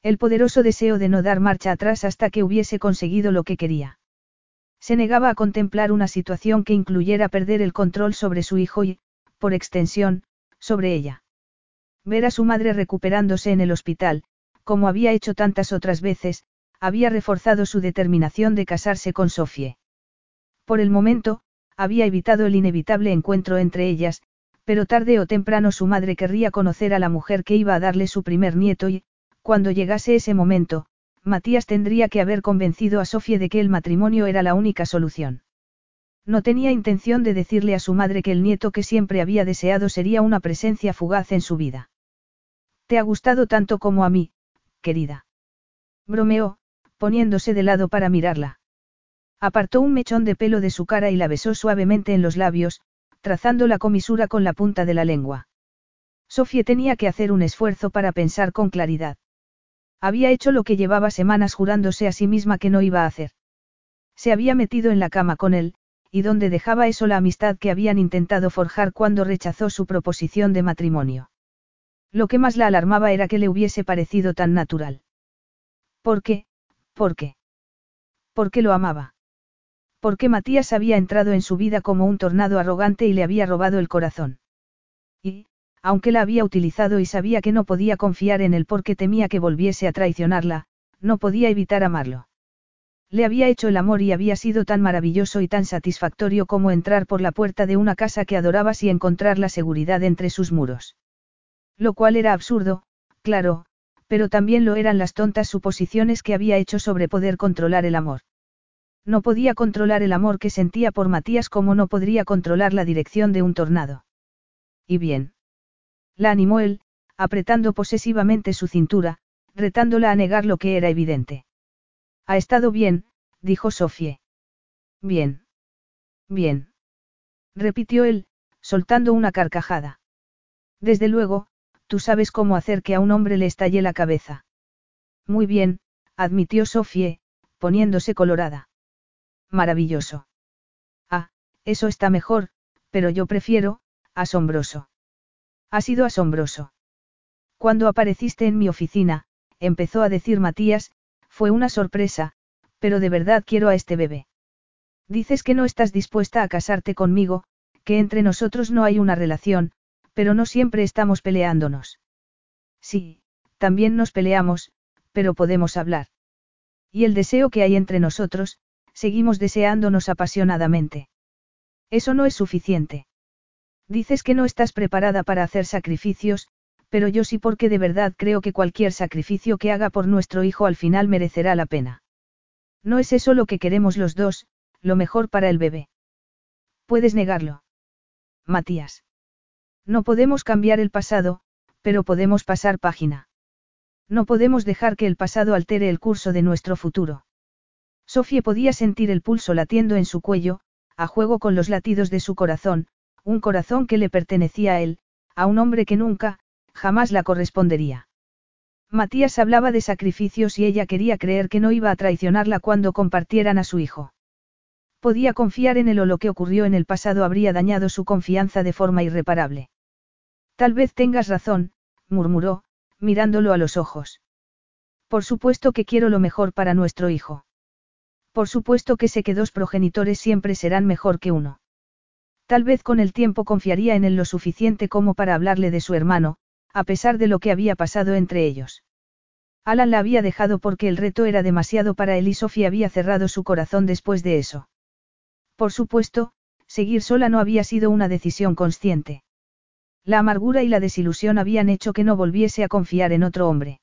El poderoso deseo de no dar marcha atrás hasta que hubiese conseguido lo que quería. Se negaba a contemplar una situación que incluyera perder el control sobre su hijo y, por extensión, sobre ella. Ver a su madre recuperándose en el hospital, como había hecho tantas otras veces, había reforzado su determinación de casarse con Sofie. Por el momento, había evitado el inevitable encuentro entre ellas, pero tarde o temprano su madre querría conocer a la mujer que iba a darle su primer nieto y, cuando llegase ese momento, Matías tendría que haber convencido a Sofía de que el matrimonio era la única solución. No tenía intención de decirle a su madre que el nieto que siempre había deseado sería una presencia fugaz en su vida. ¿Te ha gustado tanto como a mí, querida? Bromeó, poniéndose de lado para mirarla. Apartó un mechón de pelo de su cara y la besó suavemente en los labios, trazando la comisura con la punta de la lengua. Sofía tenía que hacer un esfuerzo para pensar con claridad. Había hecho lo que llevaba semanas jurándose a sí misma que no iba a hacer. Se había metido en la cama con él, y donde dejaba eso la amistad que habían intentado forjar cuando rechazó su proposición de matrimonio. Lo que más la alarmaba era que le hubiese parecido tan natural. ¿Por qué? ¿Por qué? ¿Por qué lo amaba? Porque Matías había entrado en su vida como un tornado arrogante y le había robado el corazón. Y, aunque la había utilizado y sabía que no podía confiar en él porque temía que volviese a traicionarla, no podía evitar amarlo. Le había hecho el amor y había sido tan maravilloso y tan satisfactorio como entrar por la puerta de una casa que adorabas y encontrar la seguridad entre sus muros. Lo cual era absurdo, claro, pero también lo eran las tontas suposiciones que había hecho sobre poder controlar el amor. No podía controlar el amor que sentía por Matías como no podría controlar la dirección de un tornado. Y bien. La animó él, apretando posesivamente su cintura, retándola a negar lo que era evidente. Ha estado bien, dijo Sofie. Bien. Bien. Repitió él, soltando una carcajada. Desde luego, tú sabes cómo hacer que a un hombre le estalle la cabeza. Muy bien, admitió Sofie, poniéndose colorada. Maravilloso. Ah, eso está mejor, pero yo prefiero, asombroso. Ha sido asombroso. Cuando apareciste en mi oficina, empezó a decir Matías, fue una sorpresa, pero de verdad quiero a este bebé. Dices que no estás dispuesta a casarte conmigo, que entre nosotros no hay una relación, pero no siempre estamos peleándonos. Sí, también nos peleamos, pero podemos hablar. Y el deseo que hay entre nosotros, seguimos deseándonos apasionadamente. Eso no es suficiente. Dices que no estás preparada para hacer sacrificios, pero yo sí porque de verdad creo que cualquier sacrificio que haga por nuestro hijo al final merecerá la pena. No es eso lo que queremos los dos, lo mejor para el bebé. Puedes negarlo. Matías. No podemos cambiar el pasado, pero podemos pasar página. No podemos dejar que el pasado altere el curso de nuestro futuro. Sofía podía sentir el pulso latiendo en su cuello, a juego con los latidos de su corazón, un corazón que le pertenecía a él, a un hombre que nunca, jamás la correspondería. Matías hablaba de sacrificios y ella quería creer que no iba a traicionarla cuando compartieran a su hijo. Podía confiar en él o lo que ocurrió en el pasado habría dañado su confianza de forma irreparable. Tal vez tengas razón, murmuró, mirándolo a los ojos. Por supuesto que quiero lo mejor para nuestro hijo. Por supuesto que sé que dos progenitores siempre serán mejor que uno. Tal vez con el tiempo confiaría en él lo suficiente como para hablarle de su hermano, a pesar de lo que había pasado entre ellos. Alan la había dejado porque el reto era demasiado para él y Sofía había cerrado su corazón después de eso. Por supuesto, seguir sola no había sido una decisión consciente. La amargura y la desilusión habían hecho que no volviese a confiar en otro hombre.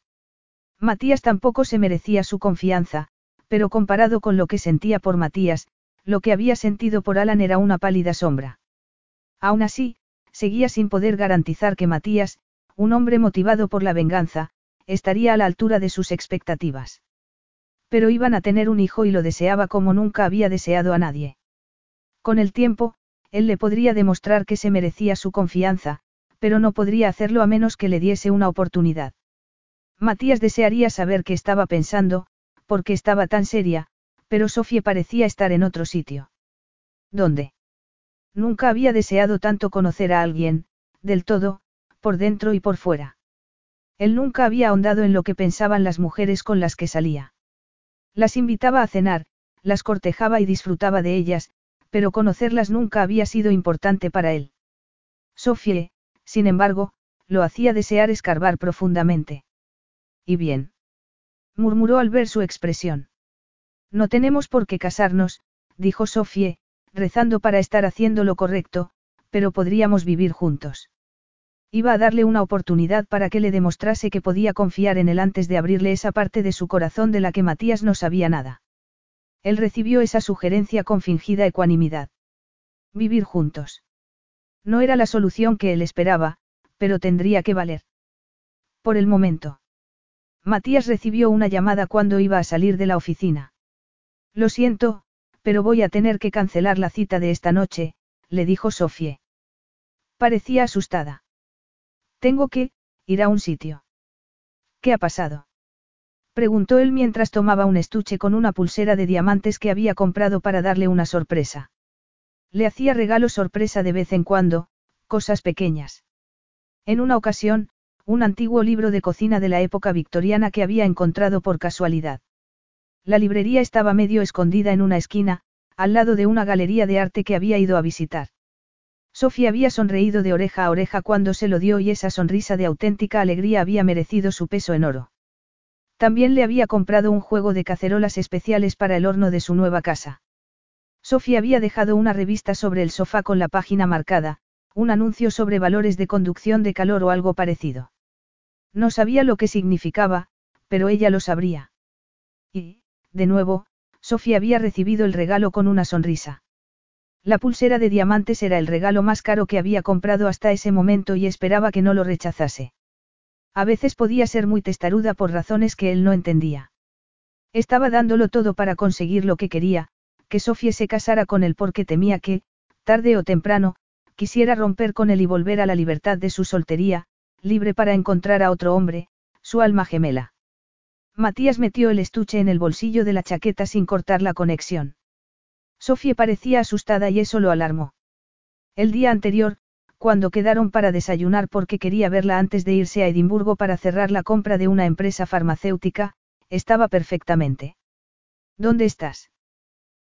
Matías tampoco se merecía su confianza, pero comparado con lo que sentía por Matías, lo que había sentido por Alan era una pálida sombra. Aún así, seguía sin poder garantizar que Matías, un hombre motivado por la venganza, estaría a la altura de sus expectativas. Pero iban a tener un hijo y lo deseaba como nunca había deseado a nadie. Con el tiempo, él le podría demostrar que se merecía su confianza, pero no podría hacerlo a menos que le diese una oportunidad. Matías desearía saber qué estaba pensando, porque estaba tan seria, pero Sofía parecía estar en otro sitio. ¿Dónde? Nunca había deseado tanto conocer a alguien, del todo, por dentro y por fuera. Él nunca había ahondado en lo que pensaban las mujeres con las que salía. Las invitaba a cenar, las cortejaba y disfrutaba de ellas, pero conocerlas nunca había sido importante para él. Sofía, sin embargo, lo hacía desear escarbar profundamente. ¿Y bien? murmuró al ver su expresión. No tenemos por qué casarnos, dijo Sofía, rezando para estar haciendo lo correcto, pero podríamos vivir juntos. Iba a darle una oportunidad para que le demostrase que podía confiar en él antes de abrirle esa parte de su corazón de la que Matías no sabía nada. Él recibió esa sugerencia con fingida ecuanimidad. Vivir juntos. No era la solución que él esperaba, pero tendría que valer. Por el momento. Matías recibió una llamada cuando iba a salir de la oficina. Lo siento, pero voy a tener que cancelar la cita de esta noche, le dijo Sofie. Parecía asustada. Tengo que, ir a un sitio. ¿Qué ha pasado? Preguntó él mientras tomaba un estuche con una pulsera de diamantes que había comprado para darle una sorpresa. Le hacía regalos sorpresa de vez en cuando, cosas pequeñas. En una ocasión, un antiguo libro de cocina de la época victoriana que había encontrado por casualidad. La librería estaba medio escondida en una esquina, al lado de una galería de arte que había ido a visitar. Sofía había sonreído de oreja a oreja cuando se lo dio y esa sonrisa de auténtica alegría había merecido su peso en oro. También le había comprado un juego de cacerolas especiales para el horno de su nueva casa. Sofía había dejado una revista sobre el sofá con la página marcada, un anuncio sobre valores de conducción de calor o algo parecido. No sabía lo que significaba, pero ella lo sabría. Y, de nuevo, Sofía había recibido el regalo con una sonrisa. La pulsera de diamantes era el regalo más caro que había comprado hasta ese momento y esperaba que no lo rechazase. A veces podía ser muy testaruda por razones que él no entendía. Estaba dándolo todo para conseguir lo que quería, que Sofía se casara con él porque temía que, tarde o temprano, quisiera romper con él y volver a la libertad de su soltería, libre para encontrar a otro hombre, su alma gemela. Matías metió el estuche en el bolsillo de la chaqueta sin cortar la conexión. Sofía parecía asustada y eso lo alarmó. El día anterior, cuando quedaron para desayunar porque quería verla antes de irse a Edimburgo para cerrar la compra de una empresa farmacéutica, estaba perfectamente. ¿Dónde estás?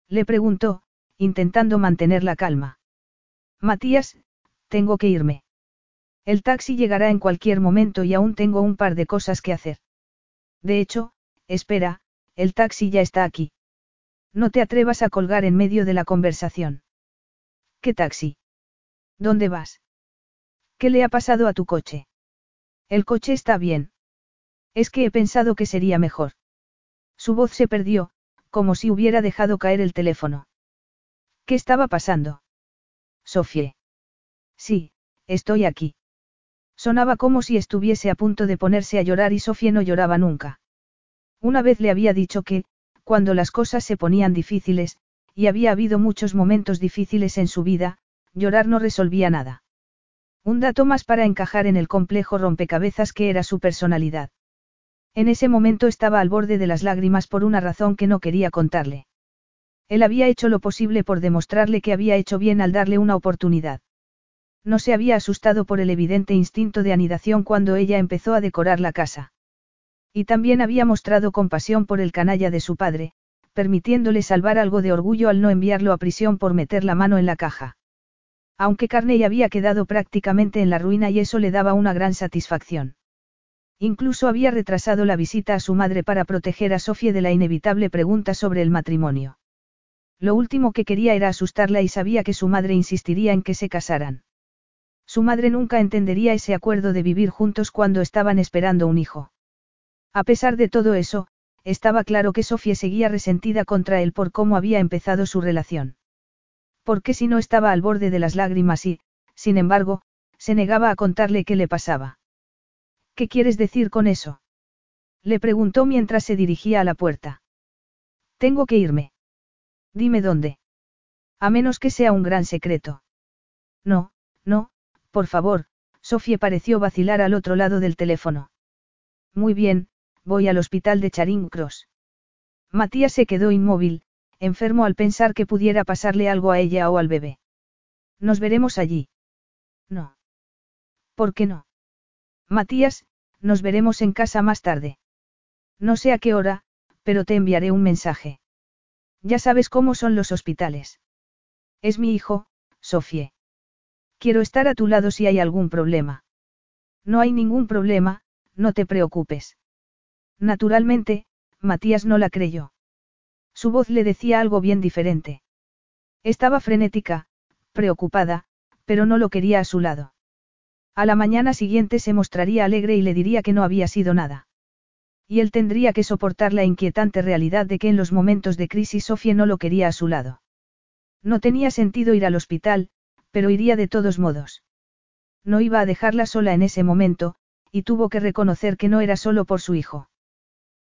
Le preguntó, intentando mantener la calma. Matías, tengo que irme. El taxi llegará en cualquier momento y aún tengo un par de cosas que hacer. De hecho, espera, el taxi ya está aquí. No te atrevas a colgar en medio de la conversación. ¿Qué taxi? ¿Dónde vas? ¿Qué le ha pasado a tu coche? El coche está bien. Es que he pensado que sería mejor. Su voz se perdió, como si hubiera dejado caer el teléfono. ¿Qué estaba pasando? Sofía. Sí, estoy aquí. Sonaba como si estuviese a punto de ponerse a llorar y Sofía no lloraba nunca. Una vez le había dicho que, cuando las cosas se ponían difíciles, y había habido muchos momentos difíciles en su vida, llorar no resolvía nada. Un dato más para encajar en el complejo rompecabezas que era su personalidad. En ese momento estaba al borde de las lágrimas por una razón que no quería contarle. Él había hecho lo posible por demostrarle que había hecho bien al darle una oportunidad. No se había asustado por el evidente instinto de anidación cuando ella empezó a decorar la casa. Y también había mostrado compasión por el canalla de su padre, permitiéndole salvar algo de orgullo al no enviarlo a prisión por meter la mano en la caja. Aunque Carney había quedado prácticamente en la ruina y eso le daba una gran satisfacción. Incluso había retrasado la visita a su madre para proteger a Sofía de la inevitable pregunta sobre el matrimonio. Lo último que quería era asustarla y sabía que su madre insistiría en que se casaran. Su madre nunca entendería ese acuerdo de vivir juntos cuando estaban esperando un hijo. A pesar de todo eso, estaba claro que Sofía seguía resentida contra él por cómo había empezado su relación. Porque si no estaba al borde de las lágrimas y, sin embargo, se negaba a contarle qué le pasaba. ¿Qué quieres decir con eso? Le preguntó mientras se dirigía a la puerta. Tengo que irme. Dime dónde. A menos que sea un gran secreto. No, no, por favor, Sofía pareció vacilar al otro lado del teléfono. Muy bien, voy al hospital de Charing Cross. Matías se quedó inmóvil, enfermo al pensar que pudiera pasarle algo a ella o al bebé. Nos veremos allí. No. ¿Por qué no? Matías, nos veremos en casa más tarde. No sé a qué hora, pero te enviaré un mensaje. Ya sabes cómo son los hospitales. Es mi hijo, Sofie. Quiero estar a tu lado si hay algún problema. No hay ningún problema, no te preocupes. Naturalmente, Matías no la creyó. Su voz le decía algo bien diferente. Estaba frenética, preocupada, pero no lo quería a su lado. A la mañana siguiente se mostraría alegre y le diría que no había sido nada. Y él tendría que soportar la inquietante realidad de que en los momentos de crisis Sofía no lo quería a su lado. No tenía sentido ir al hospital, pero iría de todos modos. No iba a dejarla sola en ese momento, y tuvo que reconocer que no era solo por su hijo.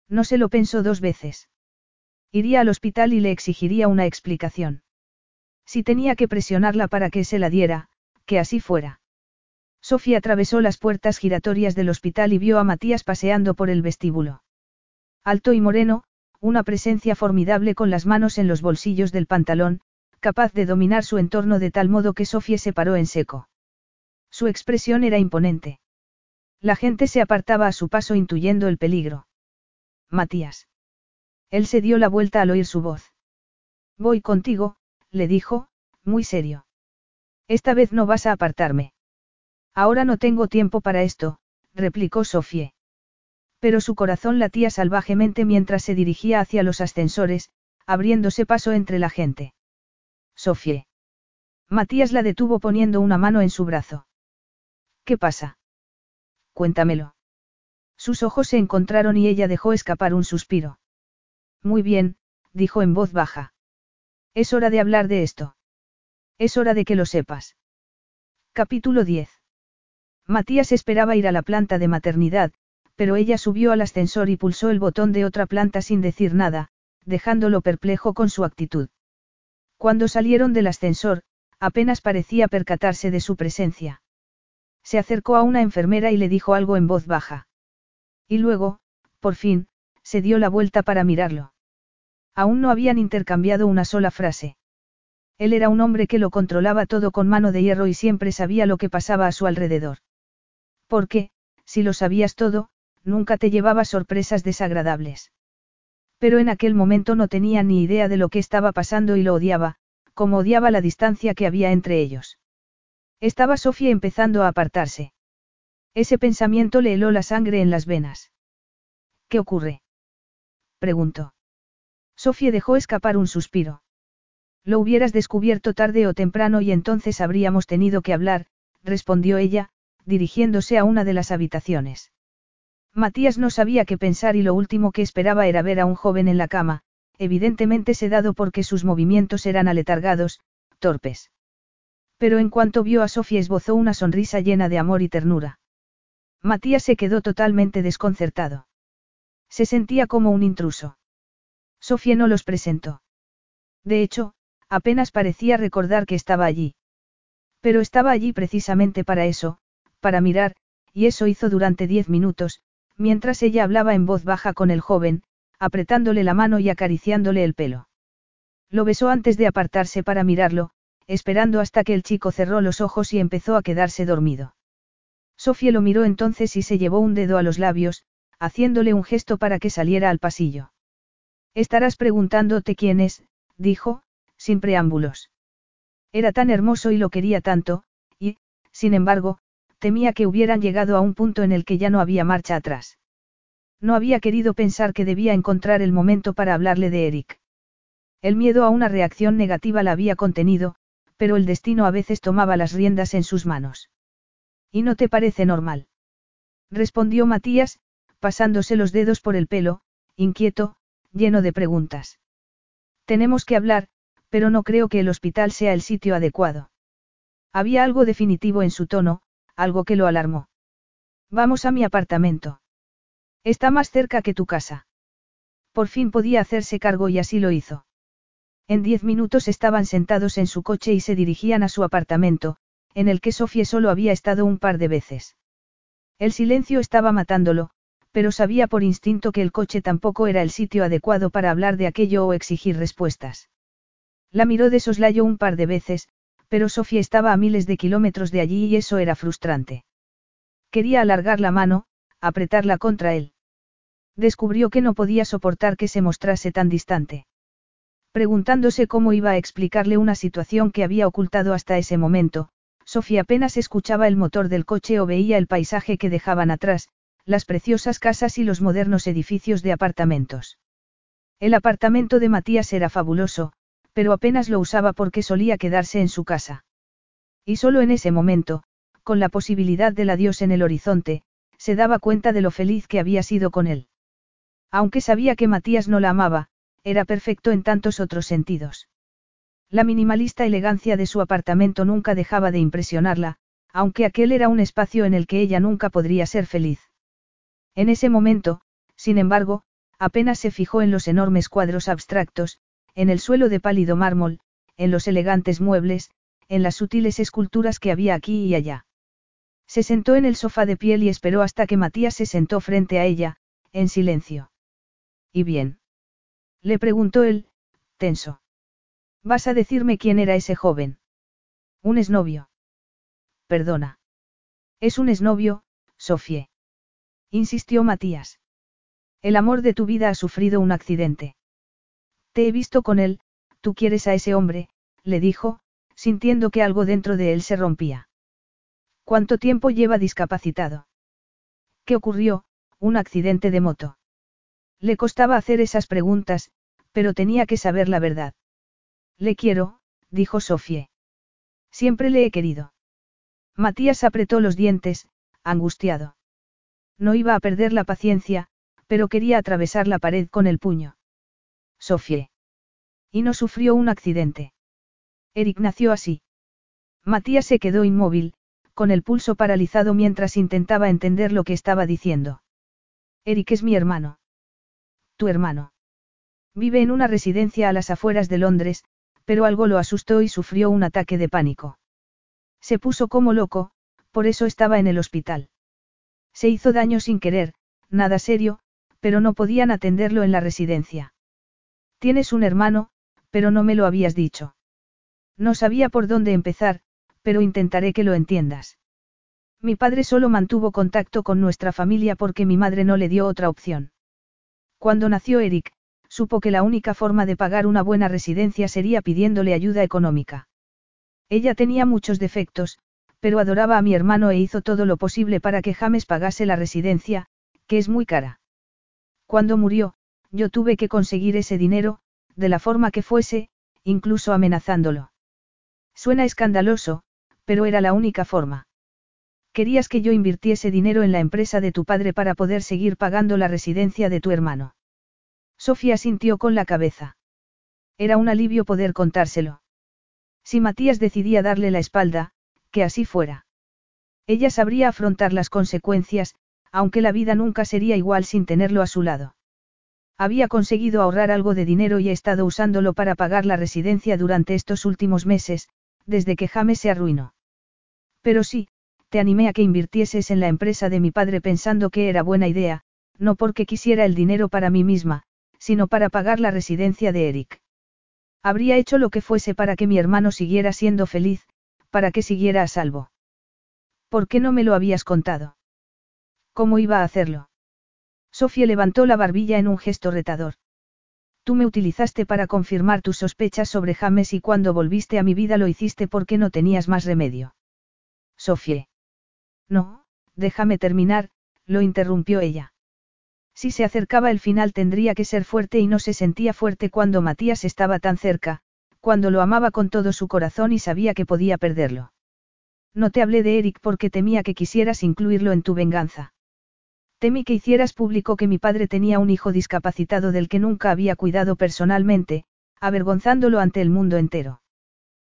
No se lo pensó dos veces. Iría al hospital y le exigiría una explicación. Si tenía que presionarla para que se la diera, que así fuera. Sofía atravesó las puertas giratorias del hospital y vio a Matías paseando por el vestíbulo. Alto y moreno, una presencia formidable con las manos en los bolsillos del pantalón, capaz de dominar su entorno de tal modo que Sofía se paró en seco. Su expresión era imponente. La gente se apartaba a su paso intuyendo el peligro. Matías. Él se dio la vuelta al oír su voz. Voy contigo, le dijo, muy serio. Esta vez no vas a apartarme. Ahora no tengo tiempo para esto, replicó Sofie. Pero su corazón latía salvajemente mientras se dirigía hacia los ascensores, abriéndose paso entre la gente. Sofie. Matías la detuvo poniendo una mano en su brazo. ¿Qué pasa? Cuéntamelo. Sus ojos se encontraron y ella dejó escapar un suspiro. Muy bien, dijo en voz baja. Es hora de hablar de esto. Es hora de que lo sepas. Capítulo 10. Matías esperaba ir a la planta de maternidad, pero ella subió al ascensor y pulsó el botón de otra planta sin decir nada, dejándolo perplejo con su actitud. Cuando salieron del ascensor, apenas parecía percatarse de su presencia. Se acercó a una enfermera y le dijo algo en voz baja. Y luego, por fin, se dio la vuelta para mirarlo. Aún no habían intercambiado una sola frase. Él era un hombre que lo controlaba todo con mano de hierro y siempre sabía lo que pasaba a su alrededor. Porque, si lo sabías todo, nunca te llevaba sorpresas desagradables. Pero en aquel momento no tenía ni idea de lo que estaba pasando y lo odiaba, como odiaba la distancia que había entre ellos. Estaba Sofía empezando a apartarse. Ese pensamiento le heló la sangre en las venas. ¿Qué ocurre? preguntó. Sofía dejó escapar un suspiro. Lo hubieras descubierto tarde o temprano y entonces habríamos tenido que hablar, respondió ella, dirigiéndose a una de las habitaciones. Matías no sabía qué pensar y lo último que esperaba era ver a un joven en la cama, evidentemente sedado porque sus movimientos eran aletargados, torpes. Pero en cuanto vio a Sofía esbozó una sonrisa llena de amor y ternura. Matías se quedó totalmente desconcertado. Se sentía como un intruso. Sofía no los presentó. De hecho, apenas parecía recordar que estaba allí. Pero estaba allí precisamente para eso, para mirar, y eso hizo durante diez minutos, mientras ella hablaba en voz baja con el joven, apretándole la mano y acariciándole el pelo. Lo besó antes de apartarse para mirarlo, esperando hasta que el chico cerró los ojos y empezó a quedarse dormido. Sofía lo miró entonces y se llevó un dedo a los labios, haciéndole un gesto para que saliera al pasillo. Estarás preguntándote quién es, dijo, sin preámbulos. Era tan hermoso y lo quería tanto, y, sin embargo, temía que hubieran llegado a un punto en el que ya no había marcha atrás. No había querido pensar que debía encontrar el momento para hablarle de Eric. El miedo a una reacción negativa la había contenido, pero el destino a veces tomaba las riendas en sus manos. ¿Y no te parece normal? Respondió Matías, pasándose los dedos por el pelo, inquieto, lleno de preguntas. Tenemos que hablar, pero no creo que el hospital sea el sitio adecuado. Había algo definitivo en su tono, algo que lo alarmó. Vamos a mi apartamento. Está más cerca que tu casa. Por fin podía hacerse cargo y así lo hizo. En diez minutos estaban sentados en su coche y se dirigían a su apartamento, en el que Sofía solo había estado un par de veces. El silencio estaba matándolo, pero sabía por instinto que el coche tampoco era el sitio adecuado para hablar de aquello o exigir respuestas. La miró de soslayo un par de veces, pero Sofía estaba a miles de kilómetros de allí y eso era frustrante. Quería alargar la mano, apretarla contra él. Descubrió que no podía soportar que se mostrase tan distante. Preguntándose cómo iba a explicarle una situación que había ocultado hasta ese momento, Sofía apenas escuchaba el motor del coche o veía el paisaje que dejaban atrás, las preciosas casas y los modernos edificios de apartamentos. El apartamento de Matías era fabuloso, pero apenas lo usaba porque solía quedarse en su casa. Y solo en ese momento, con la posibilidad del adiós en el horizonte, se daba cuenta de lo feliz que había sido con él. Aunque sabía que Matías no la amaba, era perfecto en tantos otros sentidos. La minimalista elegancia de su apartamento nunca dejaba de impresionarla, aunque aquel era un espacio en el que ella nunca podría ser feliz. En ese momento, sin embargo, apenas se fijó en los enormes cuadros abstractos, en el suelo de pálido mármol, en los elegantes muebles, en las sutiles esculturas que había aquí y allá. Se sentó en el sofá de piel y esperó hasta que Matías se sentó frente a ella, en silencio. ¿Y bien? Le preguntó él, tenso. ¿Vas a decirme quién era ese joven? Un esnovio. Perdona. Es un esnovio, Sofie insistió Matías. El amor de tu vida ha sufrido un accidente. Te he visto con él, tú quieres a ese hombre, le dijo, sintiendo que algo dentro de él se rompía. ¿Cuánto tiempo lleva discapacitado? ¿Qué ocurrió? Un accidente de moto. Le costaba hacer esas preguntas, pero tenía que saber la verdad. Le quiero, dijo Sofie. Siempre le he querido. Matías apretó los dientes, angustiado. No iba a perder la paciencia, pero quería atravesar la pared con el puño. Sofie. Y no sufrió un accidente. Eric nació así. Matías se quedó inmóvil, con el pulso paralizado mientras intentaba entender lo que estaba diciendo. Eric es mi hermano. Tu hermano. Vive en una residencia a las afueras de Londres, pero algo lo asustó y sufrió un ataque de pánico. Se puso como loco, por eso estaba en el hospital. Se hizo daño sin querer, nada serio, pero no podían atenderlo en la residencia. Tienes un hermano, pero no me lo habías dicho. No sabía por dónde empezar, pero intentaré que lo entiendas. Mi padre solo mantuvo contacto con nuestra familia porque mi madre no le dio otra opción. Cuando nació Eric, supo que la única forma de pagar una buena residencia sería pidiéndole ayuda económica. Ella tenía muchos defectos, pero adoraba a mi hermano e hizo todo lo posible para que James pagase la residencia, que es muy cara. Cuando murió, yo tuve que conseguir ese dinero, de la forma que fuese, incluso amenazándolo. Suena escandaloso, pero era la única forma. Querías que yo invirtiese dinero en la empresa de tu padre para poder seguir pagando la residencia de tu hermano. Sofía sintió con la cabeza. Era un alivio poder contárselo. Si Matías decidía darle la espalda, que así fuera. Ella sabría afrontar las consecuencias, aunque la vida nunca sería igual sin tenerlo a su lado. Había conseguido ahorrar algo de dinero y ha estado usándolo para pagar la residencia durante estos últimos meses, desde que James se arruinó. Pero sí, te animé a que invirtieses en la empresa de mi padre pensando que era buena idea, no porque quisiera el dinero para mí misma, sino para pagar la residencia de Eric. Habría hecho lo que fuese para que mi hermano siguiera siendo feliz, para que siguiera a salvo. ¿Por qué no me lo habías contado? ¿Cómo iba a hacerlo? Sofía levantó la barbilla en un gesto retador. Tú me utilizaste para confirmar tus sospechas sobre James y cuando volviste a mi vida lo hiciste porque no tenías más remedio. Sofía. No, déjame terminar, lo interrumpió ella. Si se acercaba el final tendría que ser fuerte y no se sentía fuerte cuando Matías estaba tan cerca, cuando lo amaba con todo su corazón y sabía que podía perderlo. No te hablé de Eric porque temía que quisieras incluirlo en tu venganza. Temí que hicieras público que mi padre tenía un hijo discapacitado del que nunca había cuidado personalmente, avergonzándolo ante el mundo entero.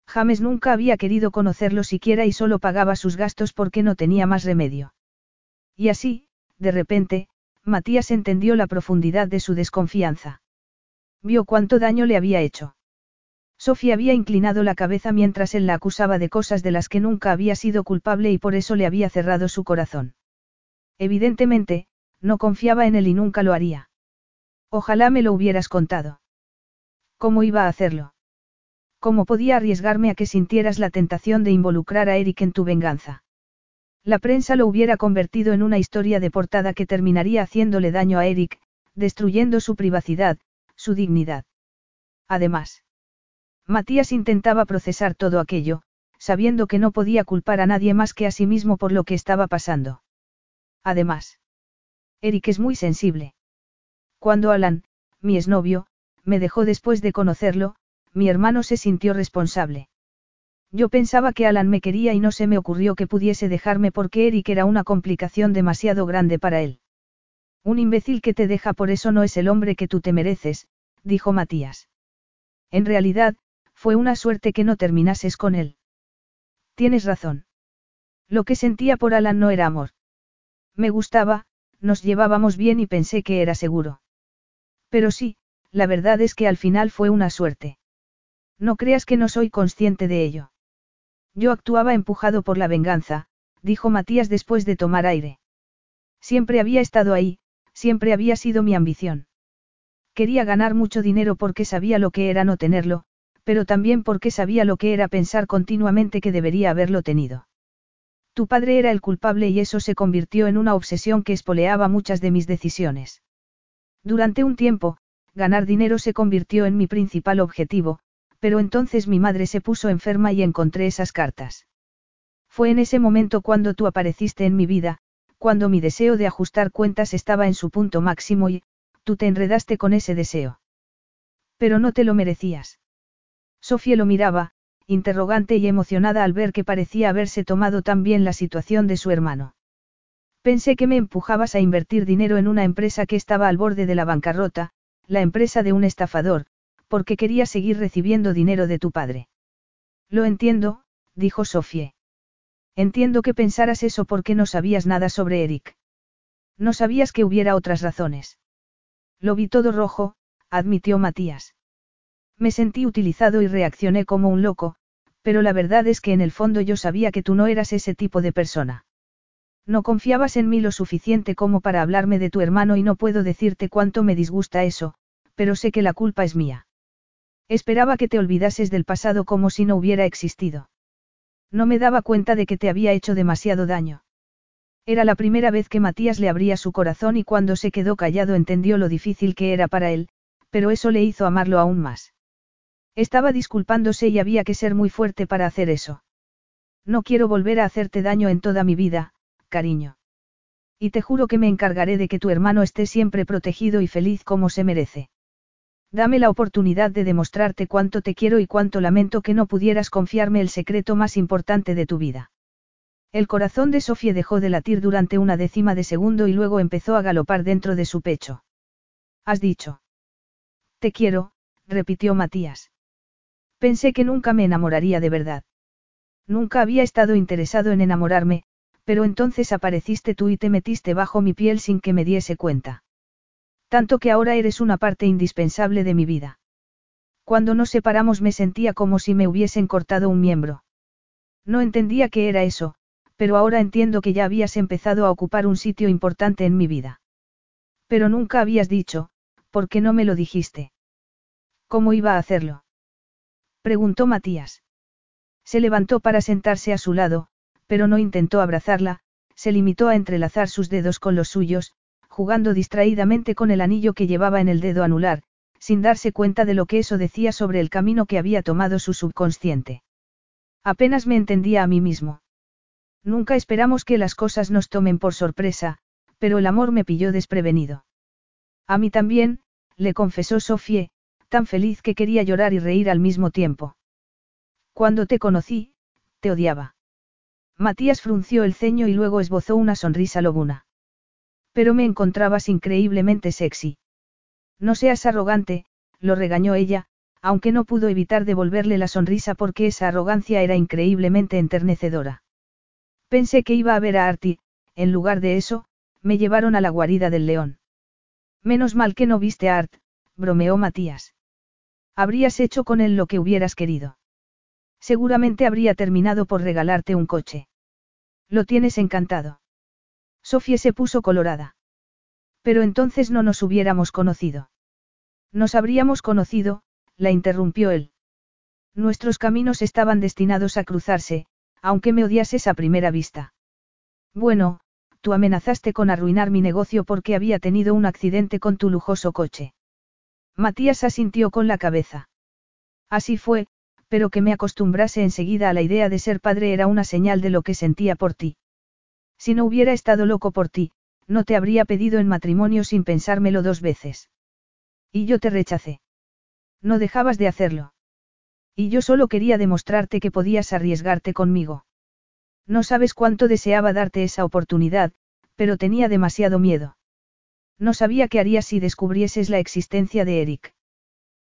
James nunca había querido conocerlo siquiera y solo pagaba sus gastos porque no tenía más remedio. Y así, de repente, Matías entendió la profundidad de su desconfianza. Vio cuánto daño le había hecho. Sofía había inclinado la cabeza mientras él la acusaba de cosas de las que nunca había sido culpable y por eso le había cerrado su corazón. Evidentemente, no confiaba en él y nunca lo haría. Ojalá me lo hubieras contado. ¿Cómo iba a hacerlo? ¿Cómo podía arriesgarme a que sintieras la tentación de involucrar a Eric en tu venganza? La prensa lo hubiera convertido en una historia de portada que terminaría haciéndole daño a Eric, destruyendo su privacidad, su dignidad. Además, Matías intentaba procesar todo aquello, sabiendo que no podía culpar a nadie más que a sí mismo por lo que estaba pasando. Además, Eric es muy sensible. Cuando Alan, mi exnovio, me dejó después de conocerlo, mi hermano se sintió responsable. Yo pensaba que Alan me quería y no se me ocurrió que pudiese dejarme porque Eric era una complicación demasiado grande para él. Un imbécil que te deja por eso no es el hombre que tú te mereces, dijo Matías. En realidad, fue una suerte que no terminases con él. Tienes razón. Lo que sentía por Alan no era amor. Me gustaba, nos llevábamos bien y pensé que era seguro. Pero sí, la verdad es que al final fue una suerte. No creas que no soy consciente de ello. Yo actuaba empujado por la venganza, dijo Matías después de tomar aire. Siempre había estado ahí, siempre había sido mi ambición. Quería ganar mucho dinero porque sabía lo que era no tenerlo, pero también porque sabía lo que era pensar continuamente que debería haberlo tenido. Tu padre era el culpable y eso se convirtió en una obsesión que espoleaba muchas de mis decisiones. Durante un tiempo, ganar dinero se convirtió en mi principal objetivo, pero entonces mi madre se puso enferma y encontré esas cartas. Fue en ese momento cuando tú apareciste en mi vida, cuando mi deseo de ajustar cuentas estaba en su punto máximo y, tú te enredaste con ese deseo. Pero no te lo merecías. Sofía lo miraba, interrogante y emocionada al ver que parecía haberse tomado tan bien la situación de su hermano. Pensé que me empujabas a invertir dinero en una empresa que estaba al borde de la bancarrota, la empresa de un estafador, porque quería seguir recibiendo dinero de tu padre. Lo entiendo, dijo Sofía. Entiendo que pensaras eso porque no sabías nada sobre Eric. No sabías que hubiera otras razones. Lo vi todo rojo, admitió Matías. Me sentí utilizado y reaccioné como un loco, pero la verdad es que en el fondo yo sabía que tú no eras ese tipo de persona. No confiabas en mí lo suficiente como para hablarme de tu hermano y no puedo decirte cuánto me disgusta eso, pero sé que la culpa es mía. Esperaba que te olvidases del pasado como si no hubiera existido. No me daba cuenta de que te había hecho demasiado daño. Era la primera vez que Matías le abría su corazón y cuando se quedó callado entendió lo difícil que era para él, pero eso le hizo amarlo aún más. Estaba disculpándose y había que ser muy fuerte para hacer eso. No quiero volver a hacerte daño en toda mi vida, cariño. Y te juro que me encargaré de que tu hermano esté siempre protegido y feliz como se merece. Dame la oportunidad de demostrarte cuánto te quiero y cuánto lamento que no pudieras confiarme el secreto más importante de tu vida. El corazón de Sofía dejó de latir durante una décima de segundo y luego empezó a galopar dentro de su pecho. ¿Has dicho? Te quiero, repitió Matías. Pensé que nunca me enamoraría de verdad. Nunca había estado interesado en enamorarme, pero entonces apareciste tú y te metiste bajo mi piel sin que me diese cuenta. Tanto que ahora eres una parte indispensable de mi vida. Cuando nos separamos me sentía como si me hubiesen cortado un miembro. No entendía qué era eso, pero ahora entiendo que ya habías empezado a ocupar un sitio importante en mi vida. Pero nunca habías dicho, ¿por qué no me lo dijiste? ¿Cómo iba a hacerlo? Preguntó Matías. Se levantó para sentarse a su lado, pero no intentó abrazarla, se limitó a entrelazar sus dedos con los suyos, jugando distraídamente con el anillo que llevaba en el dedo anular, sin darse cuenta de lo que eso decía sobre el camino que había tomado su subconsciente. Apenas me entendía a mí mismo. Nunca esperamos que las cosas nos tomen por sorpresa, pero el amor me pilló desprevenido. A mí también, le confesó Sofie, tan feliz que quería llorar y reír al mismo tiempo. Cuando te conocí, te odiaba. Matías frunció el ceño y luego esbozó una sonrisa lobuna. Pero me encontrabas increíblemente sexy. No seas arrogante, lo regañó ella, aunque no pudo evitar devolverle la sonrisa porque esa arrogancia era increíblemente enternecedora. Pensé que iba a ver a Artie, en lugar de eso, me llevaron a la guarida del león. Menos mal que no viste a Art, bromeó Matías. Habrías hecho con él lo que hubieras querido. Seguramente habría terminado por regalarte un coche. Lo tienes encantado. Sofía se puso colorada. Pero entonces no nos hubiéramos conocido. Nos habríamos conocido, la interrumpió él. Nuestros caminos estaban destinados a cruzarse, aunque me odiases a primera vista. Bueno, tú amenazaste con arruinar mi negocio porque había tenido un accidente con tu lujoso coche. Matías asintió con la cabeza. Así fue, pero que me acostumbrase enseguida a la idea de ser padre era una señal de lo que sentía por ti. Si no hubiera estado loco por ti, no te habría pedido en matrimonio sin pensármelo dos veces. Y yo te rechacé. No dejabas de hacerlo. Y yo solo quería demostrarte que podías arriesgarte conmigo. No sabes cuánto deseaba darte esa oportunidad, pero tenía demasiado miedo. No sabía qué harías si descubrieses la existencia de Eric.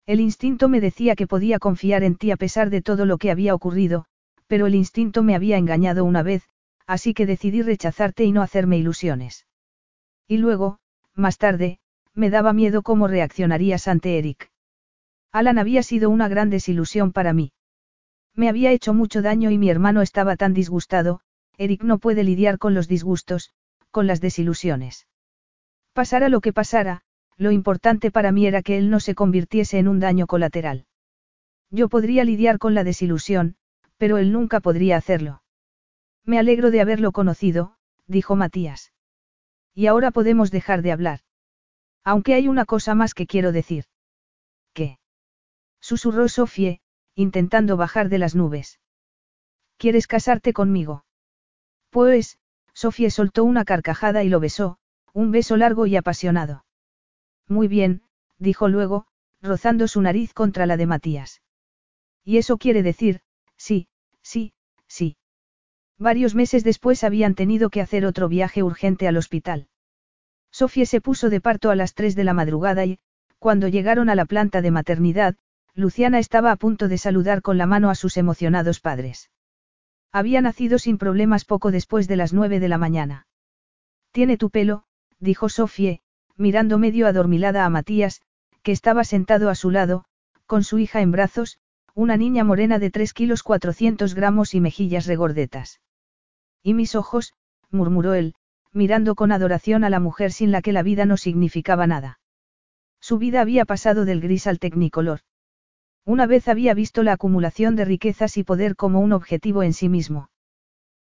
El instinto me decía que podía confiar en ti a pesar de todo lo que había ocurrido, pero el instinto me había engañado una vez, así que decidí rechazarte y no hacerme ilusiones. Y luego, más tarde, me daba miedo cómo reaccionarías ante Eric. Alan había sido una gran desilusión para mí. Me había hecho mucho daño y mi hermano estaba tan disgustado, Eric no puede lidiar con los disgustos, con las desilusiones. Pasara lo que pasara, lo importante para mí era que él no se convirtiese en un daño colateral. Yo podría lidiar con la desilusión, pero él nunca podría hacerlo. Me alegro de haberlo conocido, dijo Matías. Y ahora podemos dejar de hablar. Aunque hay una cosa más que quiero decir. ¿Qué? Susurró Sofie, intentando bajar de las nubes. ¿Quieres casarte conmigo? Pues, Sofie soltó una carcajada y lo besó, un beso largo y apasionado. Muy bien, dijo luego, rozando su nariz contra la de Matías. Y eso quiere decir, sí, sí, sí. Varios meses después habían tenido que hacer otro viaje urgente al hospital. Sofía se puso de parto a las 3 de la madrugada y, cuando llegaron a la planta de maternidad, Luciana estaba a punto de saludar con la mano a sus emocionados padres. Había nacido sin problemas poco después de las 9 de la mañana. Tiene tu pelo, dijo Sofie, mirando medio adormilada a Matías, que estaba sentado a su lado, con su hija en brazos, una niña morena de 3 kilos 400 gramos y mejillas regordetas. Y mis ojos, murmuró él, mirando con adoración a la mujer sin la que la vida no significaba nada. Su vida había pasado del gris al tecnicolor. Una vez había visto la acumulación de riquezas y poder como un objetivo en sí mismo.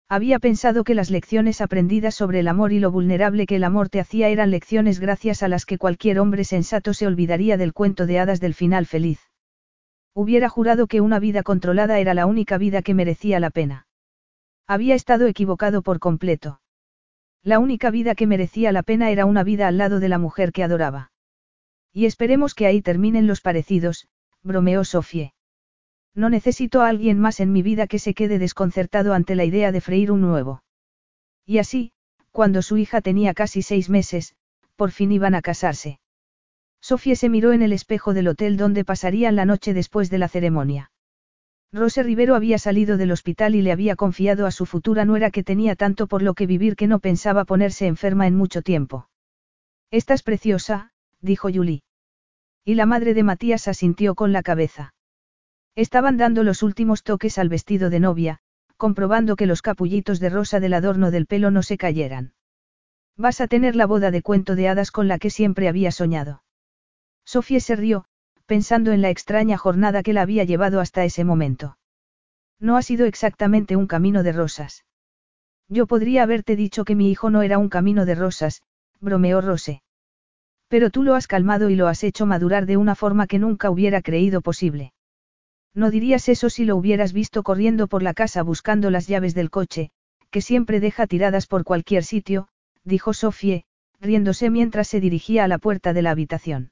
Había pensado que las lecciones aprendidas sobre el amor y lo vulnerable que el amor te hacía eran lecciones gracias a las que cualquier hombre sensato se olvidaría del cuento de hadas del final feliz. Hubiera jurado que una vida controlada era la única vida que merecía la pena. Había estado equivocado por completo. La única vida que merecía la pena era una vida al lado de la mujer que adoraba. Y esperemos que ahí terminen los parecidos, bromeó Sofie. No necesito a alguien más en mi vida que se quede desconcertado ante la idea de freír un nuevo. Y así, cuando su hija tenía casi seis meses, por fin iban a casarse. Sofía se miró en el espejo del hotel donde pasarían la noche después de la ceremonia. Rose Rivero había salido del hospital y le había confiado a su futura nuera que tenía tanto por lo que vivir que no pensaba ponerse enferma en mucho tiempo. Estás preciosa, dijo Julie. Y la madre de Matías asintió con la cabeza. Estaban dando los últimos toques al vestido de novia, comprobando que los capullitos de rosa del adorno del pelo no se cayeran. Vas a tener la boda de cuento de hadas con la que siempre había soñado. Sofía se rió, pensando en la extraña jornada que la había llevado hasta ese momento. No ha sido exactamente un camino de rosas. Yo podría haberte dicho que mi hijo no era un camino de rosas, bromeó Rose. Pero tú lo has calmado y lo has hecho madurar de una forma que nunca hubiera creído posible. No dirías eso si lo hubieras visto corriendo por la casa buscando las llaves del coche, que siempre deja tiradas por cualquier sitio, dijo Sofie, riéndose mientras se dirigía a la puerta de la habitación.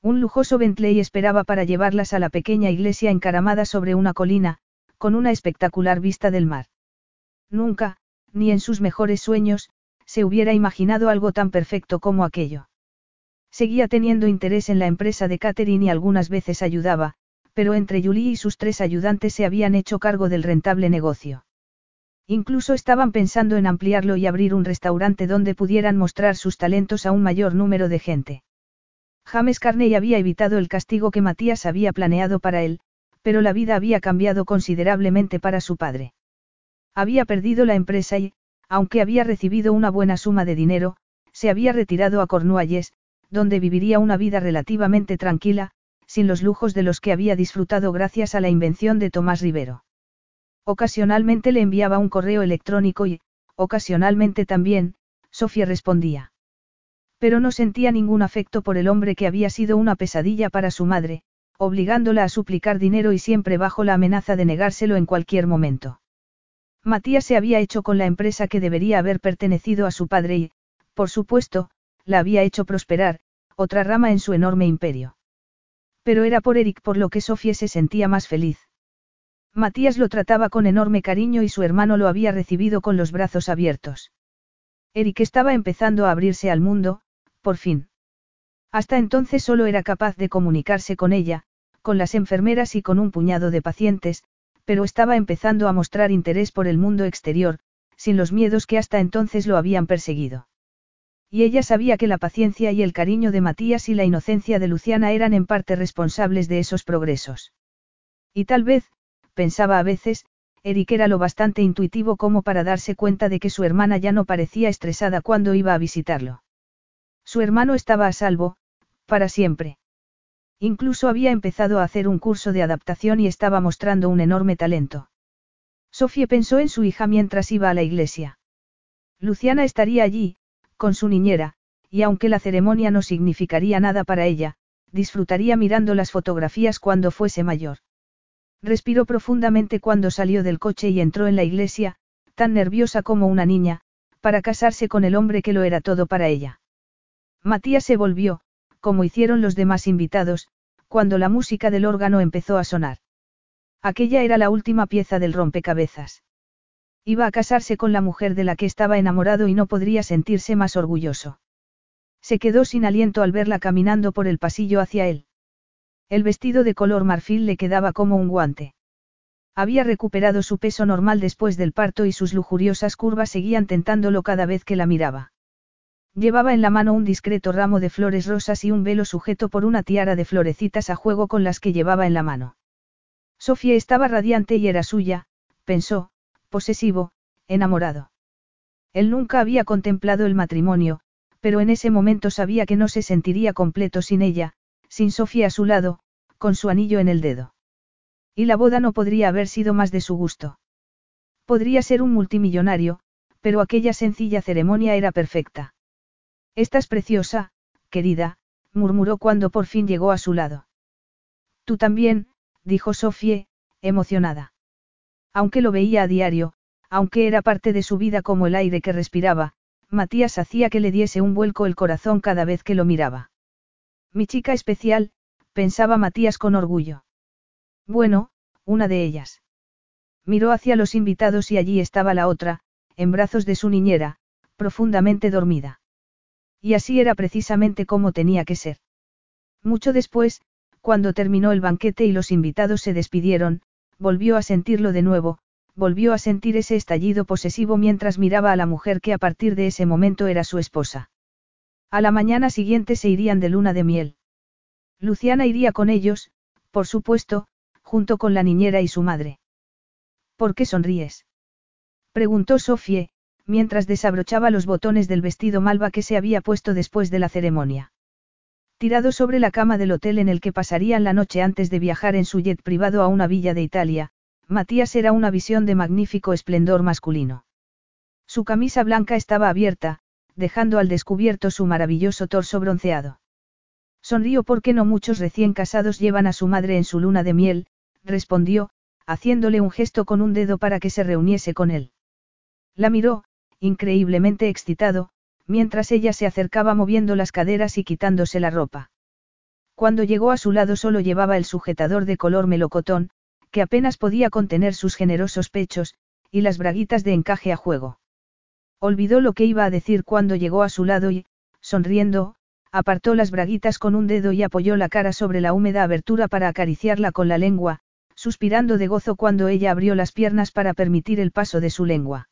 Un lujoso Bentley esperaba para llevarlas a la pequeña iglesia encaramada sobre una colina, con una espectacular vista del mar. Nunca, ni en sus mejores sueños, se hubiera imaginado algo tan perfecto como aquello. Seguía teniendo interés en la empresa de Catherine y algunas veces ayudaba, pero entre Julie y sus tres ayudantes se habían hecho cargo del rentable negocio. Incluso estaban pensando en ampliarlo y abrir un restaurante donde pudieran mostrar sus talentos a un mayor número de gente. James Carney había evitado el castigo que Matías había planeado para él, pero la vida había cambiado considerablemente para su padre. Había perdido la empresa y, aunque había recibido una buena suma de dinero, se había retirado a Cornualles, donde viviría una vida relativamente tranquila, sin los lujos de los que había disfrutado gracias a la invención de Tomás Rivero. Ocasionalmente le enviaba un correo electrónico y, ocasionalmente también, Sofía respondía. Pero no sentía ningún afecto por el hombre que había sido una pesadilla para su madre, obligándola a suplicar dinero y siempre bajo la amenaza de negárselo en cualquier momento. Matías se había hecho con la empresa que debería haber pertenecido a su padre y, por supuesto, la había hecho prosperar, otra rama en su enorme imperio. Pero era por Eric por lo que Sofía se sentía más feliz. Matías lo trataba con enorme cariño y su hermano lo había recibido con los brazos abiertos. Eric estaba empezando a abrirse al mundo, por fin. Hasta entonces solo era capaz de comunicarse con ella, con las enfermeras y con un puñado de pacientes, pero estaba empezando a mostrar interés por el mundo exterior, sin los miedos que hasta entonces lo habían perseguido. Y ella sabía que la paciencia y el cariño de Matías y la inocencia de Luciana eran en parte responsables de esos progresos. Y tal vez, pensaba a veces, Eric era lo bastante intuitivo como para darse cuenta de que su hermana ya no parecía estresada cuando iba a visitarlo. Su hermano estaba a salvo, para siempre. Incluso había empezado a hacer un curso de adaptación y estaba mostrando un enorme talento. Sofía pensó en su hija mientras iba a la iglesia. Luciana estaría allí, con su niñera, y aunque la ceremonia no significaría nada para ella, disfrutaría mirando las fotografías cuando fuese mayor. Respiró profundamente cuando salió del coche y entró en la iglesia, tan nerviosa como una niña, para casarse con el hombre que lo era todo para ella. Matías se volvió, como hicieron los demás invitados, cuando la música del órgano empezó a sonar. Aquella era la última pieza del rompecabezas. Iba a casarse con la mujer de la que estaba enamorado y no podría sentirse más orgulloso. Se quedó sin aliento al verla caminando por el pasillo hacia él. El vestido de color marfil le quedaba como un guante. Había recuperado su peso normal después del parto y sus lujuriosas curvas seguían tentándolo cada vez que la miraba. Llevaba en la mano un discreto ramo de flores rosas y un velo sujeto por una tiara de florecitas a juego con las que llevaba en la mano. Sofía estaba radiante y era suya, pensó, posesivo, enamorado. Él nunca había contemplado el matrimonio, pero en ese momento sabía que no se sentiría completo sin ella, sin Sofía a su lado, con su anillo en el dedo. Y la boda no podría haber sido más de su gusto. Podría ser un multimillonario, pero aquella sencilla ceremonia era perfecta. Estás preciosa, querida, murmuró cuando por fin llegó a su lado. Tú también, dijo Sofie, emocionada. Aunque lo veía a diario, aunque era parte de su vida como el aire que respiraba, Matías hacía que le diese un vuelco el corazón cada vez que lo miraba. Mi chica especial, pensaba Matías con orgullo. Bueno, una de ellas. Miró hacia los invitados y allí estaba la otra, en brazos de su niñera, profundamente dormida. Y así era precisamente como tenía que ser. Mucho después, cuando terminó el banquete y los invitados se despidieron, volvió a sentirlo de nuevo, volvió a sentir ese estallido posesivo mientras miraba a la mujer que a partir de ese momento era su esposa. A la mañana siguiente se irían de luna de miel. Luciana iría con ellos, por supuesto, junto con la niñera y su madre. ¿Por qué sonríes? preguntó Sofie, mientras desabrochaba los botones del vestido malva que se había puesto después de la ceremonia. Tirado sobre la cama del hotel en el que pasarían la noche antes de viajar en su jet privado a una villa de Italia, Matías era una visión de magnífico esplendor masculino. Su camisa blanca estaba abierta, dejando al descubierto su maravilloso torso bronceado. Sonrió porque no muchos recién casados llevan a su madre en su luna de miel, respondió, haciéndole un gesto con un dedo para que se reuniese con él. La miró, increíblemente excitado, mientras ella se acercaba moviendo las caderas y quitándose la ropa. Cuando llegó a su lado solo llevaba el sujetador de color melocotón, que apenas podía contener sus generosos pechos, y las braguitas de encaje a juego. Olvidó lo que iba a decir cuando llegó a su lado y, sonriendo, apartó las braguitas con un dedo y apoyó la cara sobre la húmeda abertura para acariciarla con la lengua, suspirando de gozo cuando ella abrió las piernas para permitir el paso de su lengua.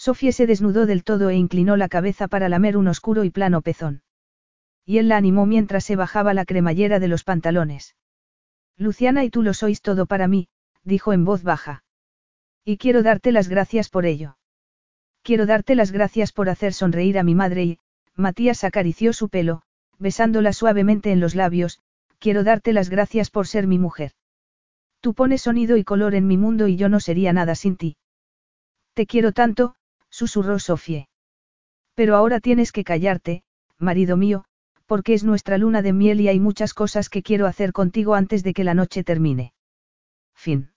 Sofía se desnudó del todo e inclinó la cabeza para lamer un oscuro y plano pezón. y él la animó mientras se bajaba la cremallera de los pantalones. Luciana y tú lo sois todo para mí, dijo en voz baja. Y quiero darte las gracias por ello. Quiero darte las gracias por hacer sonreír a mi madre y, Matías acarició su pelo, besándola suavemente en los labios, quiero darte las gracias por ser mi mujer. Tú pones sonido y color en mi mundo y yo no sería nada sin ti. Te quiero tanto, susurró Sofie. Pero ahora tienes que callarte, marido mío, porque es nuestra luna de miel y hay muchas cosas que quiero hacer contigo antes de que la noche termine. Fin.